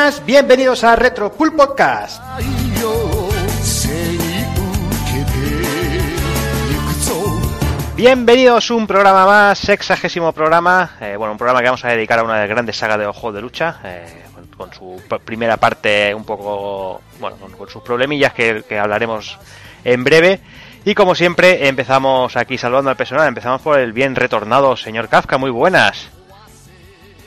buenas, bienvenidos a Retro Cool Podcast. Bienvenidos a un programa más, sexagésimo programa, eh, bueno, un programa que vamos a dedicar a una de las grandes sagas de juegos de lucha, eh, con, con su primera parte un poco, bueno, con, con sus problemillas que, que hablaremos en breve. Y como siempre, empezamos aquí saludando al personal, empezamos por el bien retornado señor Kafka, muy buenas.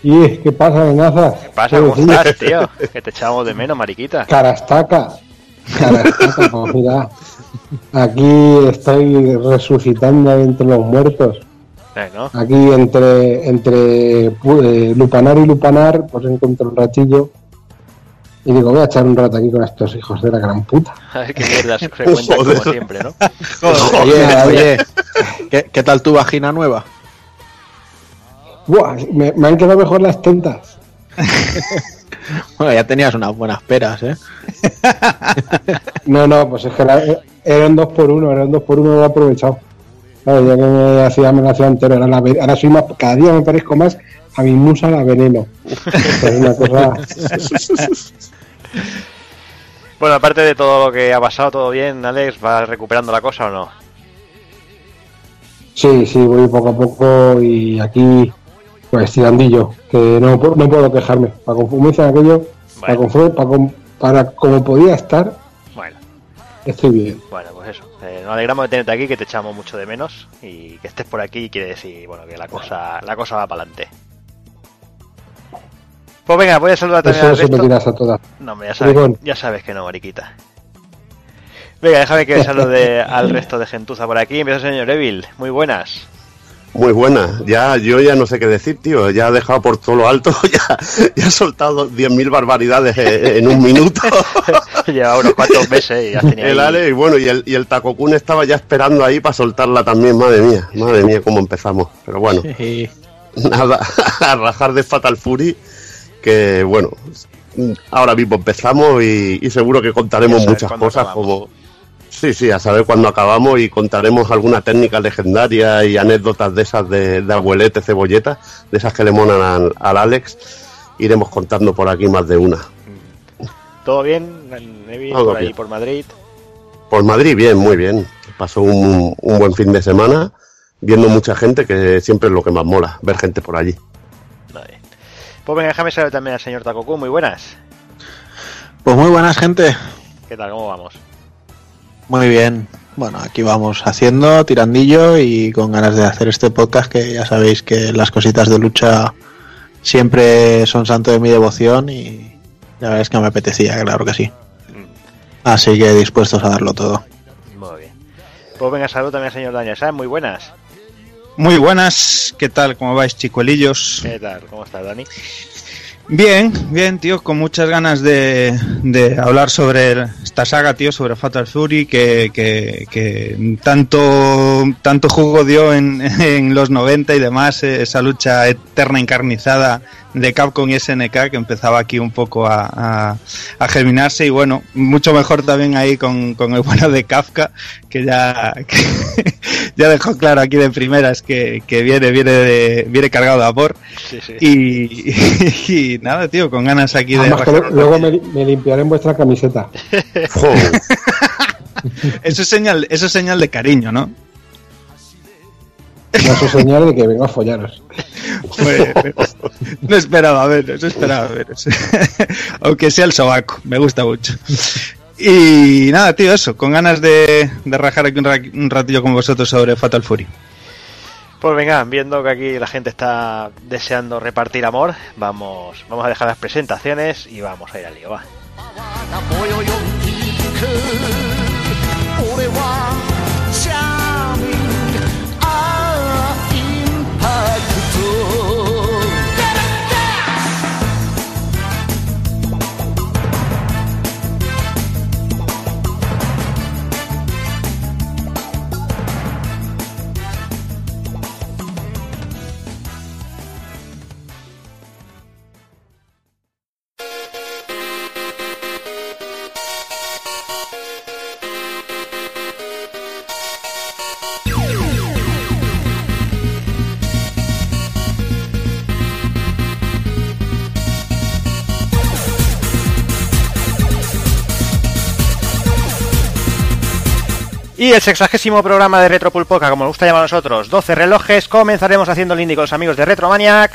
¿Y qué pasa, amenazas? ¿Qué pasa? ¿Cómo estás, tío? Que te echamos de menos, mariquita. Carastaca. Carastaca, pues mira. Aquí estoy resucitando entre los muertos. Eh, ¿no? Aquí entre entre eh, lupanar y lupanar, pues encuentro un ratillo. Y digo, voy a echar un rato aquí con estos hijos de la gran puta. A ver qué mierdas se cuentan como siempre, ¿no? Oye, oye, ¿qué, qué tal tu vagina nueva? Buah, me, me han quedado mejor las tentas. Bueno, ya tenías unas buenas peras, ¿eh? No, no, pues es que era, era un 2 por 1 era un 2 por 1 lo he aprovechado. Claro, ya que me hacía, me lo hacía entero, ahora, la ahora soy más, cada día me parezco más a mi musa la veneno. Es una cosa. Bueno, aparte de todo lo que ha pasado, ¿todo bien, Alex? ¿Va recuperando la cosa o no? Sí, sí, voy poco a poco y aquí, pues tirandillo, que no, no puedo quejarme. Para dicen aquello, para, Bueno. para, com- para como podía estar, Bueno, estoy bien. bueno, pues eso. Eh, nos alegramos de tenerte aquí, que te echamos mucho de menos y que estés por aquí quiere decir, bueno, que la cosa, la cosa va para adelante. Pues venga, voy a saludar también Eso al resto. a todas. No, ya sabes, ya sabes que no, mariquita. Venga, déjame que salude al resto de gentuza por aquí. Empieza el señor Evil. Muy buenas. Muy buena, ya yo ya no sé qué decir, tío. Ya ha dejado por todo lo alto, ya, ya ha soltado 10.000 barbaridades en, en un minuto. Lleva unos cuantos meses y tenido el Ale, y bueno, y el, y el Takokun estaba ya esperando ahí para soltarla también, madre mía, madre mía, cómo empezamos. Pero bueno, Sí. nada, a rajar de Fatal Fury, que bueno, ahora mismo empezamos y, y seguro que contaremos Ya muchas cosas acabamos. como... Sí, sí, a saber cuándo acabamos y contaremos alguna técnica legendaria y anécdotas de esas de, de abuelete, cebolleta, de esas que le monan al, al Alex. Iremos contando por aquí más de una. ¿Todo bien, por ahí, bien. por Madrid. Por Madrid, bien, muy bien. Pasó un, un buen fin de semana viendo mucha gente, que siempre es lo que más mola, ver gente por allí. Vale. Pues venga, déjame saludar también al señor Takoku. Muy buenas. Pues muy buenas, gente. ¿Qué tal? ¿Cómo vamos? Muy bien. Bueno, aquí vamos haciendo tirandillo y con ganas de hacer este podcast que ya sabéis que las cositas de lucha siempre son santo de mi devoción y la verdad es que me apetecía, claro que sí. Así que dispuestos a darlo todo. Muy bien. Pues venga, salud también al señor Daniel Sáenz. Muy buenas. Muy buenas, ¿qué tal? ¿Cómo vais, chicuelillos? ¿Qué tal? ¿Cómo estás, Dani? Bien, bien, tío, con muchas ganas de, de hablar sobre esta saga, tío, sobre Fatal Fury, que, que, que tanto, tanto jugo dio en, en los 90 y demás, esa lucha eterna encarnizada de Capcom y SNK que empezaba aquí un poco a, a, a germinarse y bueno, mucho mejor también ahí con, con el bueno de Kafka, que ya, que ya dejó claro aquí de primeras que, que viene, viene, de- viene cargado de amor. Sí, sí. Y, y nada, tío, con ganas aquí de. Además rajar- luego me, me limpiaré en vuestra camiseta. Eso es señal, eso es señal de cariño, ¿no? Eso es señal de que vengo a follaros. No esperaba menos, no esperaba menos. Aunque sea el sobaco, me gusta mucho. Y nada, tío, eso, con ganas de, de rajar aquí un, ra- un ratillo con vosotros sobre Fatal Fury. Pues venga, viendo que aquí la gente está deseando repartir amor, vamos, vamos a dejar las presentaciones y vamos a ir al lío, va. Y el sexagésimo programa de Retro Pulpoca, como nos gusta llamar a nosotros, 12 relojes, comenzaremos haciendo el indie con los amigos de Retromaniac,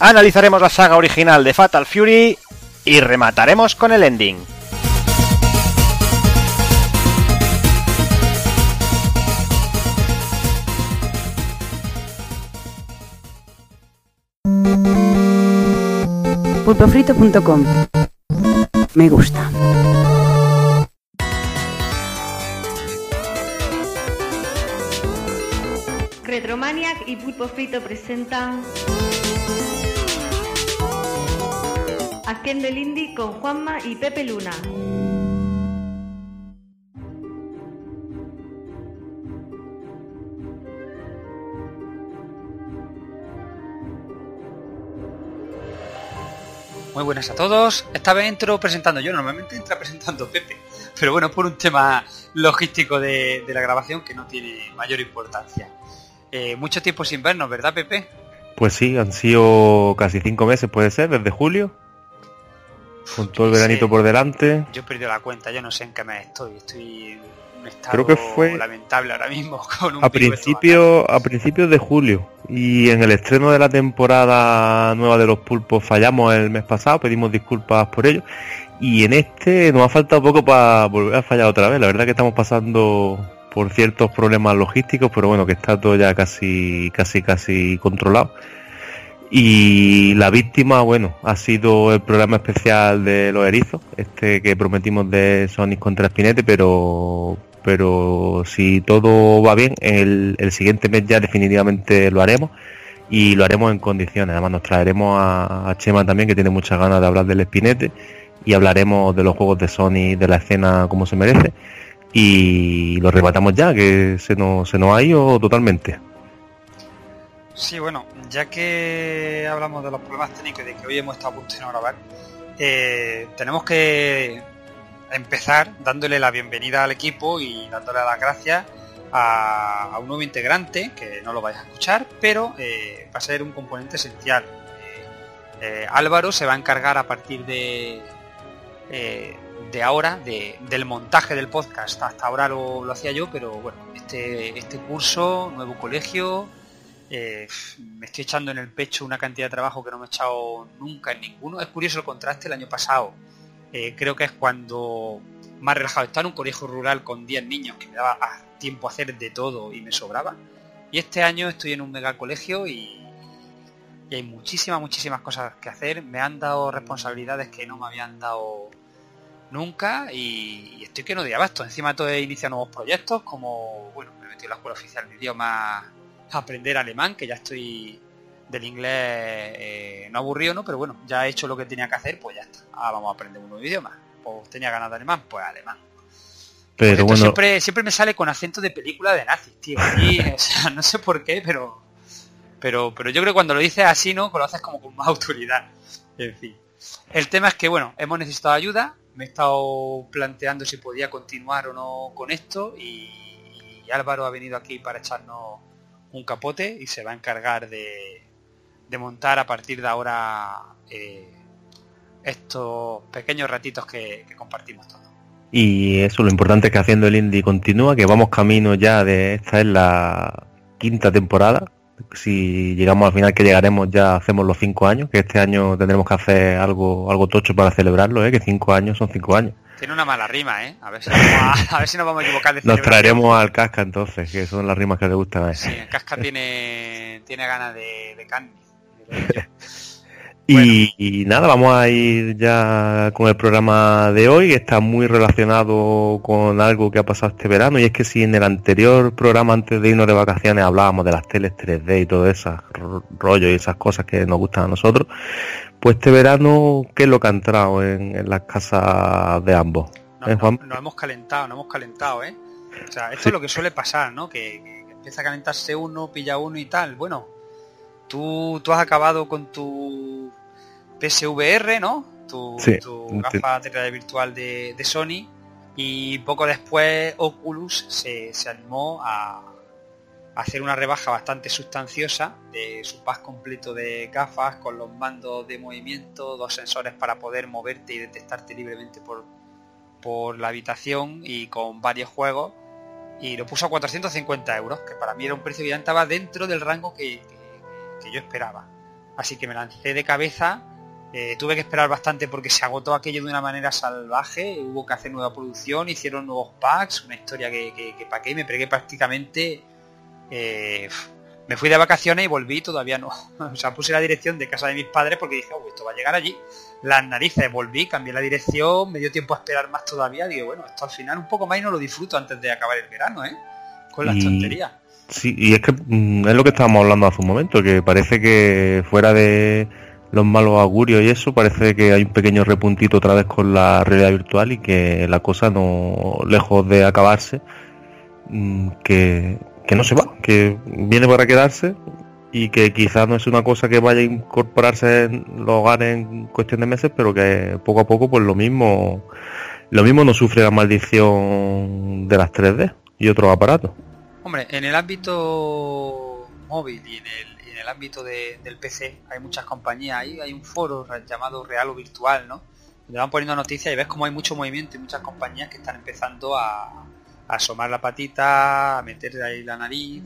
analizaremos la saga original de Fatal Fury y remataremos con el ending. pulpofrito.com Me gusta. Retromaniac y Pulpo Frito presentan Haciendo el Indie con Juanma y Pepe Luna. Muy buenas a todos. Esta vez entro presentando yo, normalmente entra presentando Pepe. Pero bueno, por un tema logístico de, de la grabación que no tiene mayor importancia. Eh, mucho tiempo sin vernos, ¿verdad, Pepe? Pues sí, han sido casi cinco meses, puede ser, desde julio. Con todo el veranito Sí. por delante. Yo he perdido la cuenta, yo no sé en qué mes estoy. Estoy en un estado Creo que fue lamentable ahora mismo con un A principio, a principios de julio. Y en el estreno de la temporada nueva de los pulpos fallamos el mes pasado, pedimos disculpas por ello. Y en este nos ha faltado poco para volver a fallar otra vez. La verdad que estamos pasando por ciertos problemas logísticos, pero bueno, que está todo ya casi, casi, casi controlado. Y la víctima, bueno, ha sido el programa especial de los erizos, este que prometimos de Sonic contra Spinete, pero pero si todo va bien, el, el siguiente mes ya definitivamente lo haremos y lo haremos en condiciones. Además nos traeremos a, a Chema también, que tiene muchas ganas de hablar del Spinete, y hablaremos de los juegos de Sony, de la escena como se merece, y lo rematamos ya, que se nos, se nos ha ido totalmente. Sí, bueno, ya que hablamos de los problemas técnicos y de que hoy hemos estado a punto de no grabar, eh, tenemos que empezar dándole la bienvenida al equipo y dándole las gracias a, un nuevo integrante, que no lo vais a escuchar, pero eh, va a ser un componente esencial. Eh, Álvaro se va a encargar a partir de, de ahora de- del montaje del podcast. Hasta ahora lo, lo hacía yo, pero bueno, este, este curso, nuevo colegio, eh, me estoy echando en el pecho una cantidad de trabajo que no me he echado nunca en ninguno. Es curioso el contraste el año pasado. eh, creo que es cuando más relajado estaba en un colegio rural con 10 niños que me daba tiempo a hacer de todo y me sobraba. Y este año estoy en un mega colegio y, y hay muchísimas, muchísimas cosas que hacer. Me han dado responsabilidades que no me habían dado nunca y, y estoy que no de abasto. Encima todo he iniciado nuevos proyectos como, bueno, me metido en la escuela oficial de idiomas a aprender alemán, que ya estoy del inglés eh, no aburrido, ¿no? Pero bueno, ya he hecho lo que tenía que hacer, pues ya está. Ahora vamos a aprender un nuevo idioma. Pues tenía ganas de alemán, pues alemán. Pero bueno, siempre, siempre me sale con acento de película de nazis, tío. Y, o sea, no sé por qué, pero, pero, pero yo creo que cuando lo dices así, ¿no? Lo haces como con más autoridad. En fin. El tema es que, bueno, hemos necesitado ayuda. Me he estado planteando si podía continuar o no con esto. Y, Álvaro ha venido aquí para echarnos un capote y se va a encargar de, montar a partir de ahora eh, estos pequeños ratitos que, que compartimos todos. Y eso, lo importante es que haciendo el indie continúa, que vamos camino ya de esta es la quinta temporada. Si llegamos al final que llegaremos ya hacemos los cinco años, que este año tendremos que hacer algo, algo tocho para celebrarlo, ¿eh? que cinco años son cinco años. Tiene una mala rima, ¿eh? A ver si, a, a ver si nos vamos a equivocar de Nos traeremos al casca entonces, que son las rimas que le gustan a él. Sí, el Casca tiene, tiene ganas de, de candy. Y, y nada, vamos a ir ya con el programa de hoy, que está muy relacionado con algo que ha pasado este verano, y es que si en el anterior programa antes de irnos de vacaciones hablábamos de las teles 3D y todo ese ro- rollo y esas cosas que nos gustan a nosotros, pues este verano, ¿qué es lo que ha entrado en, en las casas de ambos? Nos, ¿Eh, Juan? nos hemos calentado, nos hemos calentado, ¿eh? O sea, esto Sí. es lo que suele pasar, ¿no? Que empieza a calentarse uno, pilla uno y tal. Bueno, tú, tú has acabado con tu PSVR, ¿no? Tu, Sí. tu Sí. gafa de realidad virtual de, de Sony. Y poco después Oculus se, se animó a, a hacer una rebaja bastante sustanciosa de su pack completo de gafas con los mandos de movimiento, dos sensores para poder moverte y detectarte libremente por, por la habitación y con varios juegos y lo puso a 450 euros, que para mí era un precio que ya estaba dentro del rango que, que- que yo esperaba. Así que me lancé de cabeza, eh, tuve que esperar bastante porque se agotó aquello de una manera salvaje, hubo que hacer nueva producción, hicieron nuevos packs, una historia que, que, que pa' qué, me pregué prácticamente... eh, me fui de vacaciones y volví todavía no. O sea, puse la dirección de casa de mis padres porque dije, "Oh, esto va a llegar allí. Las narices, volví, cambié la dirección, me dio tiempo a esperar más todavía. Digo, bueno, esto al final un poco más y no lo disfruto antes de acabar el verano, ¿eh? Con las Y- tonterías. Sí, y es que mm, es lo que estábamos hablando hace un momento, que parece que fuera de los malos augurios y eso, parece que hay un pequeño repuntito otra vez con la realidad virtual y que la cosa no, lejos de acabarse, mm, que, que no se va, que viene para quedarse y que quizás no es una cosa que vaya a incorporarse en los hogares en cuestión de meses, pero que poco a poco pues lo mismo, lo mismo no sufre la maldición de las 3D y otros aparatos. Hombre, en el ámbito móvil y en el, en el ámbito de- del PC hay muchas compañías, ahí hay un foro llamado Real o Virtual, ¿no? Donde van poniendo noticias y ves como hay mucho movimiento y muchas compañías que están empezando a, a asomar la patita, a meter ahí la nariz.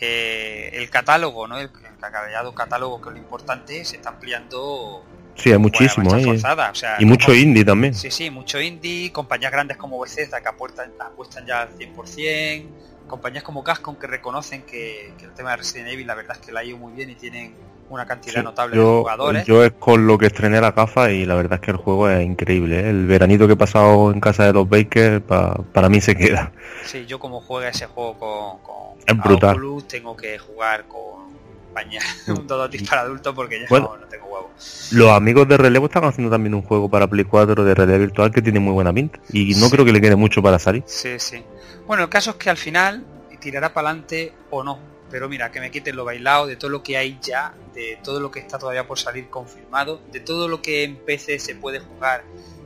Eh, el catálogo, ¿no? El, el catálogo, que es lo importante, se está ampliando Sí, hay muchísimo, ¿eh? forzada, o sea, y mucho indie también. Sí, sí, mucho indie, compañías grandes como Bethesda que apuestan, apuestan ya al 100%, compañías como Capcom que reconocen que, que el tema de Resident Evil la verdad es que la ha ido muy bien y tienen una cantidad Sí, notable de jugadores. yo es con lo que estrené la gafa y la verdad es que el juego es increíble. ¿eh? El veranito que he pasado en casa de los Bakers pa- para mí se queda. Sí, yo como juega ese juego con, con Es brutal. Oculus tengo que jugar con compañía, un Dodoti para adultos porque ya Bueno. no, no tengo huevo. Los amigos de Relevo están haciendo también un juego para Play 4 de realidad virtual que tiene muy buena pinta. Y no creo que le quede mucho para salir. Sí, sí. Bueno, el caso es que al final tirará para adelante o no. Pero mira, que me quiten lo bailado de todo lo que hay ya, de todo lo que está todavía por salir confirmado, de todo lo que en PC se puede jugar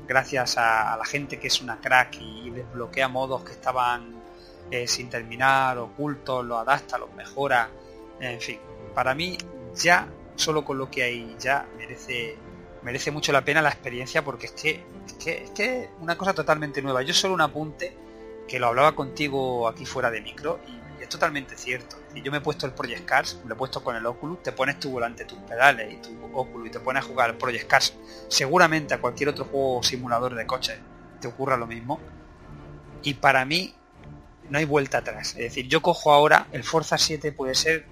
gracias a, la gente que es una crack y desbloquea modos que estaban eh, sin terminar, ocultos, los adapta, los mejora. En fin, para mí ya, solo con lo que hay ya, merece merece mucho la pena la experiencia porque es que es que es que una cosa totalmente nueva. Yo solo un apunte que lo hablaba contigo aquí fuera de micro y es totalmente cierto. Decir, yo me he puesto el Project Cars, lo he puesto con el Oculus, te pones tu volante, tus pedales y tu Oculus y te pones a jugar al Project Cars. Seguramente a cualquier otro juego simulador de coches te ocurra lo mismo. Y para mí no hay vuelta atrás. Es decir, yo cojo ahora el Forza 7 puede ser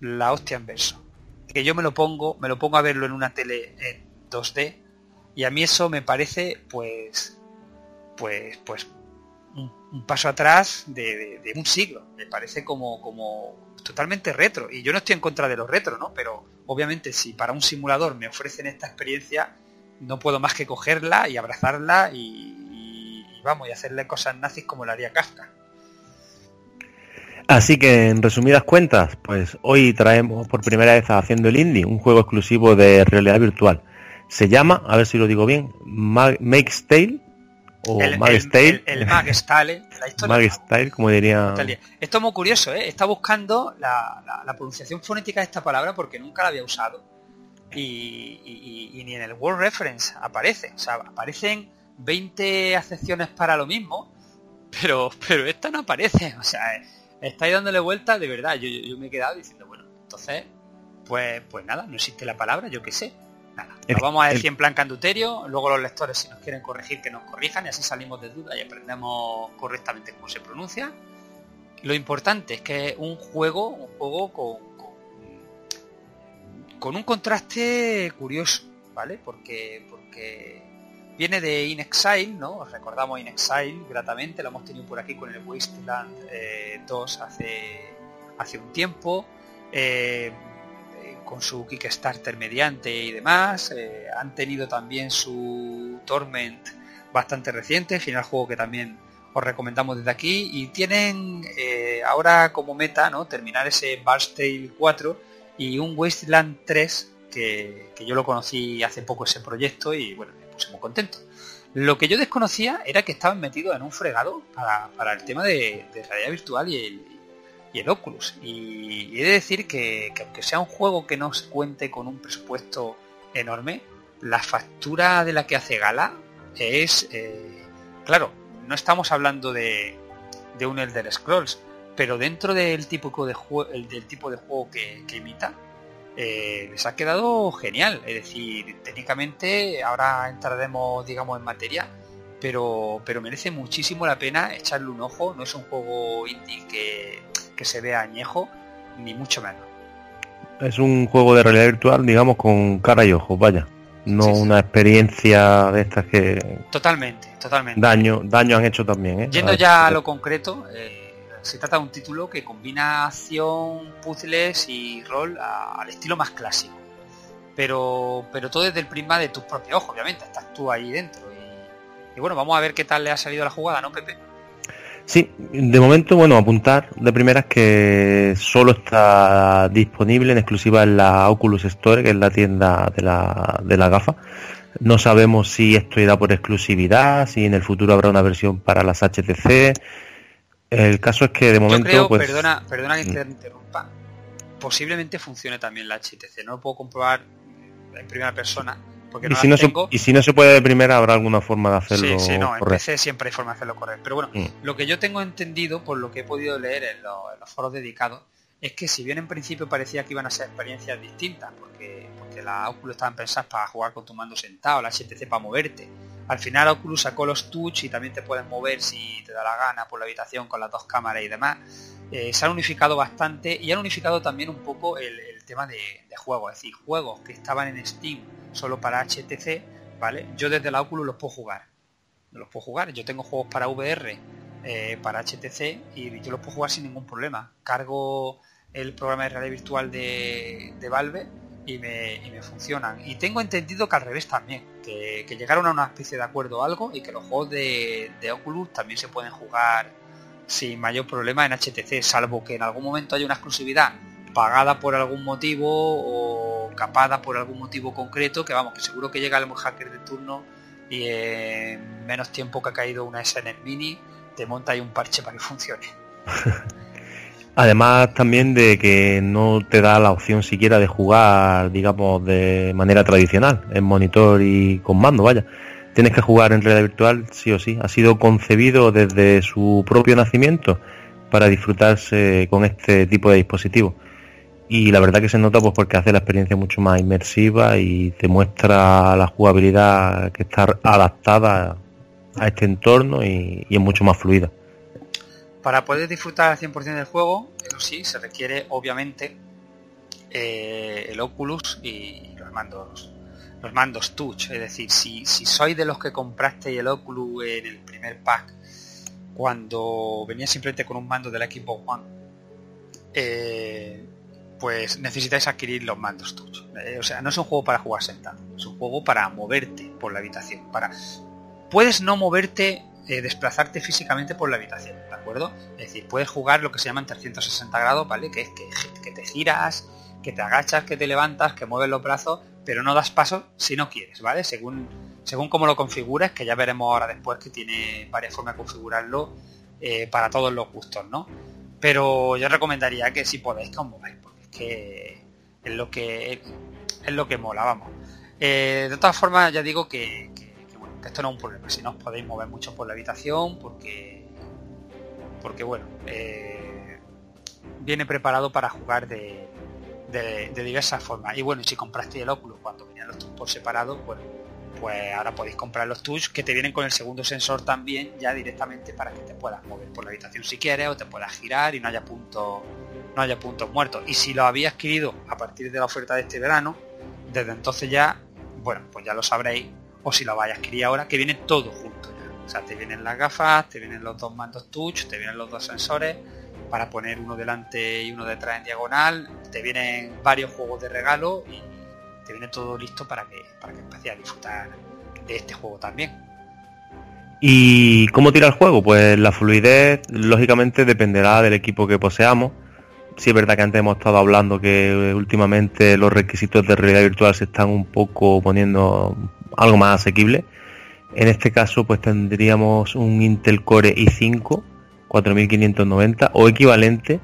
la hostia en verso. Que yo me lo pongo, me lo pongo a verlo en una tele en 2D y a mí eso me parece pues pues pues un, paso atrás de, un siglo. Me parece como, como totalmente retro. Y yo no estoy en contra de los retro, ¿no? Pero obviamente si para un simulador me ofrecen esta experiencia, no puedo más que cogerla y abrazarla y, vamos, y hacerle cosas nazis como la haría Kafka. Así que en resumidas cuentas, pues hoy traemos por primera vez a Haciendo el Indie, un juego exclusivo de realidad virtual. Se llama, a ver si lo digo bien, Make's Tale o el, Mag's el- el- la historia como diría. Esto es muy curioso, ¿eh? Está buscando la, la- la pronunciación fonética de esta palabra porque nunca la había usado. Y, y- y- y ni en el Word Reference aparece. O sea, aparecen 20 acepciones para lo mismo, pero, pero esta no aparece. O sea, estáis dándole vueltas de verdad. Yo, yo, yo me he quedado diciendo, bueno, entonces, pues, pues nada, no existe la palabra, yo qué sé. Nada, El- lo vamos a el- decir en plan canduterio, luego los lectores si nos quieren corregir que nos corrijan y así salimos de duda y aprendemos correctamente cómo se pronuncia. Lo importante es que es un juego, un juego con, con, con un contraste curioso, ¿vale? Porque, porque viene de In Exile, ¿no? Os recordamos In Exile gratamente, lo hemos tenido por aquí con el Wasteland eh, 2 hace, hace un tiempo. eh, con su Kickstarter mediante y demás. eh, han tenido también su Torment bastante reciente, final juego que también os recomendamos desde aquí. Y tienen eh, ahora como meta ¿no? terminar ese Bard's Tale 4 y un Wasteland 3 que, que yo lo conocí hace poco ese proyecto y bueno, me puse muy contento. Lo que yo desconocía era que estaban metidos en un fregado para, para el tema de, de realidad virtual y el, y el Oculus. Y, y he de decir que, que aunque sea un juego que no se cuente con un presupuesto enorme, la factura de la que hace gala es, eh, claro, no estamos hablando de, un Elder Scrolls, pero dentro del tipo de juego, del tipo de juego que, que imita, eh, les ha quedado genial. Es decir, técnicamente ahora entraremos, digamos, en materia, pero, pero merece muchísimo la pena echarle un ojo. No es un juego indie que, que se vea añejo, ni mucho menos. Es un juego de realidad virtual, digamos, con cara y ojos, vaya. No una experiencia de estas que Totalmente, totalmente. daño, daño han hecho también, ¿eh? Yendo A ya a lo concreto, eh, se trata de un título que combina acción, puzzles y rol a- al estilo más clásico. Pero, pero todo desde el prisma de tus propios ojos, obviamente, estás tú ahí dentro. Y, y bueno, vamos a ver qué tal le ha salido la jugada, ¿no, Pepe? Sí, de momento, bueno, apuntar de primeras que solo está disponible en exclusiva en la Oculus Store, que es la tienda de la, de la gafa. No sabemos si esto irá por exclusividad, si en el futuro habrá una versión para las HTC. El caso es que de Yo momento, creo, pues, perdona, perdona que te Mm. interrumpa, posiblemente funcione también la HTC. No lo puedo comprobar en primera persona, porque y si, no se, tengo. y si no se puede de primera, habrá alguna forma de hacerlo Sí, sí, no, en. PC siempre hay forma de hacerlo correcto. Pero bueno, Mm. lo que yo tengo entendido, por lo que he podido leer en, lo- en los foros dedicados, es que si bien en principio parecía que iban a ser experiencias distintas, porque, porque la Oculus estaban pensadas para jugar con tu mando sentado, la HTC para moverte, al final Oculus sacó los touch y también te puedes mover si te da la gana por la habitación con las dos cámaras y demás. Eh, se han unificado bastante y han unificado también un poco el, tema de, de juegos, es decir, juegos que estaban en Steam solo para HTC, ¿vale? Yo desde la Oculus los puedo jugar. Los puedo jugar. Yo tengo juegos para VR, eh, para HTC y yo los puedo jugar sin ningún problema. Cargo el programa de realidad virtual de, de Valve y me, y me funcionan. Y tengo entendido que al revés también, que, llegaron a una especie de acuerdo algo y que los juegos de Oculus también se pueden jugar sin mayor problema en HTC, salvo que en algún momento haya una exclusividad pagada por algún motivo o capada por algún motivo concreto, que vamos, que seguro que llega el hacker de turno y en menos tiempo que ha caído una SNES Mini, te monta ahí un parche para que funcione. Además también de que no te da la opción siquiera de jugar, digamos, de manera tradicional, en monitor y con mando, vaya. Tienes que jugar en realidad virtual, sí o sí. Ha sido concebido desde su propio nacimiento para disfrutarse con este tipo de dispositivos. Y la verdad que se nota pues porque hace la experiencia mucho más inmersiva y te muestra la jugabilidad que está adaptada a este entorno y, es mucho más fluida. Para poder disfrutar al 100% del juego, eso sí, se requiere obviamente eh, el Oculus y los mandos los mandos touch. Es decir, si, si sois de los que compraste el Oculus en el primer pack, cuando venía simplemente con un mando del Xbox One, eh, pues necesitáis adquirir los mandos touch. O sea, no es un juego para jugar sentado, es un juego para moverte por la habitación. Para puedes no moverte, eh, desplazarte físicamente por la habitación, ¿de acuerdo? Es decir, puedes jugar lo que se llama en 360 grados, ¿vale? Que es que, te giras, que te agachas, que te levantas, que mueves los brazos, pero no das pasos si no quieres, ¿vale? Según, según cómo lo configures, que ya veremos ahora después que tiene varias formas de configurarlo eh, para todos los gustos, ¿no? Pero yo recomendaría que si podéis que os que es lo que es lo que mola, vamos. Eh, de todas formas, ya digo que, bueno, que esto no es un problema, si no os podéis mover mucho por la habitación, porque porque bueno, eh, viene preparado para jugar de, de, diversas formas. Y bueno, si compraste el Oculus cuando venían los touch por separado, bueno, pues ahora podéis comprar los touch que te vienen con el segundo sensor también ya directamente para que te puedas mover por la habitación si quieres o te puedas girar y no haya puntos no haya puntos muertos. Y si lo había adquirido a partir de la oferta de este verano, desde entonces ya, bueno, pues ya lo sabréis, o si lo vais a adquirir ahora, que viene todo junto ya. O sea, te vienen las gafas, te vienen los dos mandos touch, te vienen los dos sensores para poner uno delante y uno detrás en diagonal, te vienen varios juegos de regalo y viene todo listo para que, para que empieces a disfrutar de este juego también. ¿Y cómo tira el juego? Pues la fluidez lógicamente dependerá del equipo que poseamos. Sí es verdad que antes hemos estado hablando que últimamente los requisitos de realidad virtual se están un poco poniendo algo más asequible. En este caso pues tendríamos un Intel Core i5 4590 o equivalente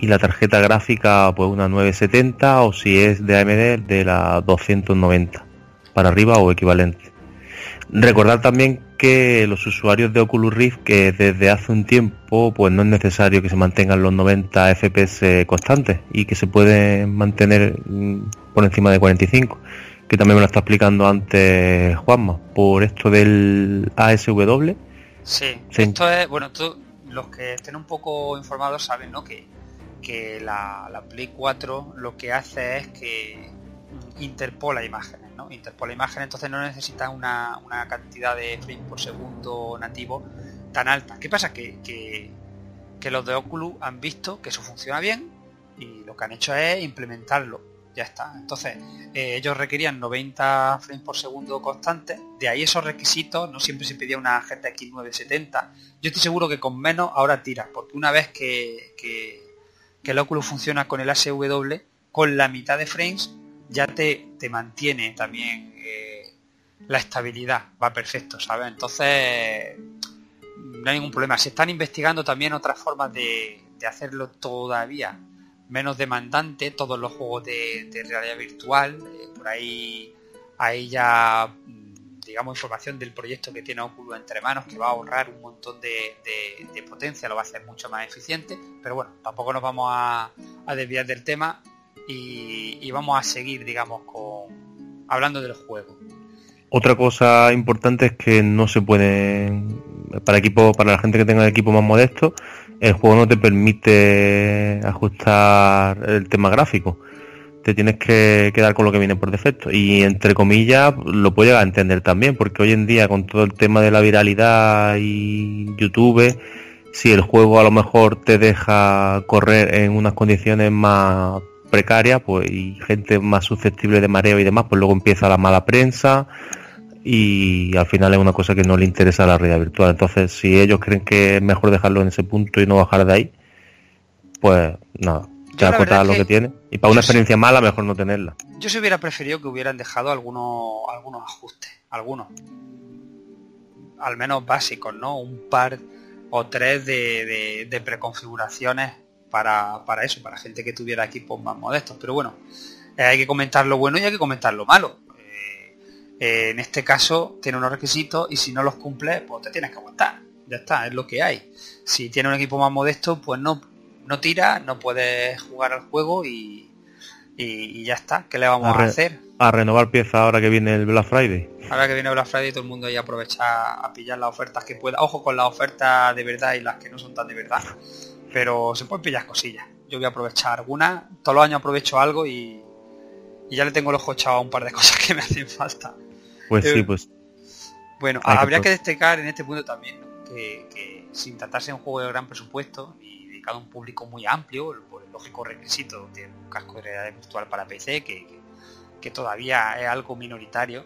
y la tarjeta gráfica pues una 970 o si es de AMD de la 290 para arriba o equivalente. Recordar también que los usuarios de Oculus Rift que desde hace un tiempo pues no es necesario que se mantengan los 90 FPS constantes y que se pueden mantener mm, por encima de 45 que también me lo está explicando antes Juanma por esto del ASW Sí, Sí. esto es, bueno, tú, los que estén un poco informados saben, ¿no? Que, que la, la Play 4 lo que hace es que interpola imágenes, ¿no? Interpola imágenes, entonces no necesita una, una cantidad de frames por segundo nativo tan alta. ¿Qué pasa? Que, que, que los de Oculus han visto que eso funciona bien y lo que han hecho es implementarlo. Ya está. Entonces, eh, ellos requerían 90 frames por segundo constantes. De ahí esos requisitos, no siempre se pedía una GTX 970. Yo estoy seguro que con menos ahora tira, porque una vez que, que el Oculus funciona con el ASW, con la mitad de frames ya te, te mantiene también eh, la estabilidad. Va perfecto, ¿sabes? Entonces, no hay ningún problema. Se están investigando también otras formas de, de hacerlo todavía menos demandante, todos los juegos de, realidad virtual, eh, por ahí hay ya mm, digamos información del proyecto que tiene Oculus entre manos que va a ahorrar un montón de, potencia, lo va a hacer mucho más eficiente, pero bueno, tampoco nos vamos a, desviar del tema y, y vamos a seguir digamos con hablando del juego. Otra cosa importante es que no se puede, para equipo, para la gente que tenga equipo más modesto, el juego no te permite ajustar el tema gráfico. Te tienes que quedar con lo que viene por defecto. Y entre comillas, lo puedo llegar a entender también, porque hoy en día con todo el tema de la viralidad y YouTube, si el juego a lo mejor te deja correr en unas condiciones más precarias, pues y gente más susceptible de mareo y demás, pues luego empieza la mala prensa y al final es una cosa que no le interesa la realidad virtual. Entonces, si ellos creen que es mejor dejarlo en ese punto y no bajar de ahí, pues nada, Lo que que- tiene. Y para una sí- experiencia mala, mejor no tenerla. Yo se hubiera preferido que hubieran dejado algunos algunos ajustes, algunos. Al menos básicos, ¿no? Un par o tres de, de- de preconfiguraciones para, para eso, para gente que tuviera equipos más modestos. Pero bueno, eh, hay que comentar lo bueno y hay que comentar lo malo. Eh, eh, en este caso tiene unos requisitos y si no los cumples, pues te tienes que aguantar. Ya está, es lo que hay. Si tiene un equipo más modesto, pues no, no tira, no puedes jugar al juego y, y, y ya está. ¿Qué le vamos a, hacer? a renovar pieza ahora que viene el Black Friday. Ahora que viene Black Friday todo el mundo ya aprovecha a pillar las ofertas que pueda. Ojo con las ofertas de verdad y las que no son tan de verdad. Pero se pueden pillar cosillas. Yo voy a aprovechar algunas. Todos los años aprovecho algo y, y ya le tengo el ojo echado a un par de cosas que me hacen falta. Pues Eh, sí, pues Bueno, Hay habría que destacar en este punto también ¿no? que, que sin tratarse de un juego de gran presupuesto a un público muy amplio, por el lógico requisito de un casco de realidad virtual para PC, que, que- todavía es algo minoritario,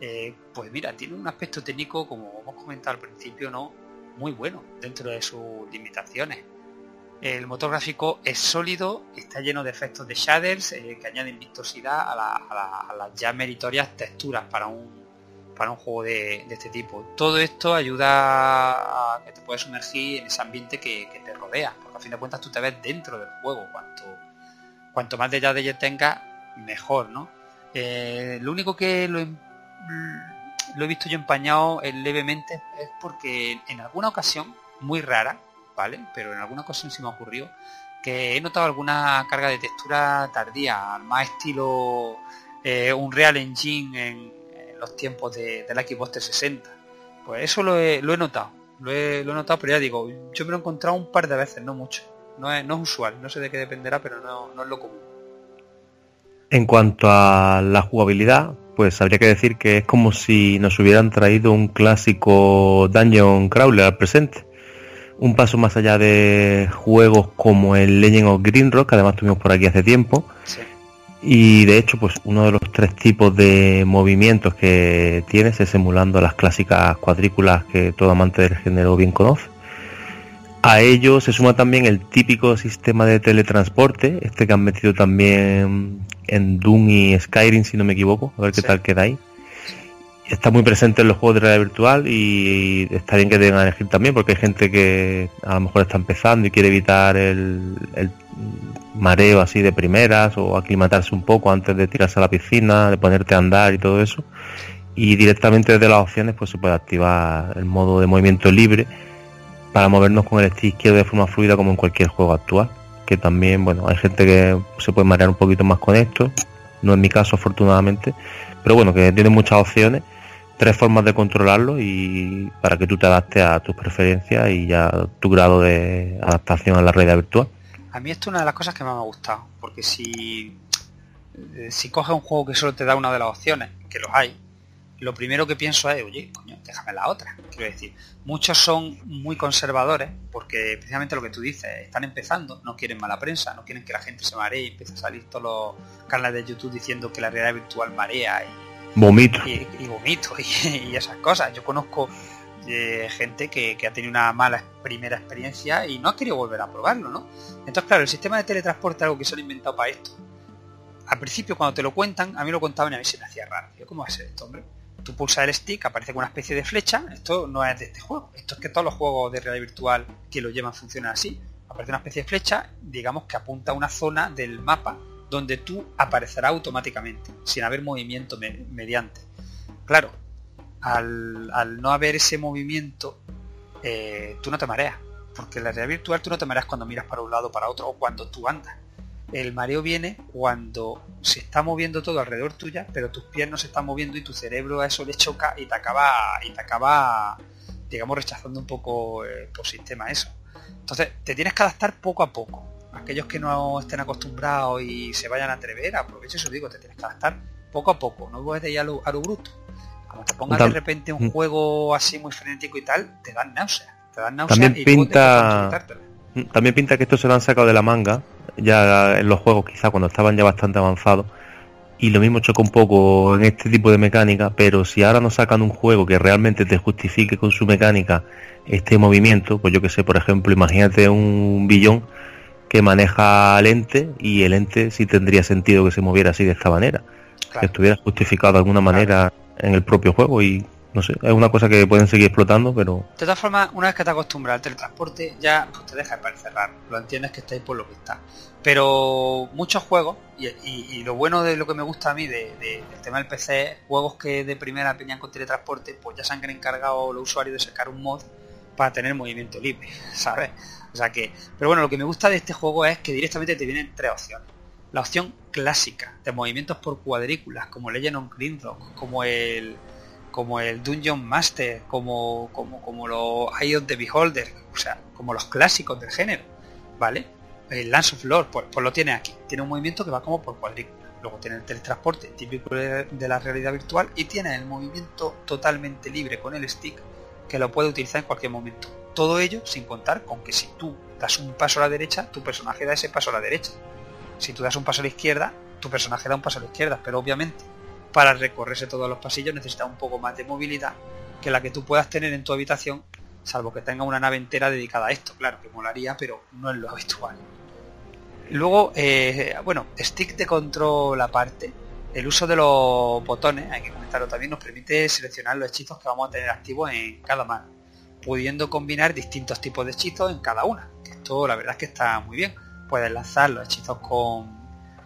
eh, pues mira, tiene un aspecto técnico, como hemos comentado al principio, no muy bueno dentro de sus limitaciones. El motor gráfico es sólido, está lleno de efectos de shaders eh, que añaden vistosidad a, la- a la- a las ya meritorias texturas para un, para un juego de, este tipo. Todo esto ayuda a que te puedas sumergir en ese ambiente que, te rodea, a fin de cuentas tú te ves dentro del juego. Cuanto, cuanto más detalle tengas, mejor, ¿no? Eh, lo único que lo, lo he visto yo empañado eh, levemente es porque en alguna ocasión, muy rara, ¿vale? Pero en alguna ocasión se me ocurrió que he notado alguna carga de textura tardía, más estilo eh, un Real Engine en, los tiempos de, de la Xbox 360. Pues eso lo he, lo he notado, lo he, lo he notado, pero ya digo, yo me lo he encontrado un par de veces, no mucho. No es, no es usual, no sé de qué dependerá, pero no, no es lo común. En cuanto a la jugabilidad, pues habría que decir que es como si nos hubieran traído un clásico Dungeon Crawler al presente. Un paso más allá de juegos como el Legend of Green Rock, que además tuvimos por aquí hace tiempo. Sí. Y de hecho, pues uno de los tres tipos de movimientos que tienes es emulando las clásicas cuadrículas que todo amante del género bien conoce. A ello se suma también el típico sistema de teletransporte, este que han metido también en Doom y Skyrim, si no me equivoco, a ver qué Sí. tal queda ahí. Está muy presente en los juegos de realidad virtual y está bien que tengan a elegir también, porque hay gente que a lo mejor está empezando y quiere evitar el, el mareo así de primeras o aclimatarse un poco antes de tirarse a la piscina, de ponerte a andar y todo eso. y directamente desde las opciones pues se puede activar el modo de movimiento libre para movernos con el stick izquierdo de forma fluida como en cualquier juego actual. Que también bueno hay gente que se puede marear un poquito más con esto. No es mi caso afortunadamente. Pero bueno que tiene muchas opciones tres formas de controlarlo y para que tú te adaptes a tus preferencias y ya tu grado de adaptación a la realidad virtual A mí esto es una de las cosas que más me ha gustado, porque si, eh, si coges un juego que solo te da una de las opciones, que los hay, lo primero que pienso es, oye, coño, déjame la otra. Quiero decir, muchos son muy conservadores, porque precisamente lo que tú dices, están empezando, no quieren mala prensa, no quieren que la gente se maree y empiece a salir todos los canales de YouTube diciendo que la realidad virtual marea y, vomito y, y vomito y, y esas cosas. Yo conozco gente que, ha tenido una mala primera experiencia y no ha querido volver a probarlo, ¿no? Entonces, claro, el sistema de teletransporte es algo que se han inventado para esto. Al principio, cuando te lo cuentan, a mí lo contaban y a mí se me hacía raro. Yo, ¿cómo va a ser esto, hombre? Tú pulsas el stick, aparece con una especie de flecha. Esto no es de este juego. Esto es que todos los juegos de realidad virtual que lo llevan funcionan así. Aparece una especie de flecha, digamos que apunta a una zona del mapa donde tú aparecerás automáticamente, sin haber movimiento me- mediante. Claro, al, no haber ese movimiento, eh, tú no te mareas. Porque en la realidad virtual tú no te mareas cuando miras para un lado para otro o cuando tú andas. El mareo viene cuando se está moviendo todo alrededor tuya, pero tus pies no se están moviendo y tu cerebro a eso le choca y te acaba, y te acaba digamos, rechazando un poco eh, por sistema eso. Entonces, te tienes que adaptar poco a poco. Aquellos que no estén acostumbrados y se vayan a atrever, aprovecho eso digo, te tienes que adaptar poco a poco, no puedes de ir a lo, a lo bruto. Cuando te pongas de repente un Mm. juego así muy frenético y tal, te dan náuseas. Te dan náuseas También y pinta quitártela. también pinta que esto se lo han sacado de la manga ya en los juegos quizá cuando estaban ya bastante avanzados y lo mismo choca un poco en este tipo de mecánica pero si ahora nos sacan un juego que realmente te justifique con su mecánica este movimiento pues yo que sé por ejemplo imagínate un billón que maneja el ente y el ente sí tendría sentido que se moviera así de esta manera que estuviera justificado de alguna manera en el propio juego y no sé es una cosa que pueden seguir explotando pero De todas formas, una vez que te acostumbras al teletransporte, ya pues, te deja de parecer raro. Lo entiendes que estáis por lo que está. Pero muchos juegos, y, y- lo bueno de lo que me gusta a mí de- de- del tema del PC juegos que de primera peñan con teletransporte, pues ya se han encargado los usuarios de sacar un mod para tener movimiento libre, ¿sabes? O sea que, pero bueno, lo que me gusta de este juego es que directamente te vienen tres opciones. La opción clásica de movimientos por cuadrículas, como Legend of Grimrock, como el como el Dungeon Master, como, como, como los Eye of the Beholder, o sea, como los clásicos del género, ¿vale? El Lance of Lord, pues, pues lo tiene aquí. Tiene un movimiento que va como por cuadrícula. Luego tiene el teletransporte típico de la realidad virtual y tiene el movimiento totalmente libre con el stick que lo puede utilizar en cualquier momento. Todo ello sin contar con que si tú das un paso a la derecha, tu personaje da ese paso a la derecha. Si tú das un paso a la izquierda, tu personaje da un paso a la izquierda, pero obviamente para recorrerse todos los pasillos necesitas un poco más de movilidad que la que tú puedas tener en tu habitación, salvo que tenga una nave entera dedicada a esto, claro, que molaría, pero no es lo habitual. Luego, eh, bueno, stick de control aparte, el uso de los botones, hay que comentarlo también, nos permite seleccionar los hechizos que vamos a tener activos en cada mano, pudiendo combinar distintos tipos de hechizos en cada una. Esto la verdad es que está muy bien. Puedes lanzar los hechizos con,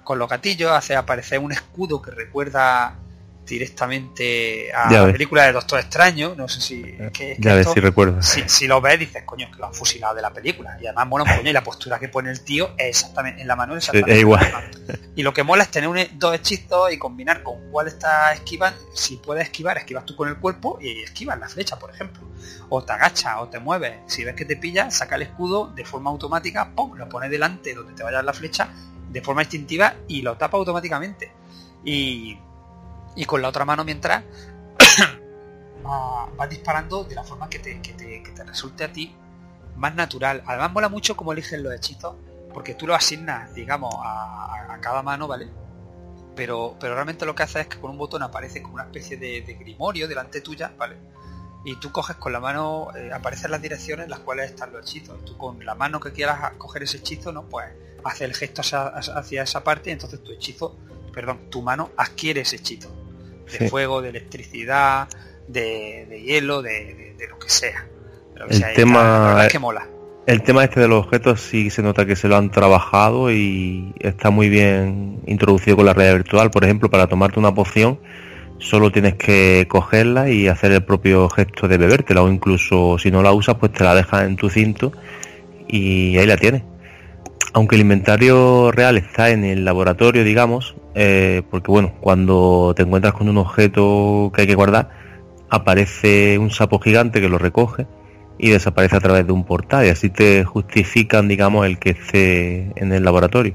con los gatillos, hace aparecer un escudo que recuerda directamente a Ya la película de Doctor Extraño, no sé si... es que- es que ya ves esto- si recuerdo si, si lo ves dices, coño, que lo han fusilado de la película. Y además un coño y la postura que pone el tío es exactamente en la mano es exactamente es igual. Y lo que mola es tener un- dos hechizos y combinar con cuál está esquivando. Si puedes esquivar, esquivas tú con el cuerpo y esquivas la flecha, por ejemplo. O te agachas o te mueves. Si ves que te pilla, saca el escudo de forma automática, ¡pum! lo pones delante donde te vaya la flecha de forma instintiva y lo tapa automáticamente. Y, y con la otra mano mientras va- vas disparando de la forma que te, resulte a ti más natural. Además mola mucho cómo eligen los hechizos, porque tú lo asignas, digamos, a, cada mano, ¿vale? Pero, pero realmente lo que hace es que con un botón aparece como una especie de, de grimorio delante tuya, ¿vale? Y tú coges con la mano, eh, aparecen las direcciones en las cuales están los hechizos. Y tú con la mano que quieras coger ese hechizo, ¿no? Pues hace el gesto hacia, hacia esa parte y entonces tu hechizo, perdón, tu mano adquiere ese hechizo. De Sí. fuego, de electricidad, de, de hielo, de, de- de lo que sea. De lo que El sea. Tema- la- la que mola. El tema este de los objetos sí se nota que se lo han trabajado y está muy bien introducido con la realidad virtual. Por ejemplo, para tomarte una poción, Solo tienes que cogerla y hacer el propio gesto de bebértela o incluso si no la usas pues te la dejas en tu cinto y ahí la tienes. Aunque el inventario real está en el laboratorio, digamos, eh, porque bueno, cuando te encuentras con un objeto que hay que guardar, aparece un sapo gigante que lo recoge y desaparece a través de un portal y así te justifican, digamos, el que esté en el laboratorio.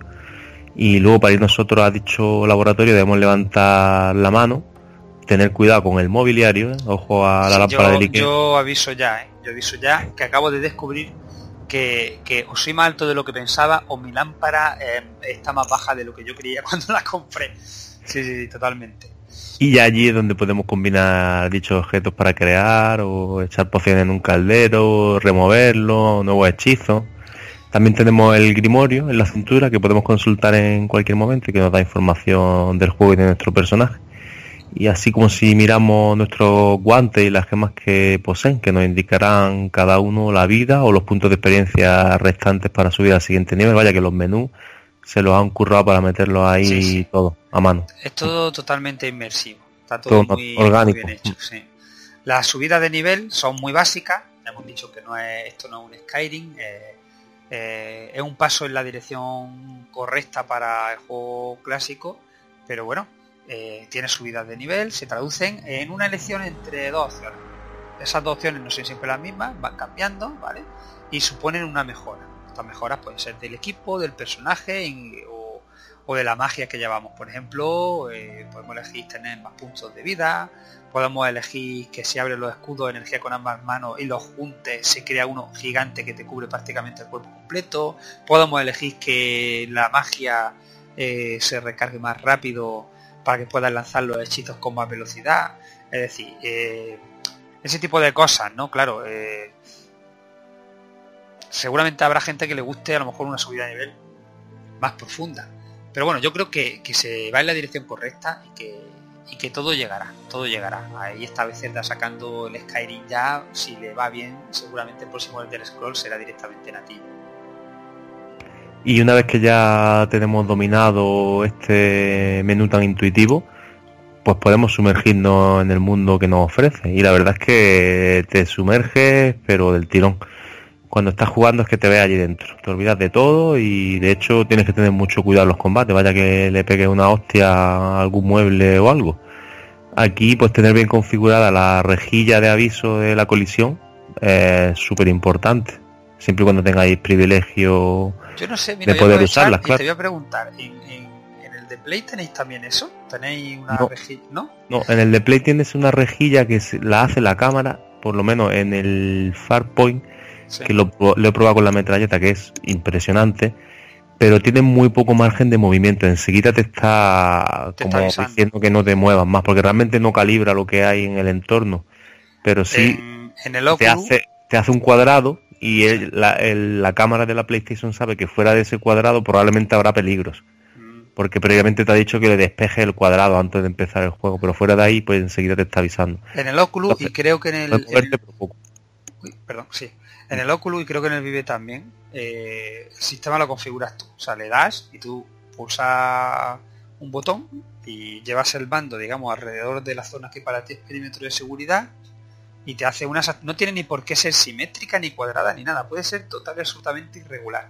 Y luego para ir nosotros a dicho laboratorio debemos levantar la mano, tener cuidado con el mobiliario, ¿eh? ojo a la Sí, lámpara yo, de Ikea. yo aviso ya, ¿eh? Yo aviso ya que acabo de descubrir que, que o soy más alto de lo que pensaba o mi lámpara eh, está más baja de lo que yo creía cuando la compré. Sí, sí, sí, totalmente. Y ya allí es donde podemos combinar dichos objetos para crear o echar pociones en un caldero, removerlo, nuevos hechizos. También tenemos el grimorio en la cintura que podemos consultar en cualquier momento y que nos da información del juego y de nuestro personaje. Y así como si miramos nuestros guantes y las gemas que poseen, que nos indicarán cada uno la vida o los puntos de experiencia restantes para subir al siguiente nivel. Vaya que los menús se los han currado para meterlos ahí Sí, sí. todo a mano. Es todo totalmente inmersivo. Está todo, Todo muy, orgánico. muy bien hecho. sí. Las subidas de nivel son muy básicas. Ya hemos dicho que no es, esto no es un Skyrim. eh, eh, es un paso en la dirección correcta para el juego clásico. Pero bueno, eh, tiene subidas de nivel. Se traducen en una elección entre dos opciones. Esas dos opciones no son siempre las mismas, van cambiando, ¿vale? Y suponen una mejora. Estas mejoras pueden ser del equipo, del personaje o de la magia que llevamos. Por ejemplo, eh, podemos elegir tener más puntos de vida, podemos elegir que si abres los escudos de energía con ambas manos y los juntes se crea uno gigante que te cubre prácticamente el cuerpo completo, podemos elegir que la magia eh, se recargue más rápido para que puedas lanzar los hechizos con más velocidad. Es decir, eh, ese tipo de cosas, ¿no? Claro, eh, seguramente habrá gente que le guste a lo mejor una subida de nivel más profunda. Pero bueno, yo creo que, que se va en la dirección correcta y que, y que todo llegará, todo llegará. Ahí está Bethesda sacando el Skyrim ya, si le va bien, seguramente el próximo Elder Scroll será directamente nativo. Y una vez que ya tenemos dominado este menú tan intuitivo, pues podemos sumergirnos en el mundo que nos ofrece. Y la verdad es que te sumerges, pero del tirón. Cuando estás jugando es que te ves allí dentro. Te olvidas de todo y de hecho tienes que tener mucho cuidado en los combates. Vaya que le pegues una hostia a algún mueble o algo. Aquí pues tener bien configurada la rejilla de aviso de la colisión es súper importante. Siempre cuando tengáis privilegio Yo no sé, mira, de poder y te voy a preguntar, ¿en, en- en el de Play tenéis también eso? ¿Tenéis una No. rejilla? ¿No? No, en el de Play tienes una rejilla que la hace la cámara, por lo menos en el Farpoint, Sí. que lo, he probado con la metralleta, que es impresionante, pero tiene muy poco margen de movimiento. Enseguida te está Te como está diciendo que no te muevas más, porque realmente no calibra lo que hay en el entorno, pero sí En, en el te hace, te hace un cuadrado y el- la, el- la cámara de la PlayStation sabe que fuera de ese cuadrado probablemente habrá peligros. Porque previamente te ha dicho que le despeje el cuadrado antes de empezar el juego, pero fuera de ahí, pues enseguida te está avisando. en el Oculus y creo que en el, en el- uy, perdón, sí. En el Oculus y creo que en el Vive también, eh, el sistema lo configuras tú. O sea, le das y tú pulsas un botón y llevas el mando, digamos, alrededor de la zona que para ti es perímetro de seguridad y te hace una... No tiene ni por qué ser simétrica, ni cuadrada, ni nada. Puede ser total y absolutamente irregular.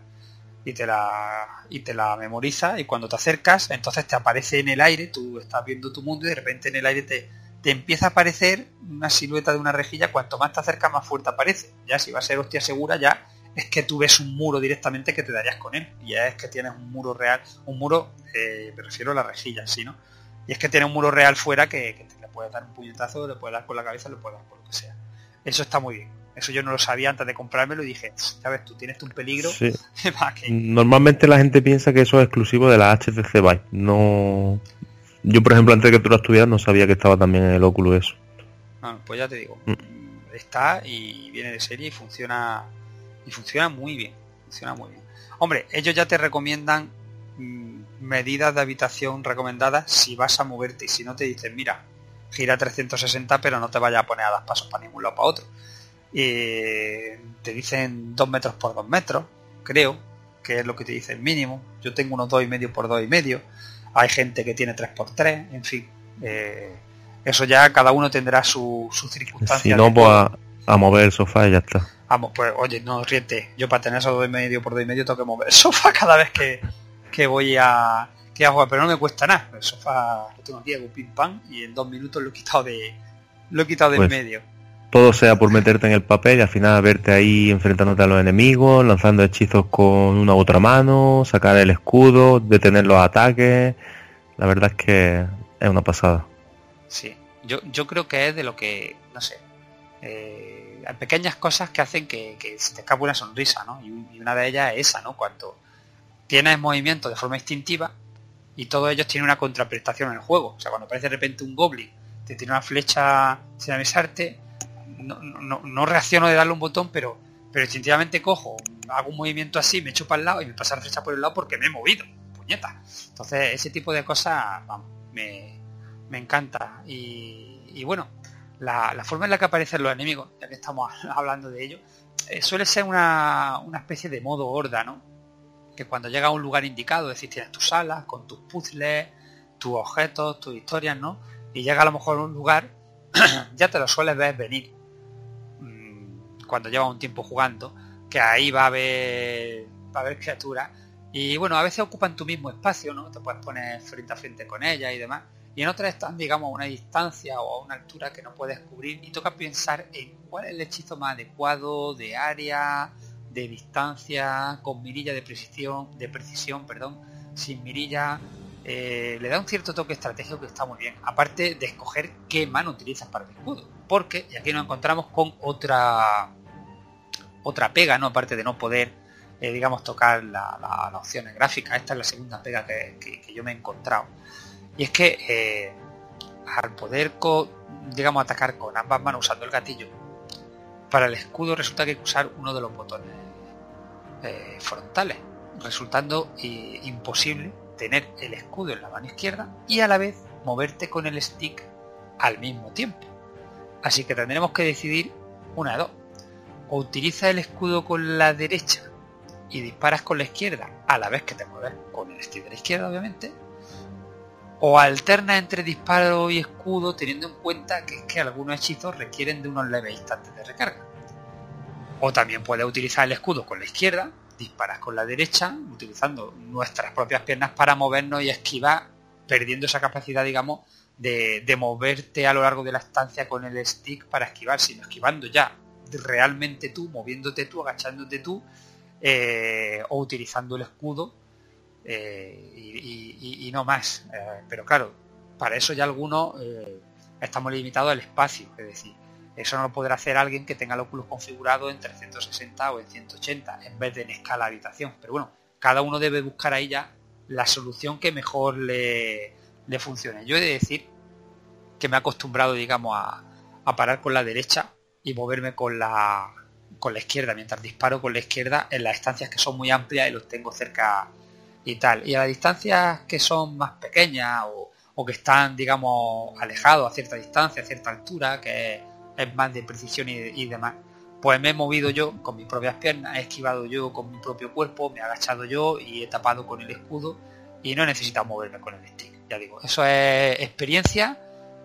Y te la y te la memoriza y cuando te acercas, entonces te aparece en el aire, tú estás viendo tu mundo y de repente en el aire te, te empieza a aparecer una silueta de una rejilla, cuanto más te acercas más fuerte aparece. Ya si va a ser hostia segura, ya es que tú ves un muro directamente que te darías con él. Y ya es que tienes un muro real, un muro, eh, me refiero a la rejilla, ¿sí, no? Y es que tiene un muro real fuera que, que te puedes dar un puñetazo, le puedes dar con la cabeza, le puedes dar por lo que sea. Eso está muy bien. Eso yo no lo sabía antes de comprármelo y dije, ya ves, tú tienes tú un peligro. Sí. Normalmente la gente piensa que eso es exclusivo de la HTC Vive. No. Yo, por ejemplo, antes de que tú lo estuvieras, no sabía que estaba también en el Oculus eso. Bueno, pues ya te digo, Mm. está y viene de serie y funciona y funciona muy bien, funciona muy bien. Hombre, ellos ya te recomiendan mm, medidas de habitación recomendadas si vas a moverte y si no te dicen, mira, gira 360 pero no te vayas a poner a dar pasos para ningún lado para otro. Eh, te dicen 2 metros por 2 metros, creo, que es lo que te dice el mínimo. Yo tengo unos 2,5 por 2,5. Hay gente que tiene 3 por 3, en fin. Eh, Eso ya cada uno tendrá su, su circunstancia. Si no, pues a, a mover el sofá y ya está. Vamos, pues oye, no riete. Yo para tener esos dos y medio por dos y medio tengo que mover el sofá cada vez que, que voy a, que a jugar, pero no me cuesta nada. El sofá lo tengo aquí, hago pim pam y en dos minutos lo he quitado de lo he quitado del Pues, medio. Todo sea por meterte en el papel y al final verte ahí enfrentándote a los enemigos, lanzando hechizos con una u otra mano, sacar el escudo, detener los ataques. La verdad es que es una pasada. Sí, yo, yo creo que es de lo que, no sé, eh, hay pequeñas cosas que hacen que, que se te escape una sonrisa, ¿no? Y, y una de ellas es esa, ¿no? Cuando tienes movimiento de forma instintiva y todos ellos tienen una contraprestación en el juego. O sea, cuando aparece de repente un goblin, te tiene una flecha sin avisarte, no, no, no reacciono de darle un botón, pero, pero instintivamente cojo, hago un movimiento así, me echo para el lado y me pasa la flecha por el lado porque me he movido, puñeta. Entonces, ese tipo de cosas, vamos, me, me encanta. Y, bueno, la, la forma en la que aparecen los enemigos, ya que estamos hablando de ello, eh, suele ser una, una especie de modo horda, ¿no? Que cuando llega a un lugar indicado, es decir, tienes tus salas con tus puzzles, tus objetos, tus historias, ¿no? Y llega a lo mejor a un lugar, ya te lo sueles ver venir mm, cuando lleva un tiempo jugando, que ahí va a haber, va a haber criaturas y bueno, a veces ocupan tu mismo espacio, ¿no? Te puedes poner frente a frente con ellas y demás. Y en otras están, digamos, a una distancia o a una altura que no puedes cubrir y toca pensar en cuál es el hechizo más adecuado de área, de distancia, con mirilla de precisión, de precisión, perdón, sin mirilla. Eh, le da un cierto toque estratégico que está muy bien. Aparte de escoger qué mano utilizas para el escudo. Porque, y aquí nos encontramos con otra otra pega, ¿no? Aparte de no poder, eh, digamos, tocar la, la, la opciones gráficas. Esta es la segunda pega que, yo me he encontrado. Y es que eh, al poder, digamos, atacar con ambas manos usando el gatillo, para el escudo resulta que hay que usar uno de los botones eh, frontales, resultando eh, imposible tener el escudo en la mano izquierda y a la vez moverte con el stick al mismo tiempo. Así que tendremos que decidir una de dos. O utiliza el escudo con la derecha y disparas con la izquierda a la vez que te mueves con el stick de la izquierda, obviamente. O alterna entre disparo y escudo teniendo en cuenta que es que algunos hechizos requieren de unos leves instantes de recarga. O también puedes utilizar el escudo con la izquierda, disparas con la derecha, utilizando nuestras propias piernas para movernos y esquivar, perdiendo esa capacidad, digamos, de, de moverte a lo largo de la estancia con el stick para esquivar, sino esquivando ya realmente tú, moviéndote tú, agachándote tú, eh, o utilizando el escudo eh, y, no más. Eh, pero claro, para eso ya algunos estamos limitados al espacio, es decir, eso no lo podrá hacer alguien que tenga el Oculus configurado en 360 o en 180 en vez de en escala habitación. Pero bueno, cada uno debe buscar ahí ya la solución que mejor le, le funcione. Yo he de decir que me he acostumbrado, digamos, a, parar con la derecha y moverme con la con la izquierda mientras disparo con la izquierda en las estancias que son muy amplias y los tengo cerca y tal y a las distancias que son más pequeñas o, o que están digamos alejados a cierta distancia a cierta altura que es, más de precisión y, demás pues me he movido yo con mis propias piernas he esquivado yo con mi propio cuerpo me he agachado yo y he tapado con el escudo y no he necesitado moverme con el stick ya digo eso es experiencia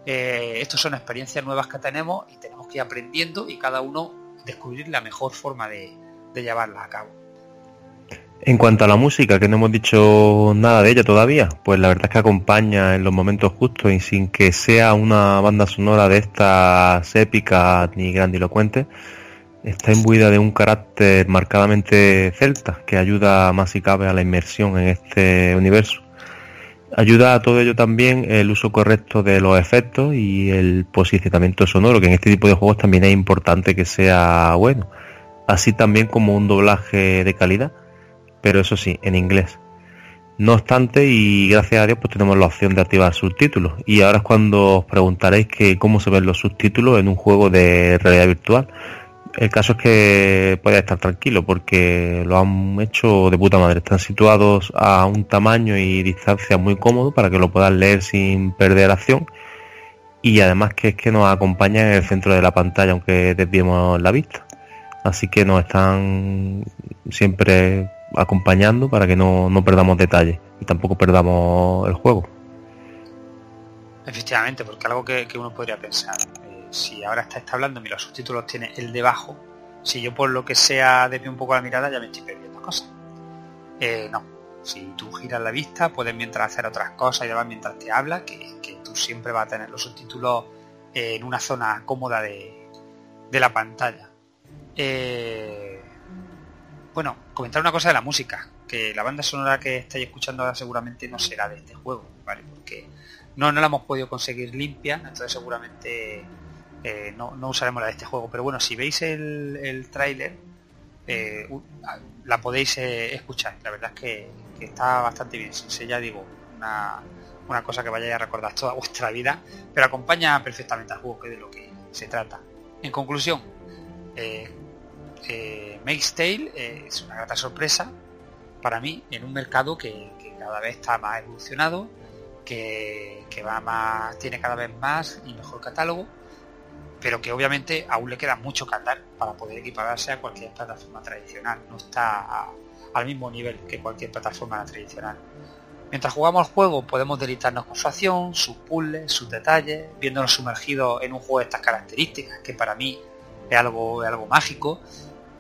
eh, estos son experiencias nuevas que tenemos y tenemos que ir aprendiendo y cada uno descubrir la mejor forma de, de llevarla a cabo. En cuanto a la música, que no hemos dicho nada de ella todavía, pues la verdad es que acompaña en los momentos justos y sin que sea una banda sonora de estas épicas ni grandilocuentes, está imbuida de un carácter marcadamente celta que ayuda más si cabe a la inmersión en este universo. Ayuda a todo ello también el uso correcto de los efectos y el posicionamiento sonoro, que en este tipo de juegos también es importante que sea bueno, así también como un doblaje de calidad pero eso sí, en inglés. No obstante, y gracias a Dios, pues tenemos la opción de activar subtítulos. Y ahora es cuando os preguntaréis que cómo se ven los subtítulos en un juego de realidad virtual. El caso es que podéis estar tranquilo porque lo han hecho de puta madre. Están situados a un tamaño y distancia muy cómodo para que lo puedas leer sin perder acción. Y además que es que nos acompaña en el centro de la pantalla, aunque desviemos la vista. Así que nos están siempre acompañando para que no, no perdamos detalles y tampoco perdamos el juego. Efectivamente, porque algo que, uno podría pensar, eh, si ahora está, hablando y los subtítulos tiene el debajo, si yo por lo que sea desvío un poco la mirada ya me estoy perdiendo cosas. Eh, no, si tú giras la vista puedes mientras hacer otras cosas y demás mientras te habla, que, que tú siempre vas a tener los subtítulos eh, en una zona cómoda de, de la pantalla. Bueno, comentar una cosa de la música, que la banda sonora que estáis escuchando ahora seguramente no será de este juego, ¿vale? Porque no, no la hemos podido conseguir limpia, entonces seguramente eh, no, no usaremos la de este juego. Pero bueno, si veis el, el tráiler, eh, la podéis eh, escuchar. La verdad es que, está bastante bien. Sin ser, ya digo, una, una cosa que vayáis a recordar toda vuestra vida, pero acompaña perfectamente al juego, que es de lo que se trata. En conclusión, eh, eh, es una grata sorpresa para mí en un mercado que, cada vez está más evolucionado, que, va más, tiene cada vez más y mejor catálogo, pero que obviamente aún le queda mucho que andar para poder equipararse a cualquier plataforma tradicional. No está al mismo nivel que cualquier plataforma tradicional. Mientras jugamos al juego podemos deleitarnos con su acción, sus puzzles, sus detalles, viéndonos sumergidos en un juego de estas características, que para mí es algo mágico,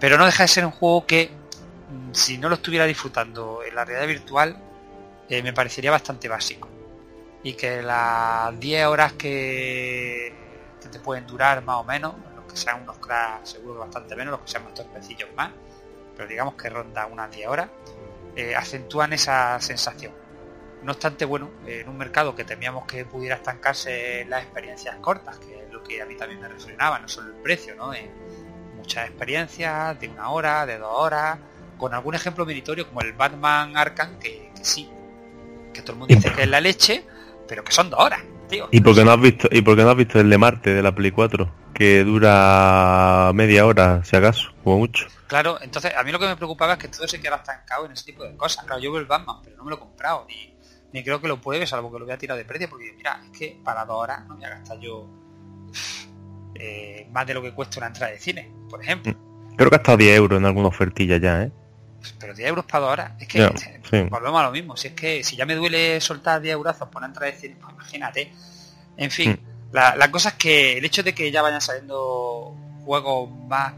pero no deja de ser un juego que mm, si no lo estuviera disfrutando en la realidad virtual eh, me parecería bastante básico. Y que las 10 horas que, te pueden durar más o menos los que sean unos cracks seguro bastante menos los que sean más torpecillos más pero digamos que ronda unas 10 horas eh, acentúan esa sensación. No obstante bueno en un mercado que temíamos que pudiera estancarse las experiencias cortas que es lo que a mí también me refrenaba no solo el precio no muchas experiencias de una hora, de dos horas, con algún ejemplo meritorio como el Batman Arkham, que, que sí, que todo el mundo dice que es la leche, pero que son dos horas, tío. ¿Y por qué no has visto, y por qué no has visto el de Marte de la Play 4? Que dura media hora, si acaso, como mucho. Claro, entonces a mí lo que me preocupaba es que todo se queda estancado en ese tipo de cosas. Claro, yo veo el Batman, pero no me lo he comprado, ni, ni creo que lo pruebe, salvo que lo voy a tirar de precio, porque mira, es que para dos horas no me voy a gastar yo eh, más de lo que cuesta una entrada de cine, por ejemplo. Creo que ha estado 10 euros en alguna ofertilla ya, ¿eh? Pero 10 euros para dos horas, es que Ya, sí. volvemos a lo mismo. Si es que si ya me duele soltar 10 euros por una entrada de cine, pues imagínate. En fin, Mm. la, la cosa es que el hecho de que ya vayan saliendo juegos más,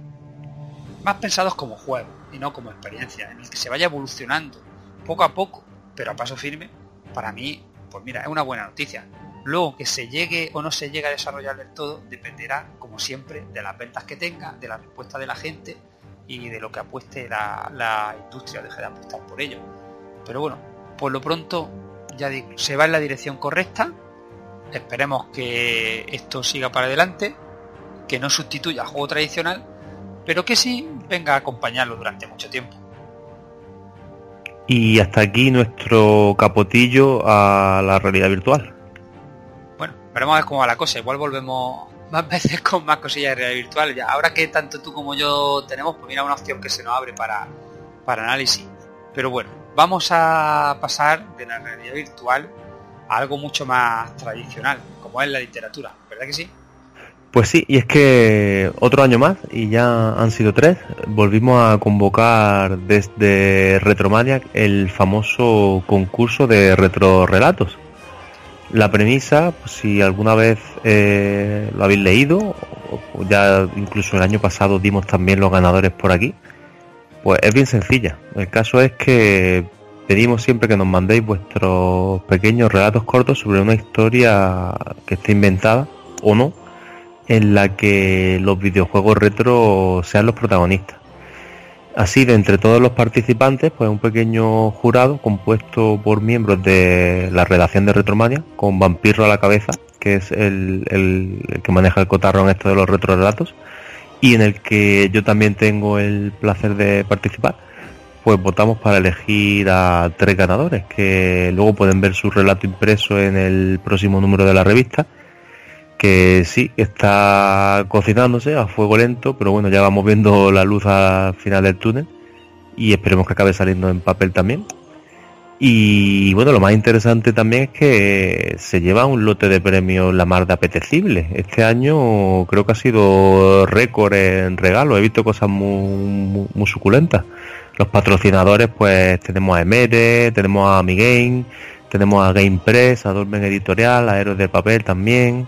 más pensados como juegos y no como experiencia, en el que se vaya evolucionando poco a poco, pero a paso firme, para mí, pues mira, es una buena noticia. Luego que se llegue o no se llegue a desarrollar del todo dependerá, como siempre, de las ventas que tenga, de la respuesta de la gente y de lo que apueste la, industria o deje de apostar por ello. Pero bueno, por lo pronto, ya digo, se va en la dirección correcta. Esperemos que esto siga para adelante, que no sustituya al juego tradicional, pero que sí venga a acompañarlo durante mucho tiempo. Y hasta aquí nuestro capotillo a la realidad virtual. Bueno, veremos a ver cómo va la cosa. Igual volvemos más veces con más cosillas de realidad virtual. Ya, ahora que tanto tú como yo tenemos, pues mira una opción que se nos abre para, para análisis. Pero bueno, vamos a pasar de la realidad virtual a algo mucho más tradicional, como es la literatura, ¿verdad que sí? Pues sí, y es que otro año más, y ya han sido tres, volvimos a convocar desde Retromaniac el famoso concurso de retrorelatos. La premisa, pues, si alguna vez eh, lo habéis leído, o- ya incluso el año pasado dimos también los ganadores por aquí, pues es bien sencilla. El caso es que pedimos siempre que nos mandéis vuestros pequeños relatos cortos sobre una historia que esté inventada o no, en la que los videojuegos retro sean los protagonistas. Así, de entre todos los participantes, pues un pequeño jurado compuesto por miembros de la redacción de Retromania, con Vampiro a la cabeza, que es el, que maneja el cotarro en esto de los retrorelatos, y en el que yo también tengo el placer de participar, pues votamos para elegir a tres ganadores, que luego pueden ver su relato impreso en el próximo número de la revista que sí, está cocinándose a fuego lento, pero bueno, ya vamos viendo la luz al final del túnel y esperemos que acabe saliendo en papel también. Y bueno, lo más interesante también es que se lleva un lote de premios la mar de apetecible. Este año creo que ha sido récord en regalo, he visto cosas muy, muy, suculentas. Los patrocinadores pues tenemos a Emere, tenemos a Migame, tenemos a Game Press, a Dolmen Editorial, a Héroes de Papel también.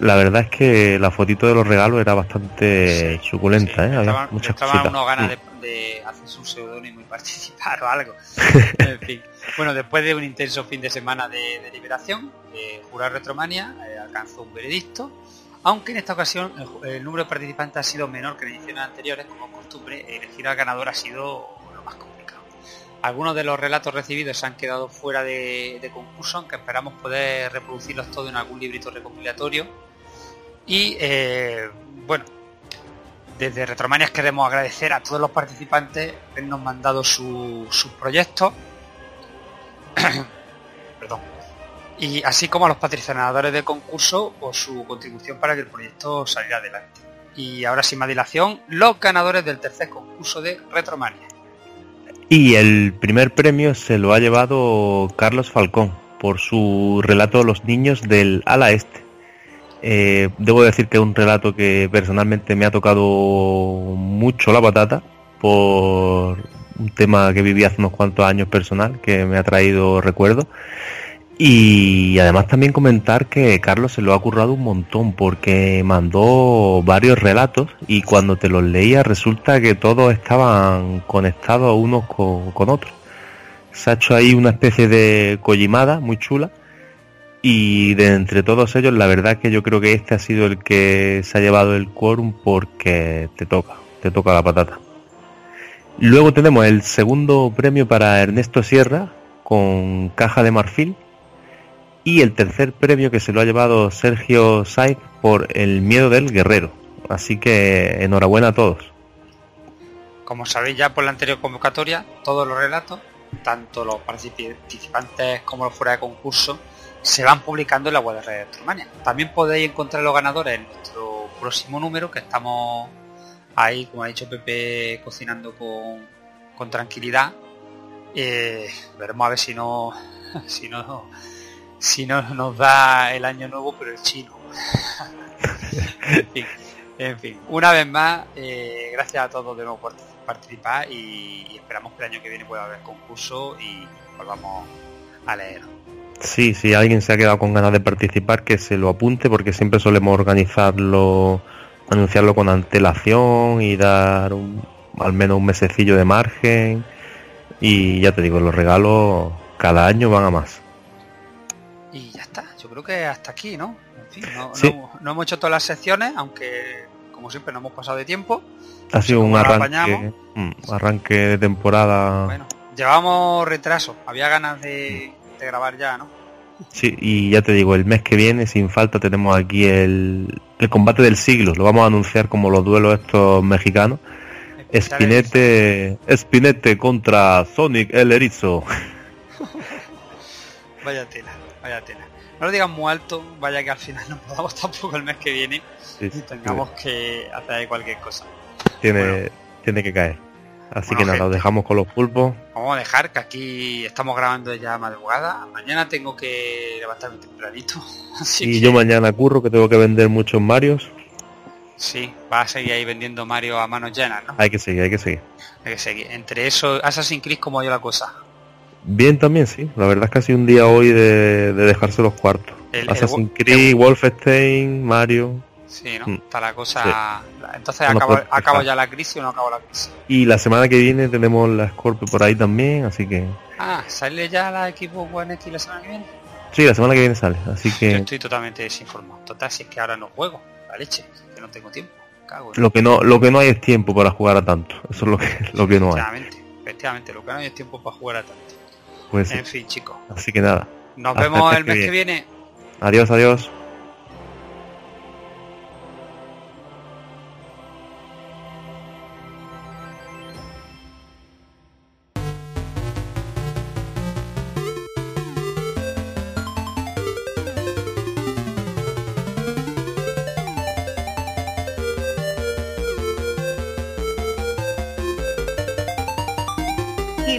La verdad es que la fotito de los regalos era bastante suculenta, ¿eh? Había muchas estaban cositas. unos ganas de, de hacer su seudónimo y participar o algo. en fin. Bueno, después de un intenso fin de semana de deliberación, eh, Jurar Retromania eh, alcanzó un veredicto, aunque en esta ocasión el, el número de participantes ha sido menor que en ediciones anteriores, como costumbre, elegir al ganador ha sido. Algunos de los relatos recibidos se han quedado fuera de, concurso, aunque esperamos poder reproducirlos todos en algún librito recopilatorio. Y eh, bueno, desde Retromanias queremos agradecer a todos los participantes que nos han mandado su- sus proyectos. Perdón. Y así como a los patrocinadores del concurso por su contribución para que el proyecto saliera adelante. Y ahora sin más dilación, los ganadores del tercer concurso de Retromania. Y el primer premio se lo ha llevado Carlos Falcón por su relato Los niños del ala este. Eh, debo decir que es un relato que personalmente me ha tocado mucho la patata por un tema que viví hace unos cuantos años personal que me ha traído recuerdos. Y además también comentar que Carlos se lo ha currado un montón porque mandó varios relatos y cuando te los leía resulta que todos estaban conectados unos con, otros. Se ha hecho ahí una especie de collimada muy chula y de entre todos ellos la verdad que yo creo que este ha sido el que se ha llevado el quórum porque te toca, te toca la patata. Luego tenemos el segundo premio para Ernesto Sierra con caja de marfil y el tercer premio que se lo ha llevado Sergio Saiz por El miedo del guerrero. Así que enhorabuena a todos. Como sabéis ya por la anterior convocatoria, todos los relatos, tanto los participantes como los fuera de concurso, se van publicando en la web de Red Retromania. También podéis encontrar los ganadores en nuestro próximo número, que estamos ahí, como ha dicho Pepe, cocinando con, con tranquilidad. Eh, veremos a ver si no, si no, si no nos da el año nuevo, pero el chino. en, fin, en fin, una vez más, eh, gracias a todos de nuevo por participar y, y esperamos que el año que viene pueda haber concurso y volvamos a leer. Sí, si alguien se ha quedado con ganas de participar, que se lo apunte porque siempre solemos organizarlo, anunciarlo con antelación y dar un- al menos un mesecillo de margen. Y ya te digo, los regalos cada año van a más. Creo que hasta aquí, ¿no? En fin, no, Sí. no- no hemos hecho todas las secciones, aunque como siempre no hemos pasado de tiempo. Ha sido un arranque, mm, arranque de temporada. Bueno, llevamos retraso, había ganas de, de grabar ya, ¿no? Sí, y ya te digo, el mes que viene, sin falta, tenemos aquí el, el combate del siglo. Lo vamos a anunciar como los duelos estos mexicanos. Espinete, Espinete contra Sonic el Erizo. Vaya tela, vaya tela. No lo digan muy alto, vaya que al final no podamos tampoco el mes que viene Sí, y sí, tengamos que hacer cualquier cosa. tiene, tiene que caer. Así Bueno, que nada, gente. os dejamos con los pulpos. Vamos a dejar que aquí estamos grabando ya madrugada. Mañana tengo que levantarme tempranito. Así Y que yo mañana curro que tengo que vender muchos Marios. sí, va a seguir ahí vendiendo Mario a manos llenas, ¿no? Hay que seguir, hay que seguir. Hay que seguir. Entre eso, Assassin's Creed como yo la cosa. Bien también, sí. La verdad es que ha sido un día hoy de, de dejarse los cuartos. El- el Assassin's wo- Creed, Wolfenstein, Mario. Sí, ¿no? Mm. Está la cosa... Entonces, No ¿acabo, ya la crisis o no acabo la crisis? Y la semana que viene tenemos la Scorpio por ahí también, así que... Ah, ¿sale ya la equipo One X la semana que viene? Sí, la semana que viene sale, así Yo que estoy totalmente desinformado. Total, si es que ahora no juego. La leche, que no tengo tiempo. Cago en- lo que no lo que no hay es tiempo para jugar a tanto. Eso es lo que lo que no hay. Efectivamente, efectivamente, lo que no hay es tiempo para jugar a tanto. Pues. En fin, chicos. Así que nada. Nos vemos el el mes que viene. Adiós, adiós.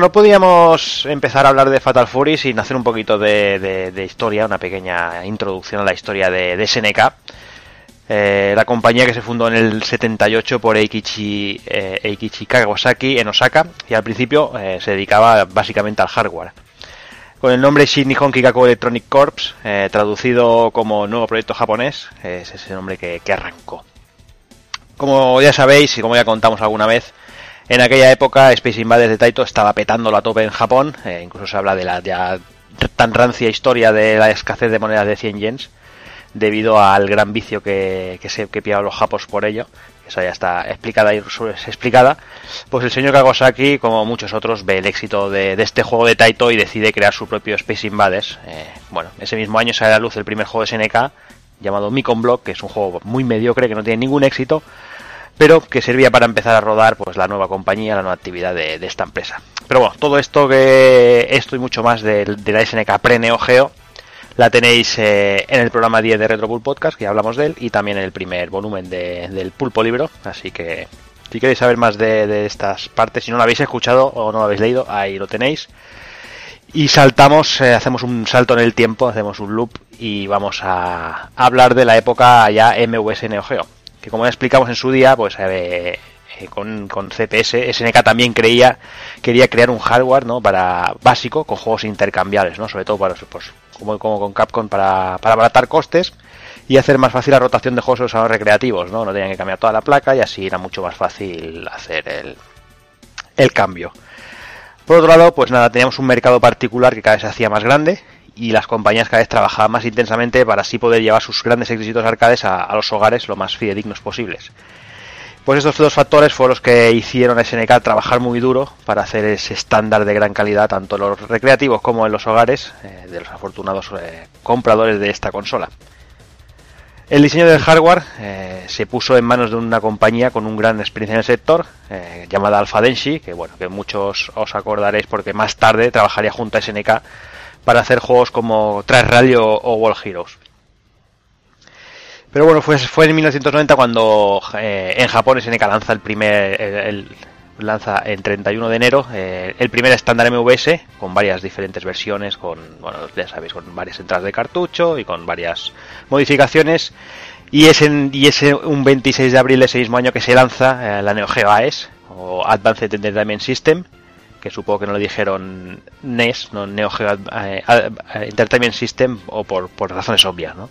No podíamos empezar a hablar de Fatal Fury sin hacer un poquito de, historia, una pequeña introducción a la historia de, SNK. Eh, la compañía que se fundó en el 78 por Eikichi, eh, Eikichi en Osaka y al principio eh, se dedicaba básicamente al hardware. Con el nombre Shin Nihon Kikaku Electronic Corps, eh, traducido como nuevo proyecto japonés, es ese nombre que arrancó. Como ya sabéis y como ya contamos alguna vez, en aquella época Space Invaders de Taito estaba petando la tope en Japón, eh, incluso se habla de la ya tan rancia historia de la escasez de monedas de 100 yens debido al gran vicio que, que se que pillaban los japos por ello. Esa ya está explicada y explicada. Pues el señor Kawasaki, como muchos otros, ve el éxito de, de este juego de Taito y decide crear su propio Space Invaders. Eh, bueno, ese mismo año sale a la luz el primer juego de SNK llamado Micon Block, que es un juego muy mediocre, que no tiene ningún éxito, pero que servía para empezar a rodar pues la nueva compañía, la nueva actividad de, esta empresa. Pero bueno, todo esto que esto y mucho más de, la SNK pre-Neo Geo la tenéis eh, en el programa 10 de Retro Pool Podcast, que ya hablamos de él, y también en el primer volumen de- del Pulpo Libro. Así que si queréis saber más de, de estas partes, si no lo habéis escuchado o no lo habéis leído, ahí lo tenéis. Y saltamos, eh, hacemos un salto en el tiempo, hacemos un loop y vamos a hablar de la época ya MVS Neo Geo. Que como ya explicamos en su día, pues eh, eh, con, con CPS, SNK también creía, quería crear un hardware ¿no? para básico con juegos intercambiables, ¿no? sobre todo para, pues, como, como con Capcom para, para abaratar costes y hacer más fácil la rotación de juegos en los recreativos, ¿no? No tenían que cambiar toda la placa y así era mucho más fácil hacer el, el cambio. Por otro lado, pues nada, teníamos un mercado particular que cada vez se hacía más grande y las compañías cada vez trabajaban más intensamente para así poder llevar sus grandes éxitos arcades a, los hogares lo más fidedignos posibles. Pues estos dos factores fueron los que hicieron a SNK trabajar muy duro para hacer ese estándar de gran calidad tanto en los recreativos como en los hogares eh, de los afortunados eh, compradores de esta consola. El diseño del hardware eh, se puso en manos de una compañía con un gran experiencia en el sector, llamada Alpha Denshi, que bueno, que muchos os acordaréis porque más tarde trabajaría junto a SNK para hacer juegos como Trash Rally o, o World Heroes. Pero bueno, fue, fue en 1990 cuando eh, en Japón SNK lanza el primer, el, el- lanza en 31 de enero eh, el primer estándar MVS con varias diferentes versiones, con, bueno, ya sabéis, con varias entradas de cartucho y con varias modificaciones. Y es, en, y es un 26 de abril de ese mismo año que se lanza eh, la Neo Geo AES, o Advanced Entertainment System, que supongo que no le dijeron NES, no Neo Geo eh, Ad- eh, Entertainment System, o por, por razones obvias, ¿no?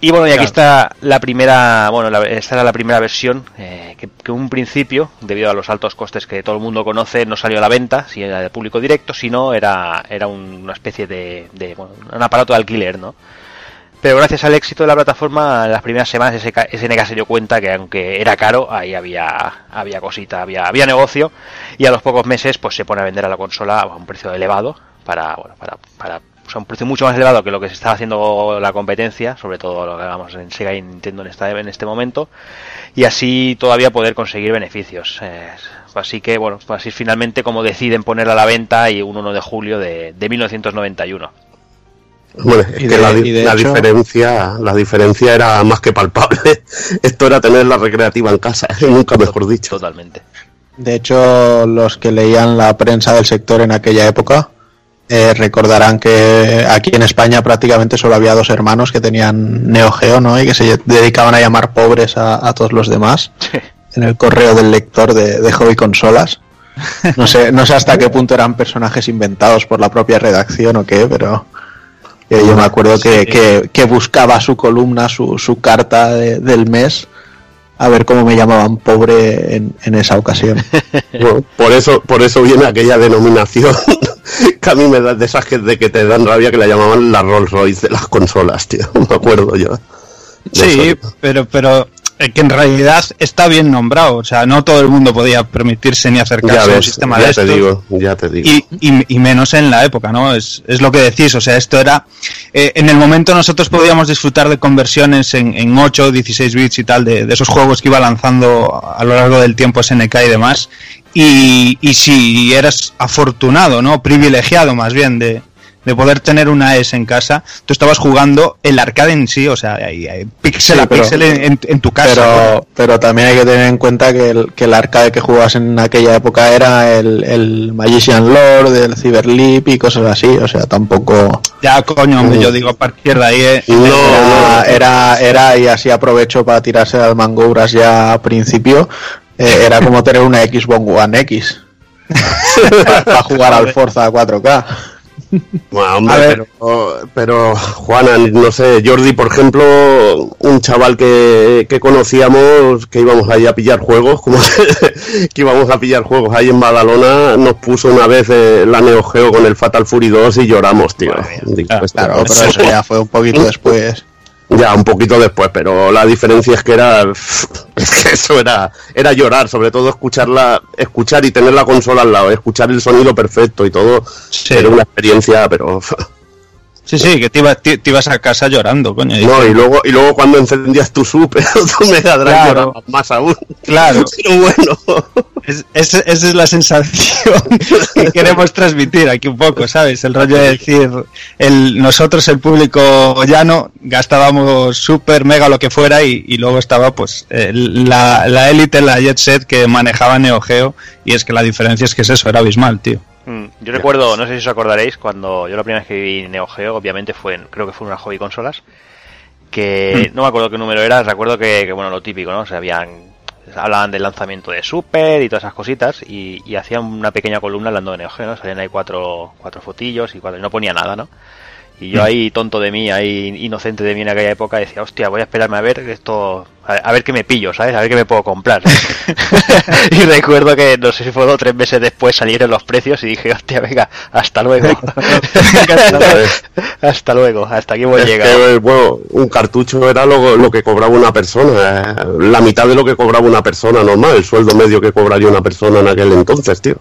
Y bueno, y aquí está la primera, bueno, la- esta era la primera versión eh, que, que un principio, debido a los altos costes que todo el mundo conoce, no salió a la venta, si era de público directo, sino era, era un- una especie de, de, bueno, un aparato de alquiler, ¿no? Pero gracias al éxito de la plataforma, en las primeras semanas SNK se dio cuenta que aunque era caro, ahí había, había cosita, había, había negocio, y a los pocos meses pues se pone a vender a la consola a un precio elevado, para, bueno, para, para o sea, un precio mucho más elevado que lo que se estaba haciendo la competencia, sobre todo lo que hagamos en Sega y Nintendo en, esta, en este momento, y así todavía poder conseguir beneficios. Eh, así que, bueno, pues así es finalmente como deciden ponerla a la venta y un 1 de julio de, de 1991. Bueno, es Y que de- la, hecho- diferencia, la diferencia era más que palpable. Esto era tener la recreativa en casa, nunca mejor dicho. Totalmente. De hecho, los que leían la prensa del sector en aquella época eh, recordarán que aquí en España prácticamente solo había dos hermanos que tenían Neo Geo, ¿no? Y que se dedicaban a llamar pobres a, a todos los demás en el correo del lector de, de hobby consolas. No sé, no sé hasta qué punto eran personajes inventados por la propia redacción o qué, pero eh, yo me acuerdo que, que- que buscaba su columna, su, su carta de- del mes, a ver cómo me llamaban pobre en, en esa ocasión. Bueno, por eso, por eso viene aquella denominación que a mí me da de esas que, de que te dan rabia que la llamaban la Rolls Royce de las consolas, tío. Me acuerdo yo. Sí, eso. pero, pero que en realidad está bien nombrado. O sea, no todo el mundo podía permitirse ni acercarse Ya a un sistema ya de te estos. digo, ya te digo. Y, y- y menos en la época, ¿no? Es, es lo que decís, o sea, esto era... eh, en el momento nosotros podíamos disfrutar de conversiones en, en 8, 16 bits y tal, de, de esos juegos que iba lanzando a lo largo del tiempo SNK y demás. Y, y si eras afortunado, ¿no? Privilegiado más bien de, de poder tener una S en casa, tú estabas jugando el arcade en sí, o sea, píxel Sí, a píxel en, tu casa. Pero, pero también hay que tener en cuenta que el, que el arcade que jugabas en aquella época era el, el Magician Lord, el Cyberleap y cosas así, o sea, tampoco... Ya, coño, hombre, yo digo, a partir de ahí... eh, era, era, era, y así aprovecho para tirarse al Mangouras ya a principio, eh, era como tener una Xbox One X para, jugar al Forza 4K. Bueno, hombre, A ver. pero, pero, Juana, no sé, Jordi, por ejemplo, un chaval que, que conocíamos, que íbamos ahí a pillar juegos, como que íbamos a pillar juegos ahí en Badalona, nos puso una vez eh, la Neo Geo con el Fatal Fury 2 y lloramos, tío. Digo, Claro, pero eso ya fue un poquito después. Ya, un poquito después, pero la diferencia es que era. Es que eso era, era llorar, sobre todo escucharla, escuchar y tener la consola al lado, escuchar el sonido perfecto y todo. Era una experiencia, pero. Sí, sí, que te, iba- te- te ibas a casa llorando, coño. No, y luego, y luego cuando encendías tu Super tu Mega Drive Claro. más aún. Claro. Pero bueno. Es- es- esa es la sensación que queremos transmitir aquí un poco, ¿sabes? El rollo de decir, el, nosotros, el público llano, gastábamos super, mega, lo que fuera, y, y luego estaba pues el- la, la élite, la jet set que manejaba Neo Geo, y es que la diferencia es que es eso, era abismal, tío. Mm, Yo recuerdo, no sé si os acordaréis, cuando yo la primera vez que vi Neo Geo, obviamente fue, en- creo que fue en una hobby consolas, que no me acuerdo qué número era, recuerdo que, que, bueno, lo típico, ¿no? O sea, habían, hablaban del lanzamiento de Super y todas esas cositas, y, y hacían una pequeña columna hablando de Neo Geo, ¿no? Salían ahí cuatro, cuatro fotillos y, cuatro, y no ponía nada, ¿no? Y yo ahí, tonto de mí, ahí inocente de mí en aquella época, decía, hostia, voy a esperarme a ver esto, a, a ver qué me pillo, ¿sabes? A ver qué me puedo comprar. y recuerdo que, no sé si fue dos o tres meses después, salieron los precios y dije, hostia, venga, hasta luego. hasta luego, hasta aquí Es llegado. que, bueno, un cartucho era lo, lo que cobraba una persona, eh, la mitad de lo que cobraba una persona normal, el sueldo medio que cobraría una persona en aquel entonces, tío.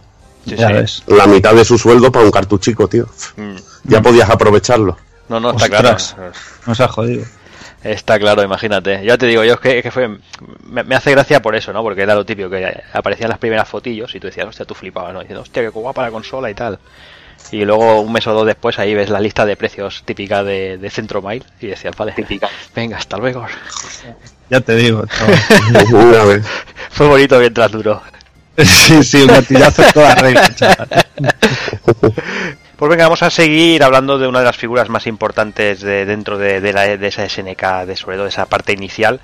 Sí, Ya sí. ves. La mitad de su sueldo para un cartuchico, tío. Mm. Ya podías aprovecharlo. No, no, está Ostras. claro. Nos ha jodido. Está claro, imagínate. Ya te digo, yo es que, es que fue. Me, me hace gracia por eso, ¿no? Porque era lo típico, que aparecían las primeras fotillos y tú decías, hostia, tú flipabas, ¿no? Diciendo, hostia, qué guapa la consola y tal. Y luego un mes o dos después ahí ves la lista de precios típica de, de Centro Mail y decías, vale, venga, hasta luego. Ya te digo, chaval. Una vez. Fue bonito mientras duró. sí, sí, un gatillazo en toda regla, chaval. Pues venga, vamos a seguir hablando de una de las figuras más importantes de, dentro de, de la, de esa SNK, de sobre todo de esa parte inicial.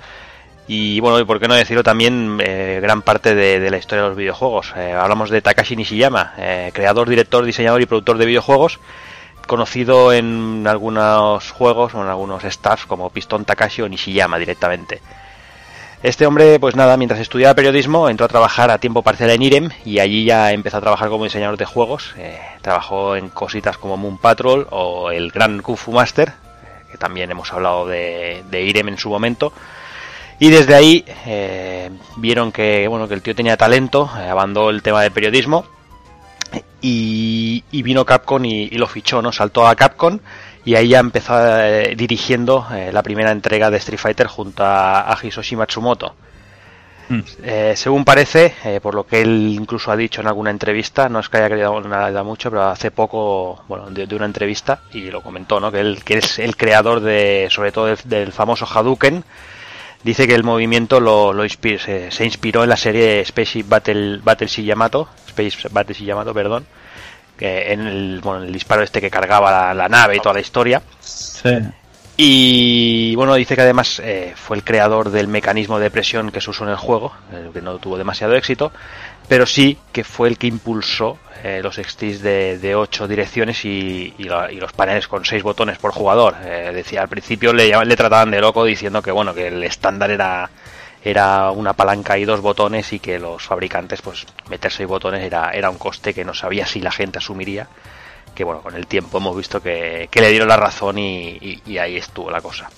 Y bueno, y por qué no decirlo también, eh, gran parte de, de la historia de los videojuegos. Eh, hablamos de Takashi Nishiyama, eh, creador, director, diseñador y productor de videojuegos, conocido en algunos juegos o en algunos staffs como Pistón Takashi o Nishiyama directamente. Este hombre, pues nada, mientras estudiaba periodismo, entró a trabajar a tiempo parcial en IREM y allí ya empezó a trabajar como diseñador de juegos. Eh, trabajó en cositas como Moon Patrol o el Gran Kung Fu Master, que también hemos hablado de, de IREM en su momento. Y desde ahí eh, vieron que bueno que el tío tenía talento, eh, abandonó el tema del periodismo y, y vino Capcom y lo fichó, ¿no? Saltó a Capcom y ahí ya empezó eh, dirigiendo eh, la primera entrega de Street Fighter junto a, a Hisoshi Matsumoto. Eh, según parece, eh, por lo que él incluso ha dicho en alguna entrevista, no es que haya creado nada mucho, pero hace poco, bueno, de, de una entrevista, y lo comentó, ¿no? Que él que es el creador de, sobre todo del, del famoso Hadouken, dice que el movimiento lo, lo inspir- se, se inspiró en la serie Spaceship Battle, Battle Yamato, Space Battle Yamato, perdón, que en el, bueno, en el disparo este que cargaba la, la nave y toda la historia. Sí. Y bueno, dice que además eh, fue el creador del mecanismo de presión que se usó en el juego, eh, que no tuvo demasiado éxito, pero sí que fue el que impulsó eh, los sticks de, de 8 direcciones y, y la- y los paneles con 6 botones por jugador. Eh, decía, al principio le, le trataban de loco diciendo que bueno, que el estándar era era una palanca y dos botones y que los fabricantes pues meter seis botones era, era un coste que no sabía si la gente asumiría que bueno con el tiempo hemos visto que, que le dieron la razón y, y- y ahí estuvo la cosa.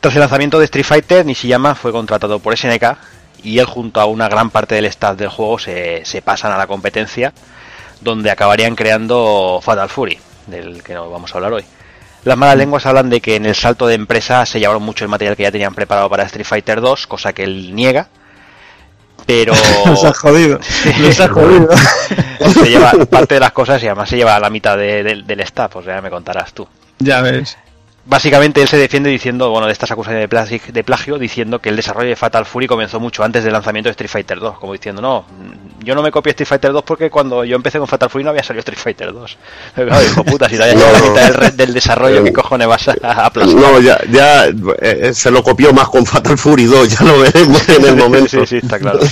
Tras el lanzamiento de Street Fighter, Nishiyama fue contratado por SNK y él junto a una gran parte del staff del juego se, se pasan a la competencia, donde acabarían creando Fatal Fury, del que nos vamos a hablar hoy. Las malas lenguas hablan de que en el salto de empresa se llevaron mucho el material que ya tenían preparado para Street Fighter 2, cosa que él niega. Pero Nos ha jodido. Nos ha jodido. se lleva parte de las cosas y además se lleva la mitad de- del- del staff, o sea, me contarás tú. Ya ves. Básicamente él se defiende diciendo, bueno, de estas acusaciones de de plagio, diciendo que el desarrollo de Fatal Fury comenzó mucho antes del lanzamiento de Street Fighter 2, como diciendo, no, yo no me copié Street Fighter 2 porque cuando yo empecé con Fatal Fury no había salido Street Fighter 2. Pero claro, hijo puta, si te No, la mitad del, del desarrollo, ¿qué cojones vas a, aplastar? No, ya, ya eh, eh, se lo copió más con Fatal Fury 2, ya lo veremos en el momento. Sí, sí, está claro.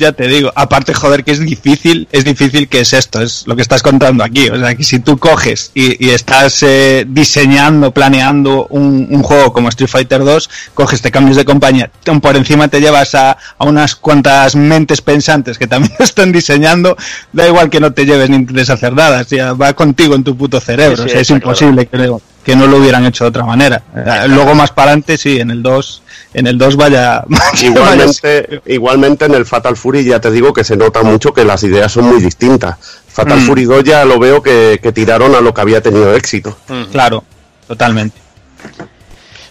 Ya, te digo, aparte, joder, que es difícil, es difícil que es esto, es lo que estás contando aquí. O sea, que si tú coges y, y estás eh, diseñando, planeando un, un juego como Street Fighter 2, coges, te cambias de compañía, por encima te llevas a, a unas cuantas mentes pensantes que también están diseñando, da igual que no te lleves ni intentes hacer nada, o sea, va contigo en tu puto cerebro, Sí, sí, o sea, es imposible creo, que no lo hubieran hecho de otra manera. Eh, Luego más para adelante, sí, en el 2, en el 2 vaya... vaya Igualmente, igualmente en el Fatal Fury ya te digo que se nota mucho que las ideas son muy distintas. Fatal Mm. Fury 2 ya lo veo que, que tiraron a lo que había tenido éxito. Claro, totalmente.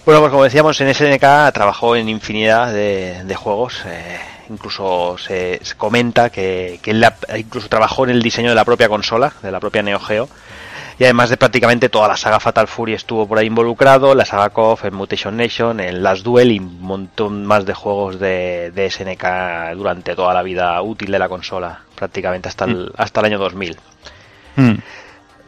Bueno, pues como decíamos, en SNK trabajó en infinidad de, de juegos. eh, incluso se, se comenta que, que él la- incluso trabajó en el diseño de la propia consola, de la propia Neo Geo. Y además de prácticamente toda la saga Fatal Fury estuvo por ahí involucrado, la saga KOF, en Mutation Nation, en Last Duel y un montón más de juegos de, de SNK durante toda la vida útil de la consola, prácticamente hasta el, hasta el año 2000. Mm.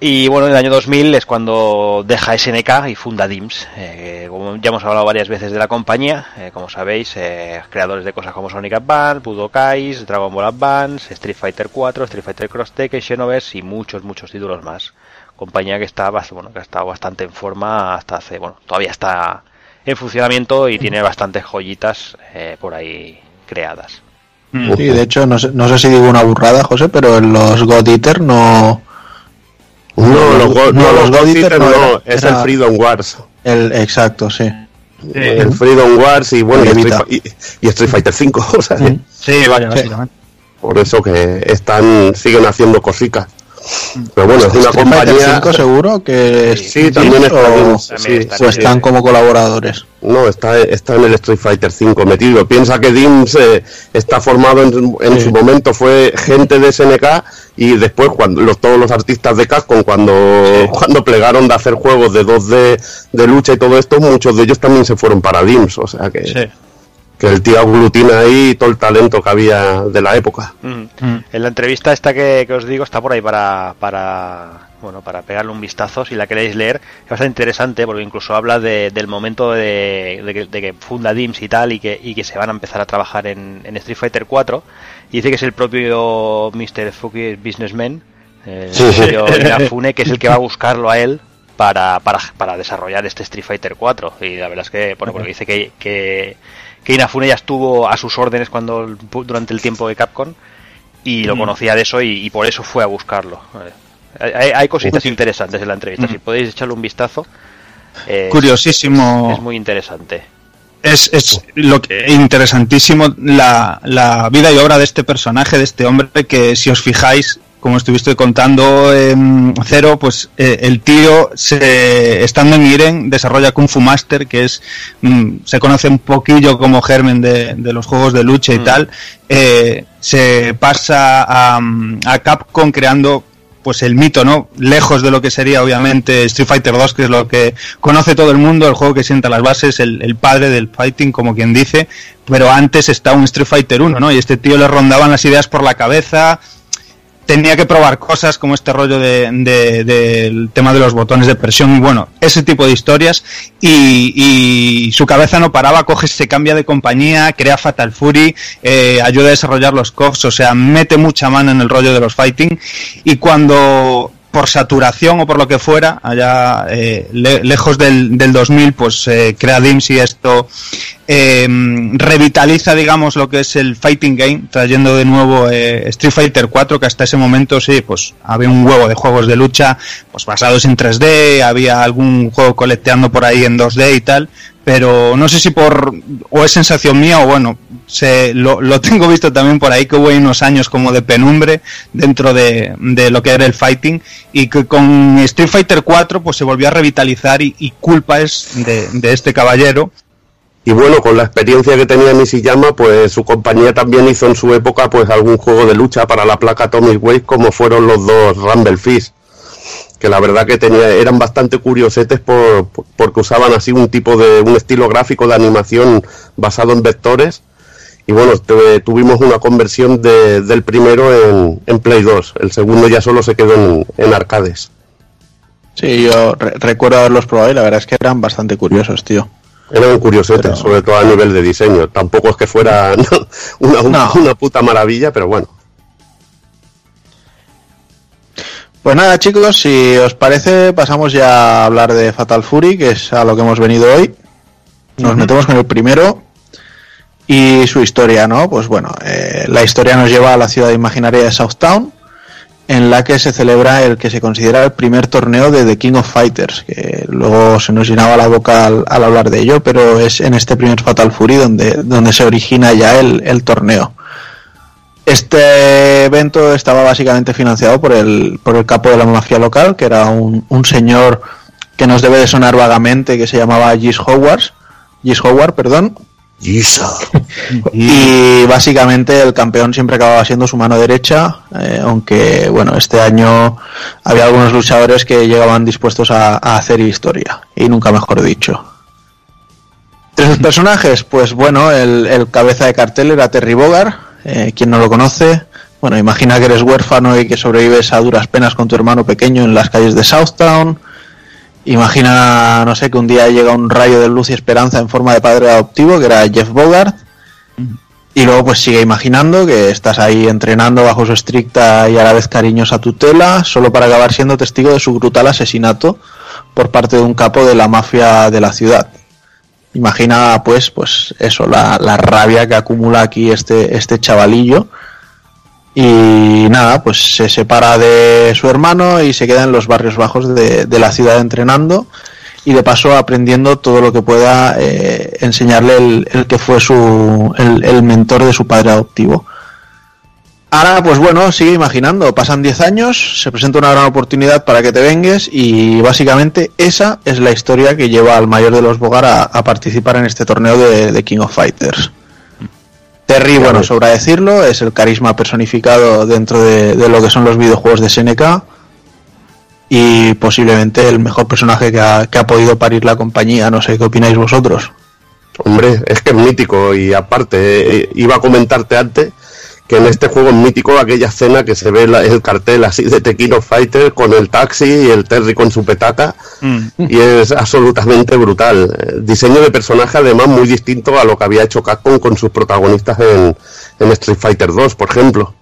Y bueno, en el año 2000 es cuando deja SNK y funda DIMS. Eh, como ya hemos hablado varias veces de la compañía, eh, como sabéis, eh, creadores de cosas como Sonic Advance, Budokais, Dragon Ball Advance, Street Fighter 4, Street Fighter Cross Tekken, Xenoverse y muchos, muchos títulos más. Compañía que está, bueno, que ha estado bastante en forma hasta hace, bueno, todavía está en funcionamiento y tiene bastantes joyitas eh, por ahí creadas. Sí, de hecho, no sé, no sé si digo una burrada, José, pero en los God Eater no. No, los, Go- no, los God Eater no, era- es era el Freedom Wars. El, exacto, sí. El Freedom Wars y bueno, y. Street, Fi- y- y Street Fighter 5. O sea, que Sí, vaya, Sí. básicamente. por eso que están siguen haciendo cositas. Pero bueno, es una Street Fighter compañía. 5 seguro que Sí, también está o, bien, También sí, está sí, o bien. sí. están como colaboradores. No, está, está en el Street Fighter 5 metido. Piensa que DIMS eh, está formado en, en Sí. su momento, fue gente de SNK y después cuando los, todos los artistas de Capcom cuando, cuando plegaron de hacer juegos de 2D de lucha y todo esto, muchos de ellos también se fueron para DIMS. O sea que, Sí. Que el tío aglutina ahí todo el talento que había de la época. Mm. Mm. En la entrevista esta que, que os digo está por ahí para, para bueno para pegarle un vistazo si la queréis leer es bastante interesante porque incluso habla de- del momento de, de que, de que funda DIMS y tal y que, y que se van a empezar a trabajar en, en Street Fighter 4 y dice que es el propio Mr. Fuki Businessman eh, el Sí, sí. propio Inafune que es el que va a buscarlo a él para, para, para desarrollar este Street Fighter 4 y la verdad es que bueno, porque dice que, que, que Inafune ya estuvo a sus órdenes cuando durante el tiempo de Capcom y lo Mm. conocía de eso y, y por eso fue a buscarlo. Vale. Hay, hay- cositas interesantes en la entrevista, Mm. si podéis echarle un vistazo. eh, Curiosísimo. Es muy interesante. Es, es lo que interesantísimo la, la vida y obra de este personaje, de este hombre, que si os fijáis, como estuviste contando en Cero, pues eh, el tío, se, estando en Iren, desarrolla Kung Fu Master, que es mm, se conoce un poquillo como germen de, de los juegos de lucha y Mm. tal. Eh, se pasa a, a Capcom creando pues el mito, ¿no? Lejos de lo que sería obviamente Street Fighter 2, que es lo que conoce todo el mundo, el juego que sienta las bases, el, el padre del fighting, como quien dice, pero antes está un Street Fighter 1, ¿no? Y este tío le rondaban las ideas por la cabeza, tenía que probar cosas como este rollo de, de- del tema de los botones de presión y bueno, ese tipo de historias. Y, y su cabeza no paraba, coge, se cambia de compañía, crea Fatal Fury, eh, ayuda a desarrollar los COFs, o sea, mete mucha mano en el rollo de los fighting. Y cuando por saturación o por lo que fuera, allá eh, le- lejos del, del 2000, pues eh, crea DIMS y esto eh, revitaliza, digamos, lo que es el fighting game, trayendo de nuevo eh, Street Fighter 4, que hasta ese momento sí, pues había un huevo de juegos de lucha pues basados en 3D, había algún juego colecteando por ahí en 2D y tal, pero no sé si por o es sensación mía o bueno, se, lo, lo tengo visto también por ahí que hubo unos años como de penumbre dentro de, de lo que era el fighting y que con Street Fighter 4 pues se volvió a revitalizar y, y culpa es de, de este caballero Y bueno, con la experiencia que tenía Nishiyama, pues su compañía también hizo en su época pues algún juego de lucha para la placa Atomic Wave como fueron los dos Rumble Fist. Que la verdad que tenía, eran bastante curiosetes por, por- porque usaban así un tipo de, un estilo gráfico de animación basado en vectores. Y bueno, tuve- tuvimos una conversión de- del primero en, en Play 2. El segundo ya solo se quedó en, en arcades. Sí, yo re- recuerdo haberlos probado y la verdad es que eran bastante curiosos, tío. Eran curiosetes, sobre todo a nivel de diseño. Tampoco es que fuera una, una puta maravilla, pero bueno. Pues nada, chicos, si os parece, pasamos ya a hablar de Fatal Fury, que es a lo que hemos venido hoy. Nos metemos con el primero y su historia, ¿no? Pues bueno, eh, la historia nos lleva a la ciudad imaginaria de Southtown, en la que se celebra el que se considera el primer torneo de The King of Fighters, que luego se nos llenaba la boca al, hablar de ello, pero es en este primer Fatal Fury donde, donde se origina ya el, el torneo. Este evento estaba básicamente financiado por el, por el capo de la mafia local, que era un, un señor que nos debe de sonar vagamente, que se llamaba Gis Howard, Gis Howard, perdón. Y básicamente el campeón siempre acababa siendo su mano derecha, eh, aunque bueno, este año había algunos luchadores que llegaban dispuestos a, a hacer historia, y nunca mejor dicho. De sus personajes, pues bueno, el, el cabeza de cartel era Terry Bogard, eh, quien no lo conoce. Bueno, imagina que eres huérfano y que sobrevives a duras penas con tu hermano pequeño en las calles de Southtown. Imagina, no sé, que un día llega un rayo de luz y esperanza en forma de padre adoptivo, que era Jeff Bogart. Y luego pues sigue imaginando que estás ahí entrenando bajo su estricta y a la vez cariñosa tutela, solo para acabar siendo testigo de su brutal asesinato por parte de un capo de la mafia de la ciudad. Imagina pues, pues eso, la, la rabia que acumula aquí este, este chavalillo. Y nada, pues se separa de su hermano y se queda en los barrios bajos de, la ciudad entrenando y de paso aprendiendo todo lo que pueda eh, enseñarle el, que fue su el, mentor de su padre adoptivo. Ahora, pues bueno, sigue imaginando, pasan 10 años, se presenta una gran oportunidad para que te vengues y básicamente esa es la historia que lleva al mayor de los Bogar a, a participar en este torneo de, de King of Fighters. Terry, bueno, sobra decirlo, es el carisma personificado dentro de, de lo que son los videojuegos de SNK y posiblemente el mejor personaje que ha, que ha podido parir la compañía. No sé qué opináis vosotros. Hombre, es que es mítico y aparte, eh, iba a comentarte antes que en este juego es mítico aquella escena que se ve la- el cartel así de Tequino Fighter con el taxi y el Terry con su petaca y es absolutamente brutal. Eh, Diseño de personaje además muy distinto a lo que había hecho Capcom con sus protagonistas en, en Street Fighter 2, por ejemplo.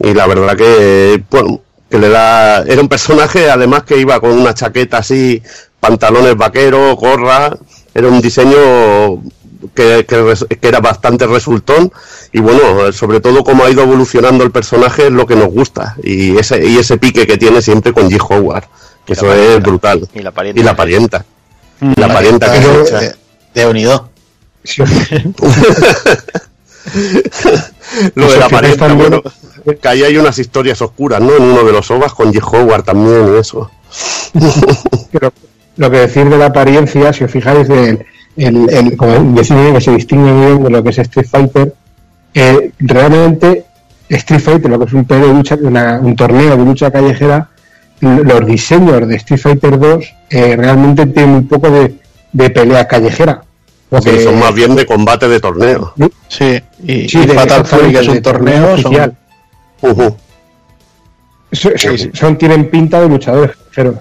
Y la verdad que, bueno, que le da... Era un personaje además que iba con una chaqueta así, pantalones vaqueros, gorra, era un diseño que, que res- que era bastante resultón y bueno, sobre todo cómo ha ido evolucionando el personaje es lo que nos gusta y ese, y ese pique que tiene siempre con G. Howard, que eso es brutal. Y la parienta. Y la parienta. La parienta que echa. eh, de unido. Lo de la parienta, bueno, que ahí hay unas historias oscuras, ¿no? En uno de los ovas con G. Howard también y eso. Pero lo que decir de la apariencia, si os fijáis, el, el, el- como decía bien, que se distingue muy bien de lo que es Street Fighter, eh, realmente Street Fighter, lo que es un, de lucha, una- un torneo de lucha callejera, los diseños de Street Fighter 2 eh, realmente tienen un poco de, de pelea callejera. Porque- Sí, son más bien de combate de torneo. Sí, y, Sí, y de- Fatal Fury, que es un torneo, son-. Son- son- son- tienen pinta de luchadores pero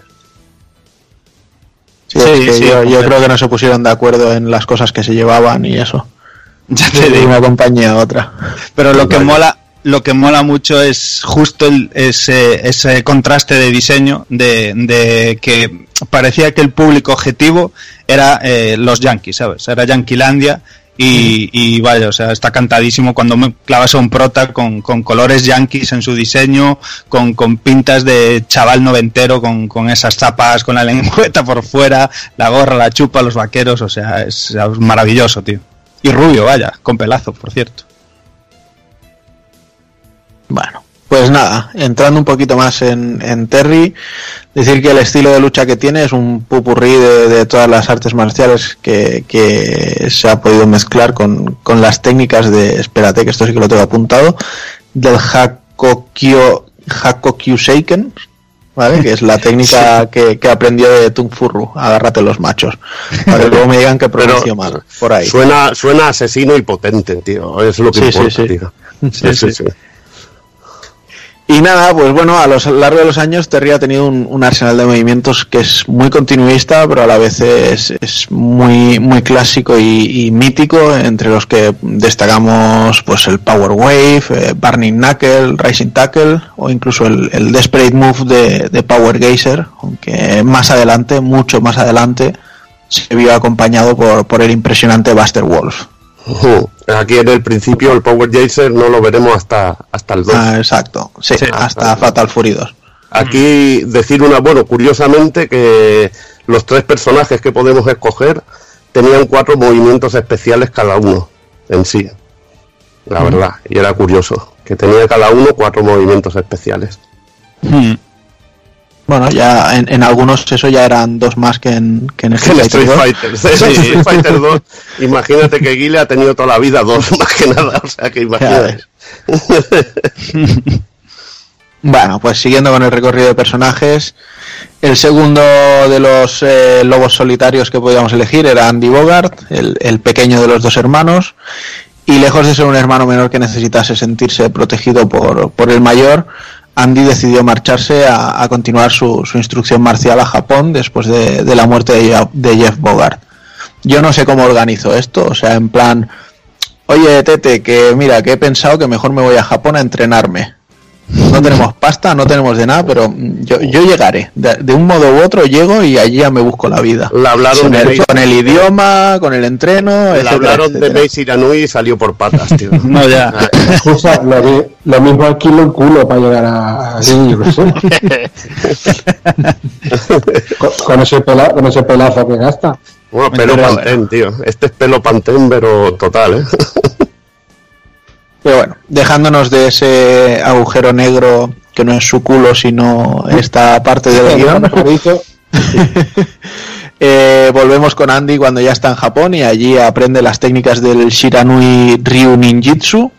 Sí, es Sí, que sí, yo, creo que no se pusieron de acuerdo en las cosas que se llevaban y eso. Ya te De digo. una compañía a otra. Pero lo que Vale. mola, lo que mola mucho es justo el- ese, ese contraste de diseño de, de que parecía que el público objetivo era eh, los Yankees, ¿sabes? Era Yanquilandia y, vaya, o sea, está cantadísimo cuando me clavas a un prota con, con colores Yankees en su diseño, con, con pintas de chaval noventero, con, con esas zapas, con la lengüeta por fuera, la gorra, la chupa, los vaqueros, o sea, es, es maravilloso, tío. Y rubio, vaya, con pelazo, por cierto. Bueno, pues nada, entrando un poquito más en, en Terry, decir que el estilo de lucha que tiene es un pupurrí de, de todas las artes marciales que, que se ha podido mezclar con, con las técnicas de, espérate que esto sí que lo tengo apuntado, del Hakokyo, Hakokyu Seiken, ¿vale? Que es la técnica que, que aprendió de Tung Furru, agárrate los machos, para que luego me digan que pronuncio mal, por ahí. Suena, suena asesino y potente, tío. Es lo que Sí, importa, sí. tío. Sí, sí, sí. Y nada, pues bueno, a lo largo de los años Terry ha tenido un, arsenal de movimientos que es muy continuista, pero a la vez es, es muy, muy clásico y, mítico, entre los que destacamos pues el Power Wave, eh, Burning Knuckle, Rising Tackle o incluso el, Desperate Move de, de Power Geyser, aunque más adelante, mucho más adelante, se vio acompañado por, por el impresionante Buster Wolf. Aquí en el principio el Power Jaser no lo veremos hasta, hasta el 2. Ah, exacto, sí, hasta Fatal Fury 2. Aquí decir una, bueno, curiosamente que los tres personajes que podemos escoger tenían cuatro movimientos especiales cada uno en sí. La Ujú. verdad, y era curioso, que tenía cada uno cuatro movimientos especiales. Bueno, ya en, en algunos eso ya eran dos más que en, que en Street 2. Fighter, en Street Fighter 2, imagínate que Guile ha tenido toda la vida dos más que nada, o sea que imagínate. Bueno, pues siguiendo con el recorrido de personajes, el segundo de los eh, lobos solitarios que podíamos elegir era Andy Bogart, el, el pequeño de los dos hermanos, y lejos de ser un hermano menor que necesitase sentirse protegido por, por el mayor, Andy decidió marcharse a, continuar su, su instrucción marcial a Japón después de, la muerte de, Jeff- Bogart. Yo no sé cómo organizó esto, o sea, en plan, oye Tete, que mira, que he pensado que mejor me voy a Japón a entrenarme. No tenemos pasta, no tenemos de nada, pero yo, yo llegaré. De, de un modo u otro llego y allí ya me busco la vida. Le hablaron con, de el, Mace- con el idioma, con el entreno, Le etcétera, hablaron de. Mace Iranui y salió por patas, tío. No, ya. Excusa, lo, mi- lo mismo alquilo el culo para llegar a. Con, con ese pela- con ese pelazo que gasta. Bueno, pelo pantén, tío. Este es pelo pantén, pero total, ¿eh? Pero bueno, dejándonos de ese agujero negro que no es su culo, sino esta parte del guion. Eh, volvemos con Andy cuando ya está en Japón y allí aprende las técnicas del Shiranui Ryu Ninjitsu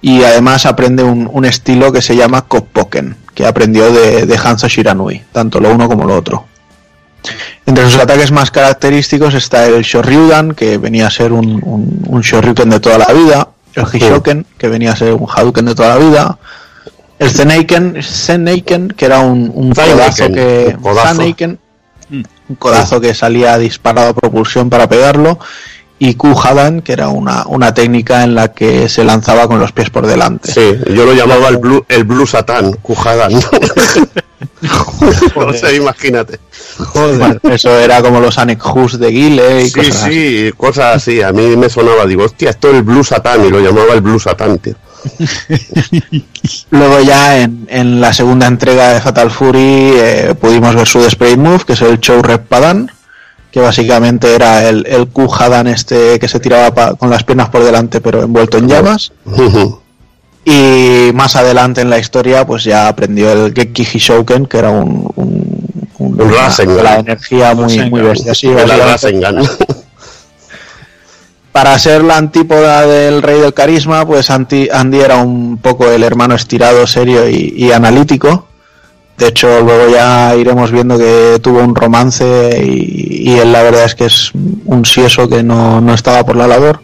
y además aprende un, un estilo que se llama Koppoken, que aprendió de, de Hanzo Shiranui, tanto lo uno como lo otro. Entre sus ataques más característicos está el Shoryudan, que venía a ser un, un, un Shoryuken de toda la vida, el Hishoken, que venía a ser un Hadouken de toda la vida, el Zeneiken, Zeneiken que era un, un codazo que... un codazo. Zaneiken, un codazo que salía disparado a propulsión para pegarlo, y Kuhadan, que era una, una técnica en la que se lanzaba con los pies por delante. Sí, yo lo llamaba el Blue, el blue Satán, Kujadan. no sé, imagínate. Bueno, eso era como los Anekhus de Guile y Sí, cosas así. sí, cosas así. A mí me sonaba, digo, hostia, esto es el Blue Satán y lo llamaba el Blue Satán, tío. Luego ya en, en la segunda entrega de Fatal Fury eh, pudimos ver su Desperate Move, que es el Chow Rep Padan, que básicamente era el, el Kuhadan este que se tiraba pa- con las piernas por delante pero envuelto en llamas. Y más adelante en la historia pues ya aprendió el Gekki Hishouken, que era un, un, un- Un una- Rasengan. la energía muy, muy bestia. Sí. Rasengan. Para ser la antípoda del rey del carisma, pues Andy era un poco el hermano estirado, serio y, y analítico. De hecho, luego ya iremos viendo que tuvo un romance y, él la verdad es que es un sieso que no, no estaba por la labor.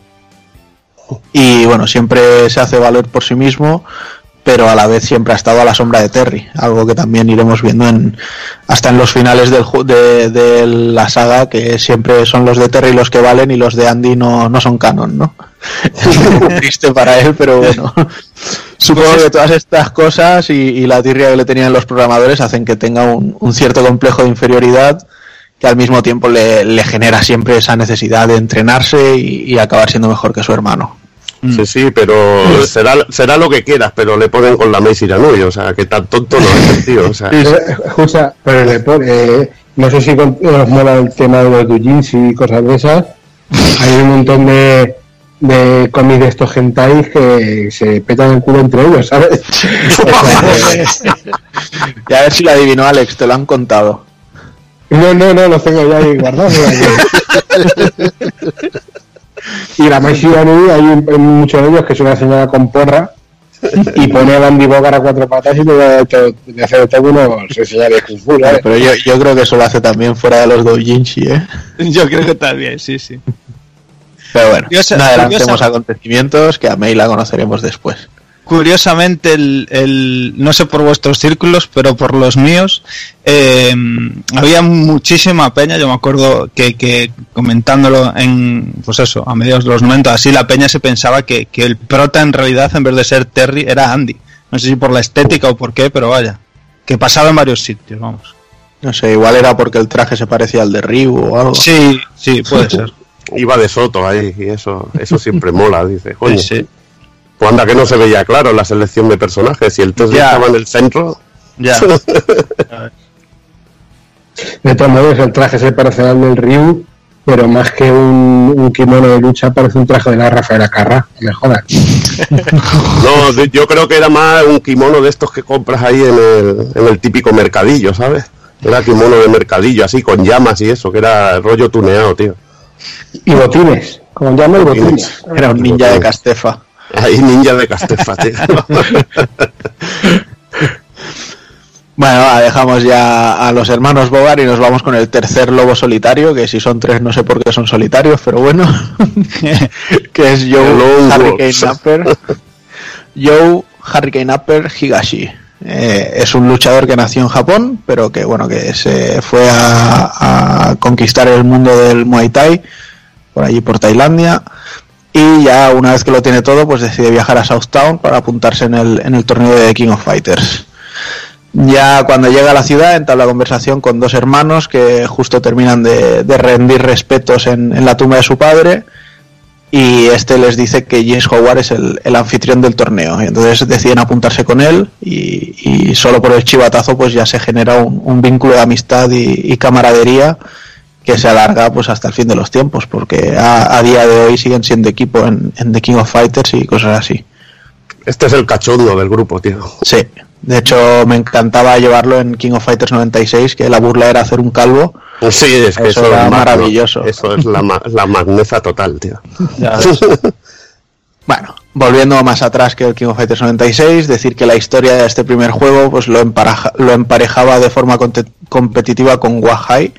Y bueno, siempre se hace valer por sí mismo, pero a la vez siempre ha estado a la sombra de Terry, algo que también iremos viendo en, hasta en los finales del, de, de la saga, que siempre son los de Terry los que valen y los de Andy no, no son canon, ¿no? Es triste para él, pero bueno. Supongo Pues es- que todas estas cosas y, y la tirria que le tenían los programadores hacen que tenga un, un cierto complejo de inferioridad que al mismo tiempo le, le genera siempre esa necesidad de entrenarse y, y acabar siendo mejor que su hermano. Sí, sí, pero será, será lo que quieras, pero le ponen con la Mace Iranui, o sea, que tan tonto no es el tío, o sea. Eh, Escucha, pero le pone, eh, no sé si con- os mola el tema de los doujins y cosas de esas. Hay un montón de, de cómics de estos hentais que se petan el culo entre ellos, ¿sabes? Y a ver si lo adivinó Alex, te lo han contado. No, no, no, los tengo ya ahí guardados. y la Iranui, hay en muchos de ellos que es una señora con porra y pone a Bandy Bogart a cuatro patas y le, hace de todo unos señales Kung Fu. Pero yo, yo creo que eso lo hace también fuera de los doujinshi, ¿eh? Yo creo que también, sí, sí. Pero bueno, Curiosa- no adelantemos acontecimientos que a May la conoceremos después. Curiosamente, el, el- no sé por vuestros círculos, pero por los míos, eh, había muchísima peña. Yo me acuerdo que, que comentándolo en, pues eso, a mediados de los 90, así la peña se pensaba que, que el prota en realidad, en vez de ser Terry, era Andy. No sé si por la estética o por qué, pero vaya. Que pasaba en varios sitios, vamos. No sé, igual era porque el traje se parecía al de Ryu o algo. Sí, sí, puede ser. Iba de Soto ahí, y eso, eso siempre mola, dice, coño. Sí, sí. Pues anda que no se veía claro la selección de personajes, y el Ya. estaba en el centro. Ya. De todos modos, el traje se parece al del Ryu, pero más que un, un kimono de lucha, parece un traje de la Rafaela Carrá. No me jodas. No, yo creo que era más un kimono de estos que compras ahí en el, en el típico mercadillo, ¿sabes? Era kimono de mercadillo, así, con llamas y eso, que era rollo tuneado, tío. Y botines, como llama el botines. Era un ninja de Castefa. Ahí ninja de Castefa, tío. Bueno, va, dejamos ya a los hermanos Bogar y nos vamos con el tercer lobo solitario, que si son tres no sé por qué son solitarios, pero bueno, que es Joe Hurricane. Upper. Joe Hurricane Upper Higashi. Eh, es un luchador que nació en Japón, pero que bueno, que se fue a, a conquistar el mundo del Muay Thai, por allí por Tailandia. Y ya una vez que lo tiene todo, pues decide viajar a Southtown para apuntarse en el, en el torneo de King of Fighters. Ya cuando llega a la ciudad entabla conversación con dos hermanos que justo terminan de, de rendir respetos en, en la tumba de su padre y este les dice que James Howard es el, el anfitrión del torneo. Y entonces deciden apuntarse con él y, y solo por el chivatazo pues ya se genera un, un vínculo de amistad y, y camaradería que se alarga pues hasta el fin de los tiempos porque a, a día de hoy siguen siendo equipo en, en The King of Fighters y cosas así. Este es el cachondo del grupo, tío. Sí, de hecho me encantaba llevarlo en King of Fighters 96, que la burla era hacer un calvo. Sí, es que Eso eso, era es maravilloso. Eso es la, ma- la magneza total, tío. Bueno, volviendo más atrás que el King of Fighters 96, decir que la historia de este primer juego pues lo, empareja- lo emparejaba de forma competitiva con Wahai,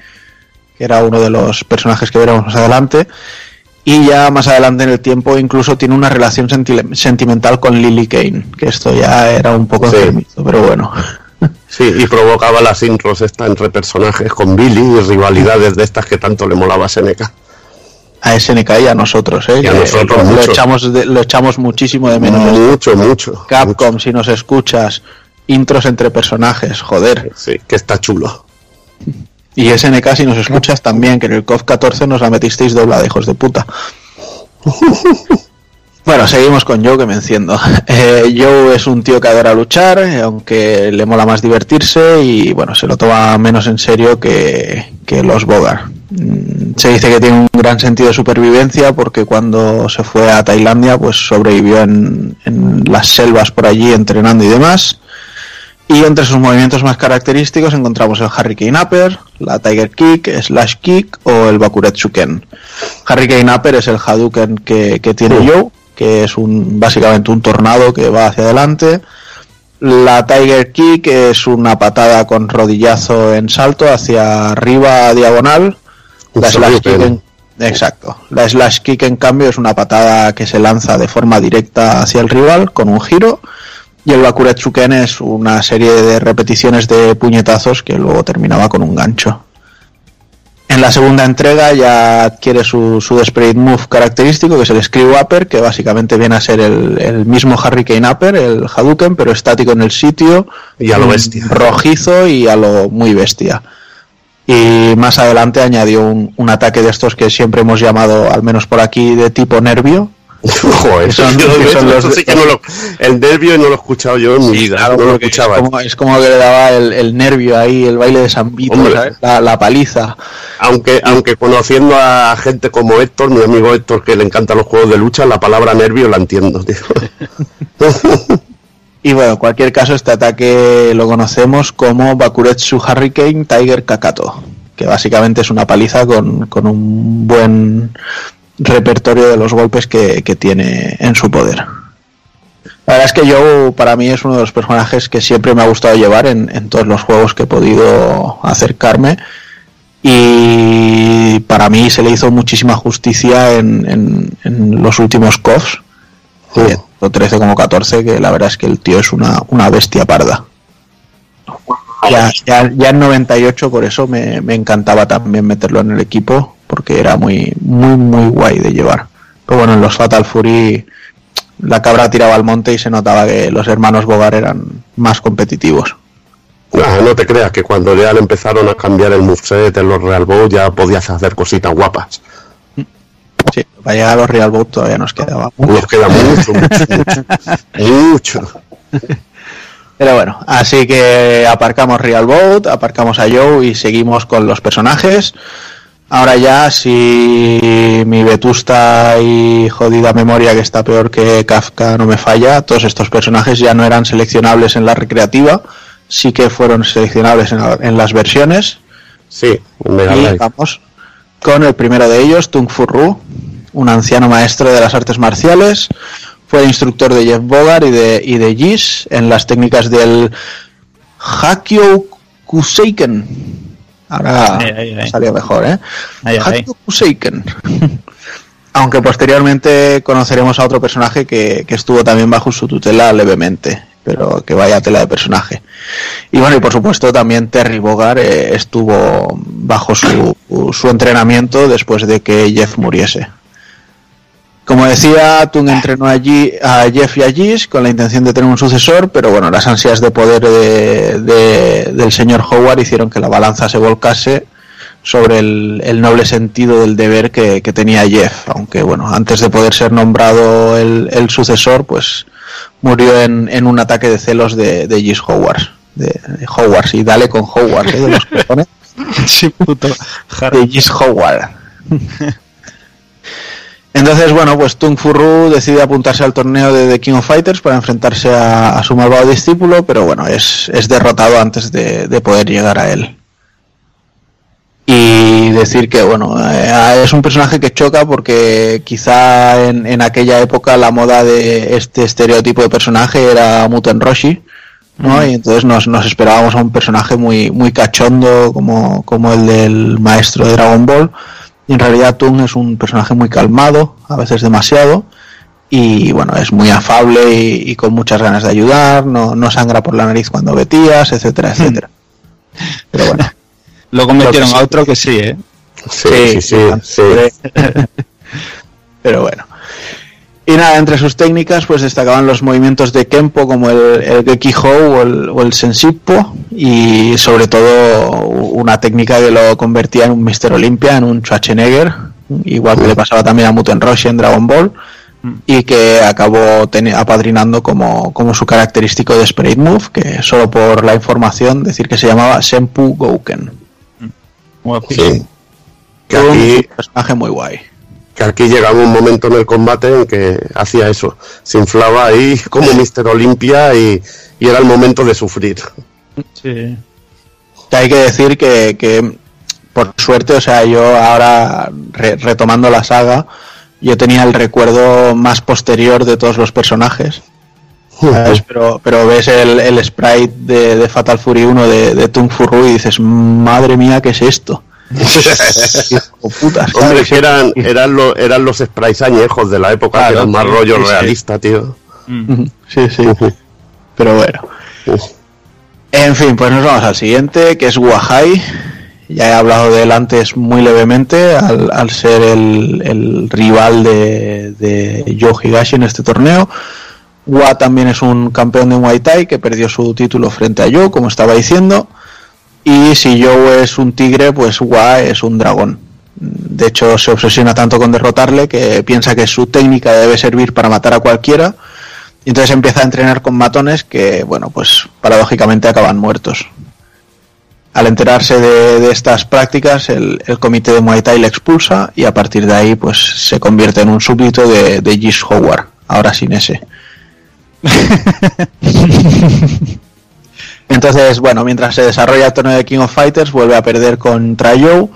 que era uno de los personajes que veremos más adelante. Y ya más adelante en el tiempo incluso tiene una relación senti- sentimental con Lily Kane, que esto ya era un poco Sí. enfermizo, pero bueno. Sí, y provocaba las intros esta entre personajes con Billy y rivalidades de estas que tanto le molaba a Seneca. a SNK y a nosotros, ¿eh? Y a nosotros lo, mucho. echamos de- lo echamos muchísimo de menos. Mucho, mucho. Capcom, si nos escuchas, intros entre personajes, joder. Sí, que está chulo. Y SNK, si nos escuchas también, que en el COF 14 nos la metisteis doblada, hijos de puta. Bueno, seguimos con Joe, que me enciendo. Eh, Joe es un tío que adora luchar, aunque le mola más divertirse y bueno, se lo toma menos en serio que, que los Bogart. Mm, Se dice que tiene un gran sentido de supervivencia porque cuando se fue a Tailandia pues sobrevivió en, en las selvas por allí entrenando y demás. Y entre sus movimientos más característicos encontramos el Hurricane Upper, la Tiger Kick, Slash Kick o el Bakuretsu Ken. Hurricane Upper es el Hadouken que, que tiene Joe, que es un básicamente un tornado que va hacia adelante. La Tiger Kick es una patada con rodillazo en salto hacia arriba diagonal. La Slash Kick en- Exacto. La Slash Kick, en cambio, es una patada que se lanza de forma directa hacia el rival con un giro. Y el Bakuretsu Ken es una serie de repeticiones de puñetazos que luego terminaba con un gancho. En la segunda entrega ya adquiere su, su Desperate Move característico, que es el Screw Upper, que básicamente viene a ser el, el mismo Hurricane Upper, el Hadouken, pero estático en el sitio. Y a lo bestia. Rojizo y a lo muy bestia. Y más adelante añadió un, un ataque de estos que siempre hemos llamado, al menos por aquí, de tipo nervio. Joder, Que son- yo- que eso- son los- eso sí que no lo- el nervio no lo he escuchado yo en mi vida, Claro, no lo escuchaba. Es como, es como que le daba el, el nervio ahí, el baile de San Vito, Hombre. ¿sabes? la, la paliza. Aunque, aunque conociendo a gente como Héctor, mi amigo Héctor, que le encantan los juegos de lucha, la palabra nervio la entiendo, tío. Y bueno, en cualquier caso, este ataque lo conocemos como Bakuretsu Hurricane Tiger Kakato, que básicamente es una paliza con, con un buen repertorio de los golpes que, que tiene en su poder. La verdad es que Joe para mí es uno de los personajes que siempre me ha gustado llevar en, en todos los juegos que he podido acercarme y para mí se le hizo muchísima justicia en, en- en los últimos KOFs, eh, tanto 13 como 14, que la verdad es que el tío es una, una bestia parda. Ya, ya, ya en 98 por eso me, me encantaba también meterlo en el equipo, porque era muy, muy, muy guay de llevar. Pero bueno, en los Fatal Fury la cabra tiraba al monte y se notaba que los hermanos Bogar eran más competitivos. Ah, no te creas que cuando ya le empezaron a cambiar el moveset en los Real Bowl ya podías hacer cositas guapas. Sí, para llegar a los Real Boat todavía nos quedaba. Nos queda mucho, mucho, mucho. mucho. Pero bueno, así que aparcamos Real Boat, aparcamos a Joe y seguimos con los personajes. Ahora ya, si mi vetusta y jodida memoria que está peor que Kafka no me falla, todos estos personajes ya no eran seleccionables en la recreativa, sí que fueron seleccionables en, en las versiones. Sí, Mega Y vamos con el primero de ellos, Tung Fu Ru, un anciano maestro de las artes marciales. Fue instructor de Jeff Bogart y de, y de Gis en las técnicas del Hakyo Kuseiken. Ahora ahí. salió mejor, ¿eh? Aunque posteriormente conoceremos a otro personaje que, que estuvo también bajo su tutela levemente, pero que vaya tela de personaje. Y bueno, y por supuesto también Terry Bogard eh, estuvo bajo su, su entrenamiento después de que Jeff muriese. Como decía, Tung entrenó allí a Jeff y a Gis con la intención de tener un sucesor, pero bueno, las ansias de poder de- de- del señor Howard hicieron que la balanza se volcase sobre el, el noble sentido del deber que, que tenía Jeff, aunque bueno, antes de poder ser nombrado el, el sucesor, pues murió en, en un ataque de celos de, de Gis Howard. De, Howard, sí, dale con Howard, ¿eh? de los cojones. Sí, puto. de Gis Howard. Entonces, bueno, pues Tung Furru decide apuntarse al torneo de The King of Fighters para enfrentarse a, a su malvado discípulo, pero bueno, es, es derrotado antes de, de poder llegar a él. Y decir que, bueno, eh, es un personaje que choca porque quizá en, en aquella época la moda de este estereotipo de personaje era Muten Roshi, ¿no? Y entonces nos, nos esperábamos a un personaje muy, muy cachondo como, como el del maestro de Dragon Ball. Y en realidad Tung es un personaje muy calmado, a veces demasiado. Y bueno, es muy afable y, y con muchas ganas de ayudar, no, no sangra por la nariz cuando vetías, etcétera, etcétera. Pero bueno. Lo que a otro que sí, ¿eh? Sí, sí, sí, sí. Pero bueno. Y nada, entre sus técnicas pues destacaban los movimientos de Kempo como el, el Geki Hou o el, o el Sensippo y sobre todo una técnica que lo convertía en un Mr. Olympia, en un Schwarzenegger, igual que le pasaba también a Muten Roshi en Dragon Ball y que acabó apadrinando como, como su característico de Spirit Move, que solo por la información decir que se llamaba Senpu Gouken. Sí. Que Un personaje muy guay. Que aquí llegaba un momento en el combate en que hacía eso. Se inflaba ahí como Mr. Olympia y, y era el momento de sufrir. Sí. Que hay que decir que, que, por suerte, o sea, yo ahora re- retomando la saga, yo tenía el recuerdo más posterior de todos los personajes. ¿sabes? Pero, pero ves el, el sprite de, de Fatal Fury 1 de, de Tung Fu y dices, madre mía, ¿qué es esto? Hombre, que eran, eran, lo- eran los sprites añejos de la época, que Claro, eran más rollo sí, sí. realista, tío. Mm. Sí, sí. Pero bueno. En fin, pues nos vamos al siguiente, que es Wahai. ya he hablado de él antes muy levemente, al, al ser el, el rival de, de Joe Higashi en este torneo. Wa también es un campeón de Muay Thai que perdió su título frente a Joe, como estaba diciendo. Y si Joe es un tigre, pues Wa es un dragón. De hecho, se obsesiona tanto con derrotarle que piensa que su técnica debe servir para matar a cualquiera. Y entonces empieza a entrenar con matones que, bueno, pues paradójicamente acaban muertos. Al enterarse de, estas prácticas, el, comité de Muay Thai le expulsa y a partir de ahí, pues se convierte en un súbdito de, de Gis Howard, ahora sin ese. Entonces, bueno, mientras se desarrolla el torneo de King of Fighters, vuelve a perder contra Joe.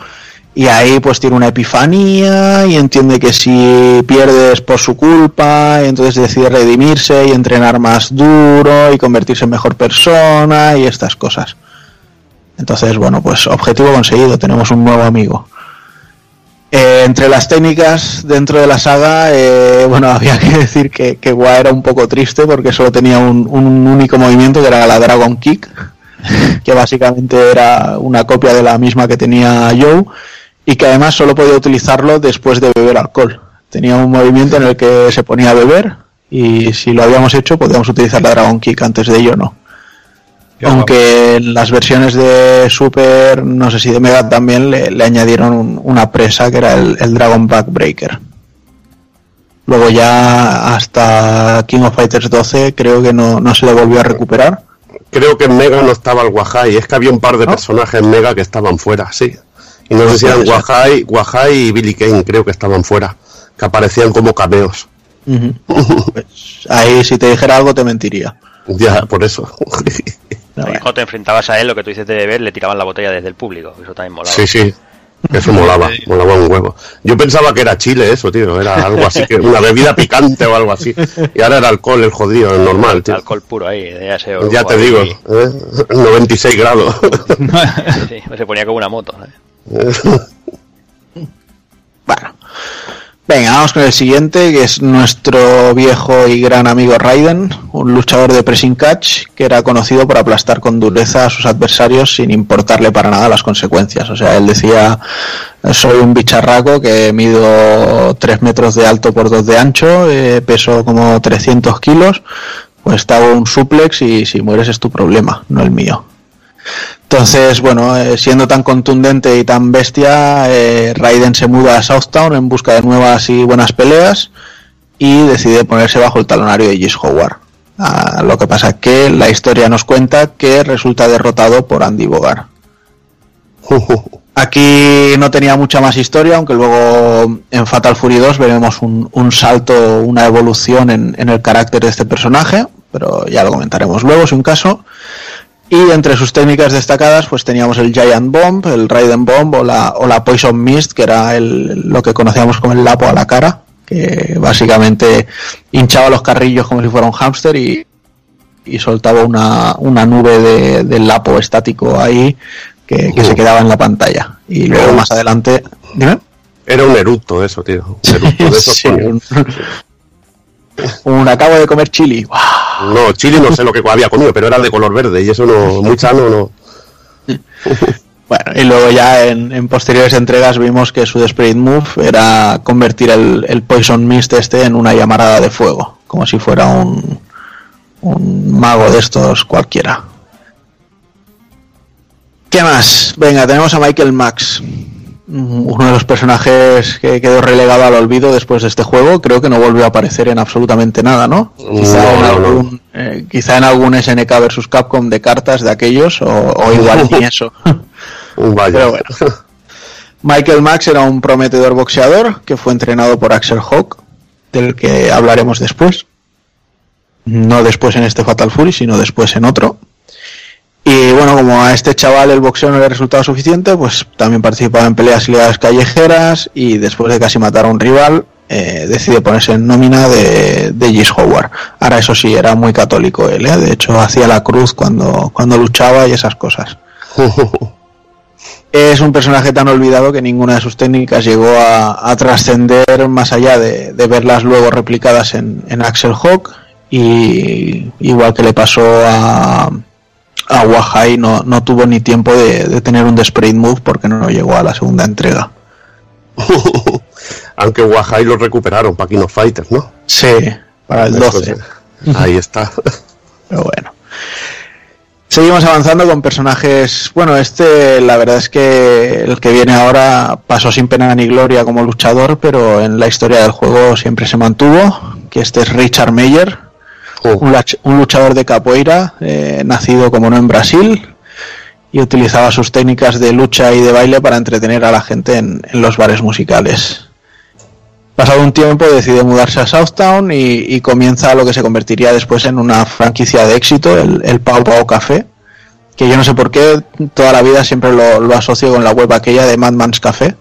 Y ahí pues tiene una epifanía y entiende que si pierdes por su culpa, y entonces decide redimirse y entrenar más duro y convertirse en mejor persona y estas cosas. Entonces, bueno, pues objetivo conseguido, tenemos un nuevo amigo. Eh, entre las técnicas dentro de la saga, eh, bueno, había que decir que, que Wa era un poco triste porque solo tenía un, un único movimiento que era la Dragon Kick, que básicamente era una copia de la misma que tenía Joe y que además solo podía utilizarlo después de beber alcohol. Tenía un movimiento en el que se ponía a beber y si lo habíamos hecho podíamos utilizar la Dragon Kick antes de ello no. Aunque en las versiones de Super, no sé si de Mega también, le, le añadieron un- una presa que era el, el Dragon Backbreaker. Luego ya hasta King of Fighters 12 creo que no, no se le volvió a recuperar. Creo que en Mega no estaba el Wahai, es que había un par de personajes en Mega que estaban fuera, sí. Y no sé si eran puede ser. Wahai, Wahai y Billy Kane, creo que estaban fuera, que aparecían como cameos. Pues ahí si te dijera algo te mentiría. Ya, por eso. Pero Y bueno. Cuando te enfrentabas a él, lo que tú dices de beber, le tiraban la botella desde el público. Eso también molaba. Sí, sí. Eso molaba, molaba un huevo. Yo pensaba que era chile eso, tío. Era algo así, que una bebida picante o algo así. Y ahora era alcohol, el jodido, el normal, tío. Alcohol puro ahí. Ya, te digo, ¿eh? 96 grados. Sí, se ponía como una moto. ¿eh? Bueno. Venga, vamos con el siguiente, que es nuestro viejo y gran amigo Raiden, un luchador de pressing catch que era conocido por aplastar con dureza a sus adversarios sin importarle para nada las consecuencias. O sea, él decía, soy un bicharraco que mido 3 metros de alto por 2 de ancho, eh, peso como 300 kilos, pues te un suplex y si mueres es tu problema, no el mío. Entonces, bueno, eh, siendo tan contundente y tan bestia, eh, Raiden se muda a Southtown en busca de nuevas y buenas peleas y decide ponerse bajo el talonario de Gis Howard. Ah, lo que pasa es que la historia nos cuenta que resulta derrotado por Andy Bogart. Aquí no tenía mucha más historia, aunque luego en Fatal Fury 2 veremos un, un salto, una evolución en, en el carácter de este personaje, pero ya lo comentaremos luego, si un caso. Y entre sus técnicas destacadas, pues teníamos el Giant Bomb, el Raiden Bomb o la, o la Poison Mist, que era el, lo que conocíamos como el lapo a la cara, que básicamente hinchaba los carrillos como si fuera un hámster y, y soltaba una, una nube de, de lapo estático ahí que, que se quedaba en la pantalla. Y luego más adelante... Dime. Era un eructo eso, tío. Un eructo de esos Sí, un, un acabo de comer chili. No, chili no sé lo que había comido, pero era de color verde y eso no, muy sano, no. Bueno, y luego ya en, en posteriores entregas vimos que su Desperate Move era convertir el, el Poison Mist este en una llamarada de fuego, como si fuera un, un mago de estos cualquiera. ¿Qué más? Venga, tenemos a Michael Max, uno de los personajes que quedó relegado al olvido después de este juego. Creo que no volvió a aparecer en absolutamente nada, ¿no? Quizá, en, no. eh, quizá en algún SNK vs Capcom de cartas de aquellos, o, o igual ni eso. Vaya. Pero bueno. Michael Max era un prometedor boxeador que fue entrenado por Axel Hawk, del que hablaremos después. No después en este Fatal Fury, sino después en otro. Y bueno, como a este chaval el boxeo no le resultaba suficiente, pues también participaba en peleas ilegales callejeras y después de casi matar a un rival, eh, decide ponerse en nómina de, de Gis Howard. Ahora eso sí, era muy católico él, ¿eh? de hecho hacía la cruz cuando, cuando luchaba y esas cosas. Es un personaje tan olvidado que ninguna de sus técnicas llegó a, a trascender más allá de, de verlas luego replicadas en, en Axel Hawk y igual que le pasó a, a Wahai no, no tuvo ni tiempo de, de tener un Sprint Move porque no llegó a la segunda entrega. Aunque Wahai lo recuperaron para Kino Fighters, ¿no? Sí, para el 12. Ahí está. Pero bueno. Seguimos avanzando con personajes. Bueno, este, la verdad es que el que viene ahora pasó sin pena ni gloria como luchador, pero en la historia del juego siempre se mantuvo. Que este es Richard Meyer, un, luchador de capoeira, eh, nacido como no en Brasil, y utilizaba sus técnicas de lucha y de baile para entretener a la gente en, en los bares musicales. Pasado un tiempo decide mudarse a Southtown y, y comienza lo que se convertiría después en una franquicia de éxito, el, el Pau Pau Café, que yo no sé por qué toda la vida siempre lo, lo asocio con la web aquella de Madman's Café,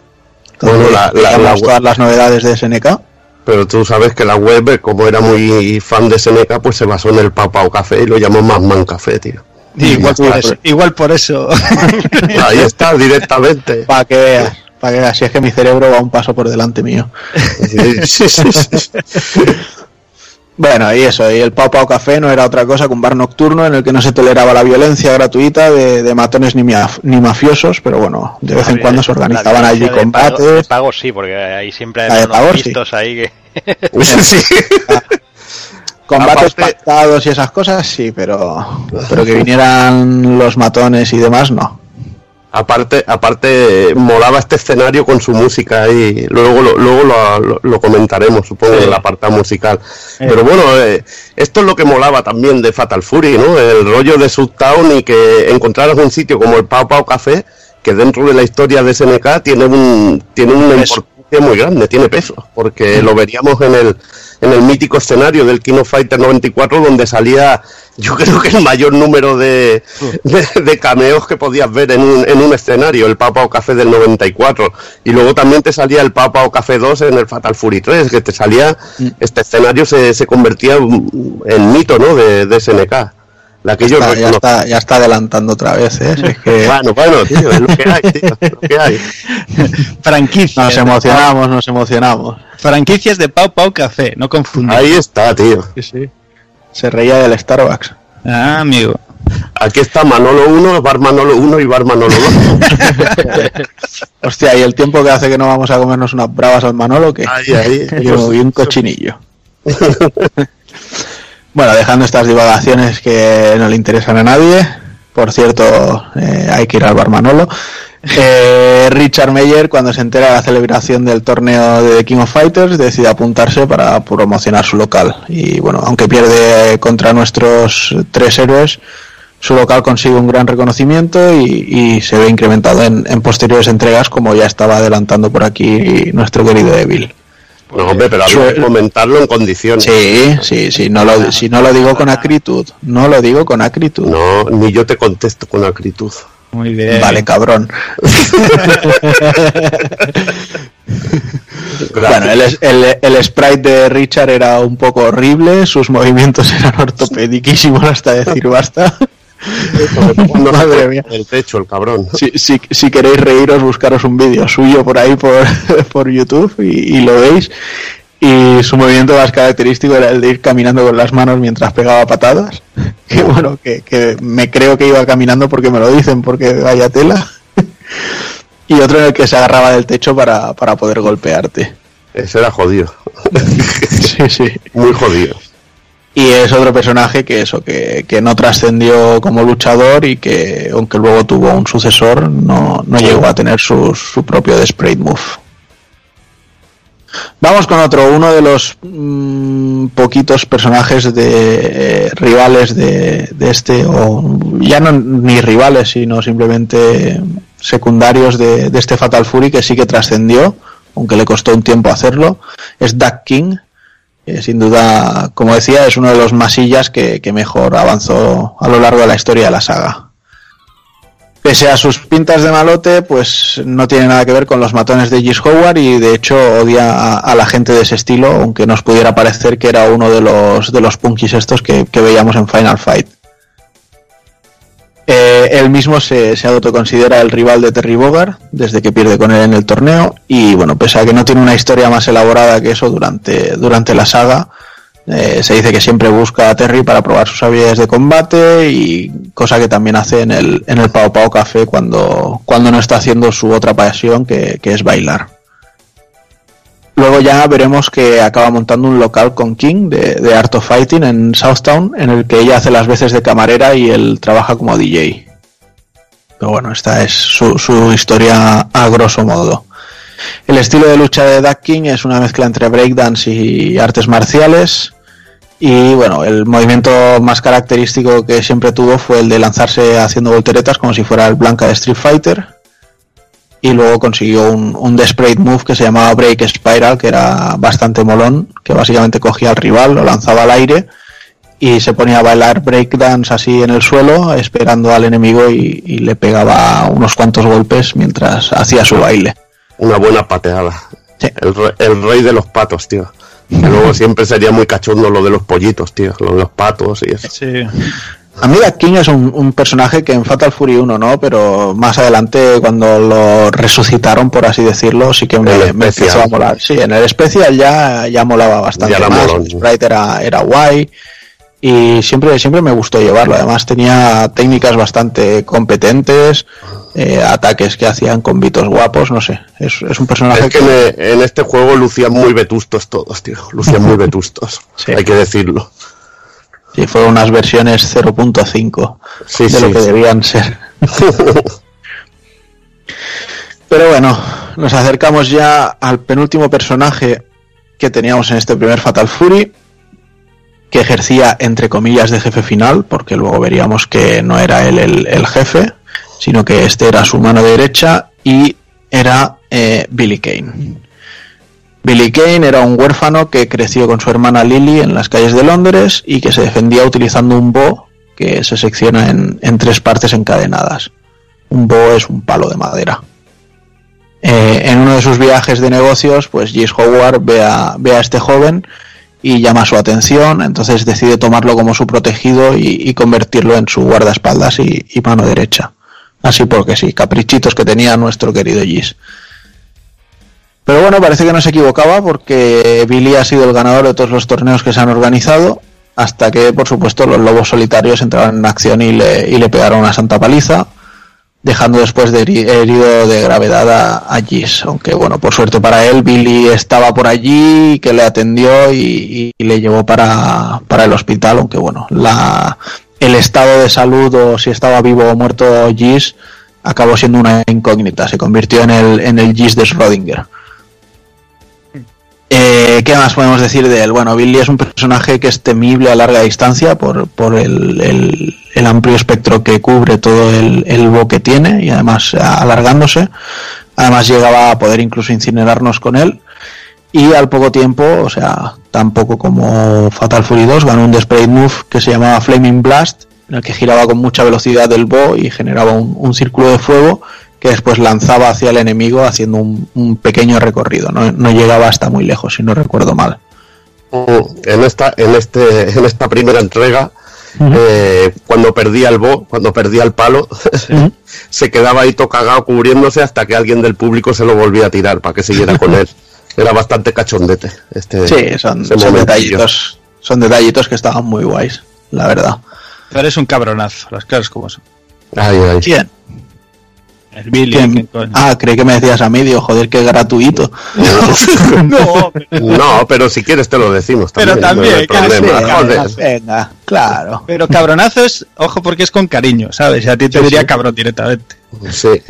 donde Bueno, la- la- veíamos la web- todas las novedades de SNK. Pero tú sabes que la web, como era muy fan de SNK, pues se basó en el Papao Café y lo llamó Madman Café, tío. Igual por eso. Igual por eso. Ahí está, directamente. Para que veas, para que veas, si es que mi cerebro va un paso por delante mío. Bueno, y eso, y el Pau Pau Café no era otra cosa que un bar nocturno en el que no se toleraba la violencia gratuita de, de matones ni, maf- ni mafiosos, pero bueno, de vez en cuando se organizaban allí violencia de pago- De combates. pago sí, porque ahí siempre hay unos sí. listos ahí que... Combates Aparte- pactados y esas cosas, sí, pero, pero que vinieran los matones y demás, no. Aparte, aparte molaba este escenario con su música y luego lo, luego lo, lo- lo comentaremos, supongo, en el apartado musical. Pero bueno, eh, esto es lo que molaba también de Fatal Fury, ¿no? El rollo de Subtown y que encontraras un sitio como el Pau Pau Café, que dentro de la historia de SNK tiene un tiene una importancia muy grande, tiene peso, porque lo veríamos en el en el mítico escenario del Kino Fighter 94 donde salía yo creo que el mayor número de, de, de cameos que podías ver en un, en un escenario, el Papa o Café del 94. Y luego también te salía el Papa o Café 2 en el Fatal Fury 3, que te salía, este escenario se, se convertía en mito, ¿no? De, de SNK. La que yo Está- ya, está, ya está adelantando otra vez, ¿eh? Si es que Bueno, bueno, tío, es lo que hay, tío, es lo que hay. Franquicias. nos de emocionamos, nos emocionamos. Franquicias de Pau Pau Café, no confundir. Ahí está, tío. Sí, sí. Se reía del Starbucks. Ah, amigo. Aquí está Manolo 1, Bar Manolo 1 y Bar Manolo 2. Hostia, y el tiempo que hace que no vamos a comernos unas bravas al Manolo, que Ahí, ahí. y un- y un cochinillo. Bueno, dejando estas divagaciones que no le interesan a nadie, por cierto, eh, hay que ir al bar Manolo. Eh, Richard Meyer, cuando se entera de la celebración del torneo de King of Fighters, decide apuntarse para promocionar su local. Y bueno, aunque pierde contra nuestros tres héroes, su local consigue un gran reconocimiento y, y se ve incrementado en, en posteriores entregas, como ya estaba adelantando por aquí nuestro querido Evil. No, hombre, pero había que comentarlo en condiciones. Sí, sí, sí, no lo, si no lo digo con acritud, no lo digo con acritud. No, ni yo te contesto con acritud. Muy bien. Vale, cabrón. Bueno, el, el, el sprite de Richard era un poco horrible, sus movimientos eran ortopediquísimos hasta decir basta. No Madre mía. El techo, el cabrón. Si, si, si queréis reíros, buscaros un vídeo suyo por ahí por, por YouTube y, y lo veis. Y su movimiento más característico era el de ir caminando con las manos mientras pegaba patadas. Que bueno, que, que me creo que iba caminando porque me lo dicen, porque vaya tela. Y otro en el que se agarraba del techo para, para poder golpearte. Ese era jodido. Sí, sí. Muy jodido. Y es otro personaje que eso, que, que no trascendió como luchador y que, aunque luego tuvo un sucesor, no, no llegó a tener su, su propio Sprite Move. Vamos con otro, uno de los mm, poquitos personajes de eh, rivales de, de este, o ya no ni rivales, sino simplemente secundarios de, de este Fatal Fury que sí que trascendió, aunque le costó un tiempo hacerlo, es Duck King, eh, sin duda, como decía, es uno de los masillas que, mejor avanzó a lo largo de la historia de la saga. Pese a sus pintas de malote, pues no tiene nada que ver con los matones de Gis Howard y de hecho odia a, la gente de ese estilo, aunque nos pudiera parecer que era uno de los, de los punkis estos que veíamos en Final Fight. Eh, él mismo se, se autoconsidera el rival de Terry Bogard desde que pierde con él en el torneo y bueno, pese a que no tiene una historia más elaborada que eso durante, durante la saga, Eh, se dice que siempre busca a Terry para probar sus habilidades de combate y cosa que también hace en el, en el Pao Pao Café cuando, cuando no está haciendo su otra pasión que, que es bailar. Luego ya veremos que acaba montando un local con King de, de Art of Fighting en Southtown, en el que ella hace las veces de camarera y él trabaja como DJ. Pero bueno, esta es su, su historia a grosso modo. El estilo de lucha de Duck King es una mezcla entre breakdance y artes marciales. Y bueno, el movimiento más característico que siempre tuvo fue el de lanzarse haciendo volteretas como si fuera el Blanca de Street Fighter. Y luego consiguió un, un Desperate Move que se llamaba Break Spiral, que era bastante molón, que básicamente cogía al rival, lo lanzaba al aire y se ponía a bailar breakdance así en el suelo, esperando al enemigo y, y le pegaba unos cuantos golpes mientras hacía su baile. Una buena pateada. El, re- el rey de los patos, tío. Que luego siempre sería muy cachondo lo de los pollitos, tío. Lo de los patos y eso. Sí. A mí King es un, un personaje que en Fatal Fury 1 no, pero más adelante cuando lo resucitaron, por así decirlo, sí que me, me empezó a molar. Sí, en el especial ya, ya molaba bastante Ya más, el sprite era, era guay y siempre, siempre me gustó llevarlo. Además tenía técnicas bastante competentes, eh, ataques que hacían con bitos guapos, no sé. Es, es un personaje Es que en, en este juego lucían muy vetustos todos, tío. Lucían muy vetustos. Sí. Hay que decirlo. Sí, fueron unas versiones 0.5 Sí, de sí, lo que debían ser. Pero bueno, nos acercamos ya al penúltimo personaje que teníamos en este primer Fatal Fury, que ejercía entre comillas de jefe final, porque luego veríamos que no era él el, el jefe, sino que este era su mano derecha y era eh, Billy Kane. Billy Kane era un huérfano que creció con su hermana Lily en las calles de Londres y que se defendía utilizando un bo que se secciona en, en tres partes encadenadas. Un bo es un palo de madera. Eh, en uno de sus viajes de negocios, pues Jace Howard ve a, ve a este joven y llama su atención, entonces decide tomarlo como su protegido y, convertirlo en su guardaespaldas y, y mano derecha. Así porque sí, caprichitos que tenía nuestro querido Jace. Pero bueno, parece que no se equivocaba porque Billy ha sido el ganador de todos los torneos que se han organizado, hasta que, por supuesto, los lobos solitarios entraron en acción y le, y le pegaron una santa paliza, dejando después de heri- herido de gravedad a, a Gis. Aunque, bueno, por suerte para él, Billy estaba por allí, que le atendió y, y le llevó para, para el hospital, aunque, bueno, la, el estado de salud o si estaba vivo o muerto Gis acabó siendo una incógnita, se convirtió en el, en el Gis de Schrödinger. Eh, ¿Qué más podemos decir de él? Bueno, Billy es un personaje que es temible a larga distancia por, por el, el- amplio espectro que cubre todo el, el bo que tiene y además alargándose. Además llegaba a poder incluso incinerarnos con él. Y al poco tiempo, o sea, tampoco como Fatal Fury 2, ganó un Desperate Move que se llamaba Flaming Blast, en el que giraba con mucha velocidad el bo y generaba un círculo de fuego que después lanzaba hacia el enemigo haciendo un, un pequeño recorrido. No, no llegaba hasta muy lejos, si no recuerdo mal. En esta, en este, en esta primera entrega, eh, cuando perdía el bo, cuando perdía el palo, se quedaba ahí todo cagado cubriéndose hasta que alguien del público se lo volvía a tirar para que siguiera con él. Era bastante cachondete. Este, Sí, son, detallitos, son detallitos que estaban muy guays, la verdad. Pero eres un cabronazo, las cosas como son. Ay, ay. ¿Quién? El Billy. Ah, creí que me decías a mí, digo, joder, qué gratuito. no, No, pero si quieres te lo decimos. Pero También, no hay también, problema, Venga, joder. venga, claro. Pero cabronazo es, ojo, porque es con cariño, ¿sabes? Y a ti te Sí, diría sí. cabrón directamente. Sí.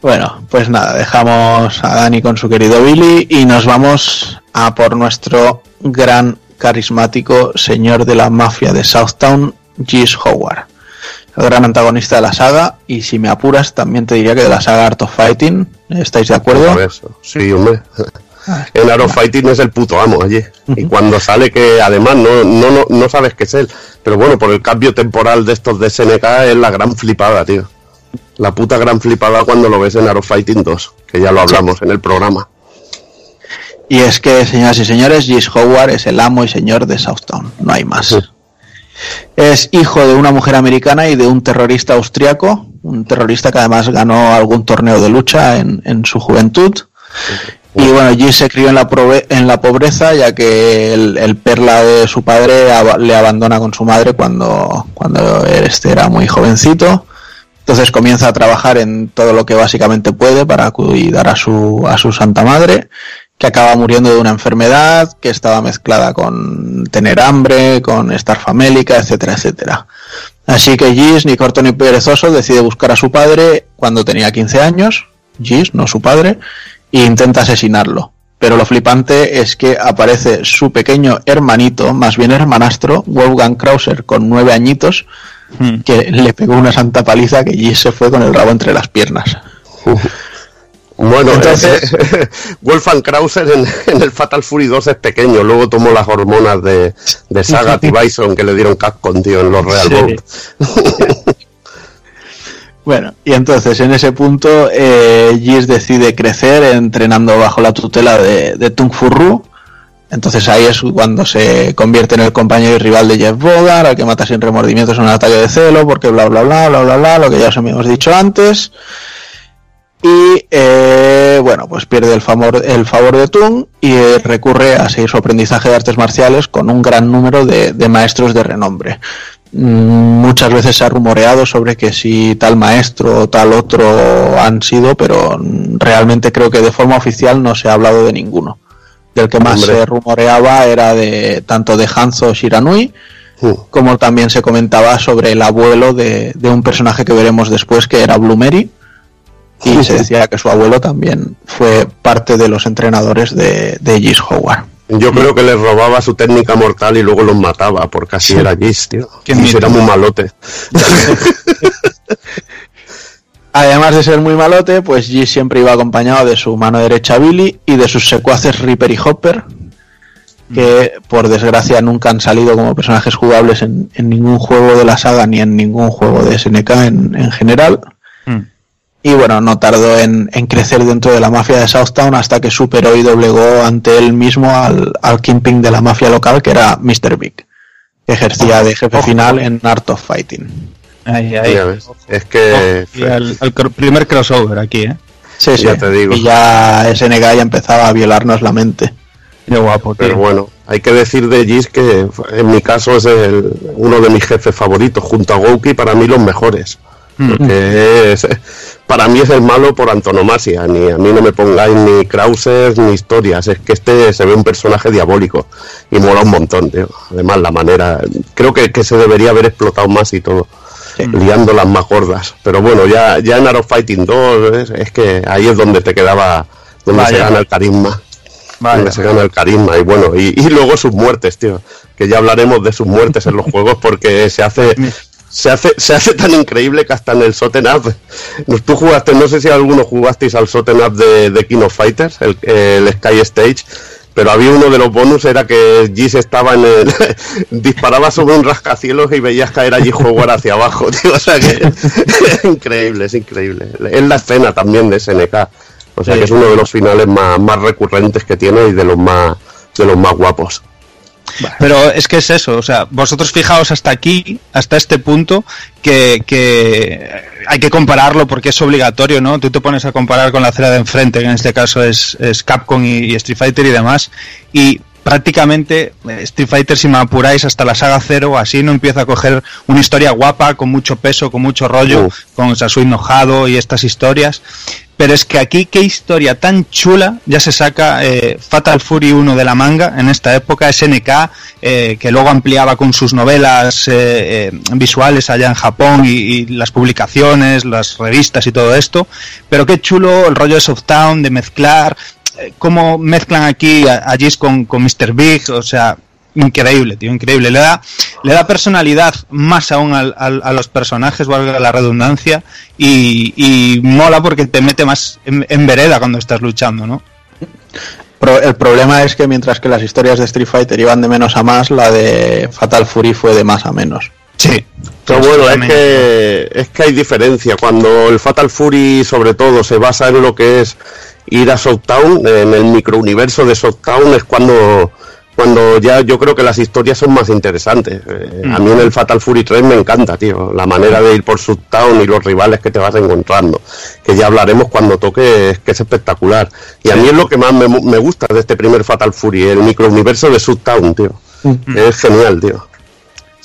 Bueno, pues nada, dejamos a Dani con su querido Billy y nos vamos a por nuestro gran carismático señor de la mafia de Southtown, Gis Howard. El gran antagonista de la saga y si me apuras también te diría que de la saga Art of Fighting. ¿Estáis de acuerdo? Eso. Sí, hombre. En Arrow Fighting es el puto amo allí. Y cuando sale que además no, no, no, no sabes qué es él. Pero bueno, por el cambio temporal de estos de SNK es la gran flipada, tío. La puta gran flipada cuando lo ves en Arrow Fighting 2, que ya lo hablamos en el programa. Y es que, señoras y señores, Gis Howard es el amo y señor de Southtown. No hay más. Es hijo de una mujer americana y de un terrorista austriaco, un terrorista que además ganó algún torneo de lucha en, en su juventud. Y bueno, Jis se crió en la, en la pobreza, ya que el, el perla de su padre le abandona con su madre cuando, cuando este era muy jovencito. Entonces comienza a trabajar en todo lo que básicamente puede para cuidar a su, a su santa madre, que acaba muriendo de una enfermedad que estaba mezclada con tener hambre, con estar famélica, etcétera, etcétera. Así que Gis, ni corto ni perezoso, decide buscar a su padre cuando tenía 15 años, Gis, no su padre, e intenta asesinarlo. Pero lo flipante es que aparece su pequeño hermanito, más bien hermanastro, Wolfgang Krauser, con nueve añitos, que le pegó una santa paliza que Gis se fue con el rabo entre las piernas. Bueno, Entonces- eh, Wolfgang Krauser en, en el Fatal Fury 2 es pequeño, luego tomó las hormonas de, de Sagat y Bison que le dieron Capcom, tío, en los Real Sí. World. Bueno, y entonces en ese punto eh, Gis decide crecer entrenando bajo la tutela de, de Tung Fu Ru. Entonces ahí es cuando se convierte en el compañero y rival de Jeff Bogart, al que mata sin remordimientos en un ataque de celo, porque bla bla bla bla bla bla, lo que ya os hemos dicho antes. Y eh, bueno, pues pierde el favor, el favor de Tung y eh, recurre a seguir su aprendizaje de artes marciales con un gran número de, de maestros de renombre. Mm, Muchas veces se ha rumoreado sobre que si tal maestro o tal otro han sido, pero realmente creo que de forma oficial no se ha hablado de ninguno. Del que más Hombre. se rumoreaba era de tanto de Hanzo Shiranui, Mm. como también se comentaba sobre el abuelo de, de un personaje que veremos después, que era Blue Y se decía que su abuelo también fue parte de los entrenadores de, de Gis Howard. Yo creo que les robaba su técnica mortal y luego los mataba, porque así era Gis, tío. Qué Y mito. era muy malote. Además de ser muy malote, pues Gis siempre iba acompañado de su mano derecha Billy y de sus secuaces Reaper y Hopper, que por desgracia nunca han salido como personajes jugables en, en ningún juego de la saga ni en ningún juego de SNK en, en general. Mm. Y bueno, no tardó en, en crecer dentro de la mafia de Southtown hasta que superó y doblegó ante él mismo al, al kingpin de la mafia local, que era Mr. Big, que ejercía de jefe final en Art of Fighting. Ahí, ahí. Ya ves. Es que Y al, primer crossover aquí, ¿eh? Sí, sí. Ya te digo. Y ya SNK ya empezaba a violarnos la mente. Qué guapo, tío. Pero bueno, hay que decir de Gis que en mi caso es el- uno de mis jefes favoritos, junto a Gouki, para mí los mejores. Mm. Porque es- para mí es el malo por antonomasia. Ni a mí no me pongáis ni Krauser ni historias. Es que este se ve un personaje diabólico y mola un montón, tío. Además, la manera. Creo que, que se debería haber explotado más y todo. Liando las más gordas. Pero bueno, ya, ya en Arrow Fighting 2 es, es que ahí es donde te quedaba. Donde Vaya. se gana el carisma Vaya. donde se gana el carisma y bueno y, y luego sus muertes tío que ya hablaremos de sus muertes en los juegos porque se hace se hace se hace tan increíble que hasta en el Soten Up no, tú jugaste no sé si alguno jugasteis al Soten Up de, de King of Fighters el, el Sky Stage pero había uno de los bonus era que Gis estaba en el disparaba sobre un rascacielos y veías caer allí jugar hacia abajo tío o sea que es increíble es increíble es la escena también de SNK o sea Sí. que es uno de los finales más, más recurrentes que tiene y de los más de los más guapos. Pero es que es eso, o sea, vosotros fijaos hasta aquí, hasta este punto, que, hay que compararlo porque es obligatorio, ¿no? Tú te pones a comparar con la acera de enfrente, que en este caso es, Capcom y Street Fighter y demás, y prácticamente eh, Street Fighter, si me apuráis, hasta la saga cero, así no empieza a coger una historia guapa, con mucho peso, con mucho rollo, Uf. con Sasui enojado y estas historias. Pero es que aquí, qué historia tan chula, ya se saca eh, Fatal Fury 1 de la manga en esta época, SNK, eh, que luego ampliaba con sus novelas eh, visuales allá en Japón y, y las publicaciones, las revistas y todo esto. Pero qué chulo el rollo de Softtown, de mezclar, cómo mezclan aquí a, a con, con Mr. Big, o sea, increíble, tío, increíble. Le da, le da personalidad más aún al- a los personajes, valga la redundancia, y, y mola porque te mete más en, vereda cuando estás luchando, ¿no? El problema es que mientras que las historias de Street Fighter iban de menos a más, la de Fatal Fury fue de más a menos. Sí. Pero bueno, es que, es que hay diferencia. Cuando el Fatal Fury, sobre todo, se basa en lo que es ir a Southtown, en el microuniverso de Southtown, es cuando, cuando ya yo creo que las historias son más interesantes. Eh, A mí en el Fatal Fury 3 me encanta, tío, la manera de ir por Subtown y los rivales que te vas encontrando, que ya hablaremos cuando toque, es que es espectacular. Y a mí es lo que más me, me gusta de este primer Fatal Fury, el microuniverso de Subtown, tío. Es genial, tío.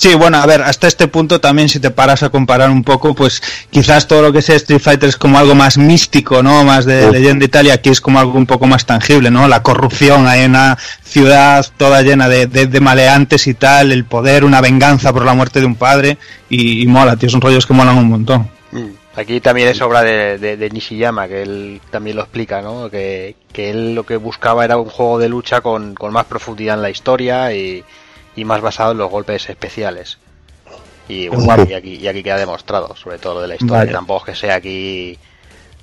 Sí, bueno, a ver, hasta este punto también si te paras a comparar un poco, pues quizás todo lo que sea Street Fighter es como algo más místico, ¿no? Más de leyenda y tal, y aquí es como algo un poco más tangible, ¿no? La corrupción, hay una ciudad toda llena de, de- de maleantes y tal, el poder, una venganza por la muerte de un padre, y, y mola, tío, son rollos que molan un montón. Aquí también es obra de, de- de Nishiyama, que él también lo explica, ¿no? Que, que él lo que buscaba era un juego de lucha con, con más profundidad en la historia y, y más basado en los golpes especiales. Y, bueno, y, aquí, y aquí queda demostrado, sobre todo lo de la historia. Vaya. Tampoco es que sea aquí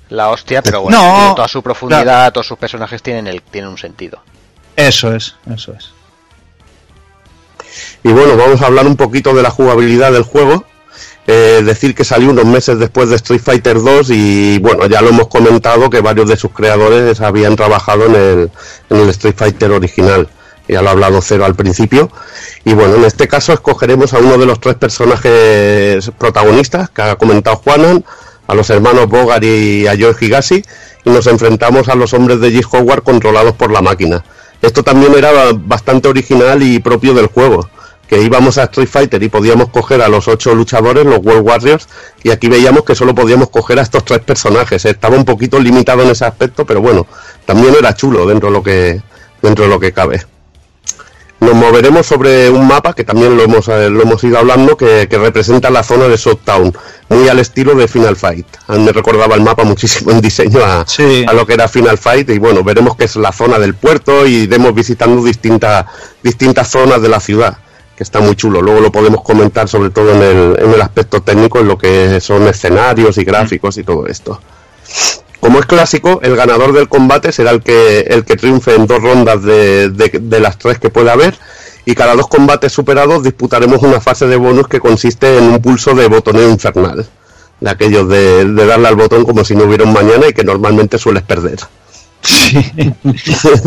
la hostia, pero bueno, No, toda su profundidad, todos sus personajes tienen, el, tienen un sentido. Eso es, eso es. Y bueno, vamos a hablar un poquito de la jugabilidad del juego. Eh, decir que salió unos meses después de Street Fighter 2 y bueno, ya lo hemos comentado que varios de sus creadores habían trabajado en el, en el Street Fighter original. Ya lo ha hablado Cero al principio. Y bueno, en este caso escogeremos a uno de los tres personajes protagonistas que ha comentado Juanan, a los hermanos Bogart y a Joe Higashi, y nos enfrentamos a los hombres de G. Howard controlados por la máquina. Esto también era bastante original y propio del juego, que íbamos a Street Fighter y podíamos coger a los ocho luchadores, los World Warriors, y aquí veíamos que solo podíamos coger a estos tres personajes. Estaba un poquito limitado en ese aspecto, pero bueno, también era chulo dentro de lo que, dentro de lo que cabe. Nos moveremos sobre un mapa que también lo hemos, eh, lo hemos ido hablando, que, que representa la zona de Showtown, muy al estilo de Final Fight. A mí me recordaba el mapa muchísimo en diseño a, a lo que era Final Fight y bueno, veremos que es la zona del puerto y iremos visitando distintas, distintas zonas de la ciudad, que está muy chulo. Luego lo podemos comentar sobre todo en el, en el aspecto técnico, en lo que son escenarios y gráficos y todo esto. Como es clásico, el ganador del combate será el que, el que triunfe en dos rondas de, de- de las tres que pueda haber. Y cada dos combates superados disputaremos una fase de bonus que consiste en un pulso de botoneo infernal. De aquellos de, de darle al botón como si no hubiera un mañana y que normalmente sueles perder.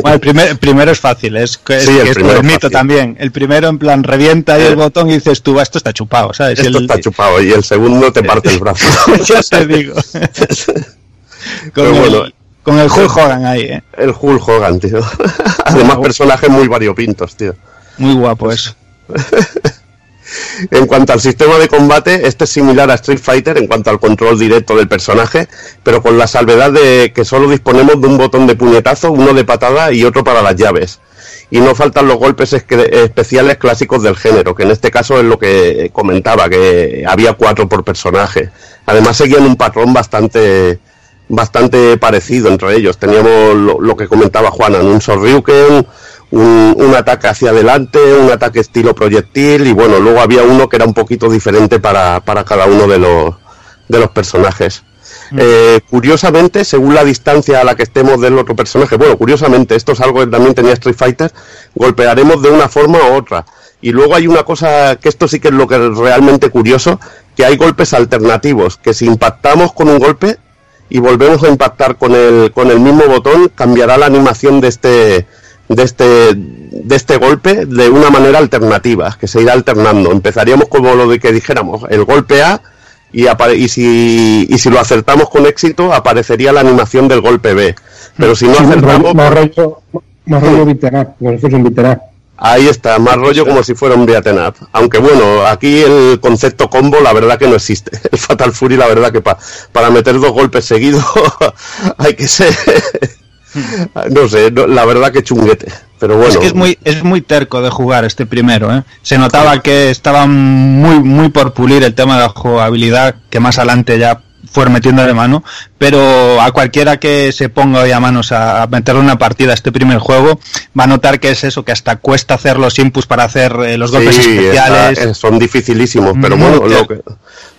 Bueno, el, primer- el primero es fácil, es, que- es Sí, el que es mito también. El primero en plan revienta ahí el botón y dices tú, "Va, esto está chupado, ¿sabes? Esto el- está chupado y el segundo te parte el brazo. ya te digo. con, el, bueno. con el Hulk Hogan ahí, ¿eh? El Hulk Hogan, tío. Además, personajes muy variopintos, tío. Muy guapo eso. En cuanto al sistema de combate, este es similar a Street Fighter en cuanto al control directo del personaje, pero con la salvedad de que solo disponemos de un botón de puñetazo, uno de patada y otro para las llaves. Y no faltan los golpes especiales clásicos del género, que en este caso es lo que comentaba, que había cuatro por personaje. Además seguían un patrón bastante bastante parecido entre ellos. Teníamos lo, lo que comentaba Juana, un Sorryuken, un, un ataque hacia adelante, un ataque estilo proyectil y bueno, luego había uno que era un poquito diferente para, para cada uno de los, de los personajes. Eh, curiosamente, según la distancia a la que estemos del otro personaje, bueno, curiosamente, esto es algo que también tenía Street Fighter, golpearemos de una forma u otra. Y luego hay una cosa que esto sí que es lo que es realmente curioso, que hay golpes alternativos, que si impactamos con un golpe y volvemos a impactar con el, con el mismo botón, cambiará la animación de este, de este, de este golpe de una manera alternativa, que se irá alternando. Empezaríamos como lo de que dijéramos, el golpe A, y, y, si, y si lo acertamos con éxito, aparecería la animación del golpe B. Pero si no Sí, acertamos, más rollo, más rollo un up. Ahí está, más rollo como si fuera un beaten up. Aunque bueno, aquí el concepto combo la verdad que no existe. El Fatal Fury la verdad que pa- para meter dos golpes seguidos hay que ser... no sé, no- la verdad que chunguete. Pero bueno, Es que es muy, es muy terco de jugar este primero, ¿eh? Se notaba que estaba muy, muy por pulir el tema de la jugabilidad, que más adelante ya fueron metiendo de mano, pero a cualquiera que se ponga hoy a manos a, meterle una partida a este primer juego, va a notar que es eso, que hasta cuesta hacer los inputs para hacer eh, los golpes sí, especiales. está- eh, son dificilísimos, pero Muy bueno, lo que,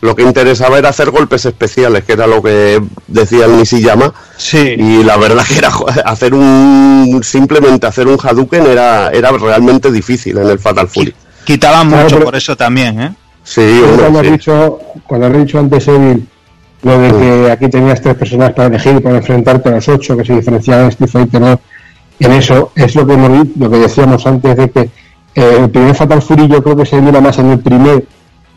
lo que interesaba era hacer golpes especiales, que era lo que decía el Nishiyama. Sí. Y la verdad que era hacer un simplemente hacer un Hadouken era era realmente difícil en el Fatal Fury. Quitaban Claro, mucho pero- por eso también, ¿eh? Sí, hombre, cuando, has dicho, cuando has dicho antes, Evil, lo de que aquí tenías tres personas para elegir, para enfrentarte a los ocho, que se diferenciaban en Street Fighter 2 en eso es lo que, hemos lo que decíamos antes de que eh, el primer Fatal Fury yo creo que se mira más en el primer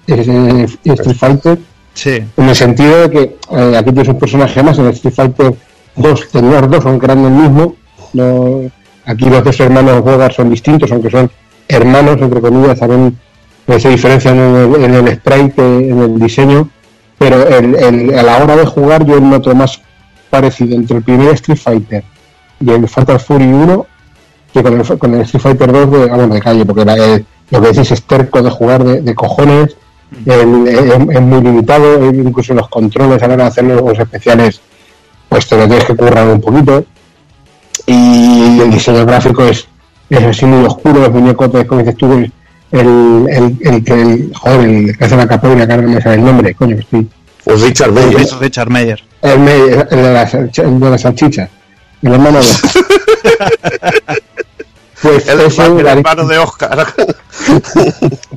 eh, Street Fighter. Sí. en el sentido de que eh, aquí tienes un personaje más en el Street Fighter 2 tenías dos aunque eran el mismo. No, aquí los dos hermanos Bogart son distintos aunque son hermanos entre comillas también eh, se diferencian en el, en el sprite en el diseño pero el, el- a la hora de jugar yo noto más parecido entre el primer Street Fighter y el Fatal Fury 1 que con el, con el Street Fighter 2 de, ah, bueno, de calle, porque eh, lo que decís es terco de jugar de, de cojones, el- es, muy limitado, eh, incluso los controles a la hora de hacer los especiales, pues te lo tienes que currar un poquito. Y el diseño gráfico es, es así muy oscuro, los muñecotes, como dices tú, el, el, el, que el, joder, el que hace la capoeira, que ahora no me sale el nombre, coño, que estoy. Pues Richard Meyer. Es Richard Meyer. El, de las, el de las salchichas, el hermano de. Pues El, el hermano de Oscar.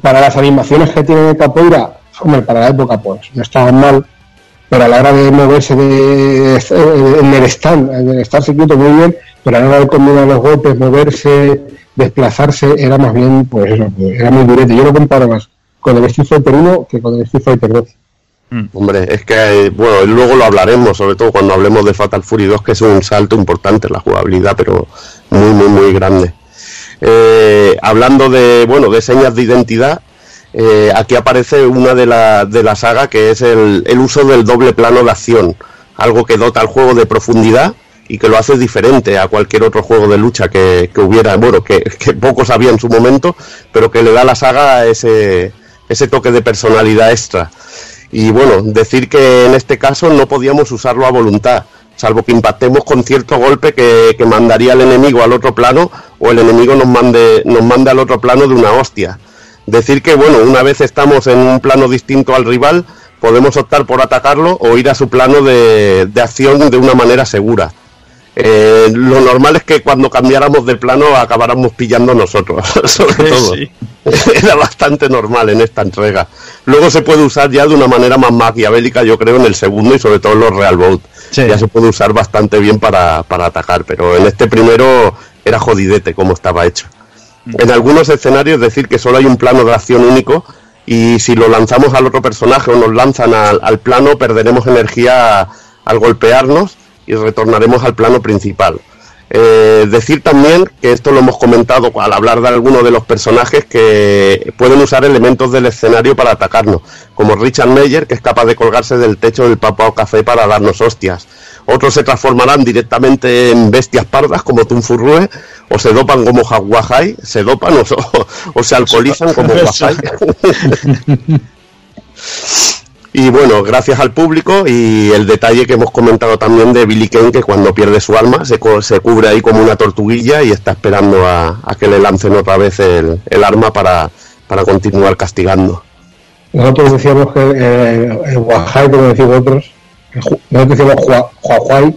para las animaciones que tiene de capoeira, hombre, para la época pues no estaban mal, pero a la hora de moverse de, eh, en el stand, en el stand se quedó muy bien, pero a la hora de combinar los golpes, moverse, desplazarse, era más bien, pues eso, pues, era muy durete. Yo lo comparo más con el Street Fighter 1 que con el Street Fighter 2. Hombre, es que, eh, bueno, luego lo hablaremos, sobre todo cuando hablemos de Fatal Fury 2, que es un salto importante en la jugabilidad, pero muy, muy, muy grande. Eh, hablando de, bueno, de señas de identidad, eh, aquí aparece una de la, de la saga que es el, el uso del doble plano de acción, algo que dota al juego de profundidad y que lo hace diferente a cualquier otro juego de lucha que, que hubiera, bueno, que, que pocos había en su momento, pero que le da a la saga ese, ese toque de personalidad extra. Y bueno, decir que en este caso no podíamos usarlo a voluntad, salvo que impactemos con cierto golpe que, que mandaría al enemigo al otro plano o el enemigo nos mande, nos mande al otro plano de una hostia. Decir que bueno, una vez estamos en un plano distinto al rival, podemos optar por atacarlo o ir a su plano de, de acción de una manera segura. Eh, lo normal es que cuando cambiáramos de plano acabáramos pillando nosotros, sobre todo. Sí. Era bastante normal en esta entrega. Luego se puede usar ya de una manera más maquiavélica, yo creo, en el segundo y sobre todo en los Real Boat. Sí. Ya se puede usar bastante bien para, para atacar, pero en este primero era jodidete como estaba hecho. En algunos escenarios decir que solo hay un plano de acción único y si lo lanzamos al otro personaje o nos lanzan al, al plano perderemos energía al golpearnos y retornaremos al plano principal. Eh, decir también que esto lo hemos comentado al hablar de algunos de los personajes que pueden usar elementos del escenario para atacarnos, como Richard Meyer, que es capaz de colgarse del techo del papao café para darnos hostias. Otros se transformarán directamente en bestias pardas como Tunfurrue, o se dopan como Hawajai, se dopan o, o se alcoholizan como Wahai. Y bueno, gracias al público y el detalle que hemos comentado también de Billy Kane, que cuando pierde su alma se, co- se cubre ahí como una tortuguilla y está esperando a, a que le lancen otra vez el, el arma para, para continuar castigando. Nosotros decíamos que eh, el Huajai, como decían otros, nosotros decíamos Hua- Huahuay,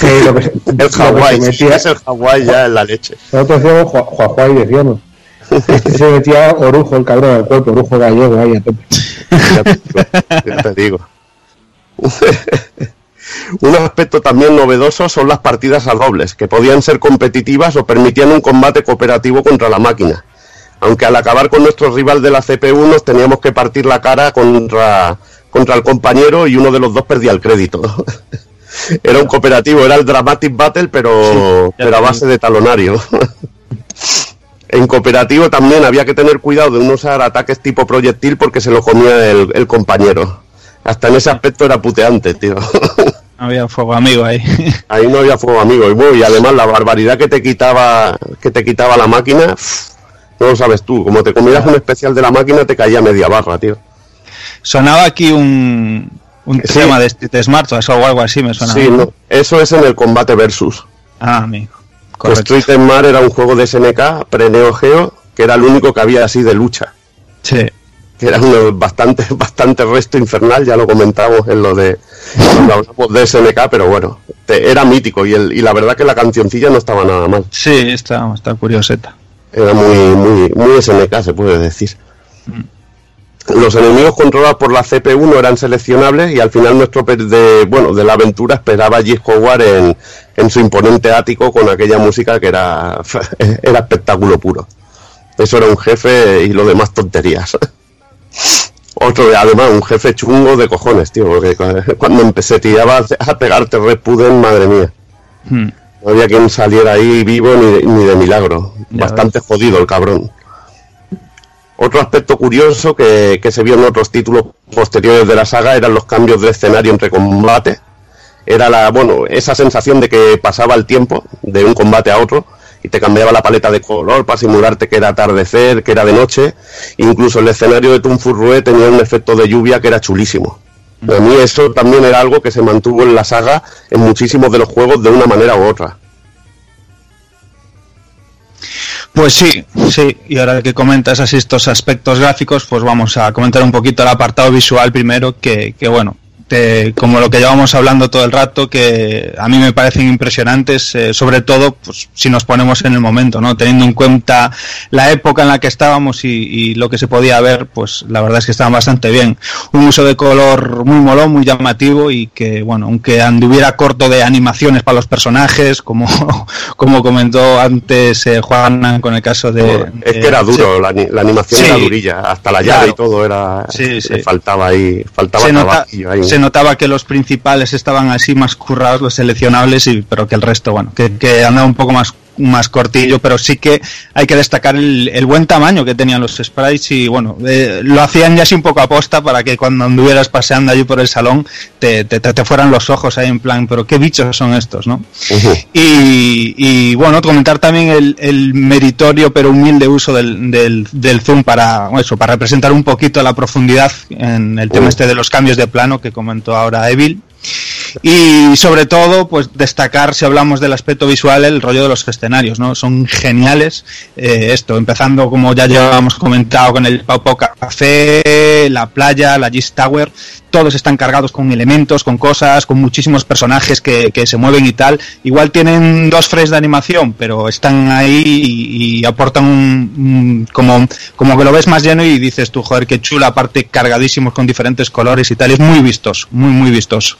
que lo que se- lo que El Hawái, es el Hawái ya en la leche. Nosotros decíamos Hua- Huajuay, decíamos. Este se metía orujo el cabrón al cuerpo, orujo gallego ahí a tope. Ya te digo, ya te digo. Un aspecto también novedoso son las partidas a dobles, que podían ser competitivas o permitían un combate cooperativo contra la máquina. Aunque al acabar con nuestro rival de la CPU nos teníamos que partir la cara contra, contra el compañero y uno de los dos perdía el crédito. Era un cooperativo, era el Dramatic Battle, pero, pero a base de talonario. En cooperativo también había que tener cuidado de no usar ataques tipo proyectil porque se lo comía el, el compañero. Hasta en ese aspecto era puteante, tío. Había fuego amigo ahí. Ahí no había fuego amigo. Y, bueno, y además la barbaridad que te quitaba que te quitaba la máquina, no lo sabes tú. Como te comieras un especial de la máquina, te caía media barra, tío. Sonaba aquí un, un Sí. tema de Street Smart o algo así me suena. Sí, no, eso es en el combate versus. Ah, amigo. Pues. Street Mar era un juego de SNK, pre-Neo Geo, que era el único que había así de lucha. Sí. que era uno bastante, bastante resto infernal, ya lo comentamos en lo de cuando hablamos de SNK, pero bueno, te- era mítico y, el, y la verdad que la cancioncilla no estaba nada mal. Sí, está, está curioseta. Era muy, muy, muy SNK, se puede decir. Los enemigos controlados por la CPU no eran seleccionables y al final nuestro de, bueno, de la aventura esperaba a G. Howard en, en su imponente ático con aquella música que era, era espectáculo puro. Eso era un jefe y lo demás tonterías. Otro, además, un jefe chungo de cojones, tío, porque cu- cuando empecé tiraba a pegarte Red Puden, madre mía. Hmm. No había quien saliera ahí vivo ni de, ni de milagro. Ya Bastante jodido el cabrón. Otro aspecto curioso que, se vio en otros títulos posteriores de la saga eran los cambios de escenario entre combate. Era la, bueno, esa sensación de que pasaba el tiempo de un combate a otro y te cambiaba la paleta de color para simularte que era atardecer, que era de noche. Incluso el escenario de Tunfurrue tenía un efecto de lluvia que era chulísimo. A mí eso también era algo que se mantuvo en la saga en muchísimos de los juegos de una manera u otra. Pues sí, sí, y ahora que comentas así estos aspectos gráficos, pues vamos a comentar un poquito el apartado visual primero, que, que bueno, te- como lo que llevamos hablando todo el rato, que a mí me parecen impresionantes, eh, sobre todo pues, si nos ponemos en el momento, ¿no? Teniendo en cuenta la época en la que estábamos y, y lo que se podía ver, pues la verdad es que estaban bastante bien. Un uso de color muy molón, muy llamativo y que, bueno, aunque anduviera corto de animaciones para los personajes, como, como comentó antes eh, Juan con el caso de... es que era duro, la, ani- la animación Sí. era durilla, hasta la llave Claro. y todo era. Sí, sí. le faltaba ahí, faltaba se, nota- ahí. se notaba que los principales estaban así más currados, los seleccionables, y, pero que el resto, bueno, que, que andaba un poco más más cortillo, pero sí que hay que destacar el, el buen tamaño que tenían los sprites y bueno, eh, lo hacían ya así un poco aposta para que cuando anduvieras paseando allí por el salón te, te, te- te fueran los ojos ahí en plan, pero qué bichos son estos, ¿no? Y, y, bueno, comentar también el, el meritorio pero humilde uso del, del, del zoom para eso, para representar un poquito la profundidad en el tema Mm. este de los cambios de plano que comentó ahora Evil. Y sobre todo, pues destacar, si hablamos del aspecto visual, el rollo de los escenarios, ¿no? Son geniales. Eh, esto, empezando como ya llevamos comentado con el Pau Pau Café, la playa, la Gis Tower, todos están cargados con elementos, con cosas, con muchísimos personajes que, que se mueven y tal. Igual tienen dos frames de animación, pero están ahí y, aportan un, como, como que lo ves más lleno y dices tú, joder, qué chula, aparte cargadísimos con diferentes colores y tal. Es muy vistoso, muy, muy vistoso.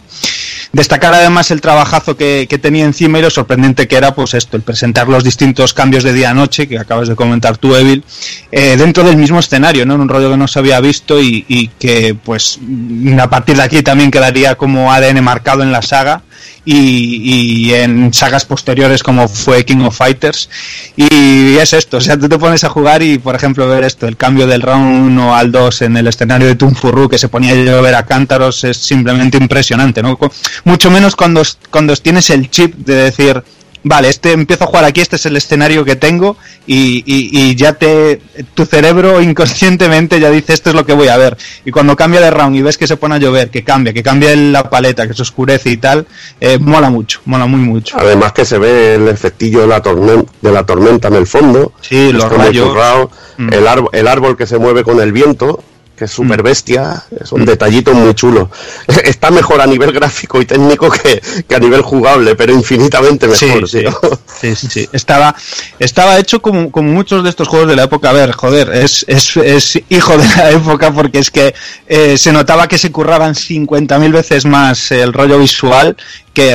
Destacar además el trabajazo que, que tenía encima y lo sorprendente que era, pues esto, el presentar los distintos cambios de día a noche, que acabas de comentar tú, Evil, eh, dentro del mismo escenario, ¿no? En un rollo no se había visto y, que, pues, mm, a partir de aquí también quedaría como ADN marcado en la saga y, en sagas posteriores como fue King of Fighters. Y es esto, o sea, tú te pones a jugar y, por ejemplo, ver esto, el cambio del round 1 al 2 en el escenario de Tunfurru que se ponía a llover a cántaros es simplemente impresionante, ¿no? Mucho menos cuando, cuando tienes el chip de decir, vale, este empiezo a jugar aquí, este es el escenario que tengo y, y- y ya te tu cerebro inconscientemente ya dice esto es lo que voy a ver y cuando cambia de round y ves que se pone a llover, que cambia, que cambia la paleta, que se oscurece y tal, eh, mola mucho, mola muy mucho. Además que se ve el efectillo de la, tormen- de la tormenta en el fondo. Sí, los rayos. currado. Mm. El, árbol, el árbol que se mueve con el viento, que es súper bestia, es un detallito muy chulo. Está mejor a nivel gráfico y técnico que, que a nivel jugable, pero infinitamente mejor, sí, tío. Sí, sí, sí. Estaba, estaba hecho como, como muchos de estos juegos de la época. A ver, joder, es, es, es hijo de la época porque es que eh, se notaba que se curraban 50.000 veces más el rollo visual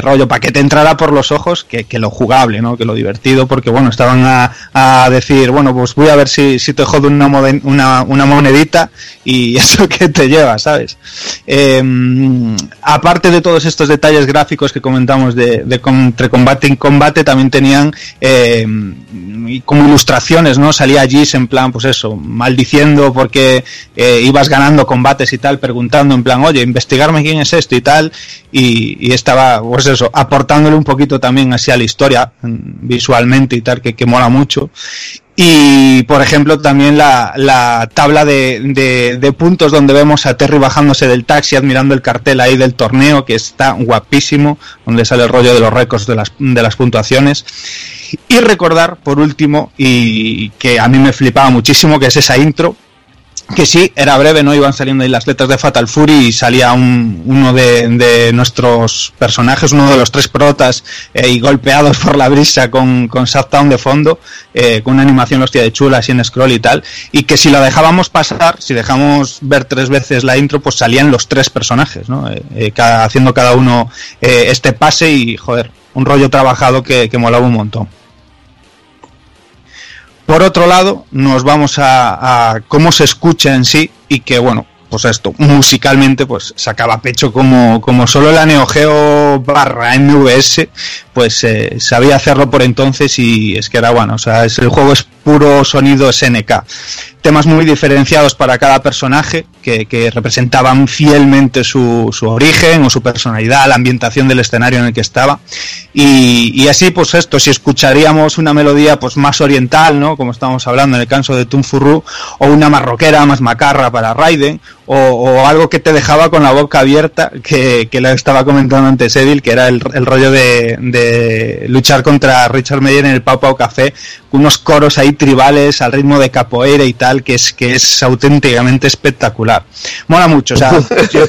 rollo para que te entrara por los ojos que, lo jugable, ¿no? Que lo divertido, porque bueno, estaban a, a decir, bueno, pues voy a ver si, te jodo una, moden- una, una monedita y eso que te lleva, ¿sabes? Eh, aparte de todos estos detalles gráficos que comentamos de, entre combate y combate, también tenían eh, como ilustraciones, ¿no? Salía allí en plan, pues eso, maldiciendo porque eh, ibas ganando combates y tal, preguntando en plan, oye, investigarme quién es esto y tal, y, y estaba, pues eso, aportándole un poquito también así a la historia, mm, visualmente y tal, que, que mola mucho. Y, por ejemplo, también la, la tabla de, de, de puntos donde vemos a Terry bajándose del taxi, admirando el cartel ahí del torneo, que está guapísimo, donde sale el rollo de los récords de las, de las puntuaciones. Y recordar, por último, y que a mí me flipaba muchísimo, que es esa intro, que sí, era breve, ¿no? Iban saliendo ahí las letras de Fatal Fury y salía un- uno de, nuestros personajes, uno de los tres protas, eh, y golpeados por la brisa con, con Shutdown de fondo, eh, con una animación hostia de chula, así en scroll y tal, y que si lo dejábamos pasar, si dejamos ver tres veces la intro, pues salían los tres personajes, ¿no? Eh, eh, haciendo cada uno este pase y, joder, un rollo trabajado que, que molaba un montón. Por otro lado, nos vamos a, cómo se escucha en sí y que, bueno, pues esto, musicalmente, pues sacaba pecho como, como solo la Neo Geo barra MVS, pues eh, sabía hacerlo por entonces y es que era bueno, o sea, es, el juego es puro sonido SNK. Temas muy diferenciados para cada personaje que, representaban fielmente su, origen o su personalidad, la ambientación del escenario en el que estaba. Y, así, pues esto, si escucharíamos una melodía pues más oriental, ¿no? Como estábamos hablando en el caso de Tunfurru, o una marroquera más macarra para Raiden, o, o algo que te dejaba con la boca abierta, que, que le estaba comentando antes Edil, que era el, el rollo de, de luchar contra Richard Meyer en el Pau Pau Café, con unos coros ahí tribales al ritmo de capoeira y tal, que es, que es auténticamente espectacular. Mola mucho, o sea, yo-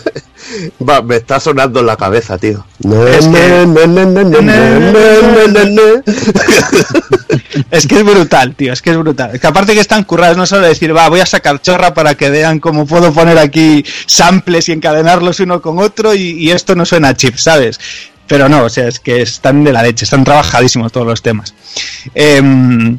Va, me está sonando en la cabeza, tío. Es que-. Es que es brutal, tío, es que es brutal. Es que aparte que están currados, no solo decir, va, voy a sacar chorra para que vean cómo puedo poner aquí samples y encadenarlos uno con otro y, y esto no suena a chip, ¿sabes? Pero no, o sea, es que están de la leche, están trabajadísimos todos los temas. Em,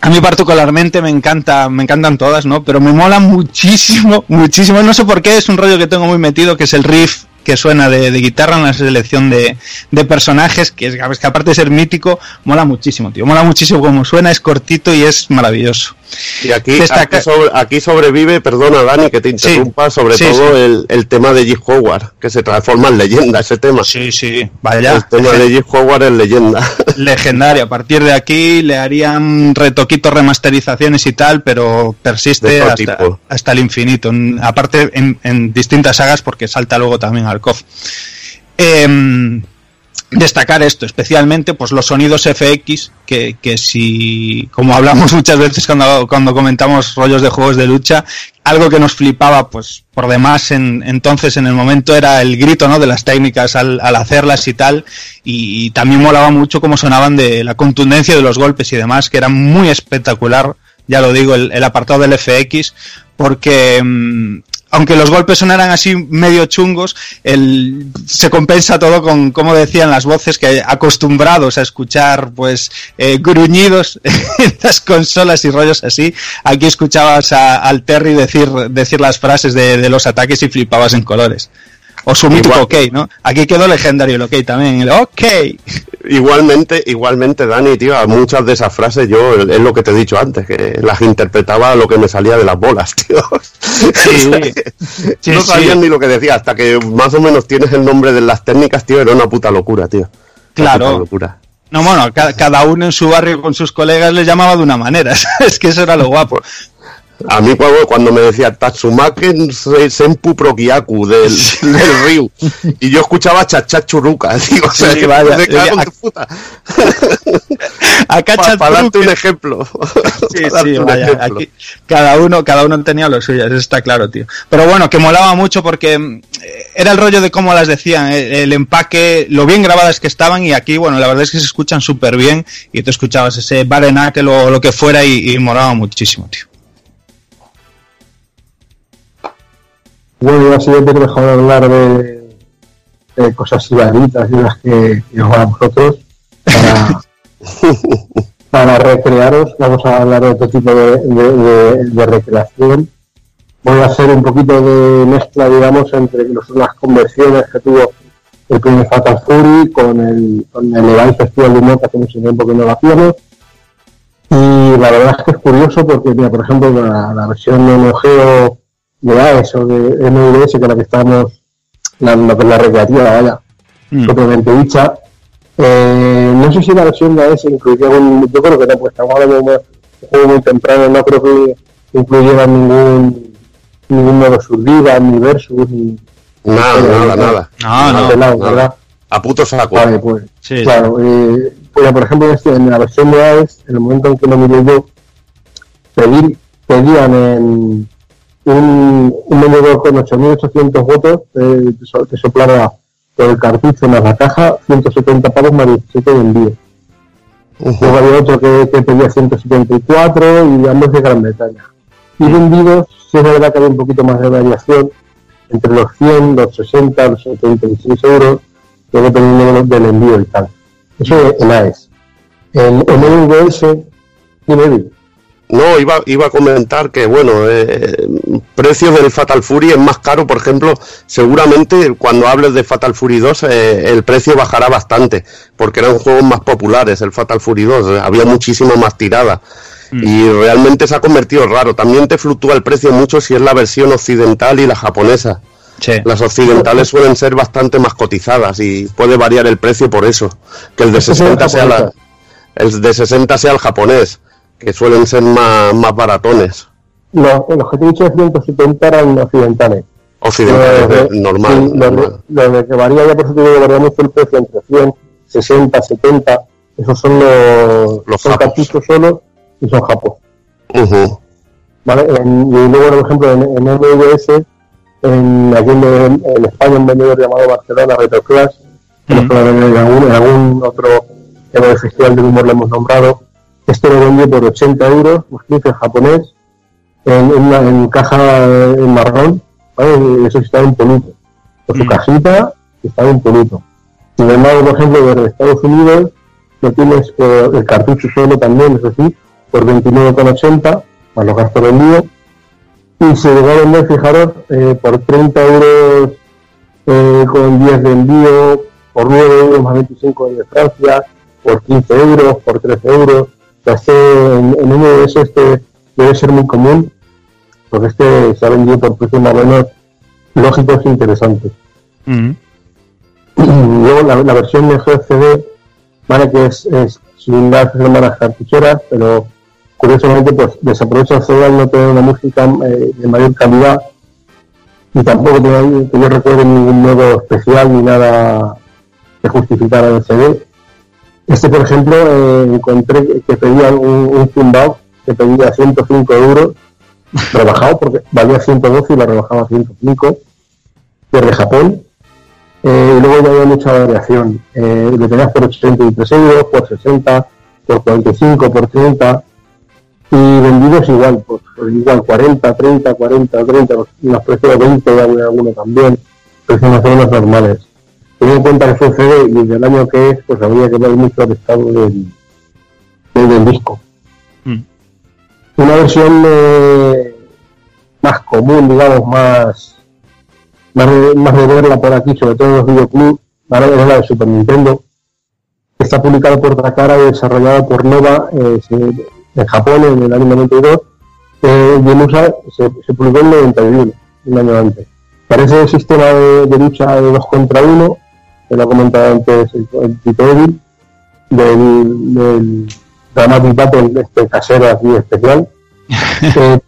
a mí particularmente me encanta, me encantan todas, ¿no? Pero me mola muchísimo, muchísimo. No sé por qué, es un rollo que tengo muy metido, que es el riff que suena de, de guitarra en la selección de, de personajes, que es es que aparte de ser mítico, mola muchísimo, tío. Mola muchísimo como suena, es cortito y es maravilloso. Y aquí, Destaca- aquí, sobre- aquí sobrevive, perdona Dani que te interrumpa, sobre sí, todo sí. El, el tema de G. Howard, que se transforma en leyenda ese tema. Sí, sí, vaya. El tema de G. Howard es leyenda. Legendario. A partir de aquí le harían retoquitos, remasterizaciones y tal, pero persiste hasta, el infinito. En- aparte en, en distintas sagas porque salta luego también al Em, destacar esto, especialmente pues los sonidos FX, que, que si, como hablamos muchas veces cuando, cuando comentamos rollos de juegos de lucha, algo que nos flipaba pues por demás en, entonces en el momento era el grito ¿no? de las técnicas al, hacerlas y tal, y, también molaba mucho cómo sonaban de la contundencia de los golpes y demás, que era muy espectacular, ya lo digo, el, apartado del FX, porque mm, aunque los golpes sonaran así medio chungos, el, se compensa todo con, como decían las voces, que acostumbrados a escuchar pues eh, gruñidos en las consolas y rollos así, aquí escuchabas a- al Terry decir, decir las frases de, de los ataques y flipabas en colores. O su mítico Igual- OK, ¿no? Aquí quedó legendario el OK también, el OK. Igualmente, igualmente, Dani, tío, a muchas de esas frases yo, es lo que te he dicho antes, que las interpretaba lo que me salía de las bolas, tío. Sí, sí, no sí. sabías ni lo que decía, hasta que más o menos tienes el nombre de las técnicas, tío, era una puta locura, tío. Una Claro. puta locura. No, bueno, ca- cada uno en su barrio con sus colegas les llamaba de una manera, es que eso era lo guapo. A mí cuando, cuando me decía Tatsumaken Se- Senpu Prokiaku del, del Ryu y yo escuchaba Chachachuruca, digo, o sea, Sí, que vaya, me cago en a- tu puta. Acá Para darte Chatruque. un ejemplo. Sí, darte sí, vaya, ejemplo. aquí cada uno, cada uno tenía lo suyo, eso está claro, tío. Pero bueno, que molaba mucho porque mm, era el rollo de cómo las decían, el, el empaque, lo bien grabadas que estaban y aquí, bueno, la verdad es que se escuchan súper bien y tú escuchabas ese Barenakel o lo que fuera y, y molaba muchísimo, tío. Bueno, y así te mejor hablar de, de cosas ibanitas y las que, que os a vosotros para, para recrearos. Vamos a hablar de otro tipo de, de- de- de recreación. Voy a hacer un poquito de mezcla, digamos, entre las conversiones que tuvo el primer Fatal Fury con el, con el Levi's Festival de Humor que hace mucho tiempo que no lo hacíamos. Y la verdad es que es curioso porque, mira, por ejemplo, la, la versión de Neo de AES o de MVS, que es la que estamos, la, es la recreativa, vaya, Mm. propiamente dicha. Eh, no sé si la versión de AES incluía un, yo creo que no, pues estamos hablando de un juego muy temprano, no creo que incluyera ningún, ningún modo survival, ni versus, ni... Nada, nada, nada. No, no, de lado, nada. ¿verdad? A puto saco. Vale, pues, Sí, claro, eh, bueno, por ejemplo, este, en la versión de AES, en el momento en que lo miré yo, pedí- pedían en, un, un vendedor con 8.800 votos eh, te, so- te soplaba por el cartucho más la caja 170 pavos más 17 de envío. Luego había otro que, que pedía 174 y ambos de Gran Bretaña. Y vendidos, sí es verdad que había un poquito más de variación entre los 100, los 60, los 76 euros, luego dependiendo del envío y tal. Eso en AES. En, en MVS, tiene. No, iba, iba a comentar que, bueno, eh, precios del Fatal Fury es más caro, por ejemplo, seguramente cuando hables de Fatal Fury 2 eh, el precio bajará bastante, porque eran juegos más populares, el Fatal Fury 2, eh, había muchísima más tirada. Y realmente se ha convertido raro. También te fluctúa el precio mucho si es la versión occidental y la japonesa. Las occidentales suelen ser bastante más cotizadas y puede variar el precio por eso. Que el de Ese es el 60 sea la, el de 60 sea el japonés, que suelen ser más, más baratones. Los, los que te he dicho de 170 eran occidentales. Occidentales, Los de- de- normal. sí, los de- normal. los de que varía, ya por eso digo que varía mucho el precio entre 100, 60, 70. Esos son los, Los son cartuchos solos y son japos. ¿vale? En- y luego, por ejemplo, en, en MVS, en, aquí en, en España, un vendedor llamado Barcelona Retroclass, que no solo en algún, en algún otro tema de festival del humor lo hemos nombrado, este lo vendió por 80 euros, un en japonés, en, en una en caja eh, en marrón, ¿vale? Eso estaba impoluto. Con su cajita estaba impoluto. Sin embargo, por ejemplo, desde Estados Unidos, lo tienes por el cartucho solo también, eso sí, por 29,80, más los gastos de envío. Y se llegó a vender, fijaros, eh, por 30 euros eh, con 10 de envío, por 9 euros más 25 de Francia, por 15 euros, por 13 euros. En, en MVS este debe ser muy común, porque este se ha vendido por precios más o menos lógicos e interesantes. Luego la, la versión de GCD, vale que es, es similar a las cartucheras, pero curiosamente pues desaprovecha el CD al no tener una música eh, de mayor calidad y tampoco tiene, que yo recuerde ningún modo especial ni nada que justificara el CD. Este, por ejemplo, eh, encontré que pedían un, un que pedía 105 euros, rebajado porque valía 112 y lo rebajaba a 105, desde Japón. Eh, y luego ya había mucha variación. Eh, lo tenías por 83 euros, por 60, por 45, por 30. Y vendidos igual, pues, pues igual 40, 30, 40, 30, los, precios de 20 de alguno también, precios más o menos normales. Teniendo en cuenta que fue CD y del año que es, pues habría que ver mucho el estado del, del, del disco. Una versión eh, más común, digamos, más más de, más de verla por aquí, sobre todo en los videoclubs, ahora es la de Super Nintendo. Está publicada por Takara y desarrollada por Nova eh, en Japón en el año 92. Eh, y en USA se, se publicó en el 91, un año antes. Parece el sistema de, de lucha de 2 contra 1, que lo ha comentado antes el, Evil, del, del Dramatic Battle este casero aquí especial. Eh,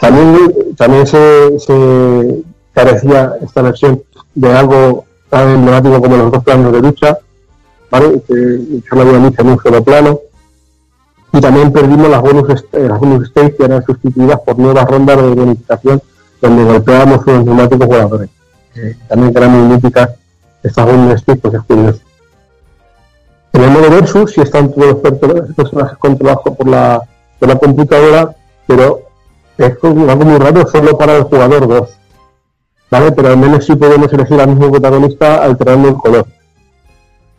también, también se, se carecía esta versión de algo tan emblemático como los dos planos de lucha, ¿vale? que solo había lucha en un solo plano. Y también perdimos las bonus, eh, las bonus stage que eran sustituidas por nuevas rondas de bonificación donde golpeábamos unos neumáticos voladores. Eh, también que eran muy míticas estas bonus stage, pues es curioso. En el modo versus sí están todos los per- personajes controlados por la, por la computadora, pero es como algo muy raro solo para el jugador 2. ¿Vale? Pero al menos sí podemos elegir al mismo protagonista alterando el color.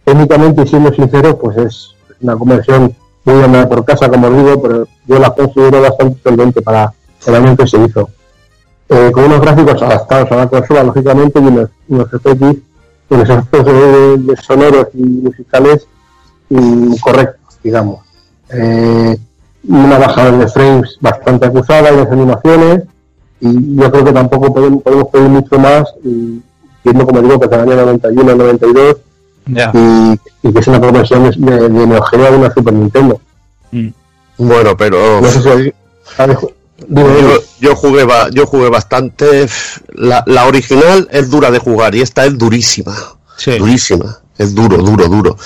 Técnicamente, siendo sincero, pues es una conversión muy andada por casa, como digo, pero yo la considero bastante solvente para el se hizo. Eh, con unos gráficos adaptados a la consola, lógicamente, y unos, unos efectos, unos efectos de- de sonoros y musicales mm, correctos, digamos. Eh, una bajada de frames bastante acusada en las animaciones, y yo creo que tampoco podemos, podemos pedir mucho más, y viendo como digo que año 91, 92, Ya. y, y que es una conversión de, de, de Neo Geo a una Super Nintendo. Bueno, pero No sé si yo, yo jugué yo jugué bastante. La, la original es dura de jugar y esta es durísima. Sí. Durísima. Es duro, duro, duro.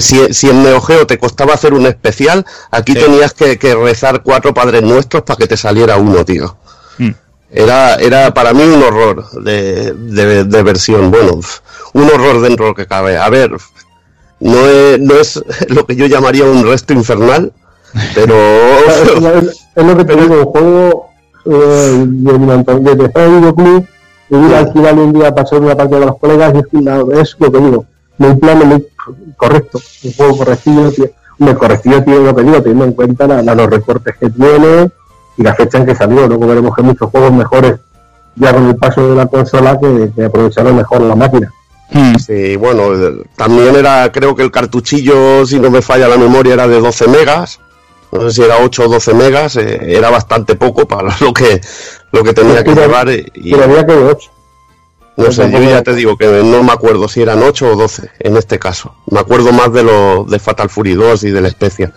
Si, si en Neo Geo te costaba hacer un especial, aquí Sí. tenías que, que rezar cuatro padres nuestros para que te saliera uno, tío. Mm. Era, era para mí un horror de, de, de versión. Bueno, un horror dentro de lo que cabe. A ver, no es, no es lo que yo llamaría un resto infernal, pero es, lo que te digo, un juego eh, de, de el videoclub y ir a alquilar un día para hacer una partida con los colegas y es, lo que digo, muy plano, muy correcto, un juego correctillo. Hombre, correctillo tiene lo que digo, teniendo en cuenta la- la- los recortes que tiene y la fecha en que salió. Luego veremos que hay muchos juegos mejores ya con el paso de la consola que, que aprovecharon mejor la máquina. Sí, bueno, eh, también era, creo que el cartuchillo, si no me falla la memoria, era de 12 megas. No sé si era 8 o 12 megas, eh, era bastante poco para lo que lo que tenía que llevar. eh, Y, Pero había que de 8. no sé, yo ya te digo que no me acuerdo si eran 8 o 12 en este caso. Me acuerdo más de lo de Fatal Fury 2 y del Specia.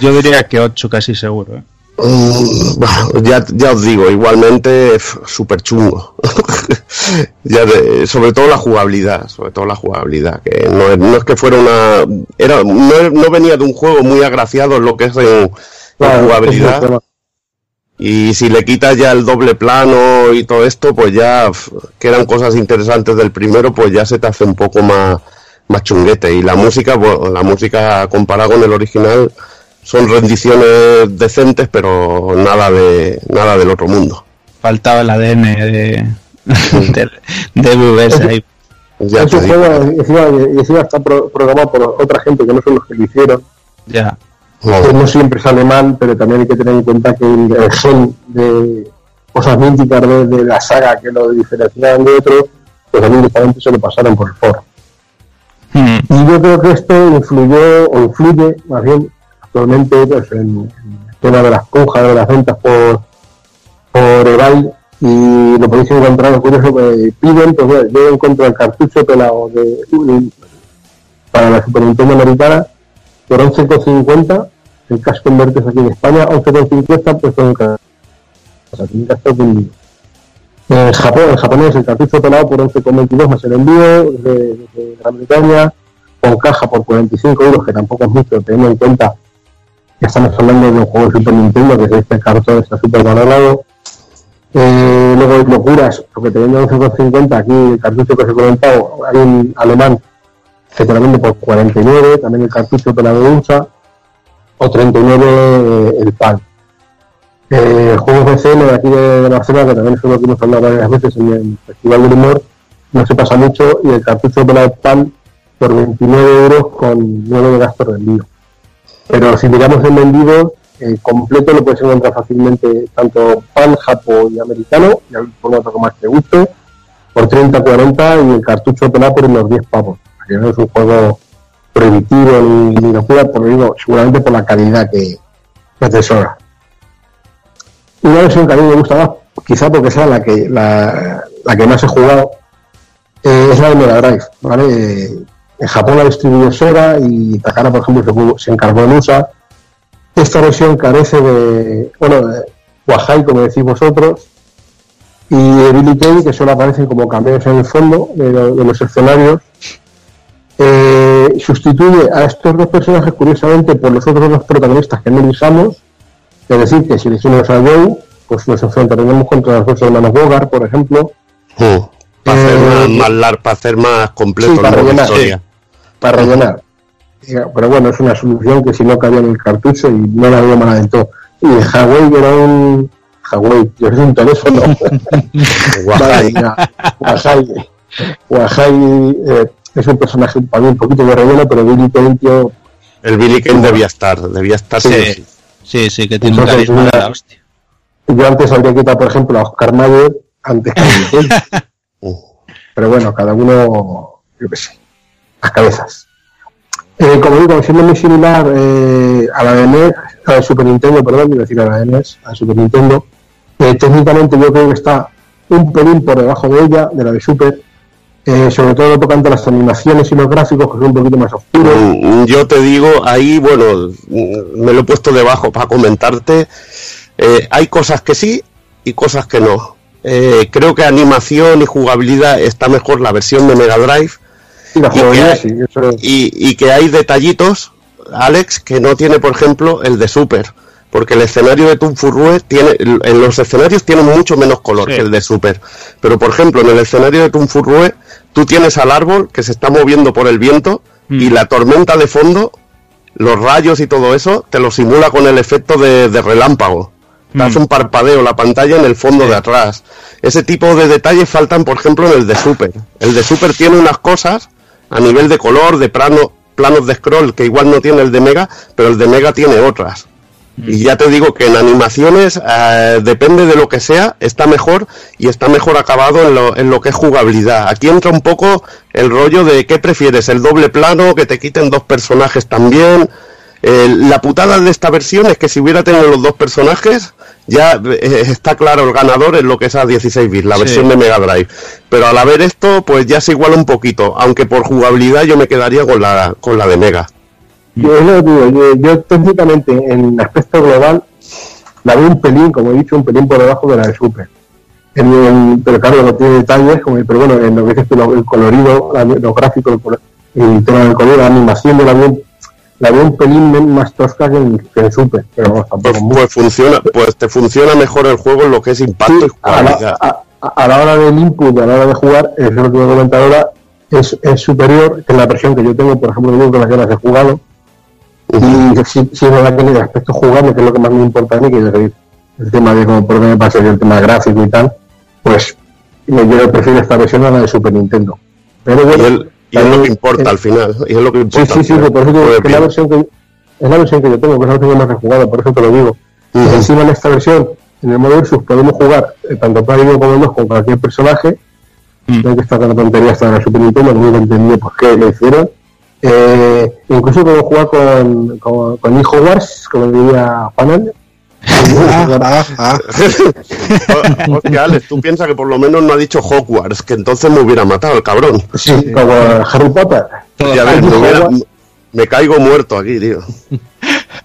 Yo diría que 8 casi seguro. ¿eh? Mm, bueno, ya, ya os digo, igualmente súper chungo. ya de- sobre todo la jugabilidad, sobre todo la jugabilidad, que no es, no es que fuera una... Era, no, venía de un juego muy agraciado en lo que es en, Claro, jugabilidad. Y si le quitas ya el doble plano y todo esto, pues ya f- quedan cosas interesantes del primero, pues ya se te hace un poco más, más chunguete. Y la música, bueno, la música comparada con el original, son rendiciones decentes, pero nada de nada del otro mundo. Faltaba el ADN de, de, de VBS ahí. Ya es te un digo. juego, encima, encima está pro- programado por otra gente que no son los que lo hicieron. Ya. No, siempre sale mal, pero también hay que tener en cuenta que el, el gen de cosas míticas de, de la saga que lo diferenciaban de otros, pues también directamente se lo pasaron por el foro. Hmm. Y yo creo que esto influyó, o influye más bien actualmente pues, en, el tema de las pujas, de las ventas por, por eBay, y lo podéis encontrar, curioso, que piden, pues bueno, yo encuentro el cartucho pelado de, para la Super Nintendo americana por 11,50 el cash convertes aquí en España 11,50 pues con vendido. en Japón en japonés el cartucho pelado por 11,22 más el envío de, de Gran Bretaña con caja por 45 euros que tampoco es mucho teniendo en cuenta estamos hablando de un juego de Super Nintendo que es este cartón está súper valorado eh, luego hay locuras porque teniendo 11,50 aquí el cartucho que os he comentado hay un alemán lo vende por 49, también el cartucho de USA, o 39 eh, el pan. Eh, juegos BCN de aquí de, de Barcelona, que también es uno que hemos hablado varias veces en el Festival del Humor, no se pasa mucho, y el cartucho de pan por 29 euros con 9 de gastos de envío. Pero si miramos el vendido, eh, completo lo puedes encontrar fácilmente tanto pan, japo y americano, y al formato que más te guste, por 30, 40 y el cartucho pelado por unos 10 pavos. Que no es un juego prohibitivo ni, ni locura, por digo, seguramente por la calidad que, que atesora. Una versión que a mí me gusta más, quizá porque sea la que la, la que más he jugado, eh, es la de Mega Drive. ¿vale? En Japón la distribuyó Sega y Takara, por ejemplo, se, encargó en USA. Esta versión carece de, bueno, de Wahai, como decís vosotros, y de Billy Kay, que solo aparecen como cambios en el fondo de, lo- de los escenarios. Eh, sustituye a estos dos personajes, curiosamente, por los otros dos protagonistas que no elegimos. Es decir, que si elegimos a Joe, pues nos enfrentaremos contra los dos hermanos Bogart, por ejemplo. Para hacer Eh, más, más lar- para hacer más completo sí, para la rellenar, historia. para rellenar. Pero bueno, es una solución que si no cabía en el cartucho y no la veo mala del todo. Y el Huawei era un. Huawei, yo es un teléfono. Guajay. Guajay, eh, es un personaje para mí un poquito de relleno, pero Billy Kane, tío, El Billy Kane debía estar, debía estar sí, Sí. sí. Sí, sí, que tiene un carisma de la hostia. yo antes habría quitado, por ejemplo, a Oscar Mayer antes que Mm. Pero bueno, cada uno, yo qué sé, las cabezas. Eh, como digo, siendo muy similar eh, a la de NES, a la Super Nintendo, perdón, iba a decir a la de NES, a Super Nintendo, eh, técnicamente yo creo que está un pelín por debajo de ella, de la de Super, eh, sobre todo tocando las animaciones y los gráficos, que son un poquito más oscuros. Mm, Yo te digo, ahí, bueno, mm, me lo he puesto debajo para comentarte. Hay cosas que sí y cosas que no. Eh, creo que animación y jugabilidad está mejor la versión de Mega Drive Y la y que hay- sí, eso es- y, y que hay detallitos, Alex, que no tiene, por ejemplo, el de Super. porque el escenario de Tunfurrue tiene, en los escenarios tiene mucho menos color que el de Super. Pero por ejemplo, en el escenario de Tunfurrue, tú tienes al árbol que se está moviendo por el viento y la tormenta de fondo, los rayos y todo eso, te lo simula con el efecto de, de relámpago. Hace un parpadeo la pantalla en el fondo de atrás. Ese tipo de detalles faltan, por ejemplo, en el de Super. El de Super tiene unas cosas a nivel de color, de plano, planos de scroll que igual no tiene el de Mega, pero el de Mega tiene otras. Y ya te digo que en animaciones, eh, depende de lo que sea, está mejor y está mejor acabado en lo, en lo que es jugabilidad. Aquí entra un poco el rollo de qué prefieres, el doble plano, que te quiten dos personajes también. Eh, la putada de esta versión es que si hubiera tenido los dos personajes, ya eh, está claro el ganador en lo que es a 16 bits, la Sí. versión de Mega Drive. Pero al haber esto, pues ya se iguala un poquito, aunque por jugabilidad yo me quedaría con la, con la de Mega. Yo, es lo que digo, yo, yo técnicamente en aspecto global la veo un pelín, como he dicho, un pelín por debajo de la de Super. En el- pero claro, no tiene detalles, como, pero bueno, en lo que tú, lo- el colorido, los gráficos, el, el tema del color, la animación de la veo, la veo un pelín más tosca que en, que en Super, pero vamos, tampoco Pues, pues funciona, pues te funciona mejor el juego en lo que es impacto y a la, jugabilidad. a- a- a la hora del input, a la hora de jugar, es lo que voy a comentar ahora, es, es superior que la versión que yo tengo, por ejemplo, yo con la que las he jugado. Y sí, sí es verdad que en el aspecto jugable, que es lo que más me importa a mí, que es decir, el tema de cómo por qué me pasa el tema gráfico y tal, pues me- yo prefiero esta versión a la de Super Nintendo. Pero bueno, y es lo que importa al final. Y es lo que Sí, importa. sí, sí, final. por eso que es la versión que, es la versión que yo tengo, que es la versión más he jugado, por eso te lo digo. Ujú. encima en esta versión, en el modo Versus, podemos jugar eh, tanto para uno como dos con cualquier personaje. Mm. No hay que con la tontería hasta la Super Nintendo, nunca entendí por qué lo hicieron. Eh, incluso podemos jugar con, con, con Hijo Wars, como diría Fanal. Ah, ah. Hostia, Alex, tú piensas que por lo menos no ha dicho Hogwarts, que entonces me hubiera matado el cabrón. Sí, como Harry Potter. Ya ves, me, hubiera- me caigo muerto aquí, tío.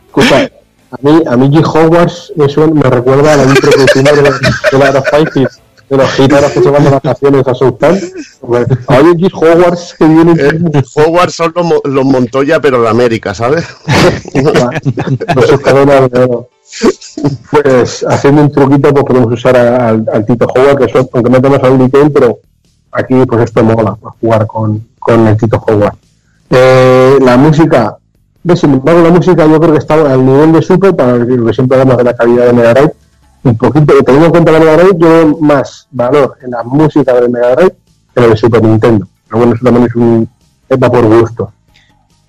Escucha, a mí, a mí G. Hogwarts eso me recuerda a la intro que de, los- de la de los Pisces, de los gitanos que se van de vacaciones a Sultán. Hay G. Hogwarts que viene Eh, Hogwarts son los, los Montoya, pero de América, ¿sabes? con sus de oro. Pues haciendo un truquito, pues podemos usar al, al Tito Hogwarts, que eso, aunque no tenemos a un Ken, pero aquí pues esto mola, para jugar con, con el Tito Hogwarts. Eh, la música, sin embargo, la música yo creo que está al nivel de Super, para lo que siempre hablamos de la calidad de Mega Drive. Un poquito, teniendo en cuenta la Mega Drive, yo más valor en la música de Mega Drive que la de Super Nintendo. Pero bueno, eso también es un. va por gusto.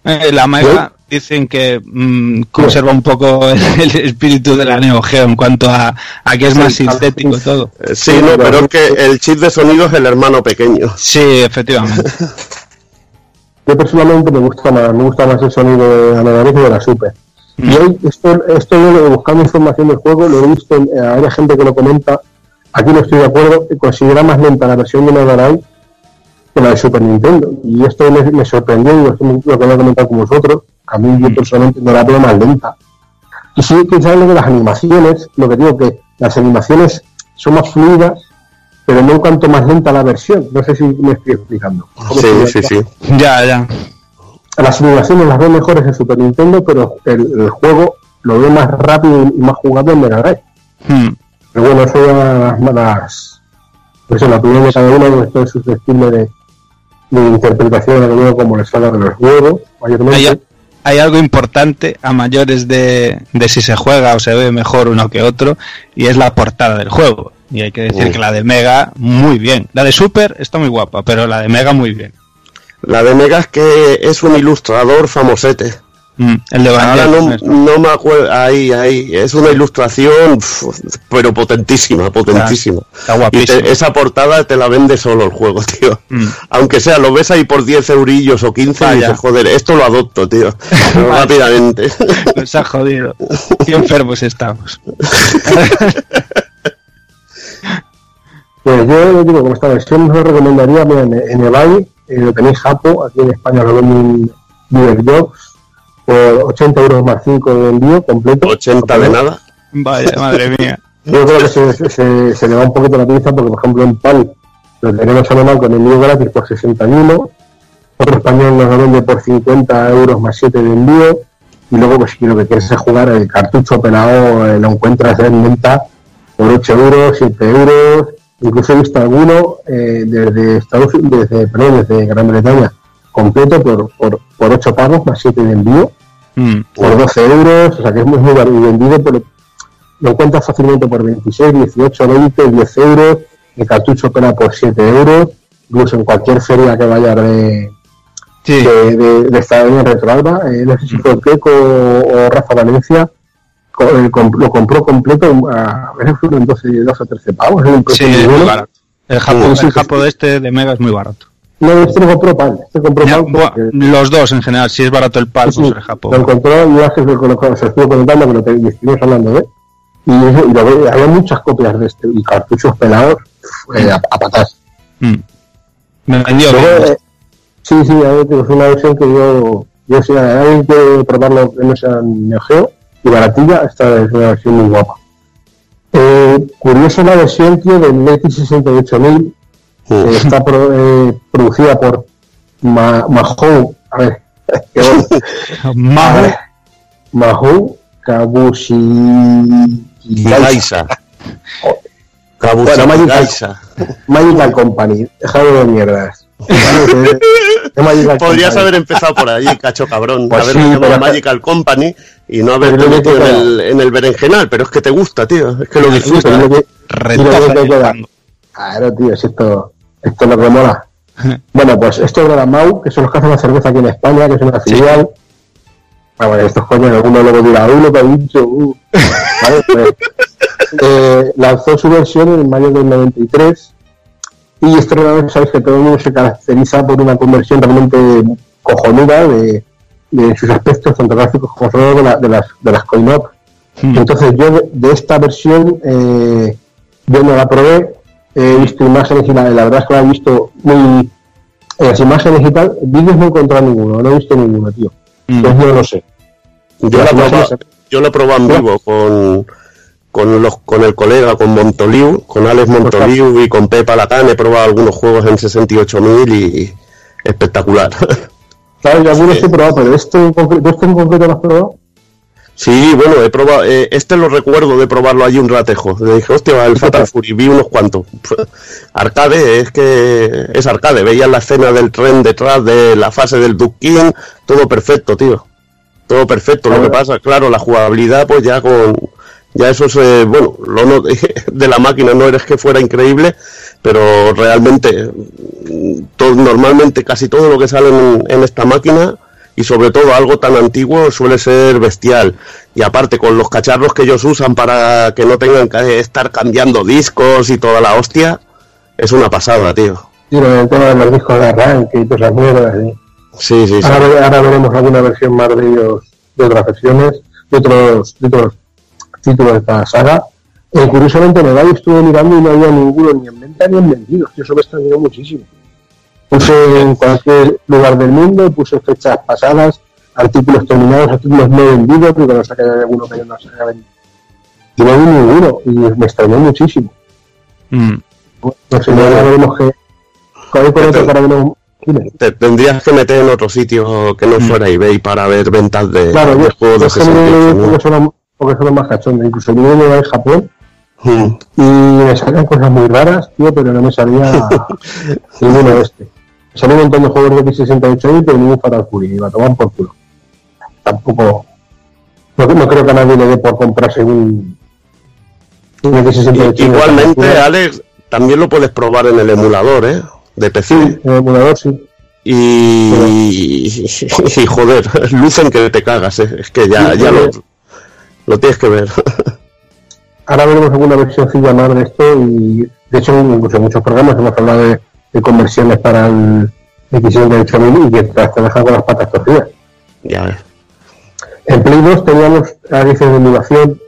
Eh, la Mega dicen que mm, conserva un poco el, el espíritu de la Neo Geo en cuanto a, a que es más sintético todo. Eh, Sí, no, pero es que el chip de sonido es el hermano pequeño. Sí, efectivamente. Yo personalmente me gusta más, me gusta más el sonido que de la Super. Y hoy, esto, esto yo, buscando información del juego, lo he visto, en, eh, hay gente que lo comenta, aquí no estoy de acuerdo, que considera más lenta la versión de Mega La de Super Nintendo. Y esto me, me sorprendió, y lo, lo que voy a comentar con vosotros, a mí yo personalmente no la veo más lenta. Y sí, quizás lo de las animaciones, lo que digo que las animaciones son más fluidas, pero no cuanto más lenta la versión. No sé si me estoy explicando. ¿Cómo Sí, sí, sí. Ya, ya. Las animaciones las veo mejores en Super Nintendo, pero el, el juego lo veo más rápido y más jugable en Mega Drive. Hmm. Pero bueno, eso ya las malas. Pues en la opinión de cada uno, esto es susceptible de, de interpretación, de luego como les salga de los huevos, mayormente. Hay, hay algo importante a mayores de, de si se juega o se ve mejor uno que otro, y es la portada del juego. Y hay que decir que la de Mega, muy bien. La de Super está muy guapa, pero la de Mega, muy bien. La de Mega es que es un ilustrador famosete. Mm, el de Ahora no, no me acuerdo, ahí, ahí, es una ilustración, pero potentísima, potentísima. Está Y guapísimo. te- esa portada te la vende solo el juego, tío. Mm. Aunque sea, lo ves ahí por 10 eurillos o 15 y Vaya. dices, joder, esto lo adopto, tío. Rápidamente. Nos ha jodido. Qué enfermos estamos. Pues yo digo, como esta versión os lo recomendaría mira, en, en eBay, eh, lo tenéis Japo, aquí en España lo venden Beaver Jobs, por 80 euros más 5 de envío completo. 80 de nada. Vaya, madre mía. Yo creo que se, se, se le va un poquito la pinza porque, por ejemplo, en PAL lo tenemos alemán con envío gratis por 61, otro español nos lo vende por 50 euros más 7 de envío, y luego pues si lo que quieres es jugar el cartucho pelado eh, lo encuentras en venta por 8 euros, 7 euros, incluso he visto alguno eh, desde Estados Unidos, desde, perdón, desde Gran Bretaña completo por, por, por 8 pagos más 7 de envío Mm. por 12 euros, o sea que es muy, muy barato y vendido por, lo encuentras fácilmente por 26, 18, 20, 10 euros, el cartucho pela por 7 euros, incluso en cualquier feria que vaya de, Sí. de, de, de esta en Retroalba, eh, no sé si fue Keiko o, o Rafa Valencia, co- eh, comp- lo compró completo, a, veces fueron 12, 12 o 13 pavos, es un Sí, precio muy es muy barato. El Japo, Sí, sí, el sí. Japo de este de Mega es muy barato. No, este lo compró Pal. Este compró ya, Los dos en general, si es barato el Pal, sí, pues el Japón. Lo encontró y hace que se estuvo comentando, pero te, estuvimos hablando de. Y, eso, había muchas copias de este y cartuchos pelados a, patas. Me mm. vendió eh, sí, sí, a una versión que yo, yo si alguien quiere probarlo que no Neo Geo y baratilla, esta es una versión muy guapa. Eh, curiosa la versión, tío, del X68000 está eh, producida por Mahou, a ver, Mahou, Mahou Kabushi Gaisa. Kabushi bueno, Magical, Magical Company, déjalo de mierdas. Podrías haber empezado por ahí, cacho cabrón, pues haber sí, pero... Magical Company y no haberte metido en el, berenjenal, pero es que te gusta, tío, es que lo disfrutas. Claro, tío, es esto esto es lo que mola. Bueno, pues esto es de la MAU, que son los que hacen la cerveza aquí en España, que es una filial. Ah, bueno, estos coños, alguno luego dirá, uy, lo que ha dicho, uh". Vale, pues, eh, lanzó su versión en mayo del 93 y ordenador, sabéis que todo el mundo se caracteriza por una conversión realmente cojonuda de, de sus aspectos, tanto gráficos como de, la- de las, de las coin-op. Mm. Entonces yo de, de esta versión eh, yo no la probé, he visto imágenes y la, la verdad es que la he visto muy... En las imágenes y tal, vídeos no he encontrado ninguno, no he visto ninguno, tío. Mm. Entonces yo no sé. Yo la, yo la he probado en vivo con, con, los, con el colega, con Montoliu, con Alex Montoliu y con Pepa Latán. He probado algunos juegos en 68.000 y espectacular. Claro, yo algunos Sí. he probado, pero esto en concreto, ¿tú este en concreto lo has probado? Sí, bueno, he probado, eh, este lo recuerdo de probarlo allí un ratejo. Le dije, hostia, el Fatal Fury, vi unos cuantos. Arcade, es que es arcade. Veías la escena del tren detrás de la fase del Duke King, todo perfecto, tío. Todo perfecto. Lo que pasa, claro, la jugabilidad, pues ya con. Ya eso es, eh, bueno, lo no, de la máquina no eres que fuera increíble, pero realmente, mm, todo, normalmente casi todo lo que sale en, en esta máquina y sobre todo algo tan antiguo suele ser bestial. Y aparte con los cacharros que ellos usan para que no tengan que estar cambiando discos y toda la hostia, es una pasada, tío. Y lo del tema de los discos de arranque y todas esas mierdas. ¿sí? Sí, sí, sí. Ahora, ve- ahora veremos alguna versión más de ellos, de otras versiones, de otros, de otros títulos de esta saga. Eh, curiosamente, en el estuve mirando y no había ninguno ni en venta ni en vendidos. Yo eso me extrañó muchísimo. Puse en cualquier lugar del mundo, puse fechas pasadas, artículos terminados, artículos no vendidos, porque no haya alguno que no se haya vendido. Y no vi ninguno, y me extrañó muchísimo. Mm. Veremos que. Con. Te tendrías que meter en otro sitio que no Mm. fuera eBay para ver ventas de, Claro, de yo, juegos yo de es que me 68. ¿no? porque son, porque son más cachondos. Incluso yo me en Japón Mm. y me salían cosas muy raras, tío, pero no me salía ninguno de este. Salía un montón de juegos de X68 pero ningún Fatal Fury, iba a tomar por culo. Tampoco. No, no creo que a nadie le dé por comprarse un. un X68. I- Igualmente. Alex, también lo puedes probar en el emulador, ¿eh? De PC. Sí, en el emulador sí. Y, y joder, lucen que te cagas, ¿eh? Es que ya, ya lo, lo tienes que ver. Ahora veremos alguna versioncilla más de esto y de hecho incluso en muchos programas hemos hablado de, de conversiones para el X68000 y que te las te dejan con las patas torcidas. ya ves. En Play 2 teníamos áreas de emulación,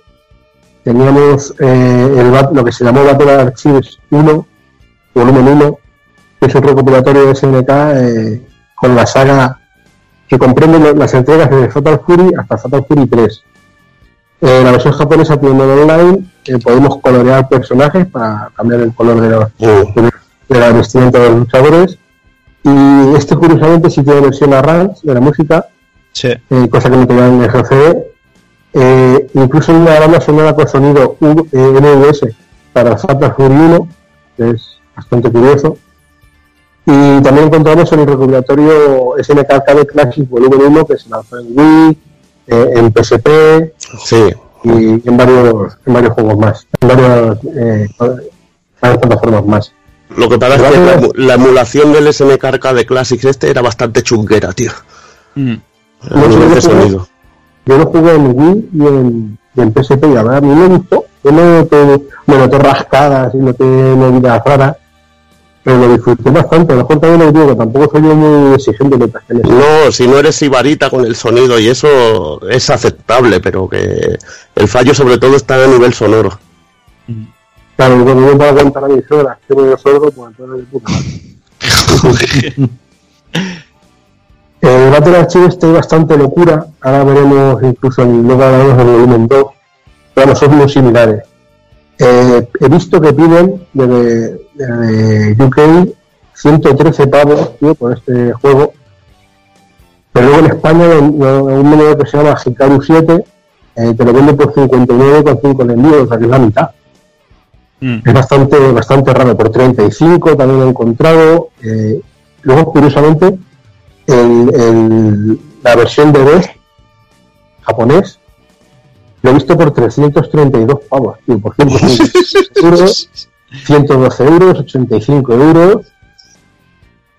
teníamos eh, el, lo que se llamó Battle Archives 1, volumen 1, que es un recopilatorio de SNK eh, con la saga que comprende las entregas de Fatal Fury hasta Fatal Fury 3. Eh, la versión japonesa tiene online, eh, podemos colorear personajes para cambiar el color de, los, Mm. de la vestimenta de los luchadores. Y este curiosamente sí tiene versión arrange de la música Sí. eh, cosa que no tenía en GCD. Eh, incluso una banda sonora con sonido NVS para Fatal Fury 1, que es bastante curioso. Y también encontramos el recopilatorio SNK Arcade Classic Volumen 1, que se lanzó en Wii, eh, en PSP Sí, y en varios, en varios juegos más, en varias, eh, varias plataformas más. Lo que pasa es que la, la emulación del SNK Arcade Classics este era bastante chunguera, tío. Mm. A nivel de sonido. Yo lo jugué en Wii y en, y en PSP y a ver, a mí me gustó. Yo no noté, me noté rascadas y noté movidas raras, pero lo disfruté bastante. A lo mejor también lo digo que tampoco soy yo muy exigente de cosas. No, si no eres sibarita con el sonido y eso es aceptable, pero que el fallo sobre todo está a nivel sonoro. Claro, y cuando yo puedo aguantar a mis horas, que yo sordo, pues entonces de puta madre. El Battle Archive está ahí bastante locura. Ahora veremos incluso el, luego hablaremos del volumen 2. Pero son muy similares. Eh, he visto que piden desde, desde UK 113 pavos tío, por este juego. Pero luego en España, en un menú que se llama Hikaru 7, eh, te lo vende por 59,5 el envío, o sea que es la mitad. Mm. Es bastante, bastante raro. Por 35 también lo he encontrado. Eh, luego, curiosamente, el, el- la versión de Best japonés lo he visto por 332 pavos, tío, por 105 euros, 112 euros, 85 euros.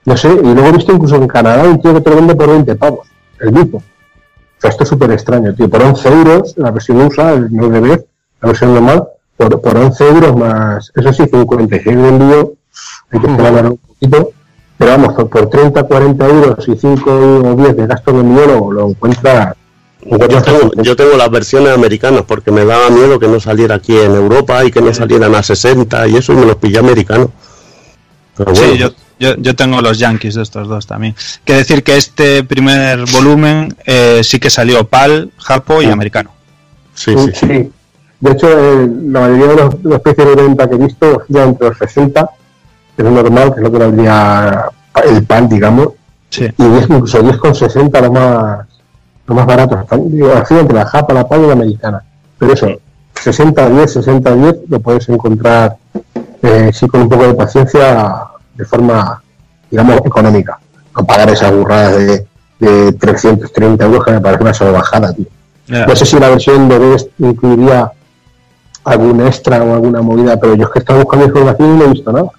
No sé, y luego he visto incluso en Canadá un tío que te lo vende por 20 pavos, el mismo. O sea, esto es súper extraño, tío. Por 11 euros, la versión USA, el no de Best, la versión normal, por, por 11 euros más, eso sí, 56 de envío, hay que esperar un poquito, pero vamos, por, por 30, 40 euros y 5 o 10 de gasto de envío lo, lo encuentras. Yo tengo, fácilmente. yo tengo las versiones americanas porque me daba miedo que no saliera aquí en Europa y que no salieran a 60 y eso y me los pillé americanos. Pero bueno, Sí, yo, yo, yo tengo los Yankees de estos dos también. Que decir que este primer volumen eh, sí que salió PAL, Japo y americano. sí, sí, sí. De hecho, eh, la mayoría de los, los precios de venta que he visto oscilan entre los 60, que es normal, que es lo que valdría el pan, digamos, Sí. y 10, incluso 10,60 lo más, lo más barato. Están, digo, así entre la japa, la pan y la americana. Pero eso, 60-10, 60-10 lo puedes encontrar, eh, sí, con un poco de paciencia, de forma, digamos, económica. No pagar esas burradas de, de 330 euros que me parece una salvajada, tío. Ya. No sé si la versión de Best incluiría algún extra o alguna movida, pero yo es que estaba buscando información y no he visto nada.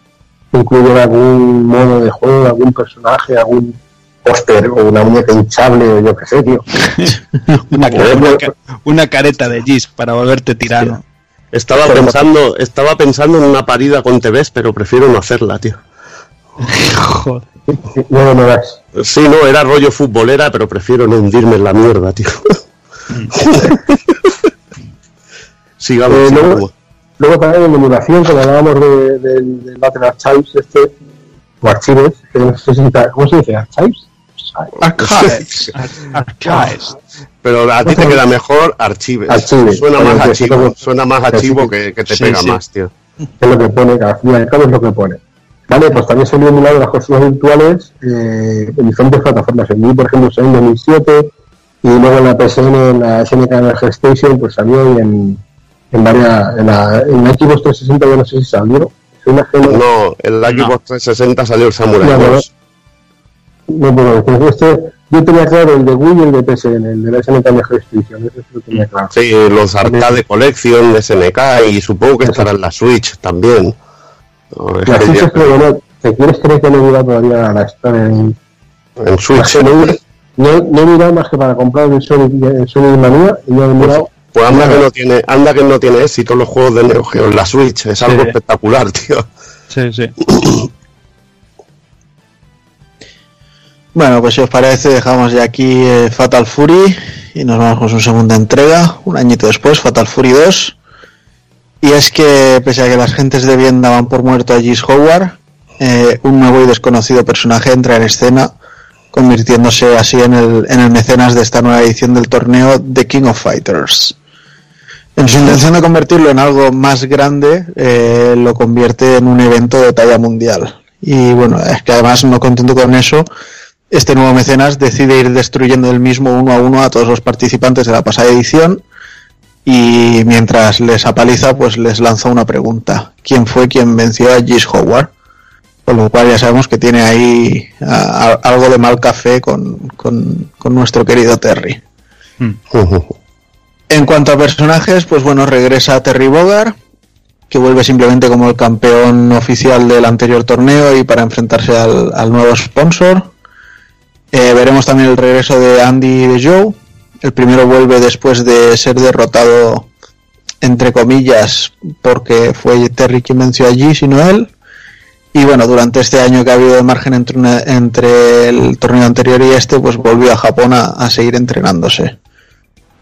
Incluye algún modo de juego, algún personaje, algún póster o una muñeca hinchable o yo qué sé, tío. Una, una careta de Gis para volverte tirano. Estaba Pero- pensando, estaba pensando en una parida con TVs, pero prefiero no hacerla, tío. Joder. No lo das. Sí, no, era rollo futbolera, pero prefiero no hundirme en la mierda, tío. Sigamos, Eh, luego-. Luego también en emulación, cuando hablábamos de- del del Battle Archives, este, o Archives, que no sé si está- ¿cómo se dice? ¿Archives? Archives. Archives. Pero a ti te queda mejor archives. Archives. Suena más que archivo, sí, suena más que archivo que- que, que te sí, pega sí. más, tío. es lo que pone, que al es lo que pone. Vale, pues también se han emulado las consolas virtuales eh, en diferentes plataformas. En Wii, por ejemplo, salió en 2007 y luego en la PSN, en la SNK Energy Station, pues salió y en, en varias, en la, en la Xbox 360 yo no sé si salió. Es una que no, No, en la Xbox 360 salió el Samurai No, no, no. Wars. no decir. Este, yo tenía claro el de Wii y el de PSN, el de la SNK Station, ese sí lo tenía claro. Sí, los Arcade Collection de SNK y supongo que estará en la Switch también. No, es Las que ya- fichas, pero no, ¿te quieres creer que no mirado todavía la historia en, en Switch. No, he- no, no he mirado más que para comprar el Sonic, el Sonic Mania y no he mirado. Pues anda que no tiene, anda que no tiene éxito los juegos de Neo Geo en la Switch, es algo Sí. espectacular, tío. Sí, sí. Bueno, pues si os parece, dejamos ya aquí eh, Fatal Fury y nos vamos con su segunda entrega, un añito después, Fatal Fury 2. Y es que, pese a que las gentes de bien daban por muerto a Gis Howard, eh, un nuevo y desconocido personaje entra en escena, convirtiéndose así en el, en el mecenas de esta nueva edición del torneo The King of Fighters. En su intención de convertirlo en algo más grande, eh, lo convierte en un evento de talla mundial. Y bueno, es que además no contento con eso, este nuevo mecenas decide ir destruyendo el mismo uno a uno a todos los participantes de la pasada edición y mientras les apaliza pues les lanza una pregunta. ¿Quién fue quien venció a Gis Howard? Con lo cual ya sabemos que tiene ahí algo de mal café con, con- con nuestro querido Terry. En cuanto a personajes, pues bueno, regresa Terry Bogard, que vuelve simplemente como el campeón oficial del anterior torneo y para enfrentarse al, nuevo sponsor. Eh, veremos también el regreso de Andy y de Joe. El primero vuelve después de ser derrotado, entre comillas, porque fue Terry quien venció allí, sino él. Y bueno, durante este año que ha habido de margen entre, una- entre el torneo anterior y este, pues volvió a Japón a seguir entrenándose.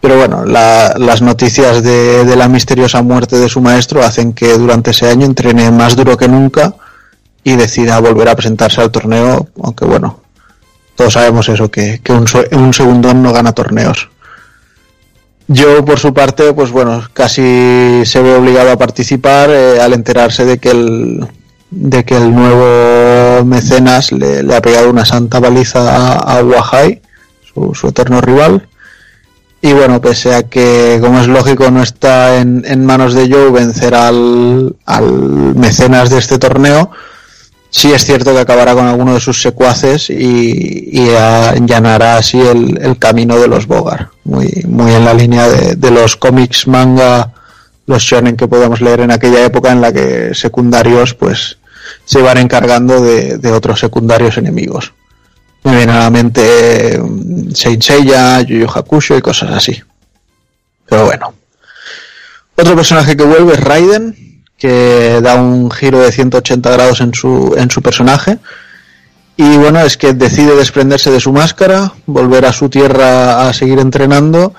Pero bueno, la- las noticias de, la misteriosa muerte de su maestro hacen que durante ese año entrene más duro que nunca y decida volver a presentarse al torneo, aunque bueno, todos sabemos eso, que, un, un segundón no gana torneos. Yo, por su parte, pues bueno, casi se ve obligado a participar eh, al enterarse de que el, de que el nuevo mecenas le, ha pegado una santa baliza a, a Wahai, su eterno rival. Y bueno, pese a que, como es lógico, no está en, en manos de Joe vencer al, mecenas de este torneo, sí es cierto que acabará con alguno de sus secuaces y, allanará así el, camino de los Bogar, muy, muy en la línea de, los cómics, manga, los shonen que podemos leer en aquella época en la que secundarios pues se van encargando de otros secundarios enemigos. Me viene mm, Saint Seiya, Hakusho y cosas así. Pero bueno. Otro personaje que vuelve es Raiden, que da un giro de 180 grados en su, en su personaje. Y bueno, es que decide desprenderse de su máscara, volver a su tierra a seguir entrenando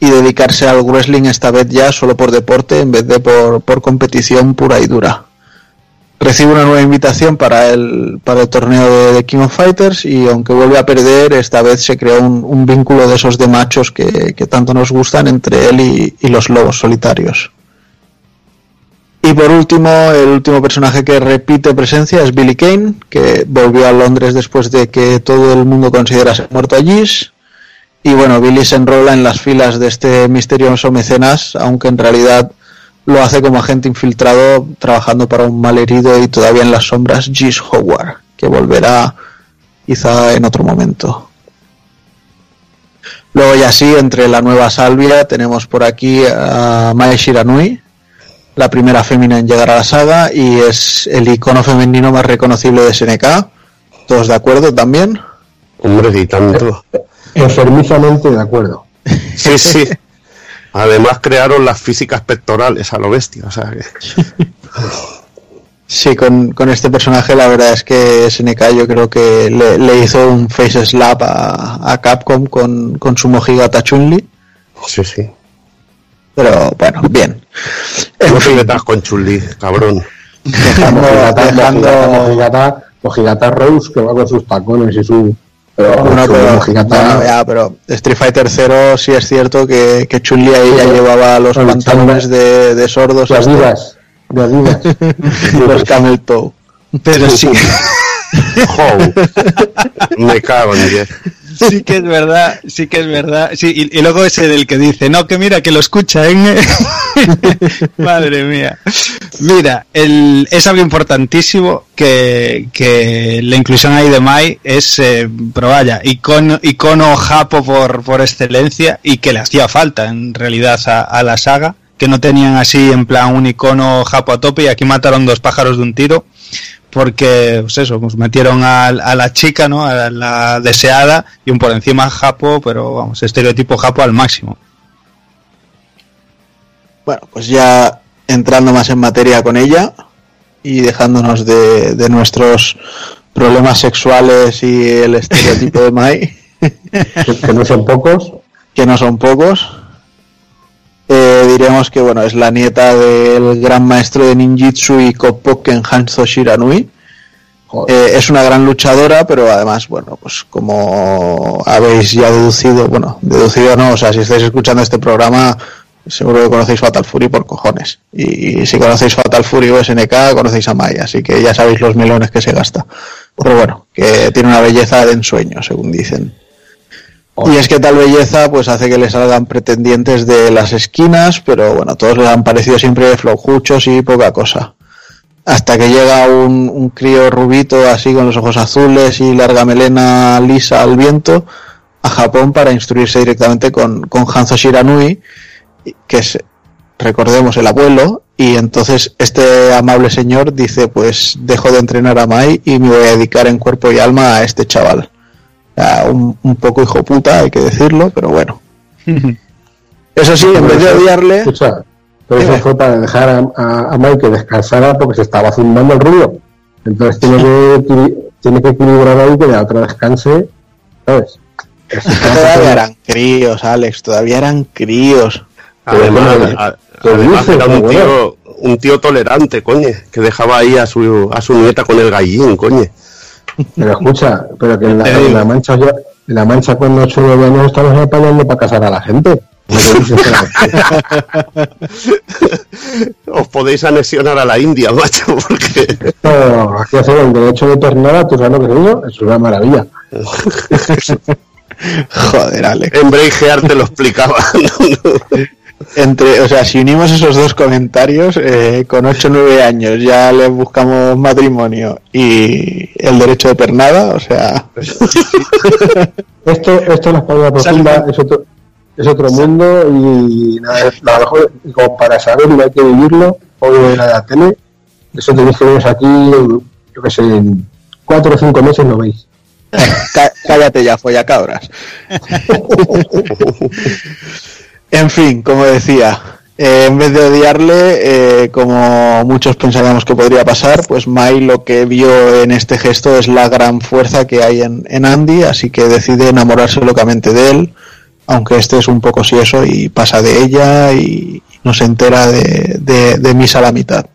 y dedicarse al wrestling esta vez ya solo por deporte en vez de por, por competición pura y dura. Recibe una nueva invitación para el, para el torneo de, de King of Fighters y aunque vuelve a perder, esta vez se crea un, un vínculo de esos de machos que, que tanto nos gustan entre él y, y los lobos solitarios. Y por último, el último personaje que repite presencia es Billy Kane, que volvió a Londres después de que todo el mundo considerase muerto allí. Y bueno, Billy se enrola en las filas de este misterioso mecenas, aunque en realidad lo hace como agente infiltrado trabajando para un malherido y todavía en las sombras Gis Howard, que volverá quizá en otro momento. Luego ya sí, entre la nueva salvia tenemos por aquí a Mae Shiranui, la primera fémina en llegar a la saga y es el icono femenino más reconocible de SNK. ¿Todos de acuerdo también? Hombre, y tanto. Enfermizamente de acuerdo. Sí, sí. Además crearon las físicas pectorales a lo bestia, o sea que... Sí, con, con este personaje la verdad es que SNK yo creo que le, le hizo un face slap a, a Capcom con, con su Mojigata Chun-Li. Sí, sí. Pero bueno, bien. No te metas con Chulí, cabrón. Dejando, dejando- Mojigata, Mojigata, Mojigata Rose que va con sus tacones y su. Pero, ya, pero Street Fighter 0 sí es cierto que, que Chun-Li ahí ya llevaba los Bueno, pantalones de, de sordos. de estos. Adidas. De Adidas. los Camel Toe. Pero sí, me cago en 10. sí que es verdad, sí que es verdad. Sí, y, y luego ese del que dice, no, que mira, que lo escucha, ¿eh? Madre mía. Mira, el, es algo importantísimo que, la inclusión ahí de Mai es, eh, pero vaya, icono, icono japo por, por excelencia y que le hacía falta en realidad a, a la saga, que no tenían así en plan un icono japo a tope y aquí mataron dos pájaros de un tiro porque pues eso, pues metieron a, a la chica, ¿no? A la deseada y un por encima japo, pero vamos, estereotipo japo al máximo. Bueno, pues ya entrando más en materia con ella y dejándonos de, de nuestros problemas sexuales y el estereotipo de Mai, que, no son pocos. que no son pocos, eh, diremos que bueno, es la nieta del gran maestro de ninjitsu y Kopoken Hanzo Shiranui. Eh, es una gran luchadora, pero además, bueno, pues como habéis ya deducido, bueno, deducido no, o sea, si estáis escuchando este programa, seguro que conocéis Fatal Fury por cojones. Y, si conocéis Fatal Fury o SNK, conocéis a Mai, así que ya sabéis los melones que se gasta. Pero bueno, que tiene una belleza de ensueño, según dicen. Y es que tal belleza pues hace que le salgan pretendientes de las esquinas, pero bueno, todos les han parecido siempre flojuchos y poca cosa. Hasta que llega un, un crío rubito así con los ojos azules y larga melena lisa al viento a Japón para instruirse directamente con, con Hanzo Shiranui, que es, recordemos, el abuelo, y entonces este amable señor dice, pues dejo de entrenar a Mai y me voy a dedicar en cuerpo y alma a este chaval. Sea, un, un poco hijo puta, hay que decirlo, pero bueno. Eso sí, en vez de odiarle, Escucha, pero eso fue para dejar a, a, a Mike que descansara porque se estaba zumbando el ruido. Entonces tiene que, tiene que equilibrar ahí que la otra descanse, ¿sabes? Todavía eran críos, Alex, todavía eran críos. Además, Pero, a- ¿qué además dices, era un tío, un tío tolerante, coño, que dejaba ahí a su, a su nieta con el gallín, coño. Pero escucha, pero que en la, en la mancha ya, en la mancha con 8 o 9 años estamos apañando para casar a la gente. Os podéis anexionar a la India, macho, porque No, aquí hacer el derecho de pernada, tú sabes lo que digo, es una maravilla. Joder, Alex. en Braveheart te lo explicaba. Entre, o sea, si unimos esos dos comentarios, eh, con 8 o 9 años ya le buscamos matrimonio y el derecho de pernada, o sea, Esto, esto en la España profunda es otro, es otro mundo y nada, es- a lo mejor y como para saberlo hay que vivirlo, o en la tele, eso tenéis que veros aquí, yo que sé, en cuatro o cinco meses lo veis. Cá- cállate ya, follacabras. en fin, como decía, eh, en vez de odiarle, eh, como muchos pensaríamos que podría pasar, pues Mai lo que vio en este gesto es la gran fuerza que hay en, en Andy, así que decide enamorarse locamente de él, aunque este es un poco eso y pasa de ella y no se entera de, de, de Misa a la mitad.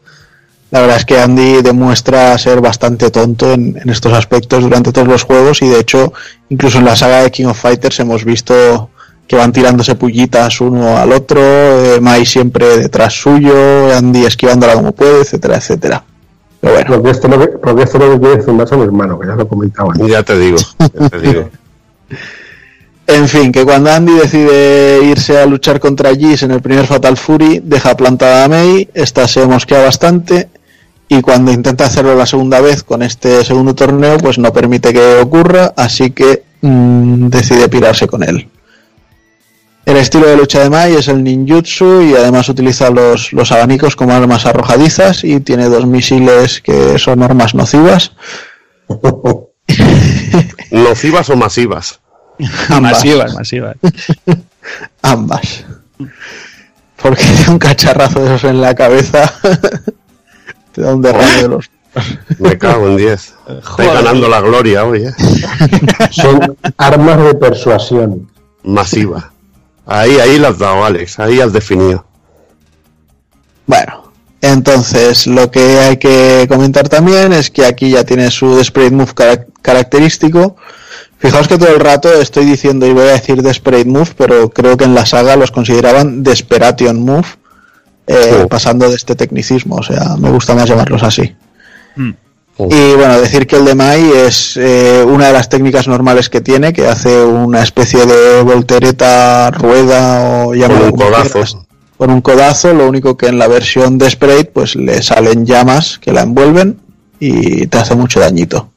La verdad es que Andy demuestra ser bastante tonto en, en estos aspectos durante todos los juegos y de hecho incluso en la saga de King of Fighters hemos visto que van tirándose pullitas uno al otro, eh, Mai siempre detrás suyo, Andy esquivándola como puede, etcétera, etcétera. Pero bueno, Porque esto, lo que, porque esto lo que quiere zumbarse a mi hermano, que ya lo comentaba. ya te digo, ya te digo. en fin, que cuando Andy decide irse a luchar contra Giz en el primer Fatal Fury, deja plantada a Mei, esta se mosquea bastante y cuando intenta hacerlo la segunda vez con este segundo torneo, pues no permite que ocurra, así que mm, decide pirarse con él. El estilo de lucha de Mai es el ninjutsu y además utiliza los, los abanicos como armas arrojadizas y tiene dos misiles que son armas nocivas. ¿Nocivas o masivas? Ambas. Masivas, masivas. Ambas. Porque un cacharrazo de esos en la cabeza te da un derrame de los. Me cago en 10. Estoy ganando la gloria hoy, ¿eh? Son armas de persuasión. Masiva. Ahí, ahí las has dado, Alex. Ahí has definido. Bueno, entonces lo que hay que comentar también es que aquí ya tiene su Desperate Move cara- característico. Fijaos que todo el rato estoy diciendo y voy a decir Desperate Move, pero creo que en la saga los consideraban Desperation Move, eh, Oh. pasando de este tecnicismo, o sea, me gusta más llamarlos así. Oh. Y bueno, decir que el de Mai es eh, una de las técnicas normales que tiene, que hace una especie de voltereta, rueda o Con llámalo un como codazo. quieras. Con un codazo, lo único que en la versión Desperate pues le salen llamas que la envuelven y te hace mucho dañito.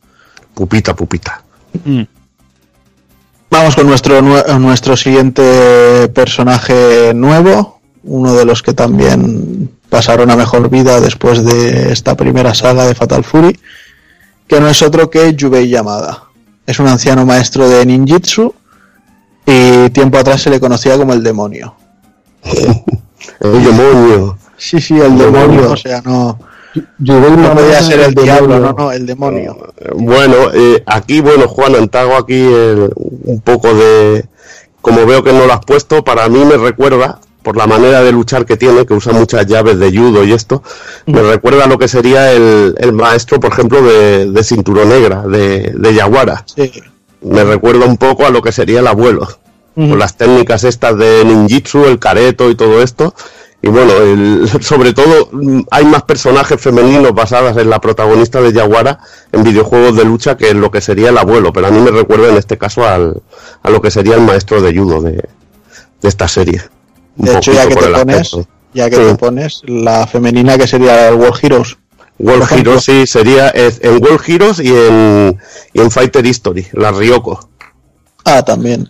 Pupita, pupita. Vamos con nuestro, nue- nuestro siguiente personaje nuevo, uno de los que también pasaron a mejor vida después de esta primera saga de Fatal Fury, que no es otro que Yubei Yamada. Es un anciano maestro de ninjitsu y tiempo atrás se le conocía como el demonio. El demonio. Sí, sí, el demonio, o sea, no, no podía ser el demonio. diablo, no, no, el demonio. Bueno, eh, aquí, bueno, Juan, te hago aquí el- un poco de... Como veo que no lo has puesto, para mí me recuerda, por la manera de luchar que tiene, que usa muchas llaves de judo y esto, me recuerda a lo que sería el, el maestro, por ejemplo, de, de cinturón negra, de, de Yaguara. Sí. Me recuerda un poco a lo que sería el abuelo. Con las técnicas estas de ninjitsu, el careto y todo esto. y bueno, el- sobre todo mm, hay más personajes femeninos basadas en la protagonista de Yaguara en videojuegos de lucha que en lo que sería el abuelo, pero a mí me recuerda en este caso al, a lo que sería el maestro de judo de, de esta serie. De hecho, ya que te el pones, ya que Sí. te pones, la femenina que sería el World Heroes. World. Heroes sí, sería en World Heroes y en, y Fighter History, la Ryoko. Ah, también.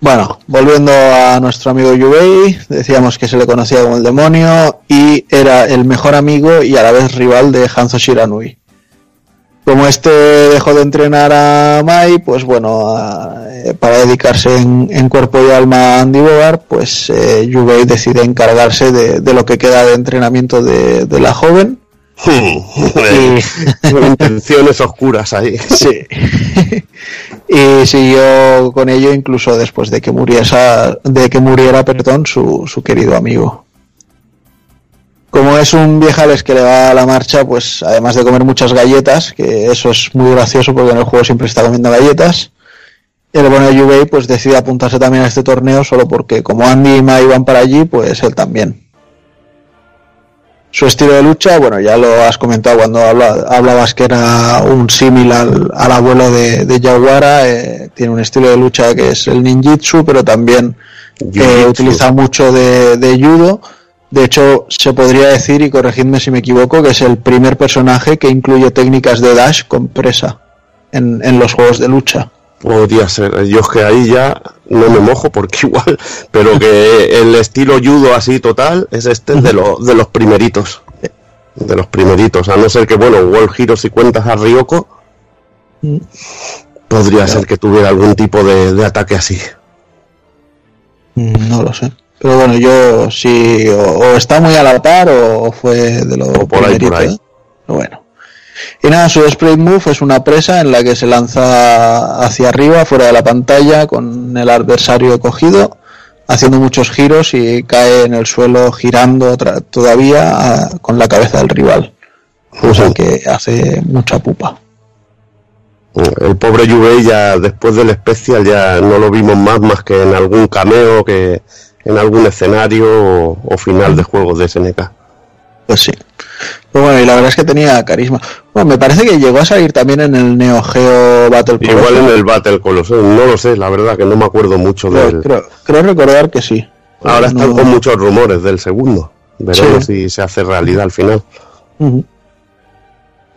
Bueno, volviendo a nuestro amigo Yubei, decíamos que se le conocía como el demonio y era el mejor amigo y a la vez rival de Hanzo Shiranui. Como este dejó de entrenar a Mai, pues bueno, a- eh, para dedicarse en, en cuerpo y alma a Andy Bogart, pues eh, Yubei decide encargarse de, de lo que queda de entrenamiento de, de la joven. Con intenciones oscuras ahí. Sí. y siguió con ello incluso después de que muriera, de que muriera perdón, su, su querido amigo. Como es un viejales que le va a la marcha, pues además de comer muchas galletas, que eso es muy gracioso porque en el juego siempre está comiendo galletas, el bueno de Yubei pues decide apuntarse también a este torneo solo porque como Andy y Mai van para allí, pues él también. Su estilo de lucha, bueno, ya lo has comentado cuando habla- hablabas que era un símil al, al abuelo de, de Yaguara. eh, tiene un estilo de lucha que es el ninjitsu, pero también eh, utiliza mucho de, de judo. De hecho, se podría decir, y corregidme si me equivoco, que es el primer personaje que incluye técnicas de dash con presa en, en los juegos de lucha. Podría ser. Yo es que ahí ya no me mojo porque igual, pero que el estilo judo así total es este de los de los primeritos. De los primeritos. A no ser que, bueno, World Hero si cuentas a Ryoko, podría ser que tuviera algún tipo de, de ataque así. Mm, No lo sé. Pero bueno, yo sí, o, o está muy a la par o fue de lo O por ahí, por ahí. ¿eh? Bueno. Y nada, su spray move es una presa en la que se lanza hacia arriba, fuera de la pantalla, con el adversario cogido, haciendo muchos giros y cae en el suelo girando todavía con la cabeza del rival. O sea que hace mucha pupa. El pobre Juve ya después del especial ya no lo vimos más más que en algún cameo, que en algún escenario o, o final de juegos de SNK. Pues sí. Pero bueno, y la verdad es que tenía carisma. Bueno, me parece que llegó a salir también en el Neo Geo Battle Igual en el Battle Colosseum, no lo sé, la verdad que no me acuerdo mucho Creo, del... creo- creo recordar que sí. Ahora están con muchos rumores del segundo. Veremos Sí. si se hace realidad al final.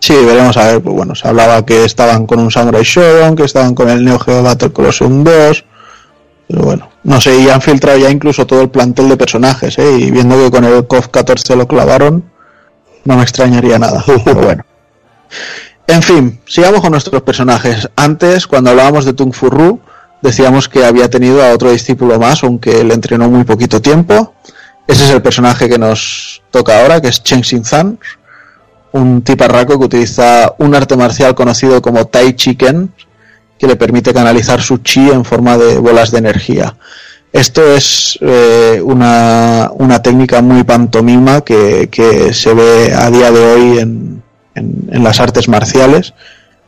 Sí, veremos a ver. Pues bueno, se hablaba que estaban con un Samurai Shodown, que estaban con el Neo Geo Battle Colosseum 2. Pero bueno, no sé, y han filtrado ya incluso todo el plantel de personajes, ¿eh? Y viendo que con el KOF 14 lo clavaron, no me extrañaría nada. Pero bueno. En fin, sigamos con nuestros personajes. Antes, cuando hablábamos de Tung Fu Ru, decíamos que había tenido a otro discípulo más, aunque le entrenó muy poquito tiempo. Ese es el personaje que nos toca ahora, que es Chen Xin-Zan, un tiparraco que utiliza un arte marcial conocido como Tai Chi Ken, que le permite canalizar su chi en forma de bolas de energía. Esto es eh, una, una técnica muy pantomima que, que se ve a día de hoy en, en- las artes marciales,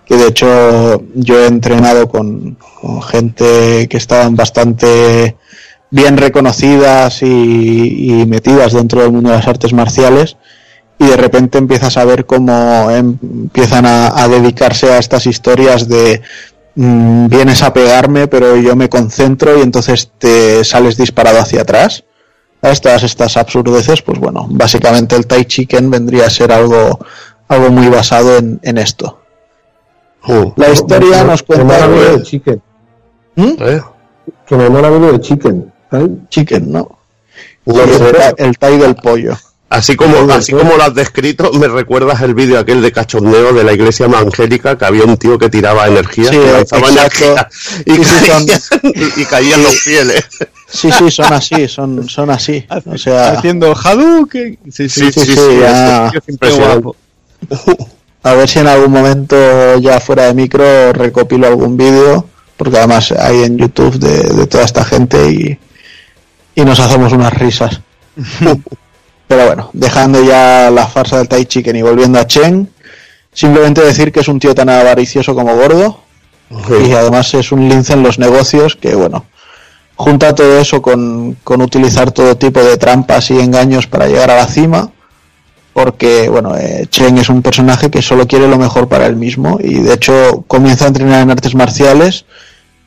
que de hecho yo he entrenado con, gente que estaban bastante bien reconocidas y, metidas dentro del mundo de las artes marciales y de repente empiezas a ver cómo em- empiezan a dedicarse a estas historias de mm, vienes a pegarme pero yo me concentro y entonces te sales disparado hacia atrás ¿Sabes? todas estas absurdeces pues bueno básicamente el Tai Chicken vendría a ser algo algo muy basado en, en esto la historia nos Que me cuenta que- de Chicken. ¿Mm? ¿Eh? Que me mola de Chicken. Chicken no el, el Tai del pollo Así como, así como lo has descrito, me recuerdas el vídeo aquel de cachondeo de la iglesia evangélica que había un tío que tiraba energía, Sí, que lanzaba exacto. energía y, Sí, sí, son- caían, y caían los fieles. sí sí son así son son así o sea Haciendo Hadouken. Sí, sí, sí, sí, ya. Impresionante. guapo. A ver si en algún momento ya fuera de micro recopilo algún vídeo, porque además hay en YouTube de, de toda esta gente y, y nos hacemos unas risas. Pero bueno, dejando ya la farsa del Tai Chicken y volviendo a Chen, simplemente decir que es un tío tan avaricioso como gordo y además es un lince en los negocios que bueno, junta todo eso con, con utilizar todo tipo de trampas y engaños para llegar a la cima, porque bueno, eh, Chen es un personaje que solo quiere lo mejor para él mismo y de hecho comienza a entrenar en artes marciales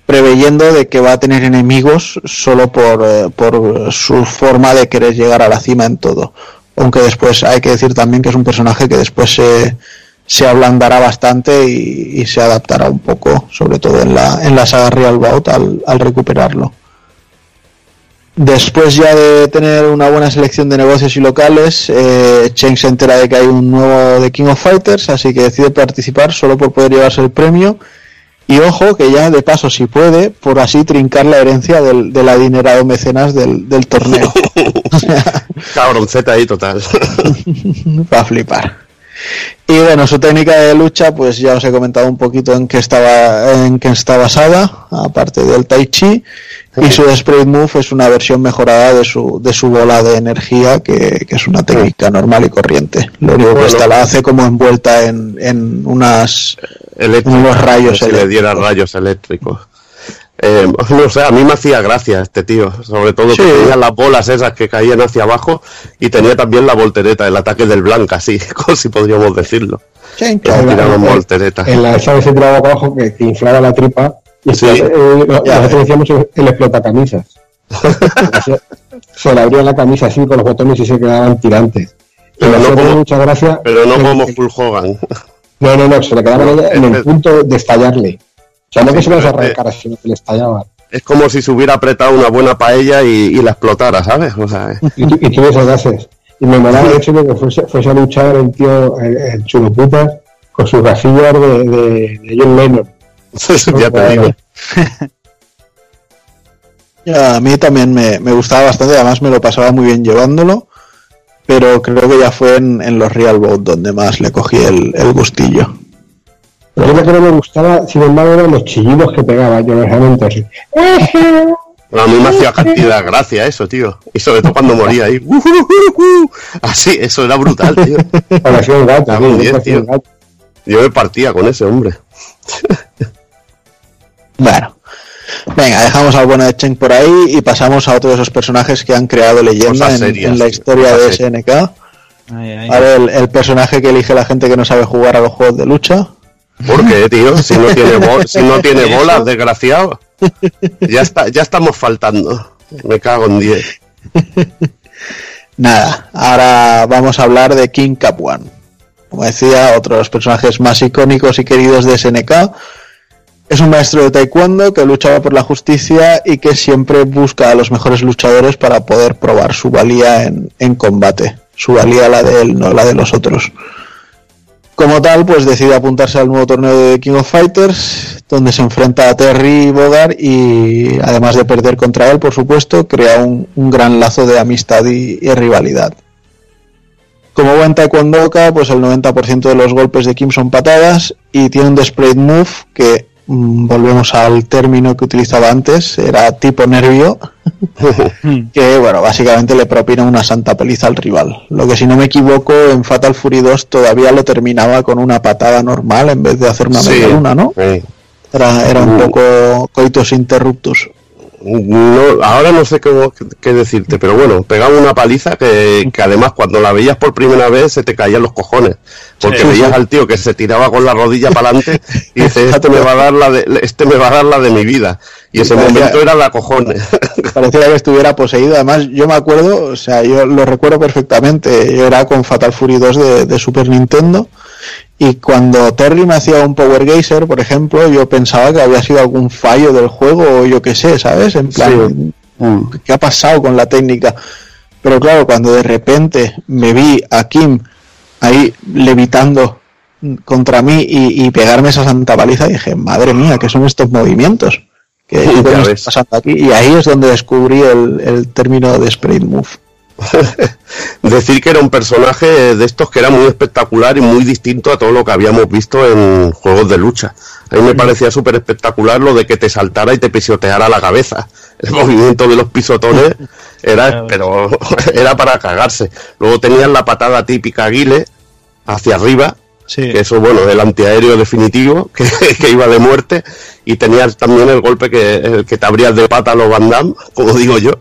preveyendo de que va a tener enemigos solo por, eh, por su forma de querer llegar a la cima en todo. Aunque después hay que decir también que es un personaje que después se, se ablandará bastante y, se adaptará un poco, sobre todo en la, en la saga Real Bout al, al recuperarlo. Después ya de tener una buena selección de negocios y locales, eh, Chen se entera de que hay un nuevo de King of Fighters, así que decide participar solo por poder llevarse el premio. Y ojo, que ya de paso, si puede, por así trincar la herencia del, del adinerado mecenas del, del torneo. Cabronceta ahí total. Va a flipar. Y bueno, su técnica de lucha, pues ya os he comentado un poquito en qué estaba, en qué está basada, aparte del Tai Chi. Y su Spread Move es una versión mejorada de su, de su bola de energía, que, que es una técnica normal y corriente. Lo único que esta la hace como envuelta en, en unas Eléctrica, unos rayos si le diera rayos eléctricos. Eh, no sé, a mí me hacía gracia este tío, sobre todo que Sí. tenía las bolas esas que caían hacia abajo y tenía también la voltereta, el ataque del blanca, así, si podríamos decirlo. Chen, Que en- voltereta. En la esa vez se tiraba para abajo que, que inflaba la tripa. Y Sí. eh, nosotros decíamos el, explotacamisas. se, se le abría la camisa así con los botones y se quedaban tirantes. Pero no como- mucha gracia. Pero no como Full Hogan. No, no, no, se le quedaban ella en el punto de estallarle. O sea, no que se las pero- arrancara, sino que le estallaban. Es como si se hubiera apretado una buena paella y, y la explotara, ¿sabes? O sea, eh, Y, y tuve esos gases. Y me molaba el hecho de que fuese, fuese a luchar el tío, el, el chuloputas, con sus gafillas de, de, de John Lennon. ya te digo. Ya, a mí también me, me gustaba bastante, además me lo pasaba muy bien llevándolo, pero creo que ya fue en, en los Real Boat donde más le cogí el, el gustillo. Lo que no me gustaba, sin embargo, eran los chillidos que pegaba yo realmente así. A mí me hacía cantidad de gracia eso, tío. Y sobre todo cuando moría ahí. "Ujujuju". Así, eso era brutal, tío. Parecía gato, muy bien, tío. gato. Yo me partía con ese hombre. Bueno, venga, dejamos al bueno de Chen por ahí y pasamos a otro de esos personajes que han creado leyenda en, serias, en la historia de. SNK. Ay, ay. A ver, el, el personaje que elige la gente que no sabe jugar a los juegos de lucha. ¿Por qué, tío? Si no tiene, bol- si no tiene bolas, desgraciado. Ya, está, ya estamos faltando. Me cago en 10. Nada, ahora vamos a hablar de King Capuan. Como decía, otro de los personajes más icónicos y queridos de SNK. Es un maestro de taekwondo que luchaba por la justicia y que siempre busca a los mejores luchadores para poder probar su valía en, en combate. Su valía la de él, no la de los otros. Como tal, pues decide apuntarse al nuevo torneo de King of Fighters, donde se enfrenta a Terry Bogard y, además de perder contra él, por supuesto, crea un, gran lazo de amistad y, rivalidad. Como buen taekwondoka, pues el 90% de los golpes de Kim son patadas y tiene un Spread Move que, volvemos al término que utilizaba antes, era tipo nervio, que bueno, básicamente le propina una santa paliza al rival. Lo que si no me equivoco, en Fatal Fury 2 todavía lo terminaba con una patada normal en vez de hacer una Sí. media luna, ¿no? Era, era un Mm. poco coitus interruptus. no, ahora no sé cómo, qué decirte, pero bueno, pegaba una paliza que, que además cuando la veías por primera vez se te caían los cojones. Porque Sí. veías al tío que se tiraba con la rodilla para adelante y dices, este me va a dar la de, este me va a dar la de mi vida. Y ese Parecía- momento era la cojones. Parecía que estuviera poseído. Además, yo me acuerdo, o sea, yo lo recuerdo perfectamente. Yo era con Fatal Fury 2 de, de Super Nintendo. Y cuando Terry me hacía un Power Geyser, por ejemplo, yo pensaba que había sido algún fallo del juego o yo qué sé, ¿sabes? En plan, ¿qué ha pasado con la técnica? Pero claro, cuando de repente me vi a Kim ahí levitando contra mí y, y pegarme esa santa paliza, dije, madre mía, ¿qué son estos movimientos? ¿Qué, Ya qué coño ves. está pasando aquí? Y ahí es donde descubrí el, el término de Spread Move. Decir que era un personaje de estos que era muy espectacular y muy distinto a todo lo que habíamos visto en juegos de lucha. A mí me parecía súper espectacular lo de que te saltara y te pisoteara la cabeza. El movimiento de los pisotones era, pero era para cagarse. Luego tenían la patada típica Guile hacia arriba, Sí. Que eso, bueno, el antiaéreo definitivo, que, que iba de muerte, y tenías también el golpe que, el que te abrías de pata a los Van Damme, como digo yo,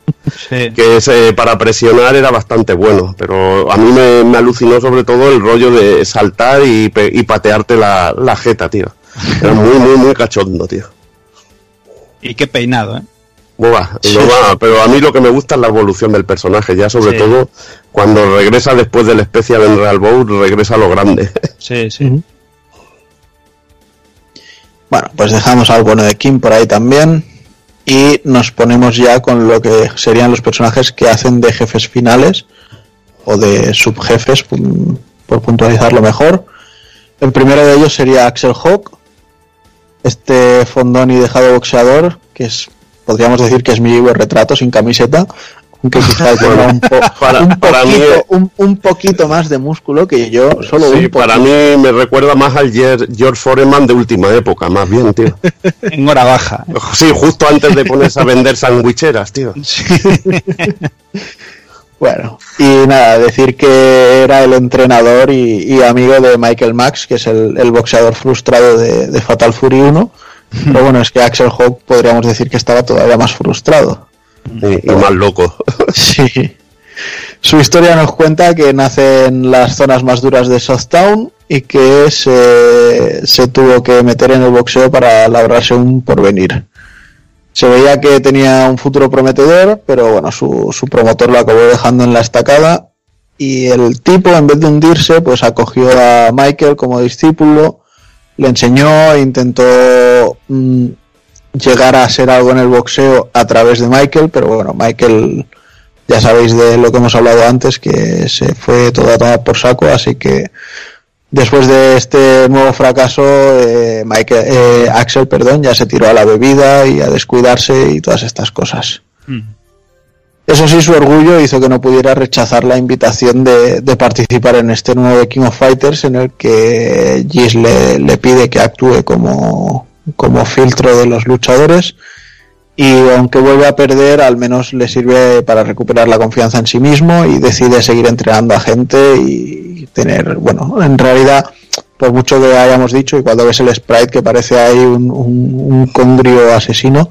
Sí. que ese para presionar era bastante bueno, pero a mí me, me alucinó sobre todo el rollo de saltar y, y patearte la, la jeta, tío. Era muy, muy, muy cachondo, tío. Y qué peinado, ¿eh? Va, pero a mí lo que me gusta es la evolución del personaje, ya sobre Sí. todo cuando regresa después del especial en Real Bowl, regresa a lo grande. Sí, sí. Bueno, pues dejamos al bueno de Kim por ahí también. Y nos ponemos ya con lo que serían los personajes que hacen de jefes finales o de subjefes, por puntualizarlo mejor. El primero de ellos sería Axel Hawk, este fondón y dejado boxeador, que es, podríamos decir que es mi vivo retrato sin camiseta, aunque quizá tenga un, po- Para- un para mí- poquito, un- un poquito más de músculo que yo, solo Sí, un para mí me recuerda más al George Foreman de última época, más bien, tío. En hora baja. Sí, justo antes de ponerse a vender sandwicheras, tío. Bueno, y nada, decir que era el entrenador y, y amigo de Michael Max, que es el, el boxeador frustrado de, de Fatal Fury 1. Pero bueno, es que Axel Hawk podríamos decir que estaba todavía más frustrado. Y, y más loco. Sí. Su historia nos cuenta que nace en las zonas más duras de Southtown y que se, se tuvo que meter en el boxeo para labrarse un porvenir. Se veía que tenía un futuro prometedor, pero bueno, su, su promotor lo acabó dejando en la estacada y el tipo, en vez de hundirse, pues acogió a Michael como discípulo, le enseñó, intentó mm, llegar a ser algo en el boxeo a través de Michael, pero bueno, Michael ya sabéis de lo que hemos hablado antes, que se fue todo a tomar por saco, así que después de este nuevo fracaso, eh, Michael, eh, Axel perdón, ya se tiró a la bebida y a descuidarse y todas estas cosas. Eso sí, su orgullo hizo que no pudiera rechazar la invitación de, de participar en este nuevo King of Fighters en el que Giz le, pide que actúe como, como filtro de los luchadores. Y aunque vuelve a perder, al menos le sirve para recuperar la confianza en sí mismo y decide seguir entrenando a gente y tener, bueno, en realidad, por mucho que hayamos dicho, y cuando ves el sprite que parece ahí un, un, asesino,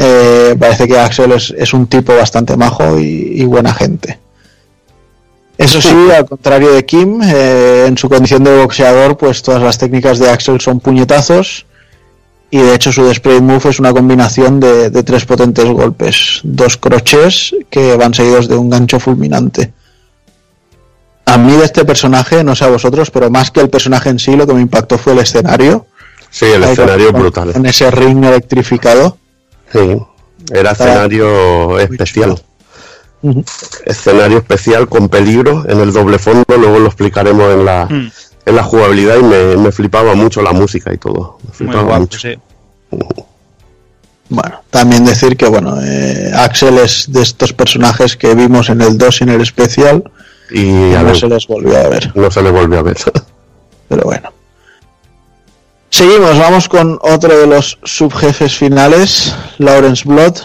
eh, parece que Axel es, es un tipo bastante majo y, y buena gente. Eso sí, al contrario de Kim, eh, en su condición de boxeador, pues todas las técnicas de Axel son puñetazos y de hecho su display move es una combinación de, de tres potentes golpes, dos crochets que van seguidos de un gancho fulminante. A mí de este personaje, no sé a vosotros, pero más que el personaje en sí, lo que me impactó fue el escenario. Sí, el escenario brutal. En ese ring electrificado. Sí, era escenario especial. Escenario especial con peligro en el doble fondo, luego lo explicaremos en la, Mm. en la jugabilidad y me, me flipaba mucho la música y todo. Me Muy flipaba guapo, mucho. sí. Bueno, también decir que bueno, eh, Axel es de estos personajes que vimos en el 2 y en el especial Y y a no ver, se les volvió a ver. no se le volvió a ver. Pero bueno. Seguimos, vamos con otro de los subjefes finales, Lawrence Blood.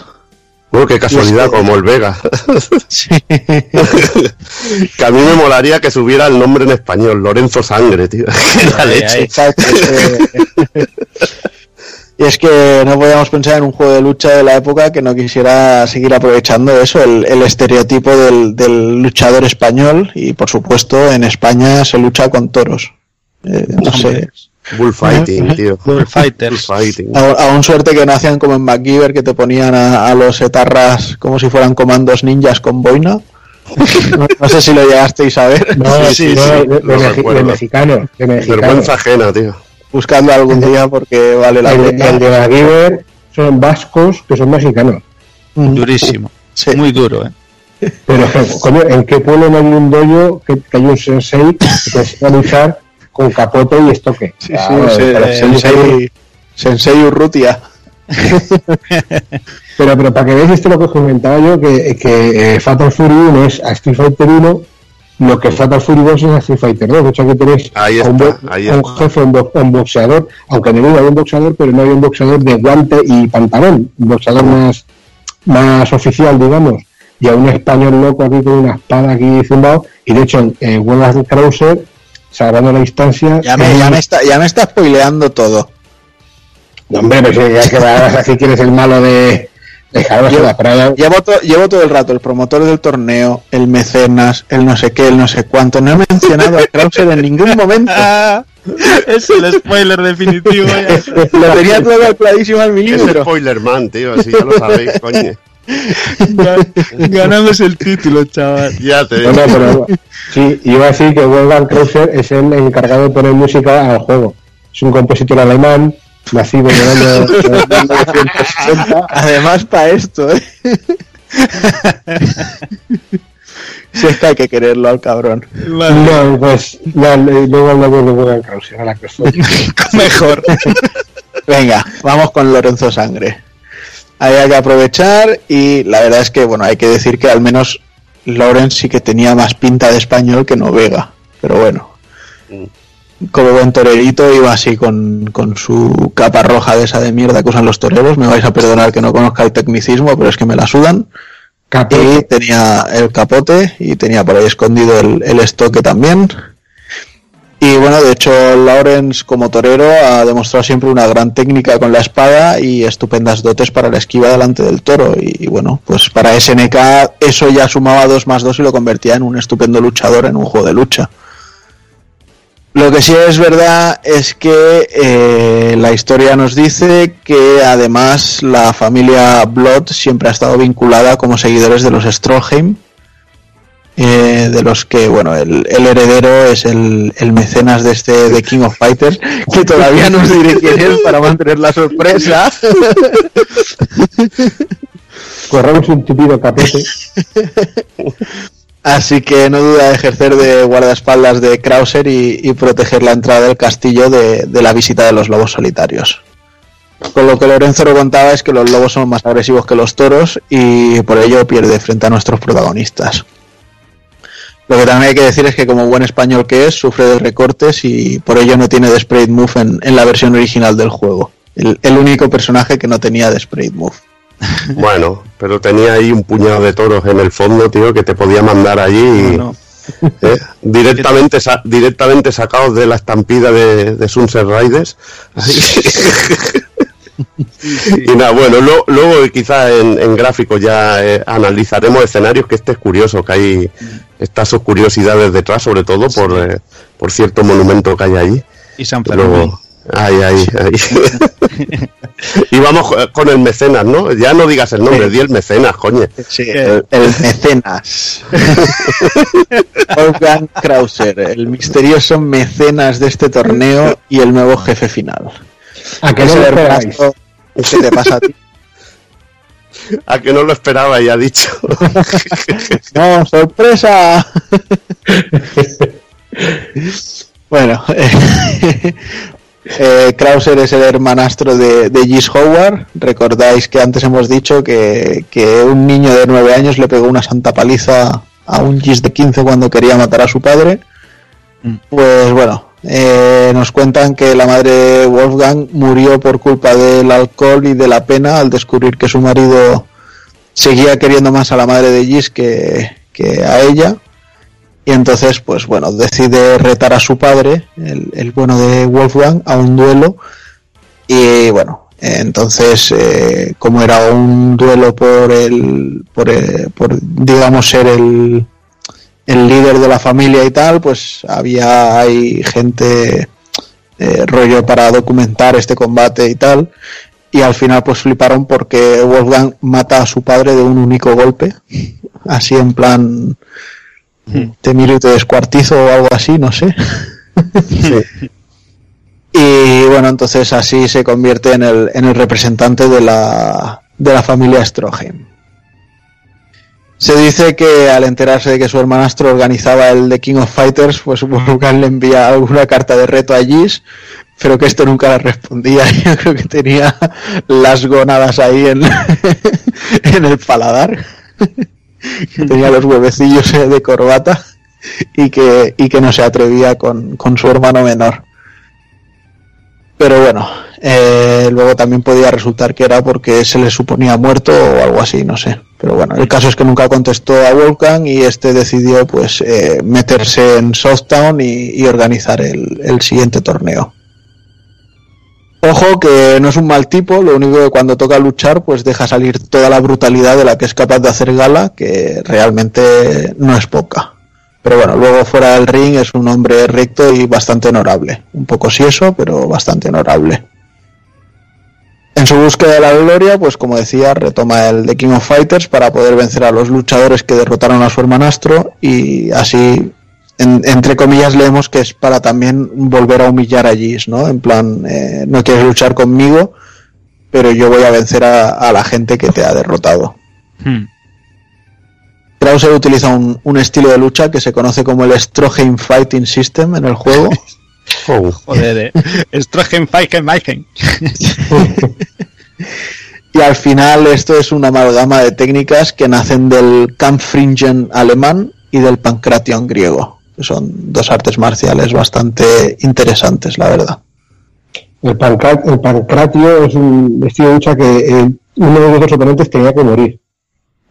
Bueno, qué casualidad, como el Vega. Sí. que a mí me molaría que subiera el nombre en español, Lorenzo Sangre, tío. la leche. ahí. Exacto, es que- Y es que no podíamos pensar en un juego de lucha de la época que no quisiera seguir aprovechando eso, el, el estereotipo del, del luchador español y por supuesto en España se lucha con toros. Eh, no sé, Bullfighting, tío. Bullfighters. Bullfighting. A- Aún suerte que no hacían como en MacGyver que te ponían a, a los etarras como si fueran comandos ninjas con boina. No, no sé si lo llegasteis a ver. No, Sí, sí, no, sí, de, recuerdo. de mexicano. De mexicano. Vergüenza ajena, tío. Buscadlo algún día porque vale la pena. el de MacGyver son vascos que son mexicanos. Durísimo. Sí. Muy duro, ¿eh? Pero, coño, ¿en qué pueblo no hay un dojo que, que hay un sensei que te enseña a luchar con capote y estoque? Sí, Claro, sí, se- un- Sensei, Sensei Urrutia. Pero, pero para que veáis esto lo que os comentaba yo, que, que eh, Fatal Fury 1 es a Street Fighter 1 lo que Fatal Fury 2 es a Street Fighter 2. De hecho, aquí tenéis Ahí a un, está, bo- ahí a un está. jefe, un, bo- un boxeador, aunque en el uno había un boxeador, pero no había un boxeador de guante y pantalón, un boxeador más, más oficial, digamos. Y a un español loco aquí con una espada aquí zumbado. Y de hecho, en eh, of Krauser salvando la instancia. Ya me, ya me está, ya me está spoileando todo. No, hombre, pues ya que vas a decir quién es el malo de. de Llevo, la llevo to- llevo todo el rato el promotor del torneo, el mecenas, el no sé qué, el no sé cuánto. No he mencionado a Krauser en ningún momento. es el spoiler definitivo. ya. Lo tenía todo calculadísimo en mi Es libro. spoiler man, tío, si ya lo sabéis, coño. Ga- Ganamos el título, chaval. Ya te No, no, pero sí, iba a decir que Wolfgang Krauser es el encargado de poner música al juego. Es un compositor alemán, nacido en el año 1960. Además, para esto, ¿eh? si es que hay que quererlo al cabrón. No, pues no, le- luego hablamos de Wolfgang Krauser, a la. Mejor. Venga, vamos con Lorenzo Sangre. Ahí hay que aprovechar y la verdad es que, bueno, hay que decir que al menos Lorenz sí que tenía más pinta de español que no Vega. Pero bueno, como buen torerito iba así con, con su capa roja de esa de mierda que usan los toreros. Me vais a perdonar que no conozca el tecnicismo, pero es que me la sudan. Y tenía el capote y tenía por ahí escondido el, el estoque también. Y bueno, de hecho, Lawrence como torero ha demostrado siempre una gran técnica con la espada y estupendas dotes para la esquiva delante del toro. Y, bueno, pues para SNK eso ya sumaba 2 más 2 y lo convertía en un estupendo luchador en un juego de lucha. Lo que sí es verdad es que eh, la historia nos dice que además la familia Blood siempre ha estado vinculada como seguidores de los Stroheim, eh, de los que, bueno, el, el heredero es el, el mecenas de este de King of Fighters, que todavía no os diré quién es para mantener la sorpresa. Corramos un tupido capote. Así que no duda de ejercer de guardaespaldas de Krauser y, y proteger la entrada del castillo de, de la visita de los lobos solitarios. Con lo que Lorenzo lo contaba es que los lobos son más agresivos que los toros y por ello pierde frente a nuestros protagonistas. Lo que también hay que decir es que como buen español que es, sufre de recortes y por ello no tiene The Sprayed Move en, en la versión original del juego. El, el único personaje que no tenía The Sprayed Move. Bueno, pero tenía ahí un puñado de toros en el fondo, tío, que te podía mandar allí ¿eh? directamente sa- directamente sacados de la estampida de, de Sunset Riders. y nada, bueno, lo- luego quizás en, en gráficos ya eh, analizaremos escenarios que este es curioso, que hay estas sus curiosidades detrás, sobre todo por, eh, por cierto monumento que hay allí. Y San Fermín. Luego, ahí, ahí, ahí. y vamos eh, con el mecenas, ¿no? Ya no digas el nombre, di el mecenas, coño. Sí, el, el mecenas. Wolfgang Krauser, el misterioso mecenas de este torneo y el nuevo jefe final. ¿A que no lo esperáis? ¿Qué te pasa a ti? A que no lo esperaba y ha dicho. ¡No, sorpresa! bueno, eh, eh, Krauser es el hermanastro de, de Gis Howard. Recordáis que antes hemos dicho que, que un niño de 9 años le pegó una santa paliza a un Gis de 15 cuando quería matar a su padre. Pues bueno, eh, nos cuentan que la madre Wolfgang murió por culpa del alcohol y de la pena al descubrir que su marido seguía queriendo más a la madre de Gis que, que a ella. Y entonces, pues bueno, decide retar a su padre, el, el bueno de Wolfgang, a un duelo. Y bueno, entonces, eh, como era un duelo por el, por, eh, por digamos, ser el, el líder de la familia y tal, pues había hay gente eh, rollo para documentar este combate y tal. Y al final pues fliparon porque Wolfgang mata a su padre de un único golpe. Así en plan te miro y te descuartizo o algo así, no sé. y bueno, entonces así se convierte en el, en el representante de la, de la familia Stroheim. Se dice que al enterarse de que su hermanastro organizaba el The King of Fighters, pues Wolfgang le envía alguna carta de reto a Gis, pero que esto nunca la respondía. Yo creo que tenía las gónadas ahí en, en el paladar. que tenía los huevecillos eh, de corbata y que, y que no se atrevía con, con su hermano menor. Pero bueno, eh, luego también podía resultar que era porque se le suponía muerto o algo así, no sé. Pero bueno, el caso es que nunca contestó a Volcan y este decidió pues eh, meterse en Southtown y, y organizar el, el siguiente torneo. Ojo que no es un mal tipo, lo único que cuando toca luchar pues deja salir toda la brutalidad de la que es capaz de hacer Gala, que realmente no es poca. Pero bueno, luego fuera del ring es un hombre recto y bastante honorable. Un poco sieso, pero bastante honorable. En su búsqueda de la gloria, pues como decía, retoma el The King of Fighters para poder vencer a los luchadores que derrotaron a su hermanastro y así, en- entre comillas, leemos que es para también volver a humillar a Giz, ¿no? En plan, eh, no quieres luchar conmigo, pero yo voy a vencer a, a la gente que te ha derrotado. Hmm. Krauser utiliza un, un estilo de lucha que se conoce como el Stroheim Fighting System en el juego. Oh, Joder, eh. Strogen Feichen Weichen. Y al final esto es una amalgama de técnicas que nacen del Kampfringen alemán y del Pancration griego. que Son dos artes marciales bastante interesantes, la verdad. El pancratio es un estilo de lucha que eh, uno de los dos oponentes tenía que morir.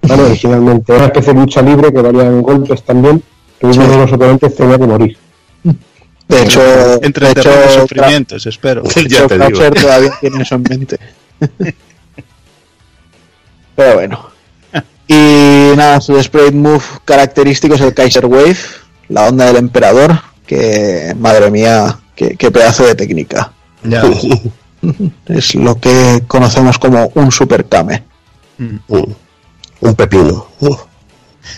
¿Vale? Originalmente era una especie de lucha libre que valían golpes también, que uno de los oponentes tenía que morir. De hecho, Entre de hecho, sufrimientos, espero. de Ya hecho, te digo. Krauser todavía tiene eso en mente. Pero bueno. Y nada, su sprite move característico es el Kaiser Wave, la onda del emperador, que madre mía, qué, qué pedazo de técnica. Ya. Es lo que conocemos como un super Kame. un, un pepino.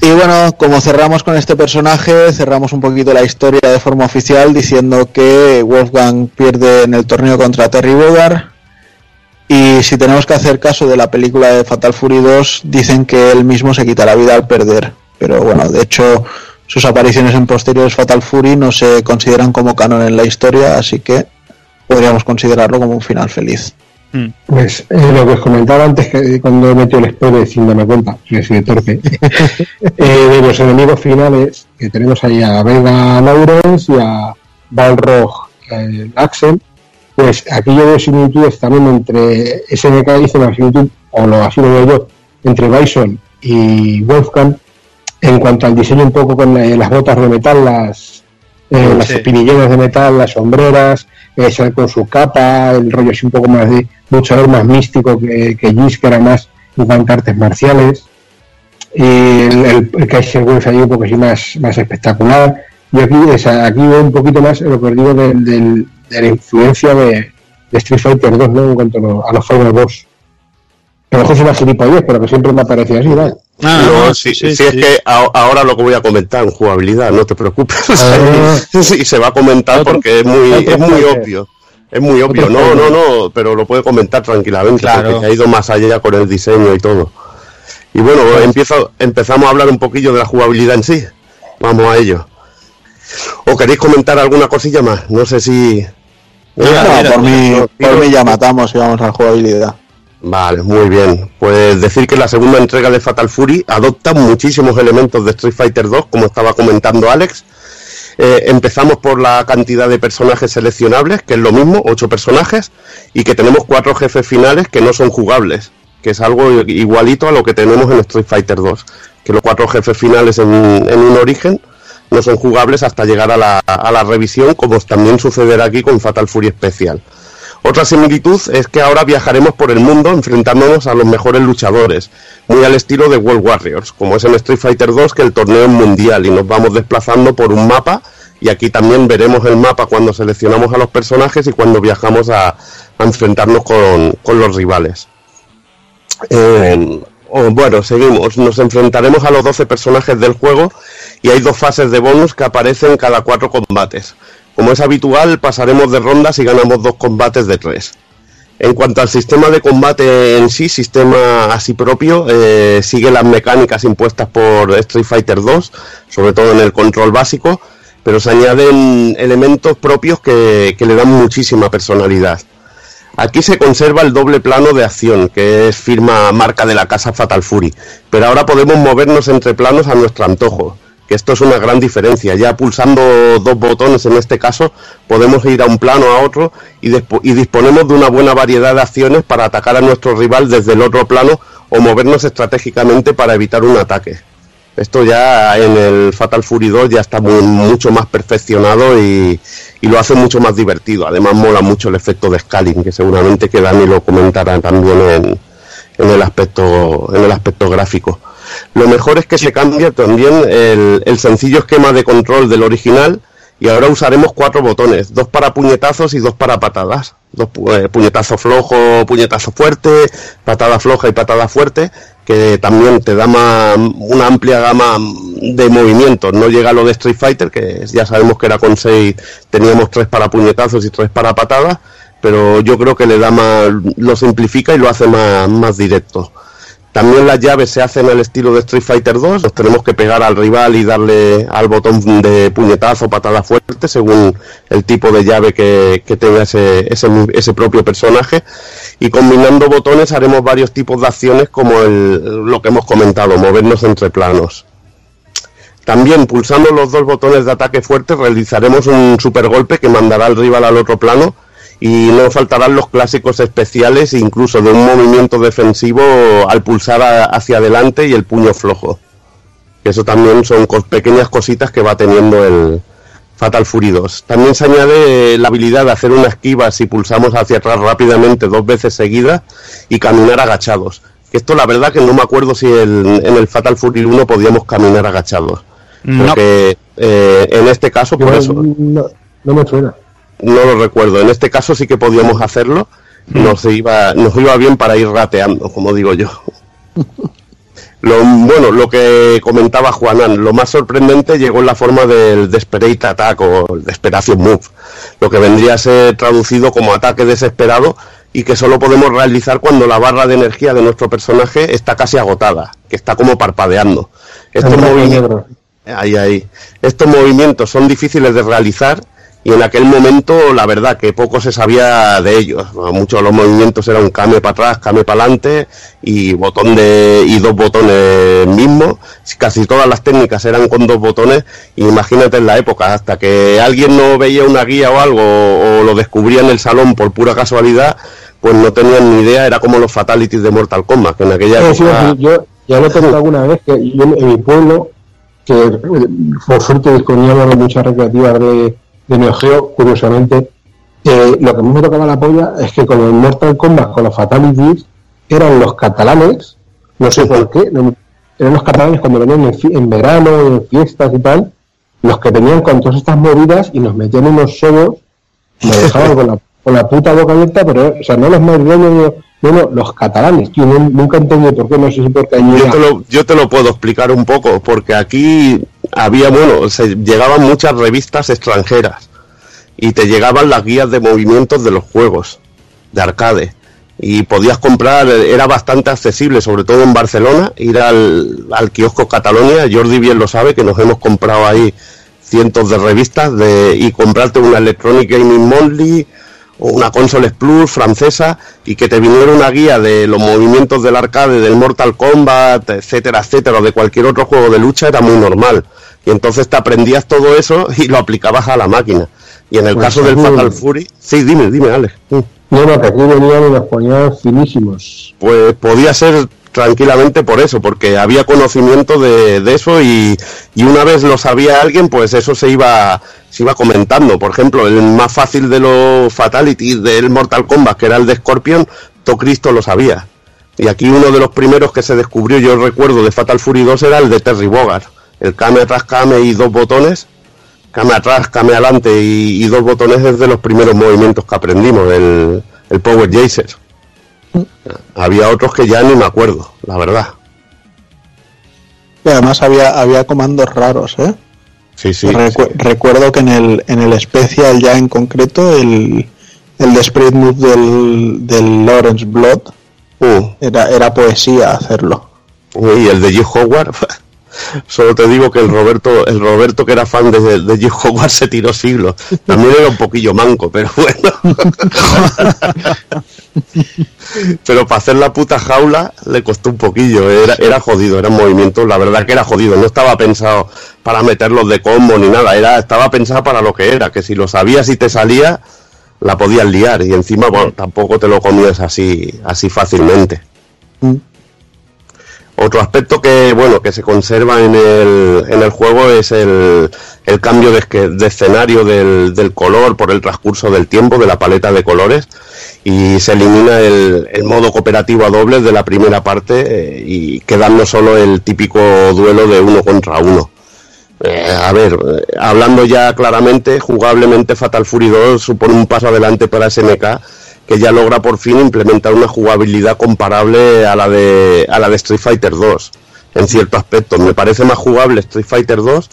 Y bueno, como cerramos con este personaje, cerramos un poquito la historia de forma oficial diciendo que Wolfgang pierde en el torneo contra Terry Bogard. Y si tenemos que hacer caso de la película de Fatal Fury 2, dicen que él mismo se quita la vida al perder. Pero bueno, de hecho, sus apariciones en posteriores Fatal Fury no se consideran como canon en la historia, así que podríamos considerarlo como un final feliz. Hmm. Pues eh, lo que os comentaba antes, que cuando he metido el spoiler sin darme cuenta, que soy torpe, eh, de los enemigos finales, que tenemos ahí a Vega Lawrence y a Balrog eh, Axel, pues aquí yo veo similitudes también entre SNK hizo una similitud, o lo así lo veo yo, entre Bison y Wolfgang, en cuanto al diseño un poco con las botas de metal, las, eh, las espinilleras de metal, las sombreras, eh, con su capa, el rollo así un poco más de luchador más místico que, que Giz, que era más en artes marciales. Y el, el, el Kaiser Wolf ahí un poco así más, más espectacular. Y aquí, esa, aquí veo un poquito más lo que os digo del- del- de, la influencia de, de Street Fighter 2, ¿no? En cuanto a, lo- a los Final Boss. A lo mejor es una gilipollez, pero que siempre me ha parecido así, ¿vale? Ah, no, no, si, sí, si sí, es que a- ahora lo que voy a comentar en jugabilidad, no te preocupes. Ah. sí, se va a comentar Otro- porque es muy, es muy obvio. Es muy obvio. No, no, no, pero lo puede comentar tranquilamente Claro. porque se ha ido más allá con el diseño y todo. Y bueno, empiezo, empezamos a hablar un poquillo de la jugabilidad en sí. Vamos a ello. ¿O queréis comentar alguna cosilla más? No sé si... Mira, No, mira, por, mí, por mí ya matamos y vamos a la jugabilidad. Vale, muy bien. Pues decir que la segunda entrega de Fatal Fury adopta muchísimos elementos de Street Fighter 2, como estaba comentando Alex. Eh, empezamos por la cantidad de personajes seleccionables, que es lo mismo, ocho personajes, y que tenemos cuatro jefes finales que no son jugables, que es algo igualito a lo que tenemos en Street Fighter 2, que los cuatro jefes finales en, en un origen no son jugables hasta llegar a la, a la revisión, como también sucederá aquí con Fatal Fury Especial. Otra similitud es que ahora viajaremos por el mundo enfrentándonos a los mejores luchadores, muy al estilo de World Warriors, como es en Street Fighter 2 que el torneo es mundial y nos vamos desplazando por un mapa y aquí también veremos el mapa cuando seleccionamos a los personajes y cuando viajamos a, enfrentarnos con, con los rivales. Eh, bueno, seguimos. Nos enfrentaremos a los 12 personajes del juego y hay dos fases de bonus que aparecen cada cuatro combates. Como es habitual, pasaremos de rondas y ganamos dos combates de tres. En cuanto al sistema de combate en sí, sistema así propio, eh, sigue las mecánicas impuestas por Street Fighter 2, sobre todo en el control básico, pero se añaden elementos propios que, que le dan muchísima personalidad. Aquí se conserva el doble plano de acción, que es firma marca de la casa Fatal Fury, pero ahora podemos movernos entre planos a nuestro antojo. Que esto es una gran diferencia. Ya pulsando dos botones en este caso podemos ir a un plano a otro y, y disponemos de una buena variedad de acciones para atacar a nuestro rival desde el otro plano o movernos estratégicamente para evitar un ataque. Esto ya en el Fatal Fury 2 ya está mucho más perfeccionado y, y lo hace mucho más divertido. Además mola mucho el efecto de scaling, que seguramente que Dani lo comentará también en, en el aspecto en el aspecto gráfico. Lo mejor es que se cambia también el, el sencillo esquema de control del original y ahora usaremos cuatro botones, dos para puñetazos y dos para patadas. Dos pu- eh, puñetazo flojo, puñetazo fuerte, patada floja y patada fuerte, que también te da ma- una amplia gama de movimientos. No llega a lo de Street Fighter, que ya sabemos que era con seis, teníamos tres para puñetazos y tres para patadas, pero yo creo que le da más, lo simplifica y lo hace más, más directo. También las llaves se hacen al estilo de Street Fighter 2, nos tenemos que pegar al rival y darle al botón de puñetazo, patada fuerte, según el tipo de llave que, que tenga ese, ese, ese propio personaje. Y combinando botones haremos varios tipos de acciones como el, lo que hemos comentado, movernos entre planos. También pulsando los dos botones de ataque fuerte realizaremos un super golpe que mandará al rival al otro plano y no faltarán los clásicos especiales incluso de un movimiento defensivo al pulsar a- hacia adelante y el puño flojo. Eso también son cos- pequeñas cositas que va teniendo el Fatal Fury 2. También se añade la habilidad de hacer una esquiva si pulsamos hacia atrás rápidamente dos veces seguidas y caminar agachados. Que esto la verdad que no me acuerdo si el- en el Fatal Fury 1 podíamos caminar agachados. No. Porque eh, en este caso, por Yo eso, no, no me suena. No lo recuerdo. En este caso sí que podíamos hacerlo. Nos iba, nos iba bien para ir rateando, como digo yo. Lo, bueno, lo que comentaba Juanan, lo más sorprendente llegó en la forma del Desperate Attack o el Desperation Move, lo que vendría a ser traducido como ataque desesperado y que solo podemos realizar cuando la barra de energía de nuestro personaje está casi agotada, que está como parpadeando. Estos. Ahí, ahí. Estos movimientos son difíciles de realizar y en aquel momento la verdad que poco se sabía de ellos. Muchos de los movimientos eran came para atrás, came para adelante y botón de y dos botones mismos. Casi todas las técnicas eran con dos botones. Imagínate en la época, hasta que alguien no veía una guía o algo o lo descubría en el salón por pura casualidad, pues no tenían ni idea. Era como los fatalities de Mortal Kombat, que en aquella sí, época sí, yo ya lo he contado alguna vez que yo en, en mi pueblo, que eh, por suerte disponíamos de muchas recreativas de, de Neo Geo, curiosamente, eh, lo que a mí me tocaba la polla es que con el Mortal Kombat, con los Fatalities, eran los catalanes, no sé por qué, eran los catalanes cuando venían en, en verano, en fiestas y tal, los que tenían con todas estas movidas y nos metían unos solos, me dejaban con la, con la puta boca abierta, pero, o sea, no los madrileños, no, no, los catalanes, tío, nunca entendí por qué, no sé si porque hay Yo te, lo, yo te lo puedo explicar un poco, porque aquí había, bueno, se llegaban muchas revistas extranjeras y te llegaban las guías de movimientos de los juegos de arcade y podías comprar, era bastante accesible, sobre todo en Barcelona, ir al, al kiosco Catalonia, Jordi bien lo sabe, que nos hemos comprado ahí cientos de revistas de, y comprarte una Electronic Gaming Monthly o una Consoles Plus francesa y que te viniera una guía de los movimientos del arcade, del Mortal Kombat, etcétera, etcétera, o de cualquier otro juego de lucha era muy normal. Y entonces te aprendías todo eso y lo aplicabas a la máquina. Y en el Pues caso del. Fatal Fury, sí, dime, dime, Alex. No, no, que aquí venían finísimos. Pues podía ser tranquilamente por eso, porque había conocimiento de, de eso y, y una vez lo sabía alguien, pues eso se iba, se iba comentando. Por ejemplo, el más fácil de los Fatalities del Mortal Kombat, que era el de Scorpion, todo Cristo lo sabía. Y aquí uno de los primeros que se descubrió, yo recuerdo, de Fatal Fury 2 era el de Terry Bogard. El Kame atrás, Kame y dos botones. Kame atrás, Kame adelante y, y dos botones es de los primeros movimientos que aprendimos, el, el Power Jaser. Había otros que ya ni me acuerdo, la verdad. Y además había, había comandos raros, ¿eh? Sí, sí. Recu- Recuerdo que en el, en el especial ya en concreto, el, el de Spread Move del, del Lawrence Blood Uh, era, era poesía hacerlo. y el de G. Howard, Solo te digo que el Roberto, el Roberto que era fan de, de se tiró siglos. También era un poquillo manco, pero bueno. pero para hacer la puta jaula le costó un poquillo. Era, era jodido, era un movimiento, la verdad que era jodido. No estaba pensado para meterlos de combo ni nada. Era, estaba pensado para lo que era, que si lo sabías y te salía, la podías liar. Y encima, bueno, tampoco te lo comías así, así fácilmente. Otro aspecto que bueno que se conserva en el, en el juego es el, el cambio de, escenario del, del color por el transcurso del tiempo, de la paleta de colores, y se elimina el, el modo cooperativo a dobles de la primera parte eh, y quedando solo el típico duelo de uno contra uno. Eh, a ver, eh, hablando ya claramente, jugablemente Fatal Fury 2 supone un paso adelante para SNK que ya logra por fin implementar una jugabilidad comparable a la de a la de Street Fighter 2 en cierto aspecto. Me parece más jugable Street Fighter 2,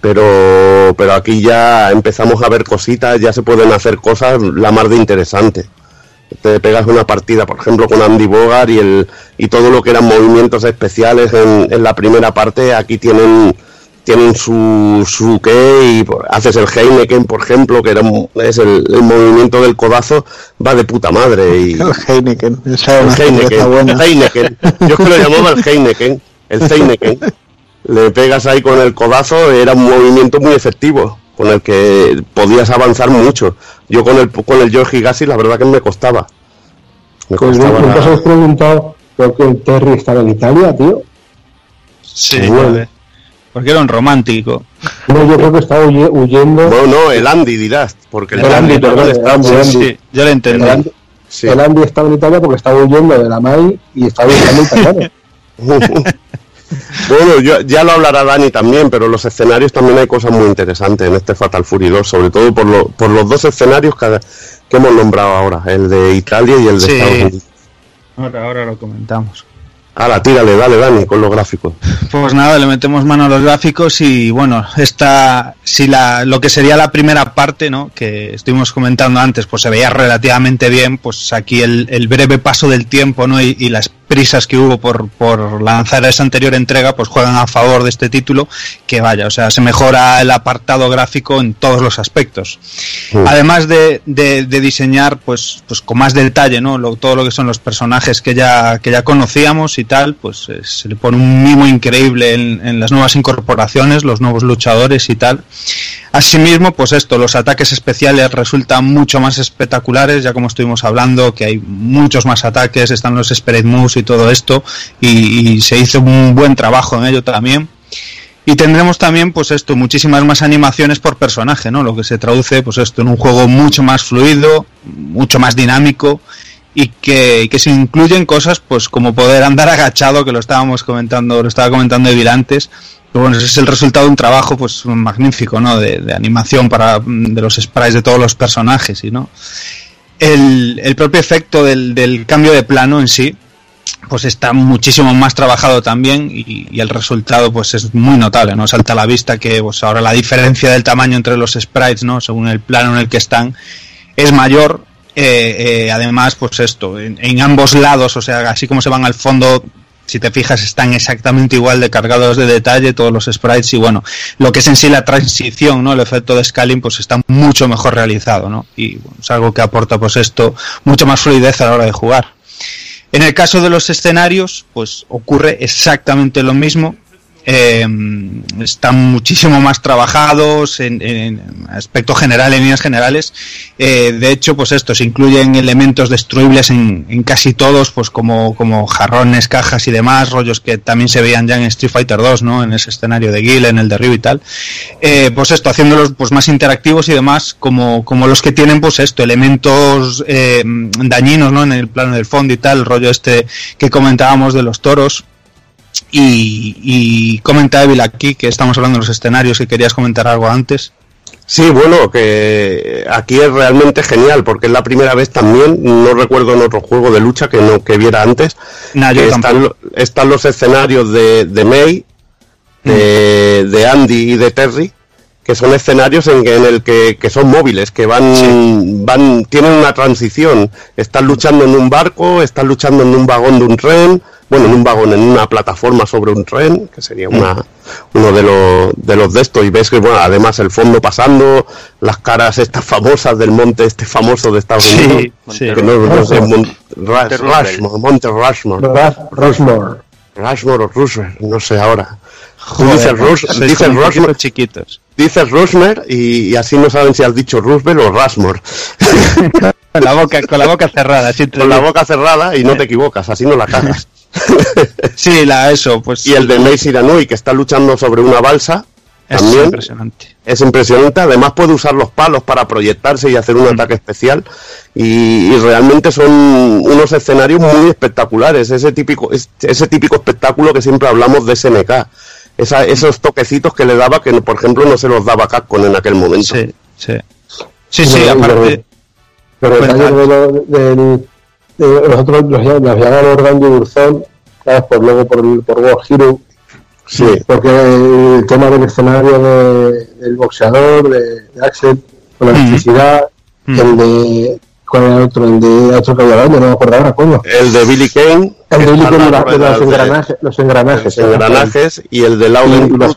pero pero aquí ya empezamos a ver cositas, ya se pueden hacer cosas la más de interesante. Te pegas una partida, por ejemplo, con Andy Bogart y el y todo lo que eran movimientos especiales en, en la primera parte, aquí tienen tienen su, su qué y haces el Heineken, por ejemplo, que era es el, el movimiento del codazo, va de puta madre. Y, El Heineken, esa el Heineken, el Heineken. Yo es que lo llamaba el Heineken, el Heineken. Le pegas ahí con el codazo, era un movimiento muy efectivo, con el que podías avanzar mucho. Yo con el con el George Gassi la verdad que me costaba. Me Pues costaba la- habéis preguntado por qué el Terry estaba en Italia, tío. Sí, Bueno. vale. Porque era un romántico. No, yo creo que estaba huye- huyendo. No, no, el Andy dirás, porque el, El Andy, Andy perdón, está- el Andy, sí, Andy. sí. Yo lo entendí. El Andy, Sí. el Andy estaba en Italia porque estaba huyendo de la MAI y estaba buscando italiano. Bueno, yo, ya lo hablará Dani también, pero los escenarios también hay cosas muy interesantes en este Fatal Fury 2, sobre todo por, lo- por los dos escenarios que, que hemos nombrado ahora, el de Italia y el de Sí. Estados Unidos. Ahora, ahora lo comentamos. Ahora, tírale, dale, Dani, con los gráficos. Pues nada, le metemos mano a los gráficos y bueno, esta, si la, lo que sería la primera parte, ¿no? Que estuvimos comentando antes, pues se veía relativamente bien, pues aquí el, el breve paso del tiempo, ¿no? Y, y prisas que hubo por, por lanzar esa anterior entrega, pues juegan a favor de este título, que vaya, o sea, se mejora el apartado gráfico en todos los aspectos. Además de, de- de diseñar, pues, pues con más detalle, ¿no? Lo- todo lo que son los personajes que ya, que ya conocíamos y tal, pues eh, se le pone un mimo increíble en, en las nuevas incorporaciones, los nuevos luchadores y tal. Asimismo, pues esto, los ataques especiales resultan mucho más espectaculares, ya como estuvimos hablando, que hay muchos más ataques, están los Spirit Moves y todo esto, y, se hizo un buen trabajo en ello también. Y tendremos también, pues esto, muchísimas más animaciones por personaje, ¿no? Lo que se traduce, pues esto, en un juego mucho más fluido, mucho más dinámico y que, que se incluyen cosas, pues como poder andar agachado, que lo estábamos comentando, lo estaba comentando Evil antes. Pero bueno, ese es el resultado de un trabajo, pues magnífico, ¿no? De, de animación para, de los sprites de todos los personajes y, ¿no? El, el propio efecto del, del cambio de plano en sí, pues está muchísimo más trabajado también y, y el resultado pues es muy notable, ¿no? Salta a la vista que pues ahora la diferencia del tamaño entre los sprites, ¿no? Según el plano en el que están, es mayor. Eh, eh, además, pues esto, en, ambos lados, o sea, así como se van al fondo, si te fijas, están exactamente igual de cargados de detalle todos los sprites y bueno, lo que es en sí la transición, ¿no? El efecto de scaling, pues está mucho mejor realizado, ¿no? Y bueno, es algo que aporta, pues esto, mucho más fluidez a la hora de jugar. En el caso de los escenarios, pues ocurre exactamente lo mismo. Eh, están muchísimo más trabajados en, aspecto general, en líneas generales. Eh, de hecho, pues esto, se incluyen elementos destruibles en, casi todos, pues como, como jarrones, cajas y demás, rollos que también se veían ya en Street Fighter 2, ¿no? En ese escenario de Guile, en el de Ryu y tal. Eh, pues esto, haciéndolos pues más interactivos y demás, como, como los que tienen, pues esto, elementos eh, dañinos, ¿no? En el plano del fondo y tal, el rollo este que comentábamos de los toros. Y, y comenta Evil aquí que estamos hablando de los escenarios, que querías comentar algo antes. Sí, bueno, que aquí es realmente genial, porque es la primera vez también, no recuerdo en otro juego de lucha que no que viera antes, Nah, que están, lo- están los escenarios de, de May, de, de Andy y de Terry, que son escenarios en, en el que, que son móviles, que van, van, tienen una transición, están luchando en un barco, están luchando en un vagón de un tren, bueno, en un vagón, en una plataforma sobre un tren, que sería una, uno de los, de los de estos, y ves que, bueno, además el fondo pasando, las caras estas famosas del monte este famoso de Estados Sí, Unidos, sí. que no, no sé, Rush- Rushmore, Monte Rushmore, Rush- Rushmore. Rushmore o Rushmore, no sé ahora. Joder, Rushmore, poquitos chiquitos. dices Rushmore y, y así no saben si has dicho Roosevelt o Rushmore. Con la boca, con la boca cerrada, Con la boca cerrada y no te equivocas, así no la cagas. Sí, la eso, pues y el de Mace Iranui, que está luchando sobre una balsa, es también impresionante. es impresionante. Además puede usar los palos para proyectarse y hacer un ataque especial. Y, y realmente son unos escenarios muy espectaculares. Ese típico, es- ese típico espectáculo que siempre hablamos de SNK. Esa- esos toquecitos que le daba que, por ejemplo, no se los daba Capcom en aquel momento. Sí, sí. Sí, sí, los- aparte. Los Cuenta. detalles de, lo- del- de los los, los llamamos Randy Burzón, ¿sabes? Por luego por, por War Hero. Sí. Porque el tema del escenario de- del boxeador, de, de Axel, con la Mm. electricidad, Mm. el de. ¿Cuál era el otro? El de otro que había hablando, no me acuerdo ahora, coño. El de Billy Kane, El de que Billy está Kane, la- de los engranajes, los engranajes. los engranajes, y el de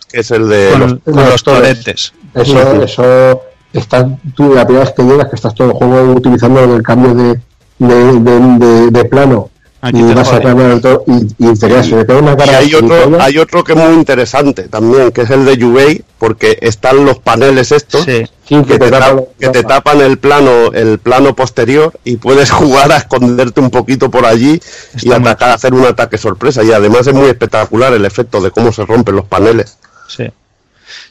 que es el de Con, los con los toretes. Eso, eso está tú la primera vez que llegas, que estás todo el juego utilizando el cambio de, de, de, de- de plano Aquí y vas a hay otro, gilipollas. hay otro que es muy interesante también, que es el de Yubei, porque están los paneles estos Sí. Sí, que, te, tapa- tap- que te tapan el plano, el plano posterior y puedes jugar a esconderte un poquito por allí y Está atacar, hacer un ataque sorpresa. Y además es muy espectacular el efecto de cómo se rompen los paneles. Sí.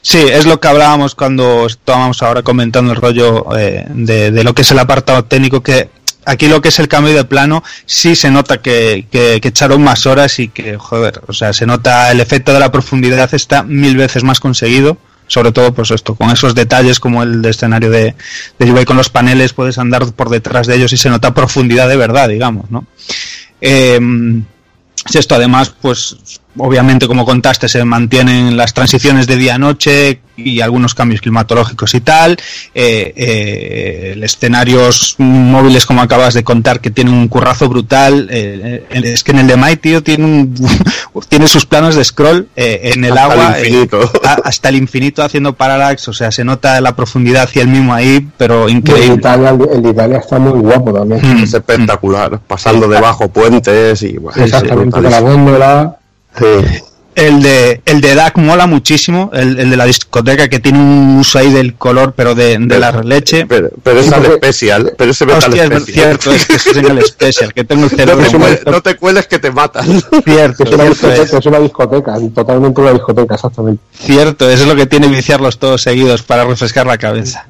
Sí, es lo que hablábamos cuando estábamos ahora comentando el rollo eh, de, de lo que es el apartado técnico, que aquí lo que es el cambio de plano, sí se nota que, que, echaron más horas y que, joder, o sea, se nota el efecto de la profundidad está mil veces más conseguido. Sobre todo, pues esto, con esos detalles como el de escenario de, de con los paneles, puedes andar por detrás de ellos y se nota profundidad de verdad, digamos, ¿no? Eh, si esto además, pues obviamente como contaste, se mantienen las transiciones de día a noche y algunos cambios climatológicos y tal. Eh, eh, el escenarios móviles, como acabas de contar, que tienen un currazo brutal. Eh, eh, es que en el de Might, tío, tiene, un, tiene sus planos de scroll eh, en el Hasta el agua. eh, infinito. hasta el infinito haciendo parallax, o sea, se nota la profundidad y el mismo ahí, pero el, increíble. Italia, el de Italia está muy guapo también. Mm, Es espectacular, pasando debajo puentes y bueno, Exactamente, es con la brutalísimo. góndola. Sí. El de, el de DAC mola muchísimo, el, el de la discoteca que tiene un uso ahí del color, pero de, de la leche. Pero, pero es al especial, pero ese metal Hostia, es especial. cierto, es que es en el especial, que tengo el No cerebro te, cueles, no te cueles que te matan. Cierto, Es una, discoteca, es, es una discoteca, totalmente una discoteca, exactamente. cierto, eso es lo que tiene viciarlos todos seguidos para refrescar la cabeza.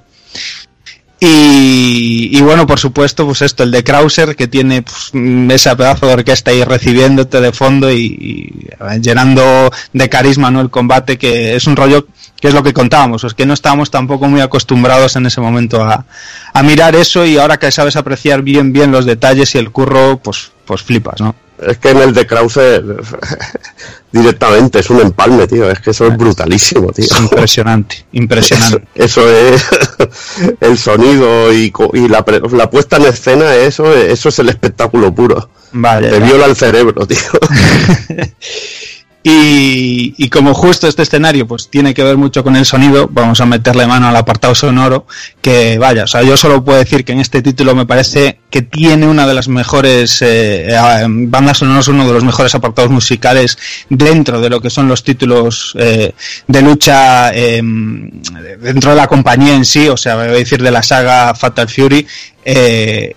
Y, bueno, por supuesto, pues esto, el de Krauser, que tiene pues, esa pedazo de orquesta ahí recibiéndote de fondo y, y, eh, llenando de carisma ¿no? el combate, que es un rollo que es lo que contábamos, es que no estábamos tampoco muy acostumbrados en ese momento a, a mirar eso y ahora que sabes apreciar bien bien los detalles y el curro, pues, pues flipas, ¿no? Es que en el de Krause directamente es un empalme, tío. Es que eso es brutalísimo, tío. Es impresionante, Eso, impresionante. eso es el sonido y, y la, la puesta en escena, eso, eso es el espectáculo puro. Vale, Te viola el cerebro, tío. Y, y como justo este escenario pues tiene que ver mucho con el sonido, vamos a meterle mano al apartado sonoro, que vaya, o sea, yo solo puedo decir que en este título me parece que tiene una de las mejores eh, bandas sonoras, uno de los mejores apartados musicales dentro de lo que son los títulos eh, de lucha eh, dentro de la compañía en sí, o sea, voy a decir de la saga Fatal Fury. Eh,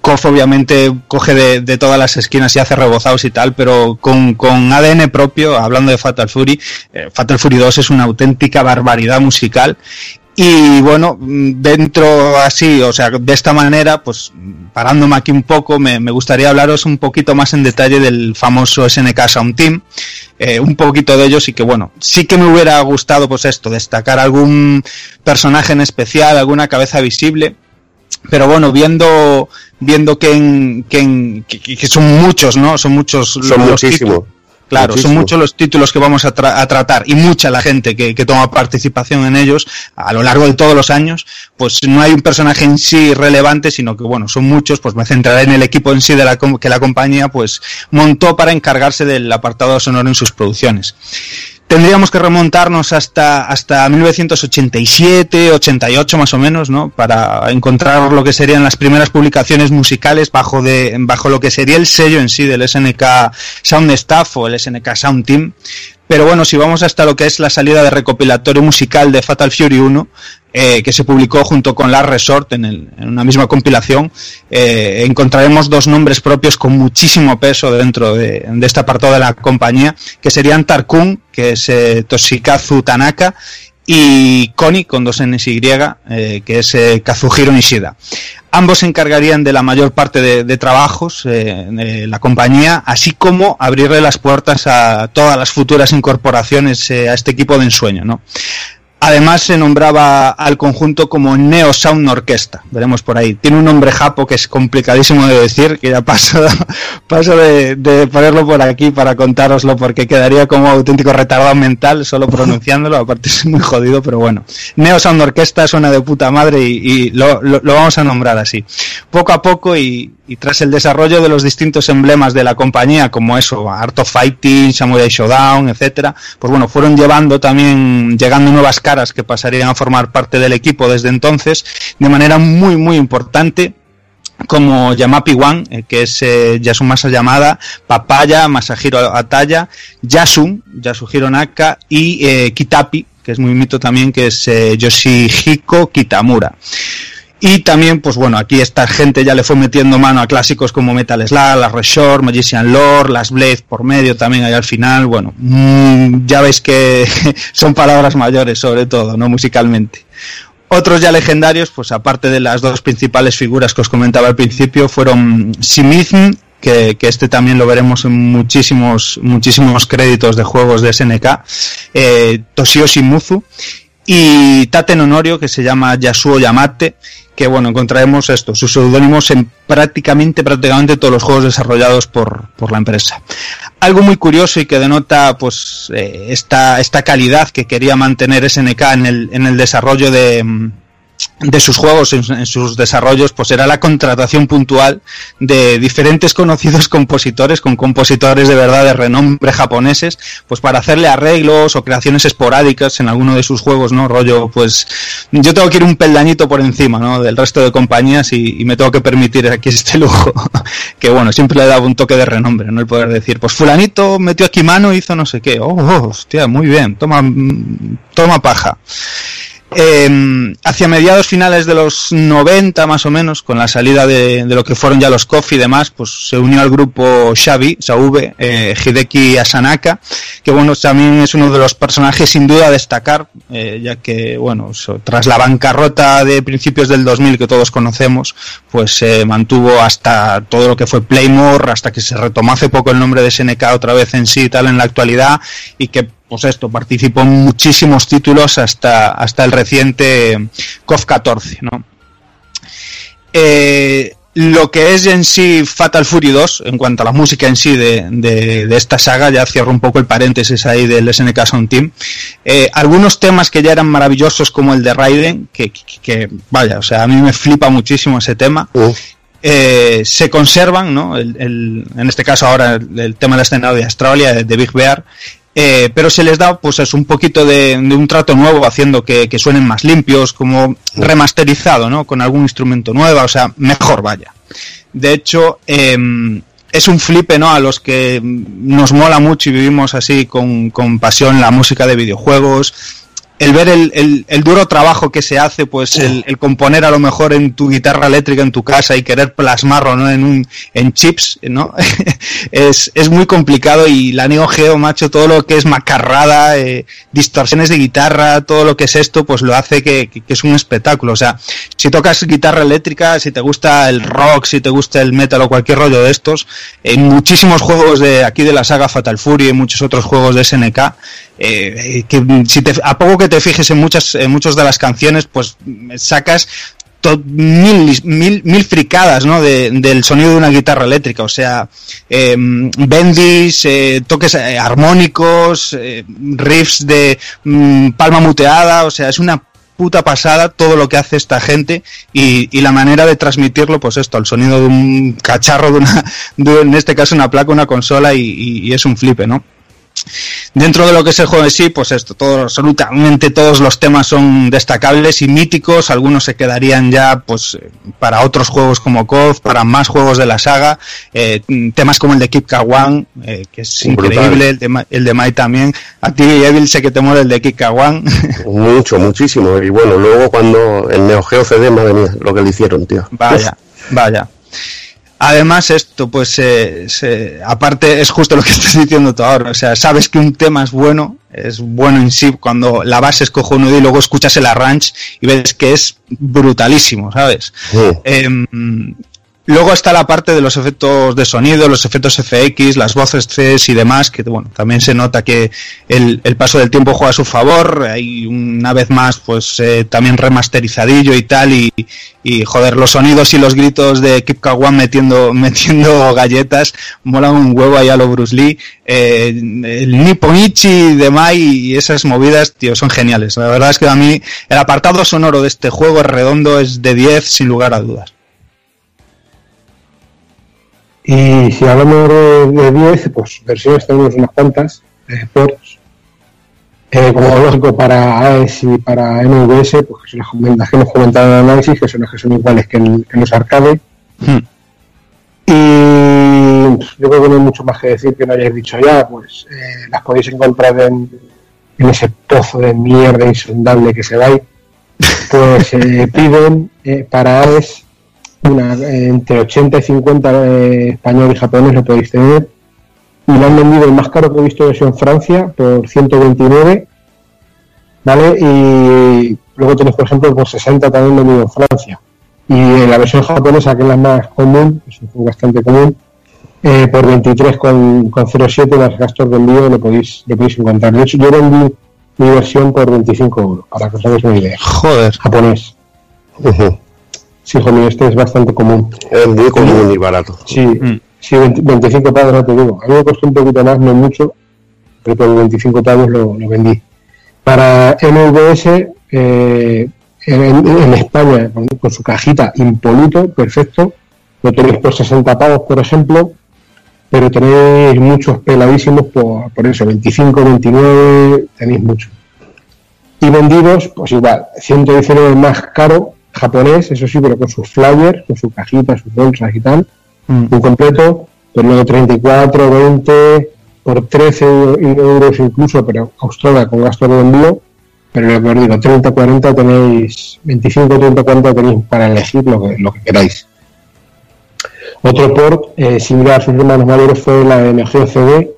KOF obviamente coge de, todas las esquinas y hace rebozados y tal, pero con, ADN propio, hablando de Fatal Fury, eh, Fatal Fury 2 es una auténtica barbaridad musical. Y bueno, mm, dentro así, o sea, de esta manera, pues parándome aquí un poco, me, me gustaría hablaros un poquito más en detalle del famoso SNK Sound Team, eh, un poquito de ellos y que bueno, sí que me hubiera gustado pues esto, destacar algún personaje en especial, alguna cabeza visible, pero bueno, viendo viendo que, en, que, en- que- que son muchos, ¿no? Son muchos Son los muchísimos. títulos. Claro, son Muchísimo. muchos los títulos que vamos a, tra- a tratar y mucha la gente que, que toma participación en ellos a lo largo de todos los años, pues no hay un personaje en sí relevante, sino que bueno, son muchos, pues me centraré en el equipo en sí de la com- que la compañía pues montó para encargarse del apartado sonoro en sus producciones. Tendríamos que remontarnos hasta, hasta 1987, 88 más o menos, ¿no? Para encontrar lo que serían las primeras publicaciones musicales bajo, de, bajo lo que sería el sello en sí del SNK Sound Staff o el SNK Sound Team. Pero bueno, si vamos hasta lo que es la salida de recopilatorio musical de Fatal Fury 1, eh, que se publicó junto con Last Resort en, una misma compilación, eh, encontraremos dos nombres propios con muchísimo peso dentro de, de este apartado de la compañía, que serían Tarkun, que es eh, Toshikazu Tanaka, y Koni, con dos N's y, eh, que es eh, Kazuhiro Nishida. Ambos se encargarían de la mayor parte de, trabajos eh, la compañía, así como abrirle las puertas a todas las futuras incorporaciones eh, a este equipo de ensueño, ¿no? Además se nombraba al conjunto como Neo Sound Orquesta, veremos por ahí. Tiene un nombre japo que es complicadísimo de decir, que ya paso, paso de, de ponerlo por aquí para contároslo porque quedaría como auténtico retardado mental solo pronunciándolo, aparte es muy jodido, pero bueno. Neo Sound Orquesta suena de puta madre y, y lo, lo- lo vamos a nombrar así. Poco a poco y, y tras el desarrollo de los distintos emblemas de la compañía, como eso, Art of Fighting, Samurai Showdown, etcétera, pues bueno, fueron llevando también, llegando nuevas caras que pasarían a formar parte del equipo desde entonces, de manera muy, muy importante como Yamapi One, eh, que es eh, Yasumasa Yamada, Papaya, Masahiro Ataya, Yasun, Yasuhiro Naka y eh, Kitapi, que es muy mito también, que es eh, Yoshihiko Kitamura. Y también, pues bueno, aquí esta gente ya le fue metiendo mano a clásicos como Metal Slug, las Reshore, Magician Lore, las Blade por medio también ahí al final. Bueno, mm, ya veis que son palabras mayores sobre todo, ¿no? Musicalmente. Otros ya legendarios, pues aparte de las dos principales figuras que os comentaba al principio, fueron Shimizu, que, este también lo veremos en muchísimos, muchísimos créditos de juegos de SNK, eh, Toshio Shimuzu, y Taten Honorio, que se llama Yasuo Yamate, que bueno, encontraremos esto, sus seudónimos en prácticamente, prácticamente todos los juegos desarrollados por, por la empresa. Algo muy curioso y que denota pues eh, esta, esta calidad que quería mantener SNK en el, en el desarrollo de, de sus juegos, en, en sus desarrollos, pues era la contratación puntual de diferentes conocidos compositores, con compositores de verdad de renombre japoneses, pues para hacerle arreglos o creaciones esporádicas en alguno de sus juegos, ¿no? Rollo, pues yo tengo que ir un peldañito por encima, ¿no? Del resto de compañías y, me tengo que permitir aquí este lujo, que bueno, siempre le daba un toque de renombre, ¿no? El poder decir, pues fulanito metió aquí mano y hizo no sé qué, oh, oh, hostia, muy bien, toma, mm, toma paja. Eh, hacia mediados finales de los 90 más o menos, con la salida de, lo que fueron ya los Kofi y demás, pues se unió al grupo Xavi, Saube, eh, Hideki Asanaka, que bueno, también es uno de los personajes sin duda a destacar, eh, ya que bueno, tras la bancarrota de principios del 2000 que todos conocemos, pues se mantuvo hasta todo lo que fue Playmore, hasta que se retomó hace poco el nombre de SNK otra vez en sí y tal en la actualidad, y que pues esto, participó en muchísimos títulos hasta, hasta el reciente KOF 14, ¿no? Eh, lo que es en sí Fatal Fury 2, en cuanto a la música en sí de, de- de esta saga, ya cierro un poco el paréntesis ahí del SNK Sound Team. Eh, algunos temas que ya eran maravillosos, como el de Raiden, que, que- que, vaya, o sea, a mí me flipa muchísimo ese tema. Eh, se conservan, ¿no? El- el- en este caso ahora el, el tema del escenario de Australia, de, de Big Bear, eh, pero se les da pues es un poquito de, de un trato nuevo haciendo que, que suenen más limpios, como remasterizado, ¿no? Con algún instrumento nuevo, o sea, mejor vaya. De hecho, em, es un flipe, ¿no? A los que nos mola mucho y vivimos así con, con pasión la música de videojuegos. El ver el, el- el duro trabajo que se hace, pues el, el componer a lo mejor en tu guitarra eléctrica en tu casa y querer plasmarlo, ¿no? En un, en chips, ¿no? es, es muy complicado y la Neo Geo, macho, todo lo que es macarrada, eh, distorsiones de guitarra, todo lo que es esto, pues lo hace que, que- que es un espectáculo. O sea, si tocas guitarra eléctrica, si te gusta el rock, si te gusta el metal o cualquier rollo de estos, en muchísimos juegos de aquí de la saga Fatal Fury y muchos otros juegos de SNK, eh, que si te, a poco que te fijes en muchas muchas de las canciones, pues sacas to- mil, mil, mil fricadas ¿no? de- del sonido de una guitarra eléctrica. O sea, eh, bendis, eh, toques eh, armónicos, eh, riffs de mm, palma muteada. O sea, es una puta pasada todo lo que hace esta gente y, la manera de transmitirlo, pues esto, el sonido de un cacharro, de una, en este caso una placa, una consola y, y- y es un flipe, ¿no? Dentro de lo que es el juego en sí, pues esto, todo, absolutamente todos los temas son destacables y míticos, algunos se quedarían ya pues para otros juegos como KOF, para más juegos de la saga, eh, temas como el de Kip Kawan, eh, que es Brutal. increíble, el de, el de Mai también, a ti Evil sé que te mola el de Kip Kawan, Mucho, muchísimo. Y bueno, luego cuando el Neo Geo CD, madre mía, lo que le hicieron, tío. Vaya, vaya. Además, esto, pues, eh, se- aparte, es justo lo que estás diciendo tú ahora. O sea, sabes que un tema es bueno, es bueno en sí cuando la base es cojonuda y luego escuchas el arrange y ves que es brutalísimo, ¿sabes? Em, luego está la parte de los efectos de sonido, los efectos FX, las voces Cs y demás, que bueno, también se nota que el, el paso del tiempo juega a su favor. Hay una vez más, pues eh, también remasterizadillo y tal, y, y joder, los sonidos y los gritos de Kip Kawan metiendo, metiendo galletas, molan un huevo ahí a lo Bruce Lee. Eh, el Nipponichi de Mai y esas movidas, tío, son geniales. La verdad es que a mí el apartado sonoro de este juego es redondo, es de 10 sin lugar a dudas. Y si hablamos de, de 10, pues versiones tenemos unas cuantas, eh, ports. Eh, como lógico para AES y para MVS, pues que son las que hemos comentado en el análisis, que son las que son iguales que en, que en los arcade. Y pff, yo creo que no hay mucho más que decir que no hayáis dicho ya, pues eh, las podéis encontrar en, en ese pozo de mierda insondable que se va ahí. Pues eh, piden eh, para AES una, eh, entre 80 y 50 eh, español y japonés lo podéis tener. Y lo han vendido el más caro que he visto es en Francia por 129. ¿Vale? Y luego tenéis, por ejemplo, por 60 también vendido en Francia. Y en la versión japonesa, que es la más común, es un juego bastante común, eh, por 23,07 más gastos de envío lo podéis, lo podéis encontrar. De hecho, yo vendí mi versión por 25 euros, para que os hagáis una idea. Joder. Japonés. Sí, hijo mío, este es bastante común. Es muy común y barato. Sí, sí 20 25 pavos, no te digo. A mí me costó un poquito más, no mucho, pero por 25 pavos lo, lo vendí. Para MVS, eh, en, en España, con, con su cajita impoluto, perfecto, lo tenéis por 60 pavos, por ejemplo, pero tenéis muchos peladísimos por, por eso, 25, 29, tenéis muchos. Y vendidos, pues igual, 119 más caro, japonés, eso sí, pero con sus flyers, con su cajita, sus bolsas y tal, un completo, pero luego 34, 20, por 13 euros incluso, pero Australia con gasto de envío, pero lo que os digo, 30, 40 tenéis, 25, 30, 40 tenéis para elegir lo que, lo que queráis. Otro port eh, similar a sus hermanos mayores fue la de Neo CD,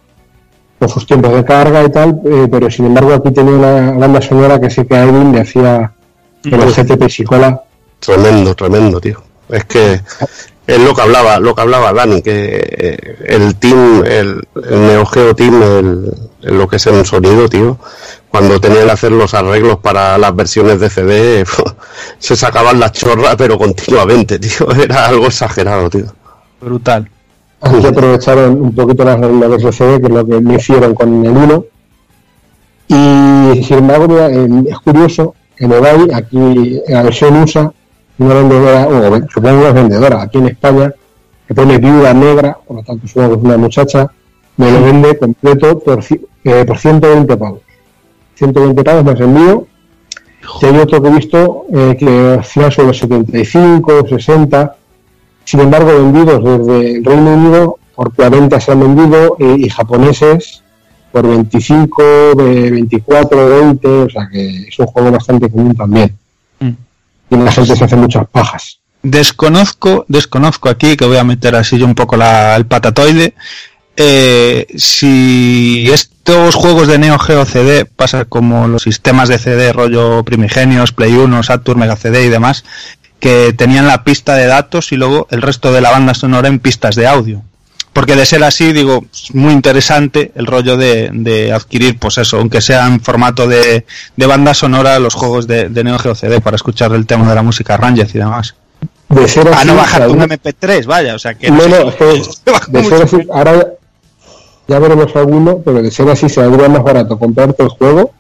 con sus tiempos de carga y tal, eh, pero sin embargo aquí tenía una banda sonora que sí que a Edwin le hacía el. GTP Psicola. Tremendo, tremendo, tío. Es que es lo que hablaba, lo que hablaba Dani, que eh, el team, el, el Neo Geo Team, el, el lo que es el sonido, tío, cuando tenía que hacer los arreglos para las versiones de CD, se sacaban las chorras, pero continuamente, tío. Era algo exagerado, tío. Brutal. Aquí aprovecharon un poquito las reglas de CD, que es lo que me hicieron con el 1. Y sin embargo, el- es curioso, en eBay, aquí en la versión USA, una vendedora, o supongo que vendedora, aquí en España, que pone viuda negra, por lo tanto supongo es una muchacha, me lo vende completo por, eh, por 120 pavos. 120 pavos más envío. Y hay otro que he visto eh, que hacía sobre 75, 60. Sin embargo, vendidos desde el Reino Unido por 40 se han vendido y japoneses por 25, de 24, 20, o sea que es un juego bastante común también. Y la gente se hace muchas pajas. Desconozco, desconozco aquí, que voy a meter así yo un poco la- el patatoide. eh, si estos juegos de Neo Geo CD pasa como los sistemas de CD rollo primigenios, Play 1, Saturn, Mega CD y demás, que tenían la pista de datos y luego el resto de la banda sonora en pistas de audio. Porque de ser así, digo, es muy interesante el rollo de, de adquirir, pues eso, aunque sea en formato de, de banda sonora, los juegos de, de Neo Geo CD para escuchar el tema de la música Rangers y demás. De ser A así, no bajar un ¿sabes? MP3, vaya, o sea que... No, no, es de ser así, ahora ya veremos alguno, pero de ser así saldría más barato comprarte el juego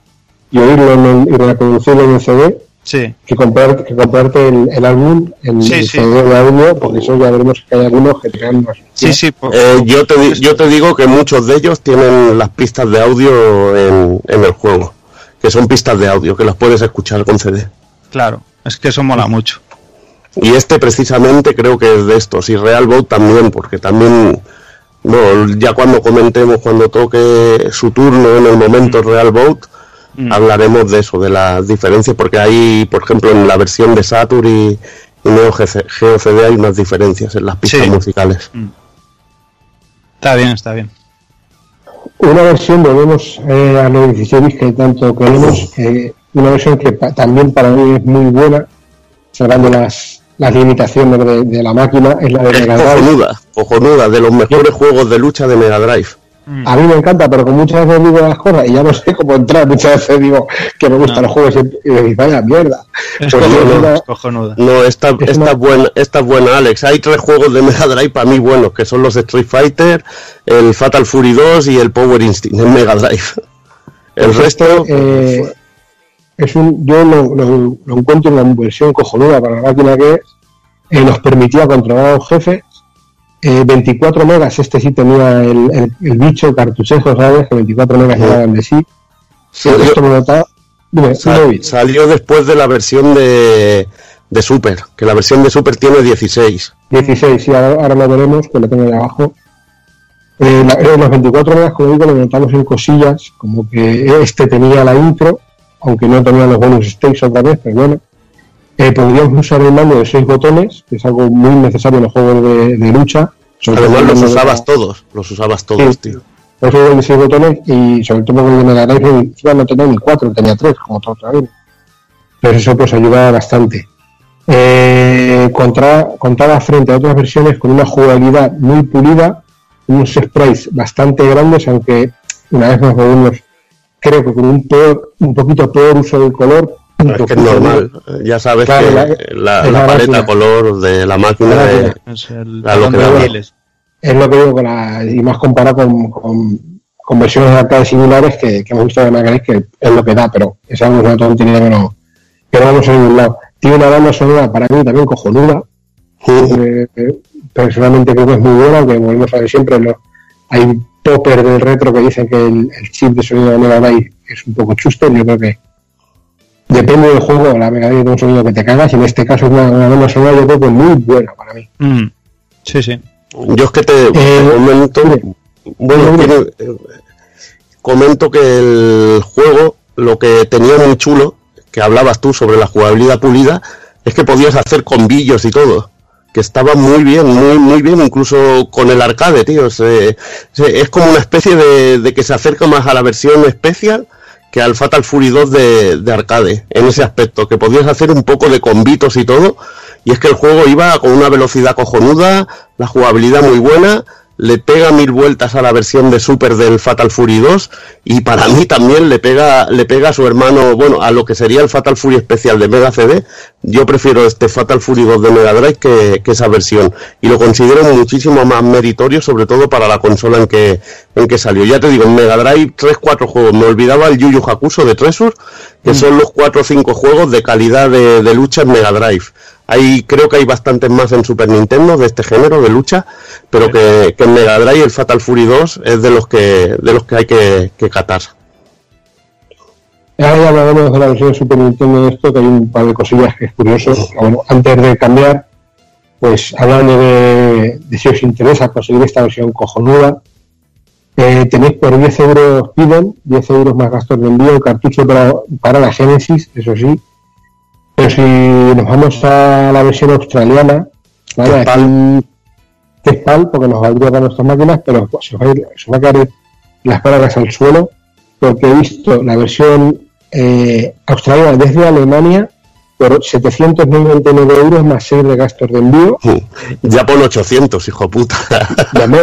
y oírlo en el- y reproducirlo en el CD Sí. que, comprar, que comprarte el, el álbum en Sí, el sí. De audio, porque eso ya veremos que hay algunos que traen más. Sí, sí, por- Eh, yo, te, yo te digo que muchos de ellos tienen las pistas de audio en, en el juego, que son pistas de audio, que las puedes escuchar con CD. claro, es que eso mola mucho. Y este precisamente creo que es de estos, y Real Boat también, porque también, no, ya cuando comentemos, cuando toque su turno en el momento Real Boat, Mm. hablaremos de eso, de las diferencias, porque hay, por ejemplo, en la versión de Saturn y, y Neo GC Geo CD hay unas diferencias en las pistas Sí. musicales. Está bien, está bien. Una versión, volvemos eh, a los 16 bits que tanto queremos, eh, una versión que pa- también para mí es muy buena, salvando las, las limitaciones de, de la máquina, es la de Es Mega Drive. cojonuda, cojonuda, de los mejores juegos de lucha de Mega Drive. A mí me encanta, pero con muchas veces digo las cosas y ya no sé cómo entrar. Muchas veces digo que me gustan No. los juegos y y digo, vaya mierda. Es Pues cojonuda, yo una- es cojonuda. No, esta, Es esta, una- es buena, esta es buena, Alex. Hay tres juegos de Mega Drive para mí buenos, que son los Street Fighter, el Fatal Fury 2 y el Power Instinct en Mega Drive. El Pues resto, este, eh, es un, yo lo, lo- lo encuentro en una versión cojonuda para la máquina que es. eh, nos permitía controlar a un jefe. Eh, 24 megas, este sí tenía el, el, el bicho, cartuchejo, ¿sabes? Que 24 megas Sí. llegaban de sí. salió, Esto me notaba. Dime, salió después de la versión de, de Super, que la versión de Super tiene 16. 16, sí, ahora, ahora lo veremos, que lo tengo ahí abajo. Eh, la- eh, los 24 megas, como digo, lo notamos en cosillas, como que este tenía la intro, aunque no tenía los bonus stakes otra vez, pero bueno. Eh, podríamos usar el mando de 6 botones, que es algo muy necesario en los juegos de, de lucha. sobre el los de usabas todos, los usabas todos, Sí. tío. Los juegos de 6 botones y sobre todo porque el Mega Drive no tenía ni 4, tenía 3, como todo vez. Pero eso pues ayuda bastante. Eh, contra, contaba frente a otras versiones con una jugabilidad muy pulida, unos sprites bastante grandes, aunque una vez más volvemos, creo que con un peor, un poquito peor uso del color. Es que es normal, ya sabes Claro, que la- la, es la la paleta máquina. color de la máquina La máquina. Es el A lo que. Es lo que digo, con la, y más comparado con, con, con versiones de arcade similares que, que hemos visto de Drive, que es lo que da, pero es algo una tontería que no, que no vamos a ningún lado. Tiene una banda sonora para mí también cojonuda. Eh, eh, personalmente creo que es muy buena, aunque volvemos a ver siempre, lo- hay popper del retro que dicen que el, el chip de sonido de Mega Drive es un poco chuster, yo creo que depende del juego, la Mega Drive tiene un sonido que te cagas, y en este caso es una, una banda sonora yo creo que muy buena para mí. Mm. Sí, sí. Yo es que te, comento, bueno, eh, comento que el juego, lo que tenía muy chulo, que hablabas tú sobre la jugabilidad pulida, es que podías hacer combillos y todo. Que estaba muy bien, muy, muy bien, incluso con el arcade, tío. Se- se- es como una especie de, de que se acerca más a la versión especial que al Fatal Fury 2 de, de arcade, en ese aspecto, que podías hacer un poco de combitos y todo, y es que el juego iba con una velocidad cojonuda, la jugabilidad muy buena, le pega mil vueltas a la versión de Super del Fatal Fury 2 y para mí también le pega le pega a su hermano, bueno, a lo que sería el Fatal Fury especial de Mega CD. Yo prefiero este Fatal Fury 2 de Mega Drive que, que esa versión y lo considero muchísimo más meritorio, sobre todo para la consola en que en que salió. Ya te digo, en Mega Drive 3 4 juegos. Me olvidaba el Yu Yu Hakusho de Treasure, que son los 4 o 5 juegos de calidad de, de lucha en Mega Drive. Hay, creo que hay bastantes más en Super Nintendo de este género de lucha, pero que, que en Mega Drive el Fatal Fury 2 es de los que, de los que hay que, que catar. Ahora ya hablaremos de la versión de Super Nintendo de esto, que hay un par de cosillas que es curioso. Bueno, antes de cambiar, pues hablando de, de si os interesa conseguir esta versión cojonuda, eh, tenéis por 10 euros piden, 10 euros más gastos de envío, cartucho para, para la Genesis, eso sí. Pero si nos vamos a la versión australiana, ¿vale? Aquí- que es PAL, porque nos valdría para nuestras máquinas, pero se os va a, ir- se os va a caer las palabras al suelo, porque he visto la versión eh, australiana desde Alemania por 799 euros más 6 de gastos de envío. Ya pon 800, hijo puta. Ya me,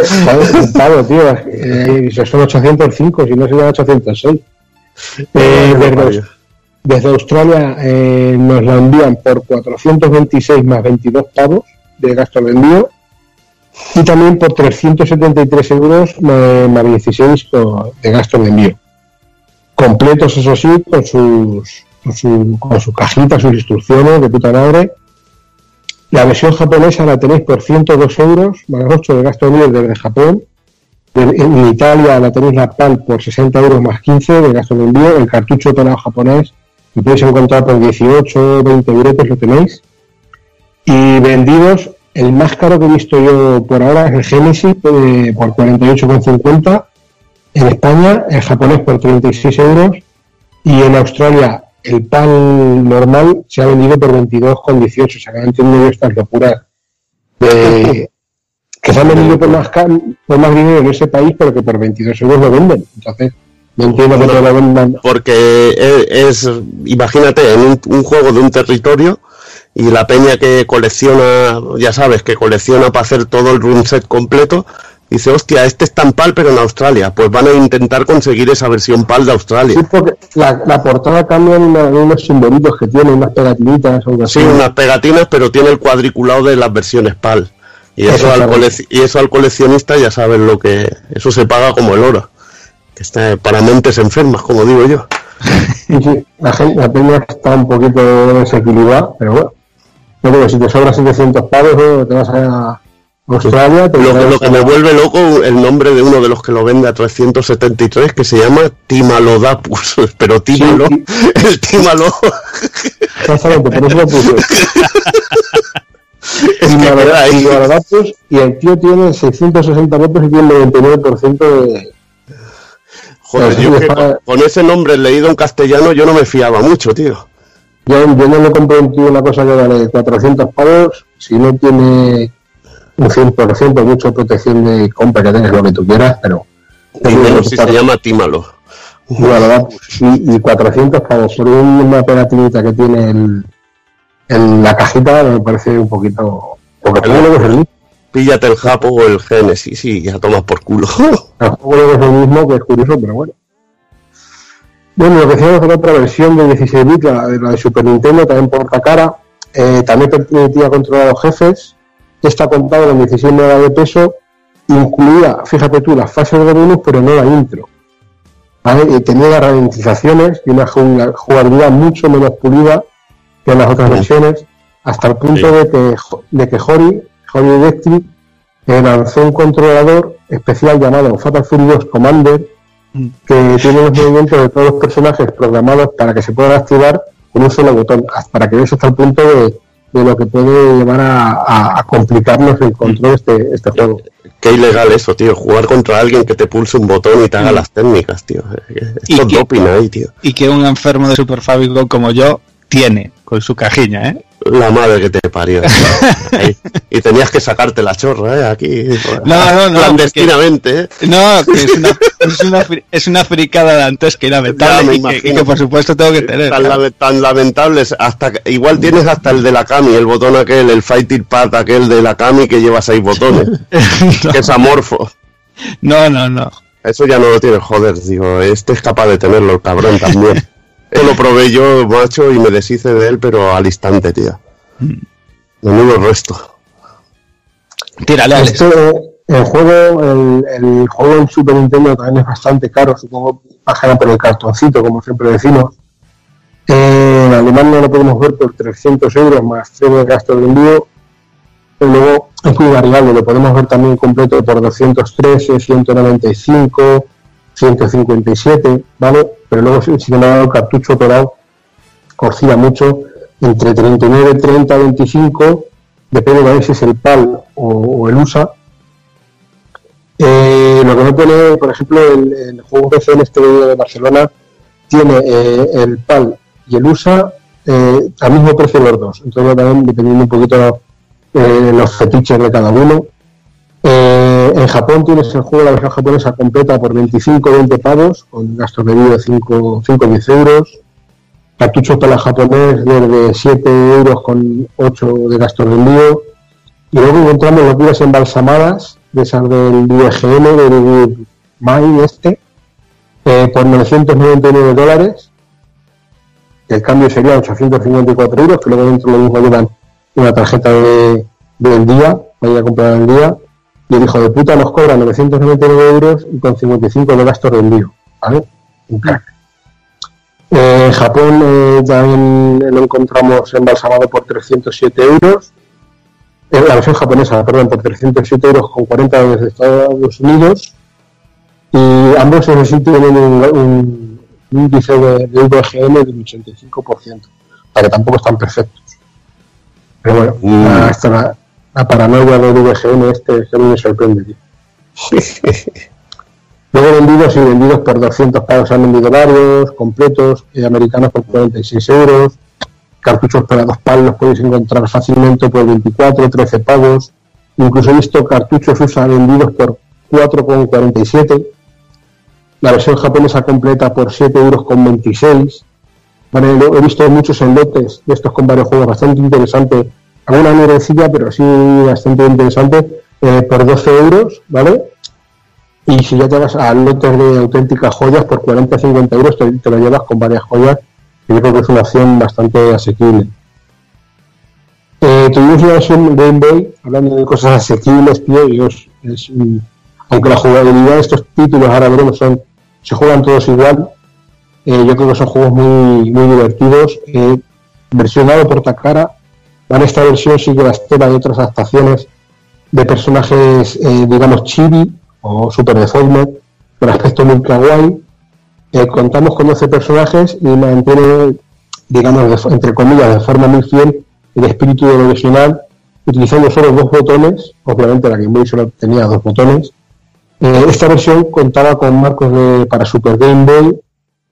pavo, tío. Eh, si son 805, si no serían 806. Eh, desde, desde Australia eh, nos la envían por 426 más 22 pavos de gasto de envío y también por 373 euros más 16 por- de gasto de envío. Completos, eso sí, con sus, con su, con su cajita, sus instrucciones de puta madre. La versión japonesa la tenéis por 102 euros más 8 de gasto de envío desde Japón. En Italia la tenéis la PAL por 60 euros más 15 de gasto de envío. El cartucho tonado japonés lo podéis encontrar por 18, 20 euros, lo tenéis. Y vendidos, el más caro que he visto yo por ahora es el Genesis eh, por 48,50. En España, el japonés por 36 euros. Y en Australia, el PAL normal se ha vendido por 22,18. O sea, que no entiendo yo estas locuras de- que se han vendido por más, por más dinero en ese país, pero que por 22 euros lo venden. Entonces, no entiendo que no lo vendan. Porque es, es- imagínate, en un, un juego de un territorio y la peña que colecciona, ya sabes, que colecciona para hacer todo el run set completo, dice, hostia, este es tan PAL pero en Australia. Pues van a intentar conseguir esa versión PAL de Australia. Sí, porque la, la portada cambia en una- en unos simbolitos que tiene, unas pegatinitas o algo así. Sí, unas pegatinas, pero tiene el cuadriculado de las versiones PAL. Y eso, al, y eso al coleccionista ya sabes lo que... Eso se paga como el oro. Que está para mentes enfermas, como digo yo. Sí, sí, la, gente, la peña está un poquito desequilibrada, pero bueno. Yo digo, si te sobran 700 pavos, ¿no? te vas a Australia, te Lo, que- lo que me vuelve loco el nombre de uno de los que lo vende a 373 que se llama Timalodapus. Pero Tímalo, Sí, el Tímalo. Exactamente, por eso lo puse. Es Y que ahí. y el tío tiene 660 votos y tiene 99% de... Joder, yo que con, ese nombre leído en castellano yo no me fiaba mucho, tío. Yo, yo no le compro un tío una cosa que vale 400 pavos si no tiene un 100% mucha protección de compra que tengas lo que tú quieras, pero... Y menos si se llama Tímalo. Y y, y 400 pavos por una pegatinita que tiene el, en la cajita me parece un poquito... Porque el juego luego es el mismo, Píllate el Japo o el Genesis y ya tomas por culo. luego es el mismo, que es curioso, pero bueno. Bueno, lo que decíamos era otra versión de 16 bits, la, de la de Super Nintendo, también por cara. Eh, también permitía controlar a los jefes. Esta contaba con 16 megas de peso. Incluía, fíjate tú, las fases de bonus, pero no la intro. ¿Vale? Y tenía las ralentizaciones y una ju- jugabilidad mucho menos pulida que en las otras Sí. versiones, hasta el punto Sí. de que, de que Hori, Hori Electric, eh, lanzó un controlador especial llamado Fatal Fury 2 Commander, que tiene los movimientos de todos los personajes programados para que se puedan activar con un solo botón, hasta- para que veas hasta el punto de, de lo que puede llevar a, a- a complicarnos el control este, este juego. Qué ilegal eso, tío. Jugar contra alguien que te pulse un botón y te haga Mm. las técnicas, tío. Esto Y es que- doping ahí, tío. Y que un enfermo de Super Famicom como yo tiene con su cajilla, ¿eh? La madre que te parió. Y tenías que sacarte la chorra, ¿eh? Aquí. No, no, no, Clandestinamente, ¿eh? No, que es una, es una, fri- es una fricada dantesca y lamentable y que, y que, por supuesto tengo que tener. Tan, lamentables. Hasta igual tienes hasta el de la Kami, el botón aquel, el Fighting Pad aquel de la Kami que lleva seis botones. que es amorfo. No, no, no. Eso ya no lo tienes, joder, digo, este es capaz de tenerlo, el cabrón también. Esto lo probé yo, macho, y me deshice de él, pero al instante, tío. Menudo resto. Tírale, Alex. Este, el juego, el, el juego en Super Nintendo también es bastante caro, supongo, bajará por el cartoncito, como siempre decimos. Eh, en Alemania lo podemos ver por 300 euros más 3 de gasto de envío. Y luego es muy variable, lo podemos ver también completo por 213, 195, 157, ¿vale? Pero luego, sin embargo, el cartucho operado oscila mucho entre 39, 30, 25, depende de si es el PAL o, el USA. Eh, lo que no pone, por ejemplo, el, el juego PC en este de Barcelona tiene eh, el PAL y el USA eh, al mismo precio los dos. Entonces también dependiendo un poquito eh, los fetiches de cada uno. En Japón tienes el juego, la versión japonesa completa por 25 20 pavos, con gastos de vídeo de 5 5 10 euros. cartuchos para japonés desde 7 euros con 8 de gasto de envío. Y luego encontramos vidas embalsamadas, de esas del IEGM, del MAI este, eh, por 999 dólares. El cambio sería 854 euros, que luego dentro lo mismo llevan una tarjeta de, del día, vaya a comprar el día. Y el hijo de puta nos cobra 999 euros y con 55 de gastos de envío. ¿Vale? Un crack. Eh, en Japón eh, también lo encontramos embalsamado por 307 euros. Eh, la versión japonesa, perdón, por 307 euros con 40 desde Estados Unidos. Y ambos en sí tienen un, un índice de, de del 85%, para que tampoco están perfectos. Pero bueno, Mm. la, la paranoia del VGM este que a mí me sorprende. tío. Luego vendidos y vendidos por 200 pagos han vendido varios, completos, eh, americanos por 46 euros, cartuchos para dos palos los podéis encontrar fácilmente por 24, 13 pagos, incluso he visto cartuchos USA vendidos por 4,47, la versión japonesa completa por 7 euros con 26, Vale, lo- he visto muchos enlotes de estos con varios juegos bastante interesantes, alguna mierrecilla, pero sí bastante interesante, eh, por 12 euros, ¿vale? Y si ya te vas a lotes de auténticas joyas, por 40-50 euros te, lo llevas con varias joyas, y yo creo que es una opción bastante asequible. Eh, tuvimos una versión Game Boy, hablando de cosas asequibles, tío, es, aunque la jugabilidad de estos títulos, ahora veremos, son, se juegan todos igual, eh, yo creo que son juegos muy, muy divertidos. Eh, versionado por Takara, ¿vale? esta versión sigue la estela de otras adaptaciones de personajes, eh, digamos, chibi o super deformed, con aspecto muy kawaii. Eh, contamos con 12 personajes y mantiene, digamos, entre comillas, de forma muy fiel el espíritu del original, utilizando solo dos botones, obviamente la Game Boy solo tenía dos botones. Eh, esta versión contaba con marcos de, para Super Game Boy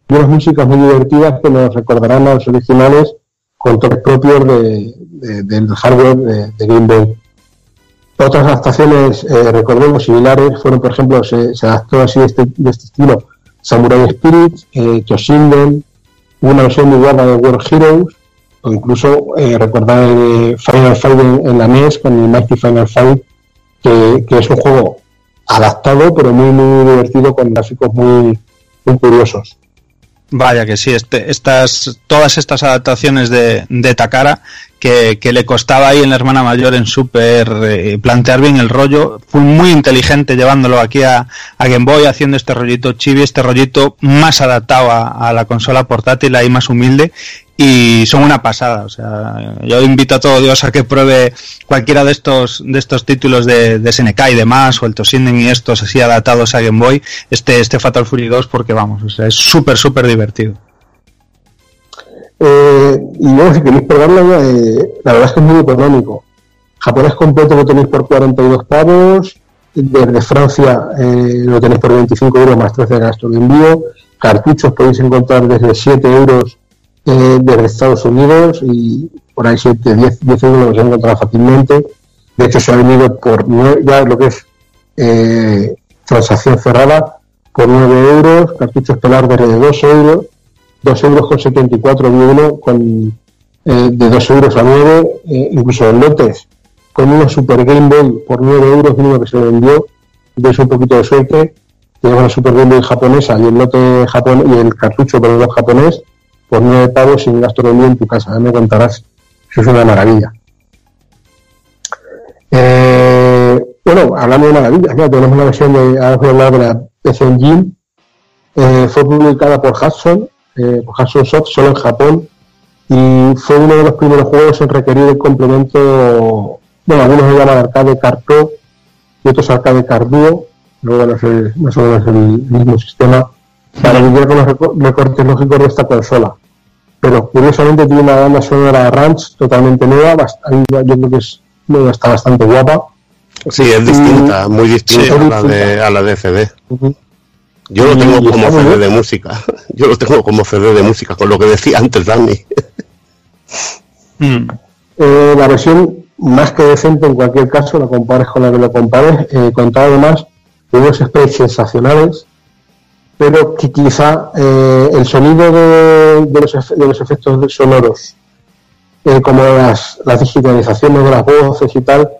y unas músicas muy divertidas que nos recordarán a los originales con toques propios de, de- del hardware de, de Game Boy. Otras adaptaciones, eh, recordemos, similares, fueron, por ejemplo, se, adaptó así de este, de este estilo Samurai Spirit, eh, una versión muy guapa de World Heroes, o incluso eh, recordar eh, Final Fight en, la NES con el Mighty Final Fight, que, que es un juego adaptado, pero muy, muy divertido, con gráficos muy, muy curiosos. Vaya que sí, este, estas, todas estas adaptaciones de, de Takara que, que le costaba ahí en la hermana mayor en Super eh, plantear bien el rollo, fue muy inteligente llevándolo aquí a, a Game Boy, haciendo este rollito chibi, este rollito más adaptado a, a la consola portátil, ahí más humilde, y son una pasada. O sea, yo invito a todo Dios a que pruebe cualquiera de estos, de estos títulos de, SNK y demás, o el Toshinden y estos así adaptados a Game Boy, este, este Fatal Fury 2, porque vamos, o sea, es súper, súper divertido. Eh, y luego, si queréis probarlo, eh, la verdad es que es muy económico. Japonés completo lo tenéis por 42 pavos. Desde Francia eh, lo tenéis por 25 euros más 13 de gasto de envío. Cartuchos podéis encontrar desde 7 euros eh, desde Estados Unidos y por ahí 7, 10, 10 euros lo podéis encontrar fácilmente. De hecho, se ha venido por ya lo que es eh, transacción cerrada por 9 euros. Cartuchos pelar desde 2 euros. 2 euros con 74 de uno con eh, de 2 euros a 9 eh, incluso en lotes con una Super Game Boy por 9 euros mínimo que se vendió entonces un poquito de suerte tenemos la Super Game Boy japonesa y el lote japonés y el cartucho perdón, japonés por 9 pavos sin envío en tu casa ya me contarás. Eso es una maravilla. Eh, bueno hablando de maravillas ya tenemos una versión de de la PC eh, fue publicada por Hudson eh, por Hudson Soft solo en Japón y fue uno de los primeros juegos en requerir el complemento, bueno, algunos lo llaman arcade Pro y otros arcade Card Duo, luego bueno, es el- más o menos el mismo sistema para lidiar con los reco- recortes lógicos de esta consola. Pero curiosamente tiene una banda sonora Ranch totalmente nueva, bast- ahí yo creo que es, bueno, está bastante guapa. Sí, es distinta, muy distinta Sí, a, la distinta. de, a la de CD. Yo lo Y tengo como CD bien. de música. Yo lo tengo como CD de música, con lo que decía antes Dani. Mm. Eh, la versión más que decente en cualquier caso, la compares con la que lo compares, eh, contaba además de unos sprays sensacionales, pero que quizá eh, el sonido de, de los, de los efectos sonoros, eh, como las, las digitalizaciones de las voces y tal,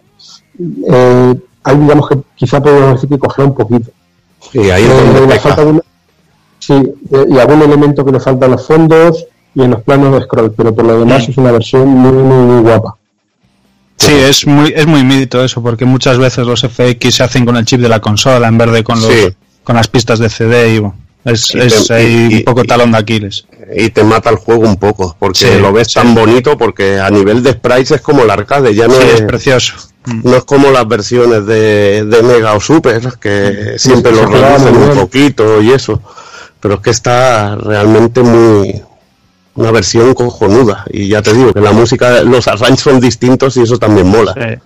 eh, ahí digamos que quizá podemos decir que cogió un poquito. Y ahí es Eh, falta algún- sí, eh, y algún elemento que le falta en los fondos y en los planos de scroll, pero por lo demás es una versión muy, muy, muy guapa. Sí, es muy, es muy mito eso, porque muchas veces los FX se hacen con el chip de la consola en vez de con, los, Sí. Con las pistas de CD y bueno, es, Y es ahí y- un poco talón de Aquiles. y te mata el juego un poco, porque Sí, lo ves sí. tan bonito, porque a nivel de sprites es como el arcade, ya no, Sí, es, es precioso. Mm. no es como las versiones de, de Mega o Super, que siempre lo reducen un poquito y eso, pero es que está realmente muy una versión cojonuda y ya te digo que la música, los arranges son distintos y eso también mola. Sí.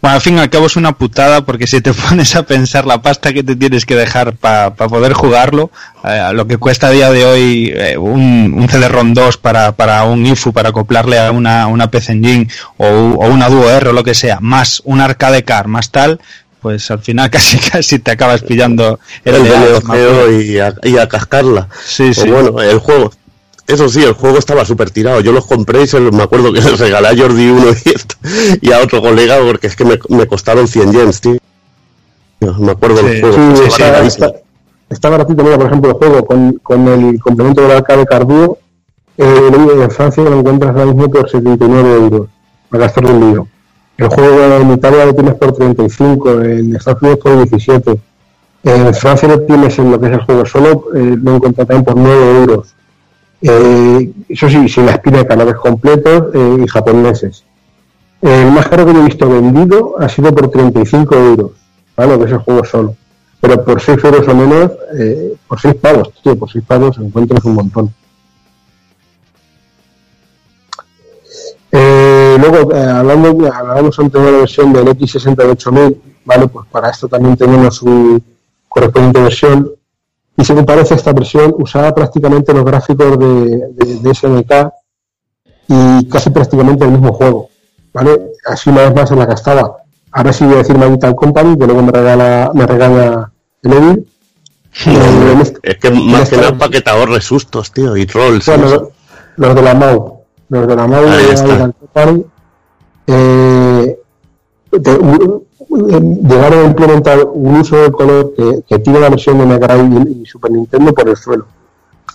Bueno, al fin y al cabo es una putada porque si te pones a pensar la pasta que te tienes que dejar para poder jugarlo, eh, lo que cuesta a día de hoy eh, un, un CD-ROM 2 para, para un IFU, para acoplarle a una, una PC Engine o, o una Duo R o lo que sea, más un arcade car, más tal, pues al final casi casi te acabas pillando el, el y a, y a cascarla. Sí, O sí. bueno, el juego. Eso sí, el juego estaba súper tirado. Yo los compré y se los, me acuerdo que les regalé a Jordi uno y, a otro colega porque es que me, me costaron 100 yens, tío. Me acuerdo Sí, los juegos. Sí, está, está, mira, por ejemplo, el juego con, con el complemento del arcade Carduo, eh, en Francia lo encuentras ahora mismo por 79 euros, para gastar un lío. El juego en Italia lo tienes por 35, en Estados Unidos por 17. En Francia lo tienes en lo que es el juego solo, eh, lo encuentras también por 9 euros. Eh, eso sí, sin la espina de canales completos eh, y japoneses. El más caro que he visto vendido ha sido por 35 euros, ¿vale? Que es el juego solo. Pero por 6 euros o menos, eh, por 6 pavos, tío, por 6 pavos encuentras un montón. Eh, luego, hablando, hablábamos antes de la versión del X68000, ¿vale? Pues para esto también tenemos su correspondiente versión. Y según parece, esta versión usaba prácticamente los gráficos de, de, de SNK y casi prácticamente el mismo juego, ¿vale? Así una vez más en la que estaba. Ahora sí voy a decir Magical Company, que luego me regala, me regala el Evil. No, En este- es que más que nada para que te ahorres sustos, tío, y trolls. bueno, los de la MAU. Los de la MAU Ahí de está. Magical Company. Eh, llegaron a implementar un uso de color que, que tiene la versión de Mega Drive y, y Super Nintendo por el suelo.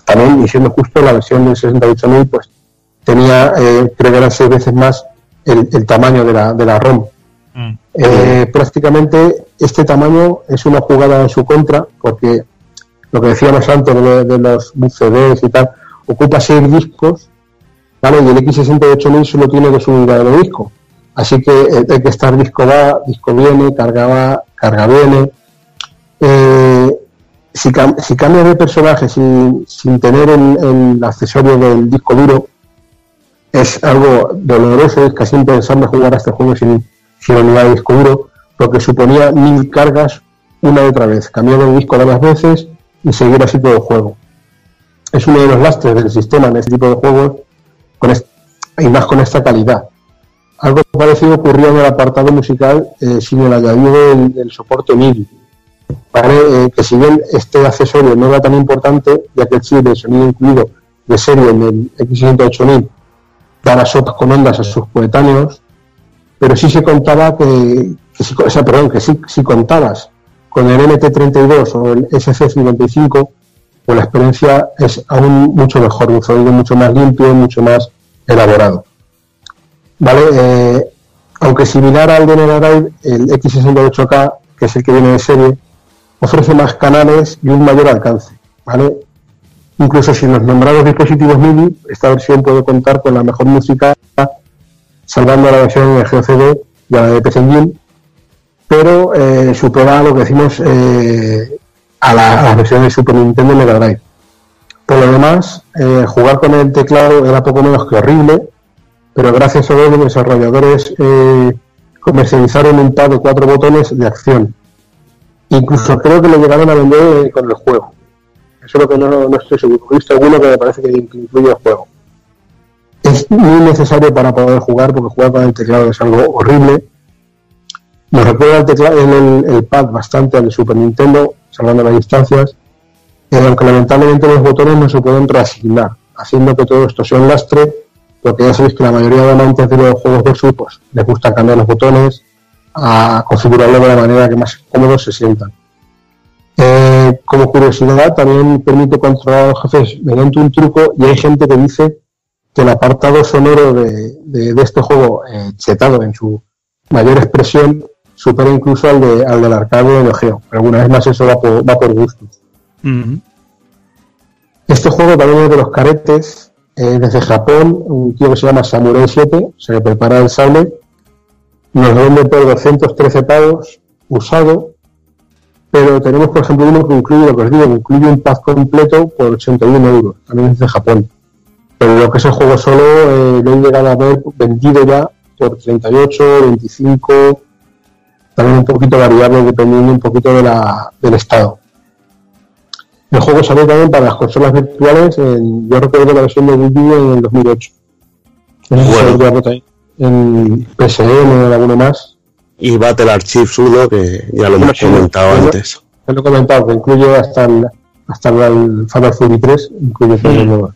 También, y siendo justo, la versión del 68.000 pues tenía, eh, creo que eran seis veces más el, el tamaño de la, de la ROM. Mm. Eh, prácticamente este tamaño es una jugada en su contra porque lo que decíamos antes de, de los CDs y tal ocupa seis discos ¿vale? y el X68000 solo tiene dos unidades de disco así que eh, hay que estar disco va, disco viene, carga va, carga viene Eh, si, cam- cambias de personaje sin, tener el, accesorio del disco duro es algo doloroso, es casi impensable jugar a este juego sin, sin unidad de disco duro, porque suponía mil cargas una y otra vez, cambiar el disco varias veces y seguir así todo el juego. Es uno de los lastres del sistema en este tipo de juegos, y más con esta calidad. Algo parecido ocurrió en el apartado musical eh, sin el añadido del, soporte MIDI. ¿vale? Eh, que si bien este accesorio no era tan importante, ya que el chip de sonido incluido de serie en el X68000 daba sopas con ondas a sus coetáneos, pero sí se contaba que, sí- o sea, perdón, que si contabas con el MT32 o el SC55, pues la experiencia es aún mucho mejor, un sonido mucho más limpio, mucho más elaborado. ¿Vale? Eh, aunque similar al de Mega Drive, el X68K, que es el que viene de serie, ofrece más canales y un mayor alcance. ¿vale? Incluso sin los nombrados dispositivos MIDI, esta versión puede contar con la mejor música, salvando la versión de GCD y a la de PC Engine, pero eh, supera lo que decimos eh, a, la, a las versiones de Super Nintendo Mega Drive. Por lo demás, jugar con el teclado era poco menos que horrible, pero gracias a ello los desarrolladores eh, comercializaron un par de cuatro botones de acción. Incluso creo que lo llegaron a vender con el juego. Eso es lo que no, no estoy seguro. He visto alguno que me parece que incluye el juego. Es muy necesario para poder jugar, porque jugar con el teclado es algo horrible. Nos recuerda el, teclado, el, el pad bastante al de Super Nintendo, salvando las distancias. eh, aunque lamentablemente los botones no se pueden reasignar, haciendo que todo esto sea un lastre, porque ya sabéis que la mayoría de amantes de los juegos versus pues, les gusta cambiar los botones, a configurarlo de la manera que más cómodos se sientan. Eh, como curiosidad, también permite controlar a los jefes mediante un truco y hay gente que dice que el apartado sonoro de, de- de este juego, eh, chetado en su mayor expresión, supera incluso al, de, al del arcade de Geo. Pero una vez más eso va por, va por gusto. Este juego también es de los caretes, desde Japón, un tío que se llama Samurai 7, se le prepara el sable, nos vende por 213 pavos, usado, pero tenemos por ejemplo uno que incluye lo que os digo, incluye un pack completo por 81 euros, también es de Japón. Pero lo que es el juego solo, eh, lo he llegado a ver vendido ya por 38, 25, también un poquito variable dependiendo un poquito de la, del estado. El juego salió también para las consolas virtuales, en, yo recuerdo la versión de Wii en el 2008. No sé si Bueno. en PSN o en alguno más. Y Battle Archives 1, que ya lo hemos sí, comentado antes. Te lo he comentado, que incluye hasta el, hasta el Final Fury 3, incluye todo el nuevo.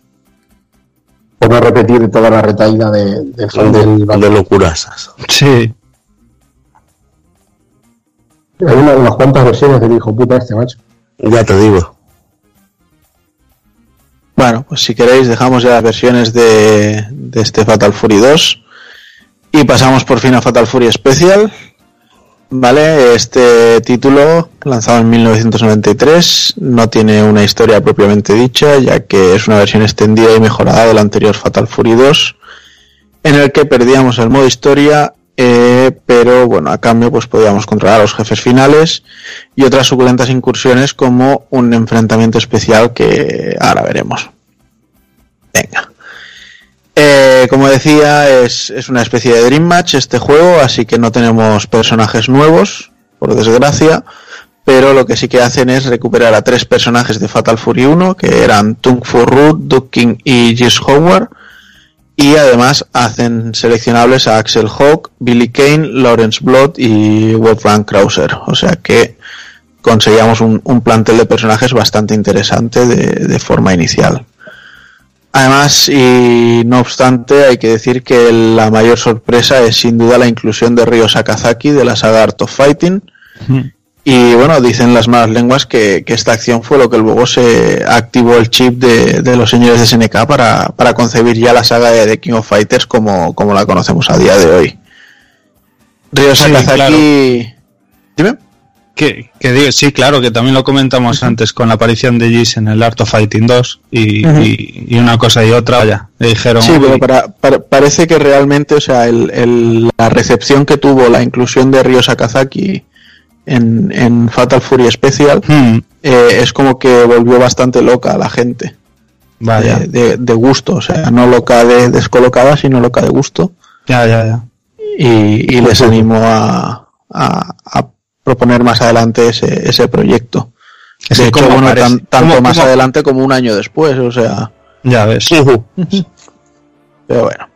Por no repetir toda la retaída de, del fan del de locurasas. Sí. Hay una- unas cuantas versiones del hijo puta este macho. Ya te digo. Bueno, pues si queréis dejamos ya las versiones de, de este Fatal Fury 2 y pasamos por fin a Fatal Fury Special. Vale, este título lanzado en 1993 no tiene una historia propiamente dicha, ya que es una versión extendida y mejorada del anterior Fatal Fury 2, en el que perdíamos el modo historia, eh, pero bueno, a cambio pues podíamos controlar a los jefes finales y otras suculentas incursiones como un enfrentamiento especial que ahora veremos. Venga. Eh, como decía, es, es una especie de Dream Match este juego, así que no tenemos personajes nuevos, por desgracia, pero lo que sí que hacen es recuperar a tres personajes de Fatal Fury 1, que eran Tung Fu Root, Duke King y Jess Howard, y además hacen seleccionables a Axel Hawk, Billy Kane, Lawrence Blood y Wolfgang Krauser, o sea que conseguíamos un, un plantel de personajes bastante interesante de, de forma inicial. Además, y no obstante, hay que decir que la mayor sorpresa es sin duda la inclusión de Ryo Sakazaki de la saga Art of Fighting. Y bueno, dicen las malas lenguas que, que esta acción fue lo que luego se activó el chip de, de los señores de SNK para, para concebir ya la saga de The King of Fighters como, como la conocemos a día de hoy. Ryo Sí, Sakazaki. claro. Dime. Que, que digo, sí, claro, que también lo comentamos antes con la aparición de Giz en el Art of Fighting 2 y, y- y una cosa y otra, vaya, le dijeron... Sí, pero "Uy, para- para- parece que realmente, o sea, el- el- la recepción que tuvo la inclusión de Ryo Sakazaki en, en Fatal Fury Special hmm, eh, es como que volvió bastante loca a la gente. vaya, De, de- de gusto, o sea, no loca de descolocada, sino loca de gusto. ya, ya, ya. Y, y les animó a, a- a proponer más adelante ese, ese proyecto. Es de hecho, bueno, tan- tanto más adelante como un año después, o sea. Ya ves. Pero bueno.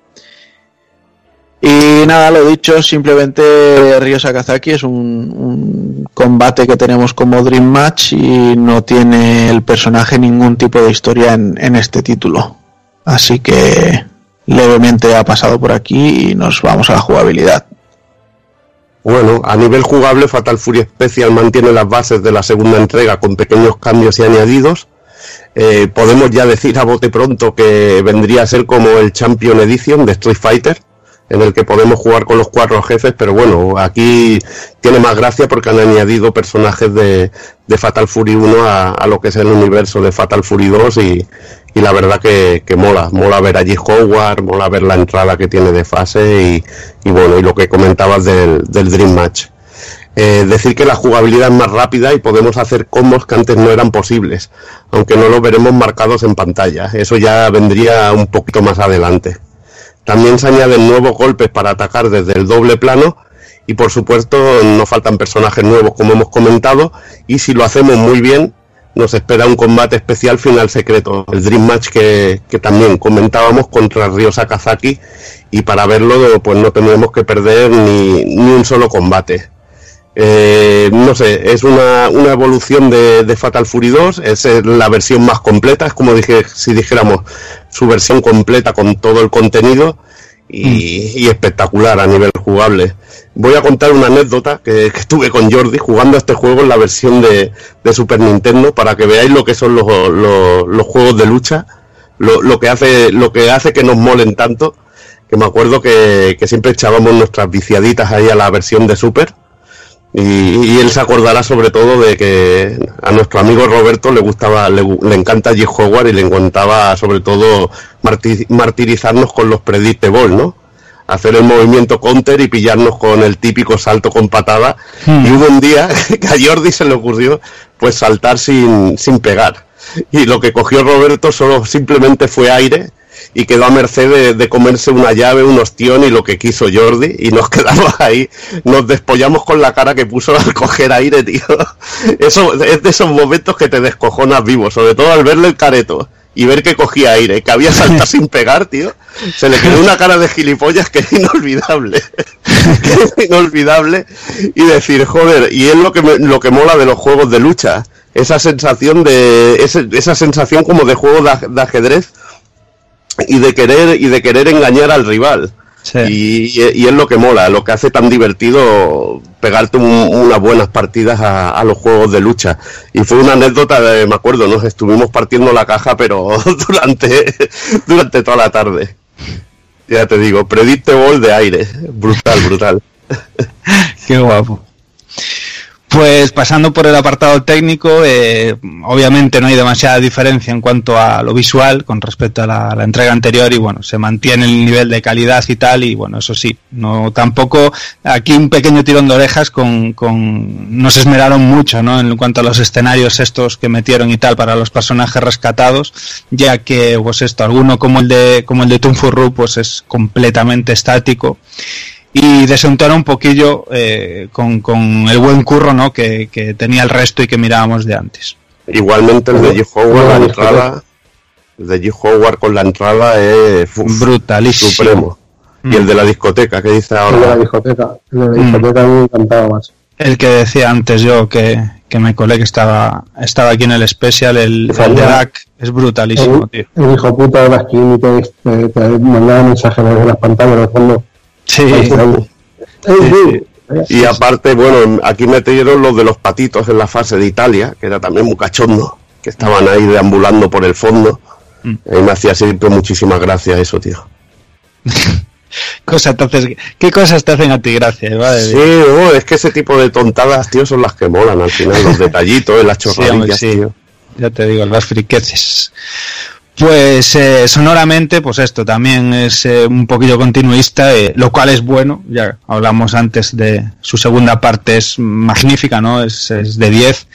Y nada, lo dicho, simplemente Ryo Sakazaki es un, combate que tenemos como Dream Match y no tiene el personaje ningún tipo de historia en, en este título. Así que levemente ha pasado por aquí y nos vamos a la jugabilidad. Bueno, a nivel jugable, Fatal Fury Special mantiene las bases de la segunda entrega con pequeños cambios y añadidos. Eh, podemos ya decir a bote pronto que vendría a ser como el Champion Edition de Street Fighter, en el que podemos jugar con los cuatro jefes, pero bueno, aquí tiene más gracia porque han añadido personajes de, de Fatal Fury 1 a, lo que es el universo de Fatal Fury 2 y, la verdad que, mola, mola ver allí Howard, mola ver la entrada que tiene de fase y, y bueno, y lo que comentabas del, del Dream Match. Eh, decir que la jugabilidad es más rápida y podemos hacer combos que antes no eran posibles, aunque no los veremos marcados en pantalla. Eso ya vendría un poquito más adelante. También se añaden nuevos golpes para atacar desde el doble plano y por supuesto no faltan personajes nuevos como hemos comentado y si lo hacemos muy bien nos espera un combate especial final secreto, el Dream Match que, también comentábamos contra Ryo Sakazaki y para verlo pues no tendremos que perder ni, ni un solo combate. Eh, no sé, es una, una evolución de, de Fatal Fury 2, es eh, la versión más completa, es como dije, si dijéramos su versión completa con todo el contenido y, y espectacular a nivel jugable. Voy a contar una anécdota que, que tuve con Jordi jugando a este juego en la versión de, de Super Nintendo para que veáis lo que son los, los, los juegos de lucha, lo, lo, que hace, lo que hace que nos molen tanto, que me acuerdo que, que siempre echábamos nuestras viciaditas ahí a la versión de Super. Y, y él se acordará sobre todo de que a nuestro amigo Roberto le gustaba, le, le encanta G. Howard y le encantaba sobre todo marti- martirizarnos con los predictable, ¿no? Hacer el movimiento counter y pillarnos con el típico salto con patada. Y hubo un día que a Jordi se le ocurrió pues saltar sin, sin pegar. Y lo que cogió Roberto solo simplemente fue aire y quedó a merced de, de comerse una llave, un ostión y lo que quiso Jordi y nos quedamos ahí, nos despollamos con la cara que puso al coger aire, tío. Eso es de esos momentos que te descojonas vivo, sobre todo al verle el careto y ver que cogía aire, que había saltado sin pegar, tío. Se le quedó una cara de gilipollas que es inolvidable. que es inolvidable y decir, joder, y es lo que me- lo que mola de los juegos de lucha, esa sensación de ese- esa sensación como de juego de ajedrez y de querer y de querer engañar al rival. Y, y es lo que mola, lo que hace tan divertido pegarte un- unas buenas partidas a, a los juegos de lucha. Y fue una anécdota, de, me acuerdo, nos estuvimos partiendo la caja, pero durante, durante toda la tarde. Ya te digo, predictable de aire, brutal, brutal. Qué guapo. Pues pasando por el apartado técnico, eh, obviamente no hay demasiada diferencia en cuanto a lo visual con respecto a la, entrega anterior y bueno, se mantiene el nivel de calidad y tal y bueno, eso sí, no tampoco aquí un pequeño tirón de orejas con, con no se esmeraron mucho, ¿no? En cuanto a los escenarios estos que metieron y tal para los personajes rescatados, ya que pues esto alguno como el de como el de Tunfurru pues es completamente estático y desentonar un poquillo eh, con, con el buen curro ¿no? que, que tenía el resto y que mirábamos de antes. Igualmente el de G. Howard, la entrada, el de G. Howard con la entrada es uf, brutalísimo. Supremo. Y el de la discoteca, que dice El de la ahora? discoteca. El de la Mm. discoteca me encantaba más. El que decía antes yo que, que me colé que estaba, estaba aquí en el especial, el, el de Dak, es brutalísimo, tío. El, el hijo puta de las clínicas te, te mandaba mensajes desde las pantallas de fondo. Sí. Y aparte, bueno, aquí metieron los de los patitos en la fase de Italia, que era también muy cachondo, que estaban ahí deambulando por el fondo. Mm. Y me hacía siempre muchísimas gracias eso, tío. Cosa, entonces, ¿qué cosas te hacen a ti gracia? Madre Sí, oh, es que ese tipo de tontadas, tío, son las que molan al final, los detallitos, las Sí, hombre, chorradillas, sí. tío. Ya te digo, las friqueces. Pues eh, sonoramente, pues esto también es eh, un poquillo continuista, eh, lo cual es bueno. Ya hablamos antes de su segunda parte, es magnífica, ¿no? Es, es de 10.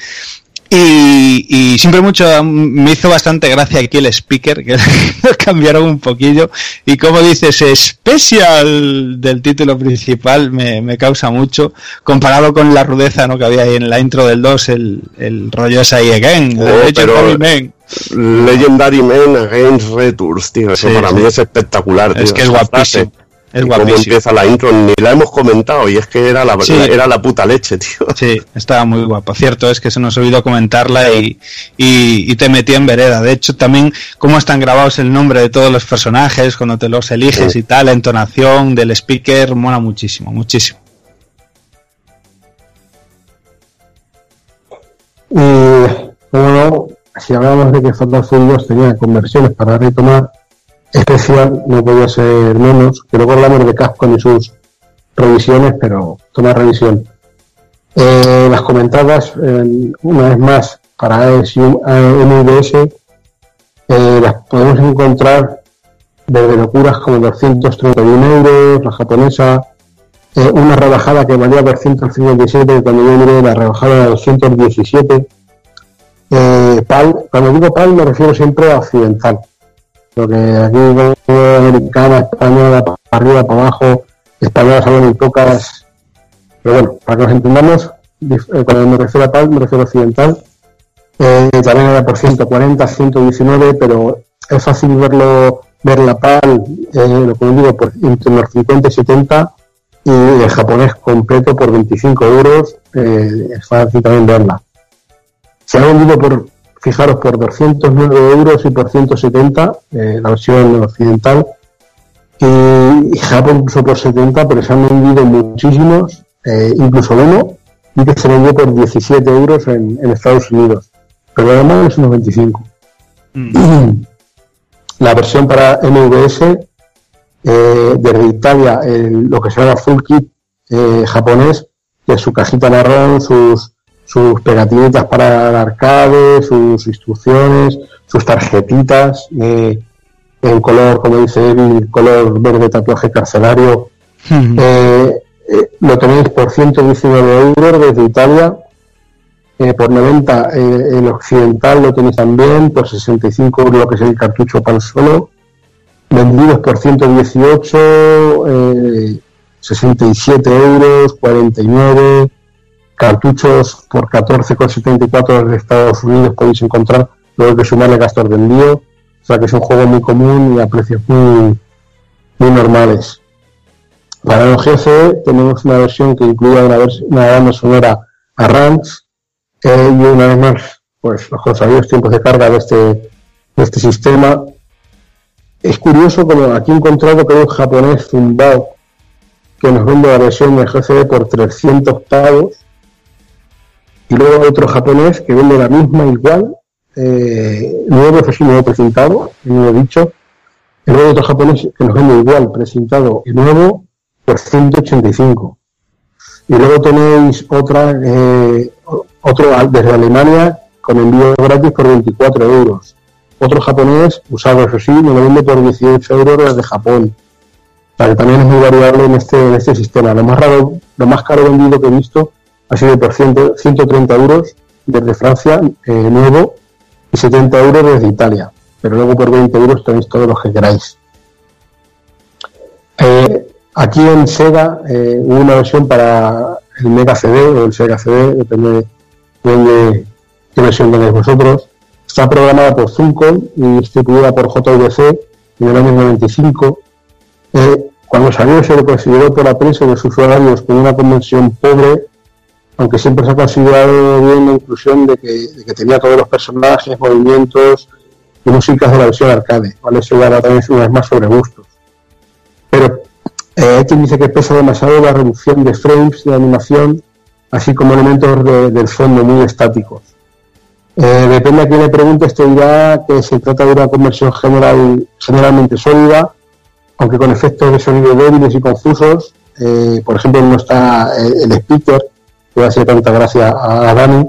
Y, y siempre mucho me hizo bastante gracia aquí el speaker, que lo cambiaron un poquillo. Y como dices, especial del título principal me, me causa mucho, comparado con la rudeza ¿no? que había ahí en la intro del 2, el, el rollo es ahí again, Oh, de hecho, pero-. Legendary Men Against Returns, tío. Eso Sí, para sí. mí es espectacular, tío. Es que es guapísimo, es Y cómo guapísimo. empieza la intro, ni la hemos comentado, y es que era la, Sí. la- era la puta leche, tío. Sí, estaba muy guapo. Cierto es que se nos olvidó comentarla y, y, y te metí en vereda. De hecho, también cómo están grabados el nombre de todos los personajes, cuando te los eliges Sí. y tal, la entonación del speaker, mola muchísimo, muchísimo. Y, como no, si hablamos de que Fatal 2 tenía conversiones para retomar, especial no podía ser menos, que luego hablamos de Capcom y sus revisiones, pero toma revisión. Eh, las comentadas, eh, una vez más, para y eh, MVS, eh, las podemos encontrar desde locuras como 231 euros, la japonesa, una rebajada que valía 257 y cuando yo miré la rebajada era 217. Eh, PAL, cuando digo PAL me refiero siempre a occidental, porque aquí como americana, española, para arriba, para abajo, españolas hay muy pocas, pero bueno, para que nos entendamos, eh, cuando me refiero a PAL me refiero a occidental, eh, también era por 140, 119, pero es fácil verlo, ver la PAL, eh, lo que digo, por entre los 50 y 70, y el japonés completo por 25 euros. eh, es fácil también verla. Se ha vendido por, fijaros, por 209 euros y por 170, eh, la versión occidental. Y, y Japón incluso por 70, pero se han vendido muchísimos, eh, incluso uno, y que se vendió por 17 euros en, en Estados Unidos. Pero además es unos 25. La versión para MVS eh, desde Italia, el- lo que se llama Full Kit eh, japonés, que es su cajita marrón, sus, sus pegatinitas para el arcade, sus instrucciones, sus tarjetitas, eh, en color, como dice Evi, color verde tatuaje carcelario. Eh, eh, lo tenéis por 119 euros desde Italia. Eh, por 90 eh, el occidental lo tenéis también, por 65 euros lo que es el cartucho el solo. Vendidos por 118, eh, 67 euros, 49. Cartuchos por 14,74 de Estados Unidos podéis encontrar, luego que sumarle gastos de envío. O sea que es un juego muy común y a precios muy, muy normales. Para los GCE tenemos una versión que incluye una, una banda sonora a Ranch eh, y una vez más, pues los consabidos tiempos de carga de este, de este sistema. Es curioso como aquí he encontrado que un japonés zumbao que nos vende la versión de GCE por 300 pavos y luego otro japonés que vende la misma igual, eh, nuevo, eso sí, nuevo presentado, nuevo dicho, y luego otro japonés que nos vende igual, presentado y nuevo, por 185. Y luego tenéis otra, eh, otro desde Alemania con envío gratis por 24 euros. Otro japonés, usado eso sí, me lo vende por 18 euros desde Japón. O que también es muy variable en este, en este sistema. Lo más raro, lo más caro vendido que he visto ha sido por 100 130 euros desde Francia, eh, nuevo, y 70 euros desde Italia. Pero luego por 20 euros tenéis todos los que queráis. Eh, aquí en Sega eh, hubo una versión para el Mega CD o el Sega CD, depende de, qué versión tenéis vosotros. Está programada por Funcom y distribuida por JVC en el año 95. Eh, cuando salió se le consideró por la prensa y los usuarios como una convención pobre, aunque siempre se ha considerado bien la inclusión de que, tenía todos los personajes, movimientos y músicas de la versión arcade. ¿vale? Eso ya también una vez más sobre gustos. Pero eh, quien dice que pesa demasiado la reducción de frames de animación, así como elementos de- del fondo muy estáticos. Eh, depende a quién le pregunte, te dirá que se trata de una conversión general, generalmente sólida, aunque con efectos de sonido débiles y confusos. Eh, por ejemplo, no está el, el speaker, que va a hacer tanta gracia a, a Dani.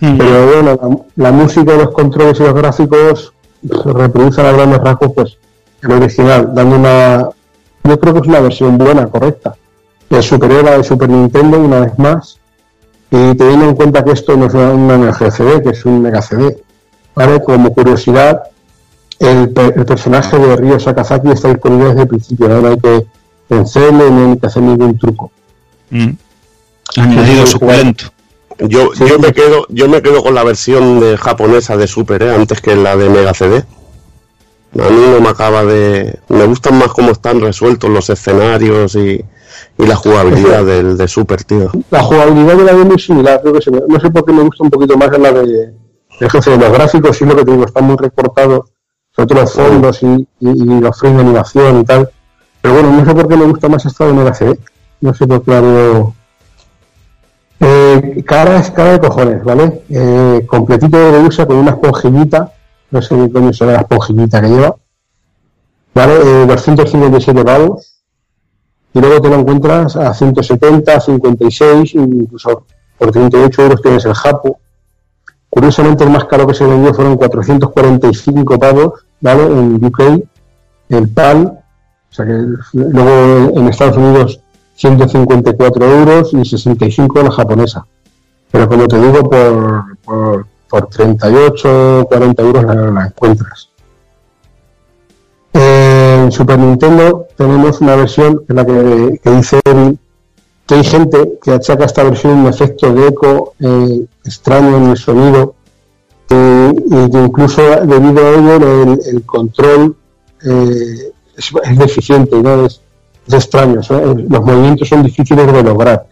Pero bueno, la, la música, los controles y los gráficos reproducen a grandes rasgos pues, el original, dando una. Yo creo que es una versión buena, correcta. Es superior a la de Super Nintendo, una vez más. Y teniendo en cuenta que esto no es una, Geo CD, que es un Mega CD. ¿vale? Como curiosidad, el, el personaje de Ryo Sakazaki está disponible desde el principio, ¿no? no hay que vencerle ni hay que hacer ningún truco. Mm. Añadido suculento. Yo, yo me quedo, yo me quedo con la versión de japonesa de Super, ¿eh? antes que la de Mega CD. A mí no me acaba de. Me gustan más cómo están resueltos los escenarios y, y la jugabilidad del de Super, tío. La jugabilidad de la es muy similar, creo que se me- no sé por qué me gusta un poquito más la de, de de los gráficos, sí lo que te digo, están muy recortados, sobre todo los fondos y, y- y los frames de animación y tal. Pero bueno, no sé por qué me gusta más esta de Mega CD. No sé por qué la veo. Eh, cara es cara de cojones, ¿vale? Eh, completito de usa con una esponjillita, no sé qué coño será la esponjillita que lleva, ¿vale? Eh, 257 pavos, y luego te lo encuentras a 170, 56, incluso por 38 euros tienes el Japo. Curiosamente el más caro que se vendió fueron 445 pavos, ¿vale? En UK, el PAL, o sea que luego en Estados Unidos 154 euros y 65 la japonesa. Pero como te digo, por, por, por 38, 40 euros la, la encuentras. En Super Nintendo tenemos una versión es la que, que dice que hay gente que achaca esta versión un efecto de eco eh, extraño en el sonido eh, y que incluso debido a ello el, el control eh, es, es deficiente, ¿no? Es, es extraño, son- los movimientos son difíciles de lograr.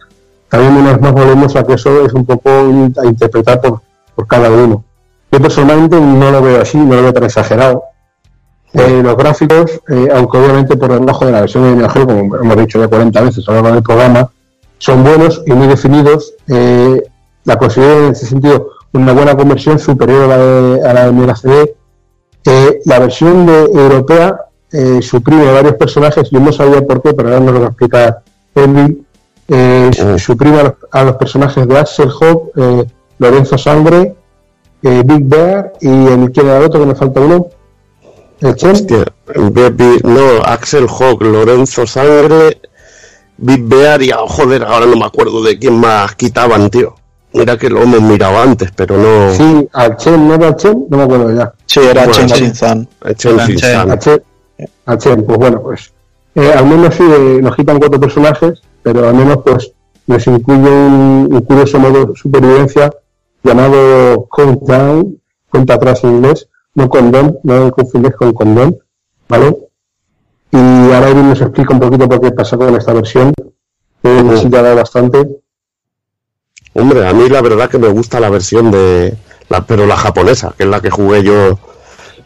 También una vez más volvemos a que eso es un poco a interpretar por, por cada uno. Yo personalmente no lo veo así, no lo veo tan exagerado. Eh, los gráficos, eh, aunque obviamente por debajo de la versión de Neo Geo, como hemos dicho ya 40 veces a lo largo del programa, son buenos y muy definidos. Eh, la considero en ese sentido una buena conversión superior a la de, a la de CD. La versión de, europea eh, suprime varios personajes, yo no sabía por qué, pero ahora nos lo va a explicar Elvin. Eh, su- Suprime a los, a los personajes de Axel Hawk, eh, Lorenzo Sangre, eh, Big Bear y el que era el otro que me falta uno. El Chen. Hostia, Baby- no, Axel Hawk, Lorenzo Sangre, Big Bear y, ah, joder, ahora no me acuerdo de quién más quitaban, tío. Mira que lo hemos mirado antes, pero no... Sí, al Chen, ¿no era al Chen? No me acuerdo ya. Sí, era Bueno, Chen sí. Shin-Zan. Chen, pues bueno, pues eh, al menos sí eh, nos quitan cuatro personajes, pero al menos pues les incluye un, un curioso modo de supervivencia llamado Countdown, cuenta atrás en inglés, no condón, no confundes con condón, ¿vale? Y ahora Edwin nos explica un poquito por qué pasa con esta versión, que Ujú. sí dado bastante. Hombre, a mí la verdad que me gusta la versión de... La, pero la japonesa, que es la que jugué yo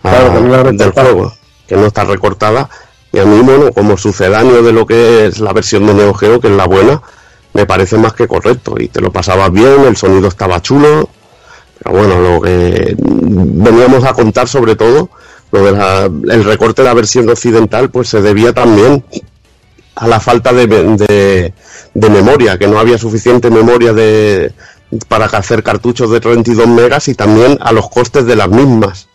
ah, Claro, la del juego, que no está recortada. Y a mí, bueno, como sucedáneo de lo que es la versión de Neo Geo, que es la buena, me parece más que correcto. Y te lo pasabas bien, el sonido estaba chulo. Pero bueno, lo que veníamos a contar sobre todo, lo del recorte de la versión occidental, pues se debía también a la falta de, de, de memoria, que no había suficiente memoria de, para hacer cartuchos de 32 megas y también a los costes de las mismas,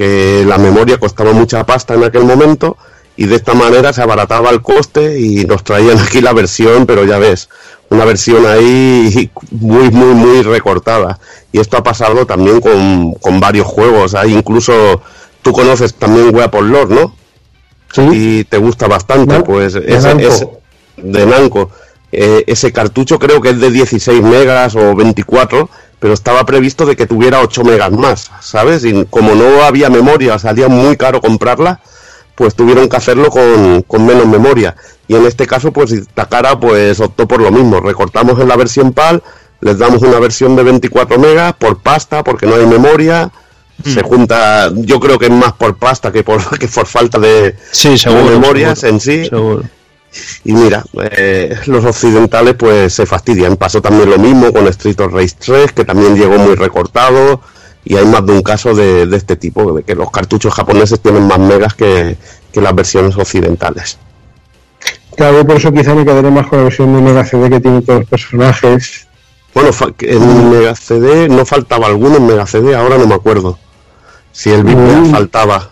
que la memoria costaba mucha pasta en aquel momento y de esta manera se abarataba el coste y nos traían aquí la versión, pero ya ves, una versión ahí muy, muy, muy recortada. Y esto ha pasado también con, con varios juegos, hay incluso, tú conoces también Weapon Lord, ¿no? Sí, y te gusta bastante, No, pues de ese, Namco. ese- de Namco. Eh, ese cartucho creo que es de 16 megas o 24, pero estaba previsto de que tuviera 8 megas más, ¿sabes? Y como no había memoria, salía muy caro comprarla, pues tuvieron que hacerlo con, con menos memoria. Y en este caso, pues Takara pues optó por lo mismo. Recortamos en la versión PAL, les damos una versión de 24 megas por pasta, porque no hay memoria. Se junta, yo creo que es más por pasta que por, que por falta de, Sí, de seguro. memorias seguro, en sí. seguro. Y mira, eh, los occidentales pues se fastidian. Pasó también lo mismo con Street of Rage 3, que también llegó muy recortado. Y hay más de un caso de, de este tipo, de que los cartuchos japoneses tienen más megas que, que las versiones occidentales. claro, por eso quizá me quedaré más con la versión de Mega CD que tiene todos los personajes. Bueno, en Mega CD no faltaba alguno en Mega CD, ahora no me acuerdo. Si el Big Mm. faltaba.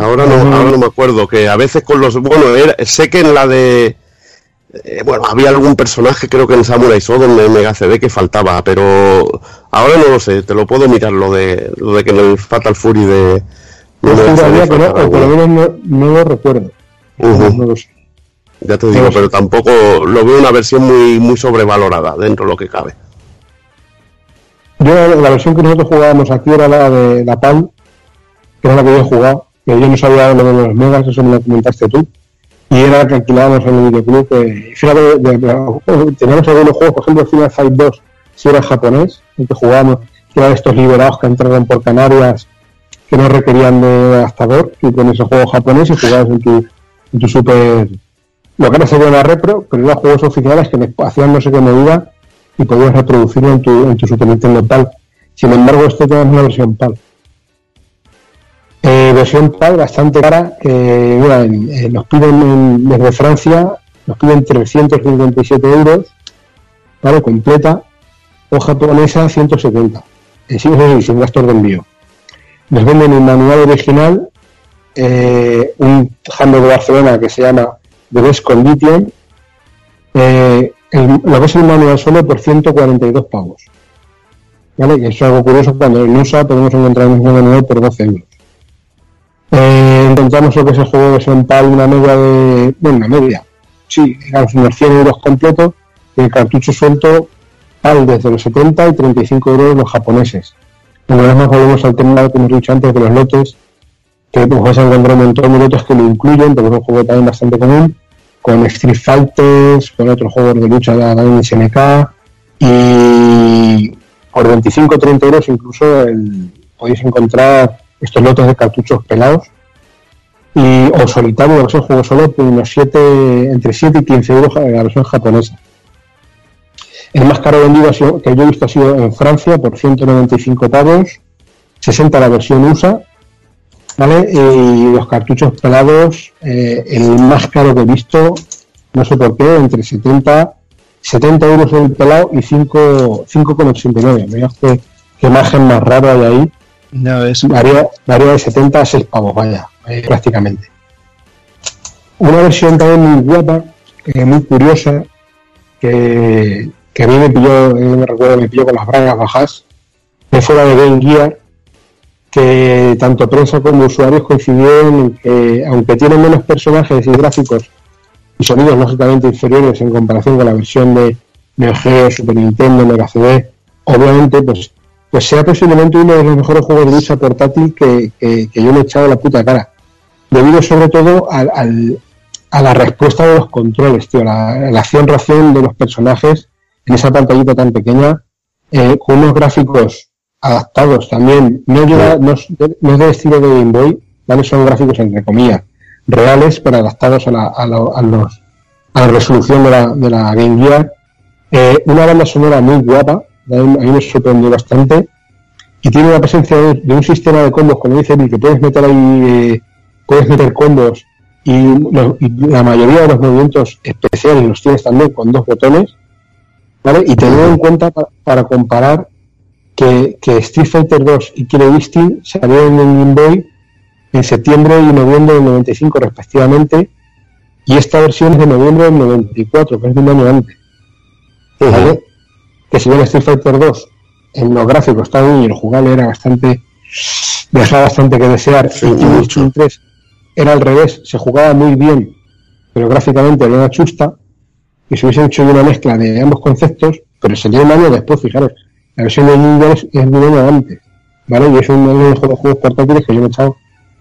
Ahora no, ahora no me acuerdo, que a veces con los... Bueno, era- sé que en la de... eh, bueno, había algún personaje, creo que en Samurai Shodown en Mega CD que faltaba, pero ahora no lo sé, te lo puedo mirar, lo de lo de que en el Fatal Fury de... no, faltaba o por lo menos no, no lo recuerdo. No lo sé. Ya te digo, pero tampoco lo veo una versión muy muy sobrevalorada dentro de lo que cabe. Yo la, la versión que nosotros jugábamos aquí era la de la PAL, que era la que yo he jugado, que yo no sabía lo de los megas, eso me lo comentaste tú, y era la que alquilábamos en el videoclub. Eh, fíjate, de- de- teníamos algunos juegos, por ejemplo, Final Fight 2, si era japonés, el que jugábamos, que eran estos liberados que entraron por Canarias, que no requerían de adaptador, y con ese juego japonés y jugabas en tu, en tu super... Lo que ahora sería una repro, pero eran juegos oficiales que hacían no sé qué medida y podías reproducirlo en tu, en tu Super Nintendo PAL. Sin embargo, esto tenemos una versión PAL. Eh, versión PAL bastante cara, en- en- nos piden en- desde Francia, nos piden 357 euros, ¿vale? Completa, o japonesa 170, eh, sin, eso sí, sin gastos de envío. Nos venden el manual original, eh, un handle de Barcelona que se llama The Best Condition, eh, lo que es el manual solo por 142 pavos. ¿Vale? Que es algo curioso, cuando en USA podemos encontrar mismo manual por 12 euros. Eh, encontramos lo que es el juego de Senpai, una media de. Bueno, una media. Sí, eran unos 100 euros completos. El cartucho suelto PAL desde los 70 y 35 euros los japoneses. Una vez más volvemos al tema que hemos dicho antes de los lotes, que pues, vas a encontrar un montón de lotes que lo incluyen, porque es un juego también bastante común. con Street Fighters, con otros juegos de lucha en SNK y por 25 o 30 euros incluso el- podéis encontrar estos lotes de cartuchos pelados y o solitario, la versión juego solo, por unos 7, entre 7 y 15 euros en la versión japonesa. El más caro vendido ha sido- que yo he visto ha sido en Francia por 195 pavos, 60 la versión USA, ¿vale? Y los cartuchos pelados, eh, el más caro que he visto, no sé por qué, entre 70, 70 euros el pelado y 5 5,89. Veas qué, qué margen más raro hay ahí. Ya ves. Varía, varía de 70 a 6 pavos, vaya, eh, prácticamente. Una versión también muy guapa, eh, muy curiosa, que, a mí me pilló, eh, me recuerdo, me pilló con las bragas bajas, que fue la de Game Gear, que tanto prensa como usuarios coincidieron en que, aunque tiene menos personajes y gráficos y sonidos lógicamente inferiores en comparación con la versión de Neo Geo, Super Nintendo, Mega CD, obviamente, pues, pues sea posiblemente uno de los mejores juegos de lucha portátil que, que- que yo le he echado la puta cara. Debido sobre todo al, al- a la respuesta de los controles, tío, la, la acción-reacción de los personajes en esa pantallita tan pequeña, eh, con unos gráficos adaptados también, no, lleva, no, es, no es del estilo de Game Boy, ¿vale? son gráficos entre comillas, reales, pero adaptados a la, a la- a los, a la resolución de la, de la Game Gear. Eh, una banda sonora muy guapa, a mí me sorprendió bastante, y tiene la presencia de, de un sistema de combos, como dice Bill, que puedes meter ahí, eh, puedes meter combos y, lo- y la mayoría de los movimientos especiales los tienes también con dos botones, ¿vale? Y tener en cuenta pa- para, comparar que, que Street Fighter 2 y Killer Instinct salieron en Game Boy en septiembre y noviembre del 95 respectivamente, y esta versión es de noviembre del 94, que es de un año antes. ¿vale? Que si bien Street Fighter 2 en los gráficos estaba bien y el jugable era bastante dejaba bastante que desear y Killer Instinct 3 era al revés, se jugaba muy bien, pero gráficamente era una chusta, y se hubiese hecho una mezcla de ambos conceptos, pero sería un año después, fijaros, la versión de Ninja es, un año antes, ¿vale? Y es uno de los mejores juegos portátiles que yo me he echado.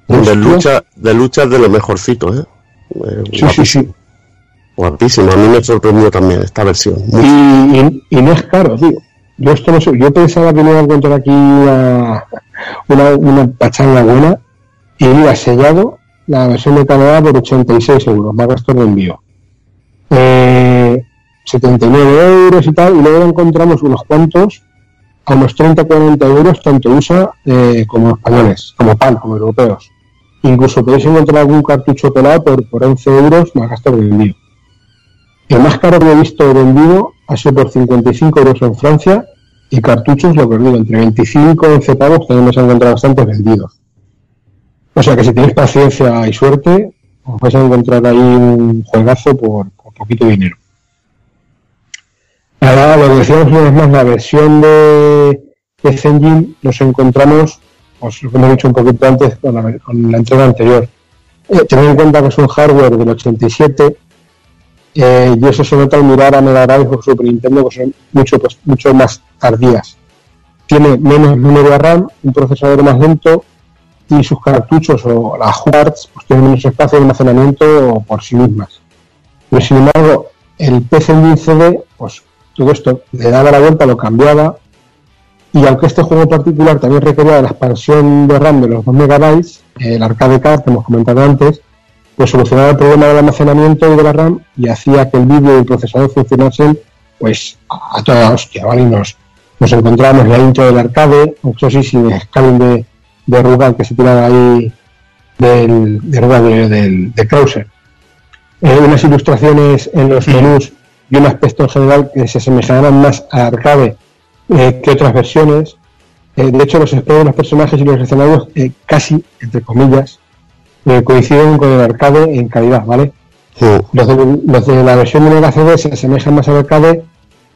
De lucha, de lucha de lo mejorcito, ¿eh? Eh, Sí, sí, sí. Guapísimo, a mí me sorprendió también esta versión. Y, y- no es caro, tío. Yo esto no sé, yo pensaba que me iba a encontrar aquí una, una, una pachanga buena y mira, sellado la versión de Canadá por 86 euros, más gastos de envío. Eh, 79 euros y tal, y luego encontramos unos cuantos a unos 30-40 euros, tanto USA eh, como españoles, como PAN, como europeos. Incluso podéis encontrar algún cartucho pelado por, por 11 euros más gastos de envío. El más caro que he visto vendido ha sido por 55 euros en Francia y cartuchos, lo que digo, entre 25 y 11 pavos también vais a encontrar bastantes vendidos. O sea que si tenéis paciencia y suerte, os vais a encontrar ahí un juegazo por, por poquito dinero. Ahora, lo que decíamos una vez más, la versión de Engine nos encontramos, os lo hemos dicho un poquito antes con la, con la entrega anterior. Eh, tened en cuenta que es un hardware del 87 eh, y eso se nota al mirar a Mega Drive o Super Nintendo que son mucho, pues, mucho más tardías. Tiene menos memoria RAM, un procesador más lento y sus cartuchos o las cards pues tienen menos espacio de almacenamiento por sí mismas. Pero sin embargo, el PC Engine CD, pues todo esto le daba la vuelta, lo cambiaba y aunque este juego particular también requería la expansión de RAM de los 2 MB, el arcade card que hemos comentado antes, pues solucionaba el problema del almacenamiento y de la RAM y hacía que el vídeo y el procesador funcionasen pues a toda hostia, ¿vale? Y nos, nos encontramos en la intro del arcade, mucho sí sin scaling de, de Rugal que se tiraba ahí del, de Rugal de- del, de Krauser. Eh, unas ilustraciones en los menús y un aspecto en general que se asemejaban más al arcade eh, que otras versiones. Eh, de hecho, los sprites de los personajes y los escenarios casi, entre comillas, eh, coinciden con el arcade en calidad, ¿vale? Los de, los de la versión de Mega CD se asemejan más al arcade,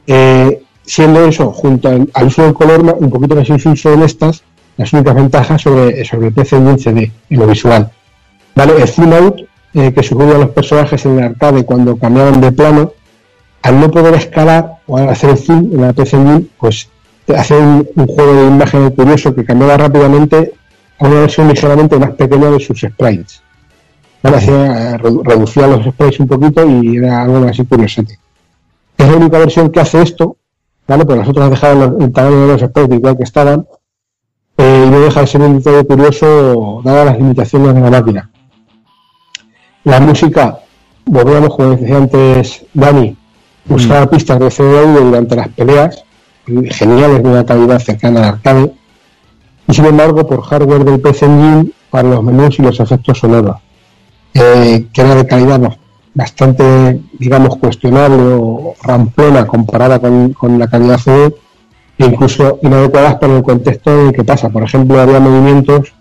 eh, siendo eso, junto al, al uso del color, un poquito más inciso en estas, las únicas ventajas sobre, sobre el PC Engine CD en lo visual. ¿Vale? El zoom out eh, que sucedía a los personajes en el arcade cuando cambiaban de plano, al no poder escalar o al hacer el zoom en la PC Engine, pues te hace un, un juego de imagen curioso que cambiaba rápidamente a una versión ligeramente más pequeña de sus sprites. reducía los sprays un poquito y era algo así curiosete. Es la única versión que hace esto, ¿vale? Pero las otras dejaban los- el tamaño de los sprays igual que estaban, eh, y no deja de ser un detalle curioso dadas las limitaciones de la máquina. La música, volvíamos, como decía antes Dani, usaba pistas de CD durante las peleas, geniales de una calidad cercana al arcade, y sin embargo por hardware del PC Engine para los menús y los efectos sonoros, eh, que era de calidad bas- bastante, digamos, cuestionable o ramplona comparada con, con la calidad CD, e incluso inadecuadas para el contexto en el que pasa. Por ejemplo, había movimientos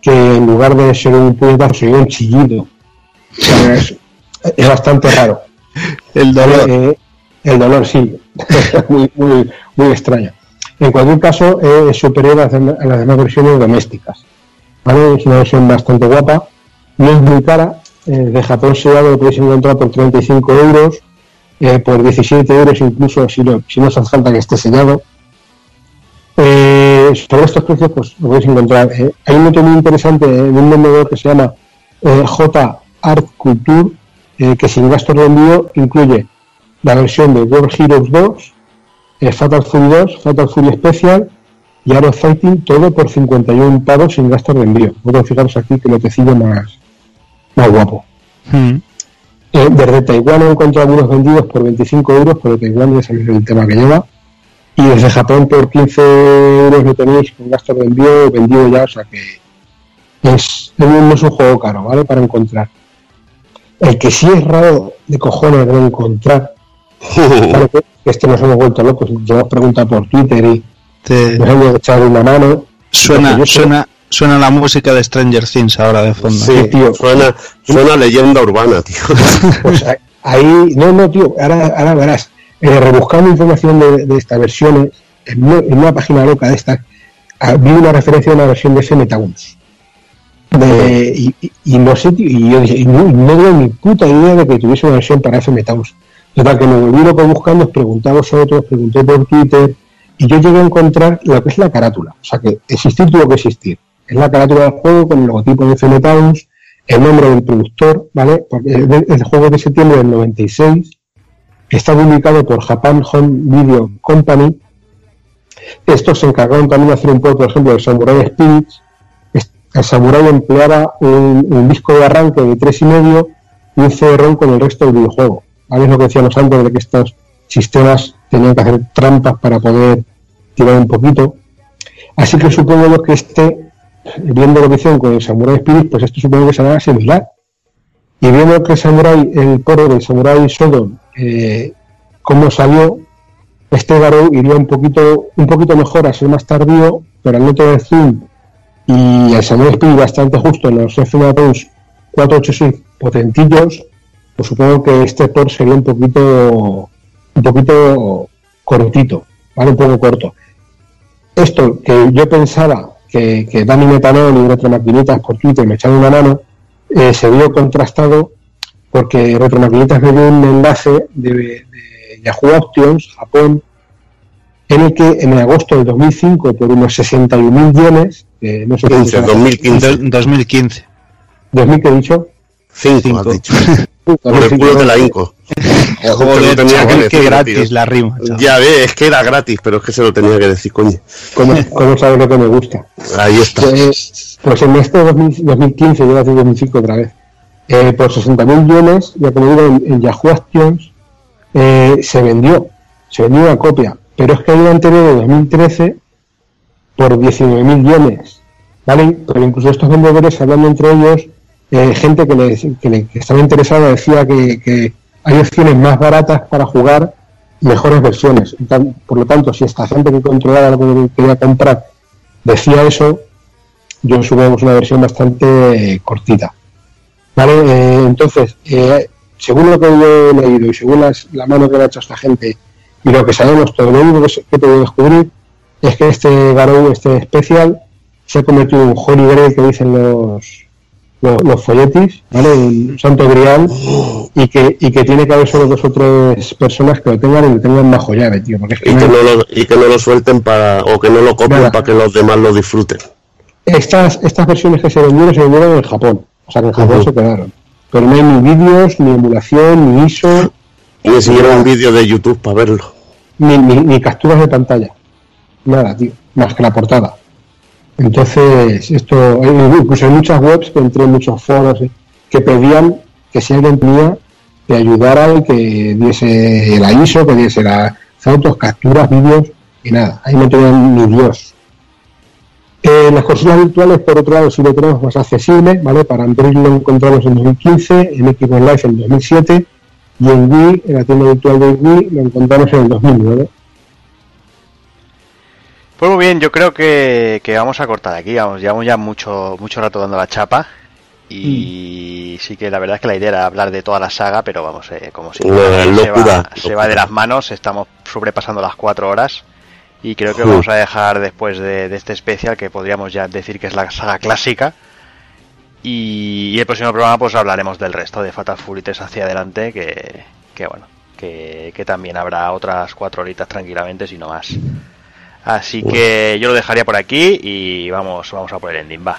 que en lugar de ser un puñetazo se oía un chillido. O sea, es, es bastante raro. El dolor. Eh, el dolor, sí. muy, muy, muy extraño. En cualquier caso, es superior a las, demás versiones domésticas. ¿vale? Es una versión bastante guapa. No es muy cara. eh, de Japón sellado lo podéis encontrar por 35 euros. eh, por 17 euros incluso si, lo- si no hace falta que esté sellado. Eh, sobre estos precios, pues lo podéis encontrar. hay un otro muy interesante de un vendedor que se llama J Art Culture, que sin gastos de envío incluye la versión de World Heroes 2, eh, Fatal Fury 2, Fatal Fury Special y Art of Fighting, todo por 51 pavos sin gastos de envío. Puedo fijaros aquí que lo tecillo más, más guapo. Eh, desde Taiwán he encontrado algunos vendidos por 25 euros, pero Taiwán ya sabéis el tema que lleva. Y desde Japón por 15 euros lo tenéis con gastos de envío vendido ya, o sea que es, no es un juego caro, ¿vale? Para encontrar. El que sí es raro de cojones de encontrar, que este nos hemos vuelto locos, nos hemos preguntado por Twitter y Te- nos hemos echado una mano. Suena, yo suena, suena la música de Stranger Things ahora de fondo. Sí, tío. Suena, suena leyenda urbana, tío. Pues ahí- no, no, tío, ahora, ahora verás, eh, rebuscando información de, de estas versiones, en una, en una página loca de estas, ah, vi una referencia a una versión de Towns. De, y, y- y no sé, tío, y yo dije, y no, no tengo ni puta idea de que tuviese una versión para FM Towns. Total, que me volví loco buscando, os pregunté a pregunté por Twitter, y yo llegué a encontrar lo que es la carátula. O sea, que existir tuvo que existir. Es la carátula del juego con el logotipo de FM Towns, el nombre del productor, ¿vale? Porque el, juego de septiembre del 96, está publicado por Japan Home Video Company. Estos se encargaron también de hacer un juego, por ejemplo, de Samurai Spirits. El Samurai empleaba un, un disco de arranque de tres y medio y un CD-ROM con el resto del videojuego. ¿Vale? Es lo que decíamos antes de que estos sistemas tenían que hacer trampas para poder tirar un poquito. Así que supongo que este, viendo lo que hicieron con el Samurai Spirit, pues esto supongo que será similar. Y viendo que Samurai, el coro del Samurai Shodown, eh, cómo salió, este Garou iría un poquito, un poquito mejor a ser más tardío, pero al no tener zoom y el Samurai Spirit bastante justo en los FM Towns 486 potentillos, pues supongo que este port sería un poquito, un poquito cortito, ¿vale? Un poco corto. Esto que yo pensaba que, que Dani Metanol y Retromaquinitas por Twitter me echaron una mano, eh, se vio contrastado porque Retromaquinitas me dio un enlace de, de Yahoo Options, Japón, en el que en agosto del 2005, por unos 61.000 yenes, que no sé qué 15, será- 2015. Do- 2015. ¿2000 que he dicho? 5, has dicho. Por el 2005, culo de la Inco. Joder, Te chaval, que decir, gratis tío. la rima. chaval. Ya ves, es que era gratis, pero es que se lo tenía que decir, coño. ¿Cómo, cómo sabes lo que me gusta? Ahí está. Pues, pues en este 2000 2015, yo hace 2005 otra vez, eh, por 60.000 yuanes, ya como digo, en, en Yahoo Actions, eh, se vendió, se vendió una copia, pero es que hay una anterior de 2013 por 19.000 yuanes, ¿vale? Pero incluso estos vendedores, hablando entre ellos, eh, gente que, les- que le- estaba interesada decía que, hay opciones más baratas para jugar mejores versiones. Por lo tanto, si esta gente que controlaba lo que quería comprar decía eso, yo supongo que es una versión bastante eh, cortita. ¿Vale? Eh, entonces, eh, según lo que yo he leído y según las- la mano que me ha hecho esta gente y lo que sabemos, todo lo único que, que descubrir es que este Garou, este especial, se ha convertido en un Holy Grail que dicen los, los, los folletis, ¿vale? Un santo grial y que, y que tiene que haber solo dos o tres personas que lo tengan y lo tengan bajo llave, tío. Porque es que Y no- que no lo, y que no lo suelten para, o que no lo copien Nada. para que los demás lo disfruten. estas, estas versiones que se vendieron se vendieron en Japón. O sea que en Japón se quedaron. pero no hay ni vídeos, ni emulación, ni ISO, Ni siquiera un vídeo de YouTube para verlo. ni, ni, ni capturas de pantalla. Nada, tío, más que la portada. Entonces, esto, eh, incluso hay muchas webs entré en muchos foros eh, que pedían que si alguien tenía que ayudara y que diese la ISO, que diese las fotos, capturas, vídeos y nada. Ahí no tenían ni Dios. Eh, las consolas virtuales, por otro lado, lo tenemos más accesible, ¿vale? Para Android lo encontramos en 2015, en Xbox Live en 2007 y en Wii, en la tienda virtual de Wii, lo encontramos en el 2009. Pues muy bien, yo creo que, que vamos a cortar aquí. Vamos, llevamos ya mucho, mucho rato dando la chapa. Y sí que la verdad es que la idea era hablar de toda la saga, pero vamos, eh, como si se, locura, va, se va de las manos, estamos sobrepasando las cuatro horas. Y creo que vamos a dejar después de, de este especial, que podríamos ya decir que es la saga clásica. Y, y el próximo programa pues hablaremos del resto de Fatal Fury 3 hacia adelante, que, que bueno, que, que también habrá otras cuatro horitas tranquilamente, si no más. Así que yo lo dejaría por aquí y vamos, vamos a por el ending, va.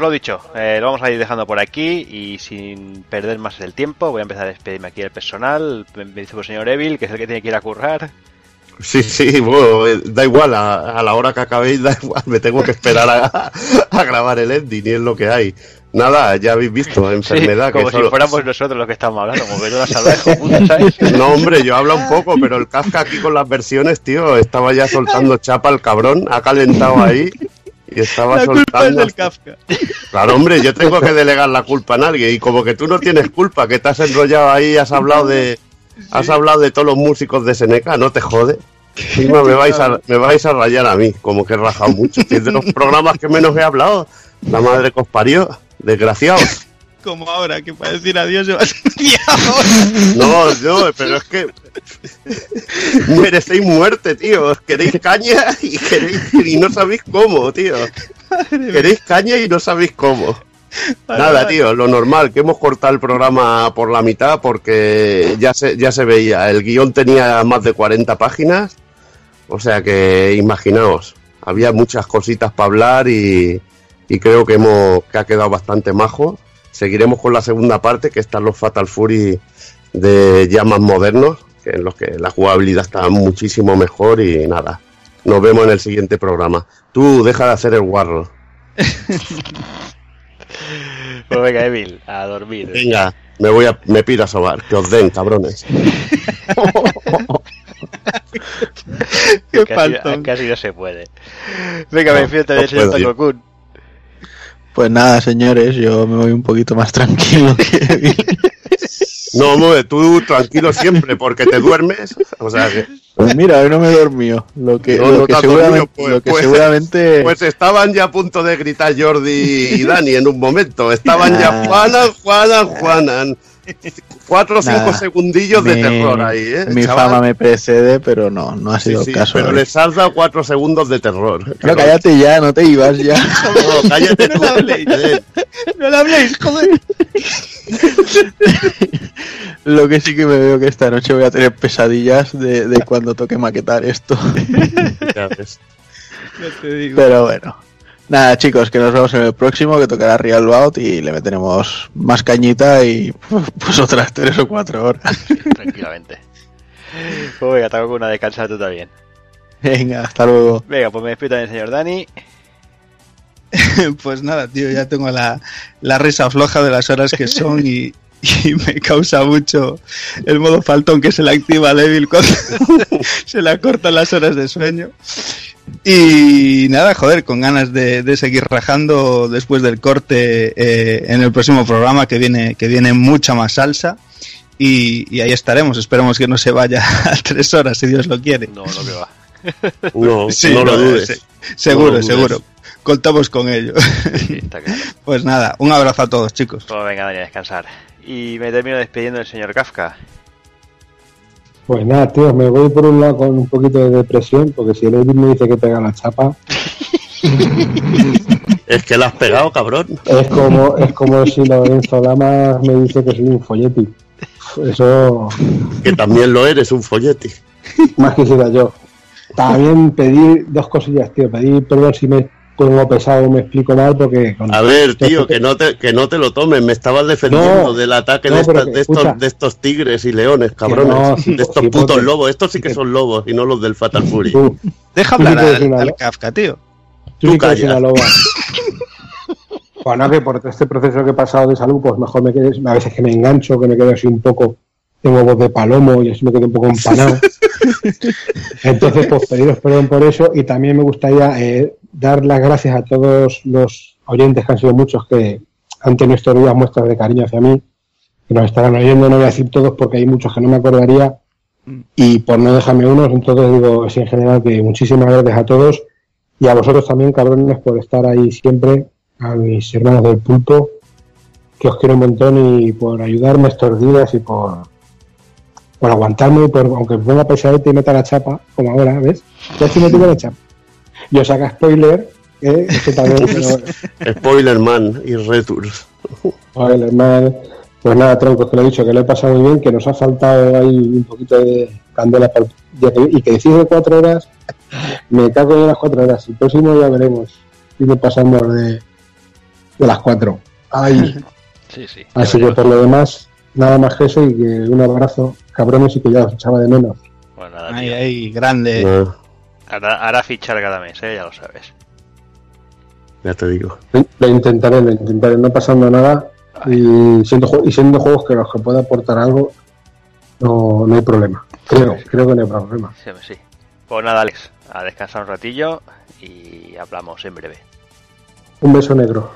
Pues lo dicho, eh, lo vamos a ir dejando por aquí y sin perder más el tiempo voy a empezar a despedirme aquí del personal. Me dice el señor Evil, que es el que tiene que ir a currar. Sí, sí, bueno, eh, da igual, a, a la hora que acabéis, da igual, me tengo que esperar a, a grabar el ending y es lo que hay. Nada, ya habéis visto, enfermedad. Sí, como que si solo- fuéramos nosotros los que estamos hablando, como hablas, hijo puta, ¿sabes? No, hombre, yo hablo un poco, pero el Kafka aquí con las versiones, tío, estaba ya soltando chapa el cabrón, ha calentado ahí y estaba La culpa es soltando. del Kafka. Claro, hombre, yo tengo que delegar la culpa a alguien y como que tú no tienes culpa, que te has enrollado ahí, has hablado de has hablado de todos los músicos de Seneca, no te jode. Encima me vais a me vais a rayar a mí, como que he rajado mucho. Es de los programas que menos he hablado, la madre que os parió, desgraciados. Como ahora, que para decir adiós se va a ser No, no, pero es que merecéis muerte, tío. Queréis caña y queréis y no sabéis cómo, tío. Queréis caña y no sabéis cómo. Nada, tío, lo normal, que hemos cortado el programa por la mitad porque ya se, ya se veía. El guion tenía más de 40 páginas, o sea que imaginaos, había muchas cositas para hablar y, y creo que, hemos, que ha quedado bastante majo. Seguiremos con la segunda parte, que están los Fatal Fury de ya más modernos, que en los que la jugabilidad está muchísimo mejor y nada. Nos vemos en el siguiente programa. Tú deja de hacer el guarro. Pues venga, Evil, a dormir. Venga, me voy a, me piro a sobar. Que os den, cabrones. Qué casi, casi no se puede. Venga, me fíjate no del señor puedo yo. Taco Kun. Pues nada, señores, yo me voy un poquito más tranquilo que No, hombre, tú tranquilo siempre, porque te duermes. O sea que. Pues mira, hoy no me he dormido. Lo que, No, lo no que seguramente, dormido, pues, lo que pues- seguramente Pues estaban ya a punto de gritar Jordi y Dani en un momento. Estaban ya. Juanan, Juanan, Juanan. Cuatro o cinco Nah. segundillo de terror ahí, ¿eh? Mi chaval? fama me precede, pero no, no ha sido sí, el caso. pero hoy. les has dado cuatro segundos de terror. No, cállate ya, no te ibas ya. No, cállate tú. No habléis. No lo habléis, joder. Lo que sí que me veo que esta noche voy a tener pesadillas de, de cuando toque maquetar esto. Ya ves. Ya te digo. Pero bueno. Nada, chicos, que nos vemos en el próximo, que tocará Real Bout y le meteremos más cañita y pues otras tres o cuatro horas. Tranquilamente. Pues venga, Taco Kun, una descansa tú también. Venga, hasta luego. Venga, pues me despido también, señor Dani. Pues nada, tío, ya tengo la, la risa floja de las horas que son y, y me causa mucho el modo faltón que se le activa a Devil cuando se le acortan las horas de sueño. Y nada, joder, con ganas de, de seguir rajando después del corte eh, en el próximo programa que viene, que viene mucha más salsa. Y, y ahí estaremos, esperemos que no se vaya a tres horas, si Dios lo quiere. No, no que va. No, Sí, no lo no, dudes. se- seguro, No lo dudes. seguro. Contamos con ello. Sí, está claro. Pues nada, un abrazo a todos, chicos. Pues venga, Dani, a descansar. Y me termino despidiendo del señor Kafka. Pues nada, tío, me voy por un lado con un poquito de depresión, porque si el Edith me dice que pega la chapa, Es que la has pegado, cabrón. es como, es como si Lorenzo Lamas me dice que soy un folleti. Eso Que también lo eres, un follete. más quisiera yo. También pedí dos cosillas, tío. Pedí perdón si me pongo pesado me explico mal, porque A ver, tío, que no te, que no te lo tomes. Me estabas defendiendo No, del ataque no, de, pero esta- que, de estos, escucha. de estos tigres y leones, cabrones. no, sí, de estos sí, putos porque- lobos. Estos sí que son lobos y no los del Fatal Fury. tú, Deja Tú sí hablar eres al, Kafka, tío. tú Tú sí que eres calla. una loba. Bueno, que por este proceso que he pasado de salud, pues mejor me quedes, a veces que me engancho, que me quedo así un poco, tengo voz de palomo y así me quedo un poco empanado. Entonces, pues pediros perdón por eso y también me gustaría eh, dar las gracias a todos los oyentes, que han sido muchos, que han tenido estos días muestras de cariño hacia mí, que nos estarán oyendo, no voy a decir todos porque hay muchos que no me acordaría y por no dejarme unos, entonces digo así en general que muchísimas gracias a todos y a vosotros también, cabrones, por estar ahí siempre, a mis hermanos del pulpo, que os quiero un montón y por ayudarme estos días y por, por aguantarme, por, aunque me ponga pesadete y meta la chapa, como ahora, ¿ves? Ya estoy metiendo la chapa. Y os haga spoiler, ¿eh? Esto también, pero- Spoiler Man y Returns. Joder, hermano. Pues nada, troncos, que lo he dicho, que lo he pasado muy bien, que nos ha faltado ahí un poquito de candela para y que decís de cuatro horas, me cago en las cuatro horas. El próximo ya veremos si me pasamos de, de las cuatro. Ay. Sí, sí. Así que por lo demás, nada más que eso y que un abrazo, cabrones, y que ya os echaba de menos. Bueno, nada, Ahí, ahí, grande. No, Hará, hará fichar cada mes, ¿eh? ya lo sabes. ya te digo. Lo intentaré, lo intentaré, no pasando nada y siendo, y siendo juegos que los que pueda aportar algo, no, no hay problema. Creo, creo que no hay problema. Sí, sí. Pues nada, Alex, a descansar un ratillo y hablamos en breve. Un beso negro.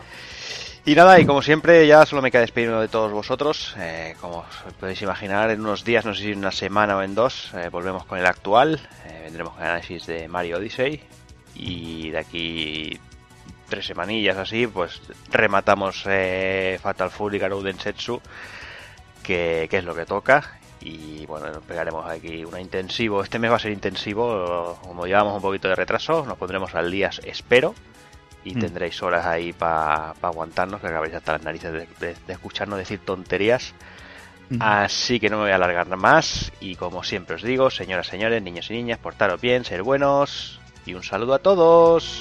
Y nada, y como siempre, ya solo me queda despedirme de todos vosotros. Eh, como podéis imaginar, en unos días, no sé si en una semana o en dos, eh, volvemos con el actual. Eh, vendremos con el análisis de Mario Odyssey. Y de aquí tres semanillas así, pues rematamos eh, Fatal Fury Garou Densetsu, que, que es lo que toca. Y bueno, nos pegaremos aquí una intensivo. Este mes va a ser intensivo, como llevamos un poquito de retraso, nos pondremos al día, espero y Mm. tendréis horas ahí para aguantarnos, que acabáis hasta las narices de, de- de escucharnos decir tonterías. Mm. Así que no me voy a alargar más y como siempre os digo, señoras, señores, niños y niñas, portaros bien, ser buenos y un saludo a todos.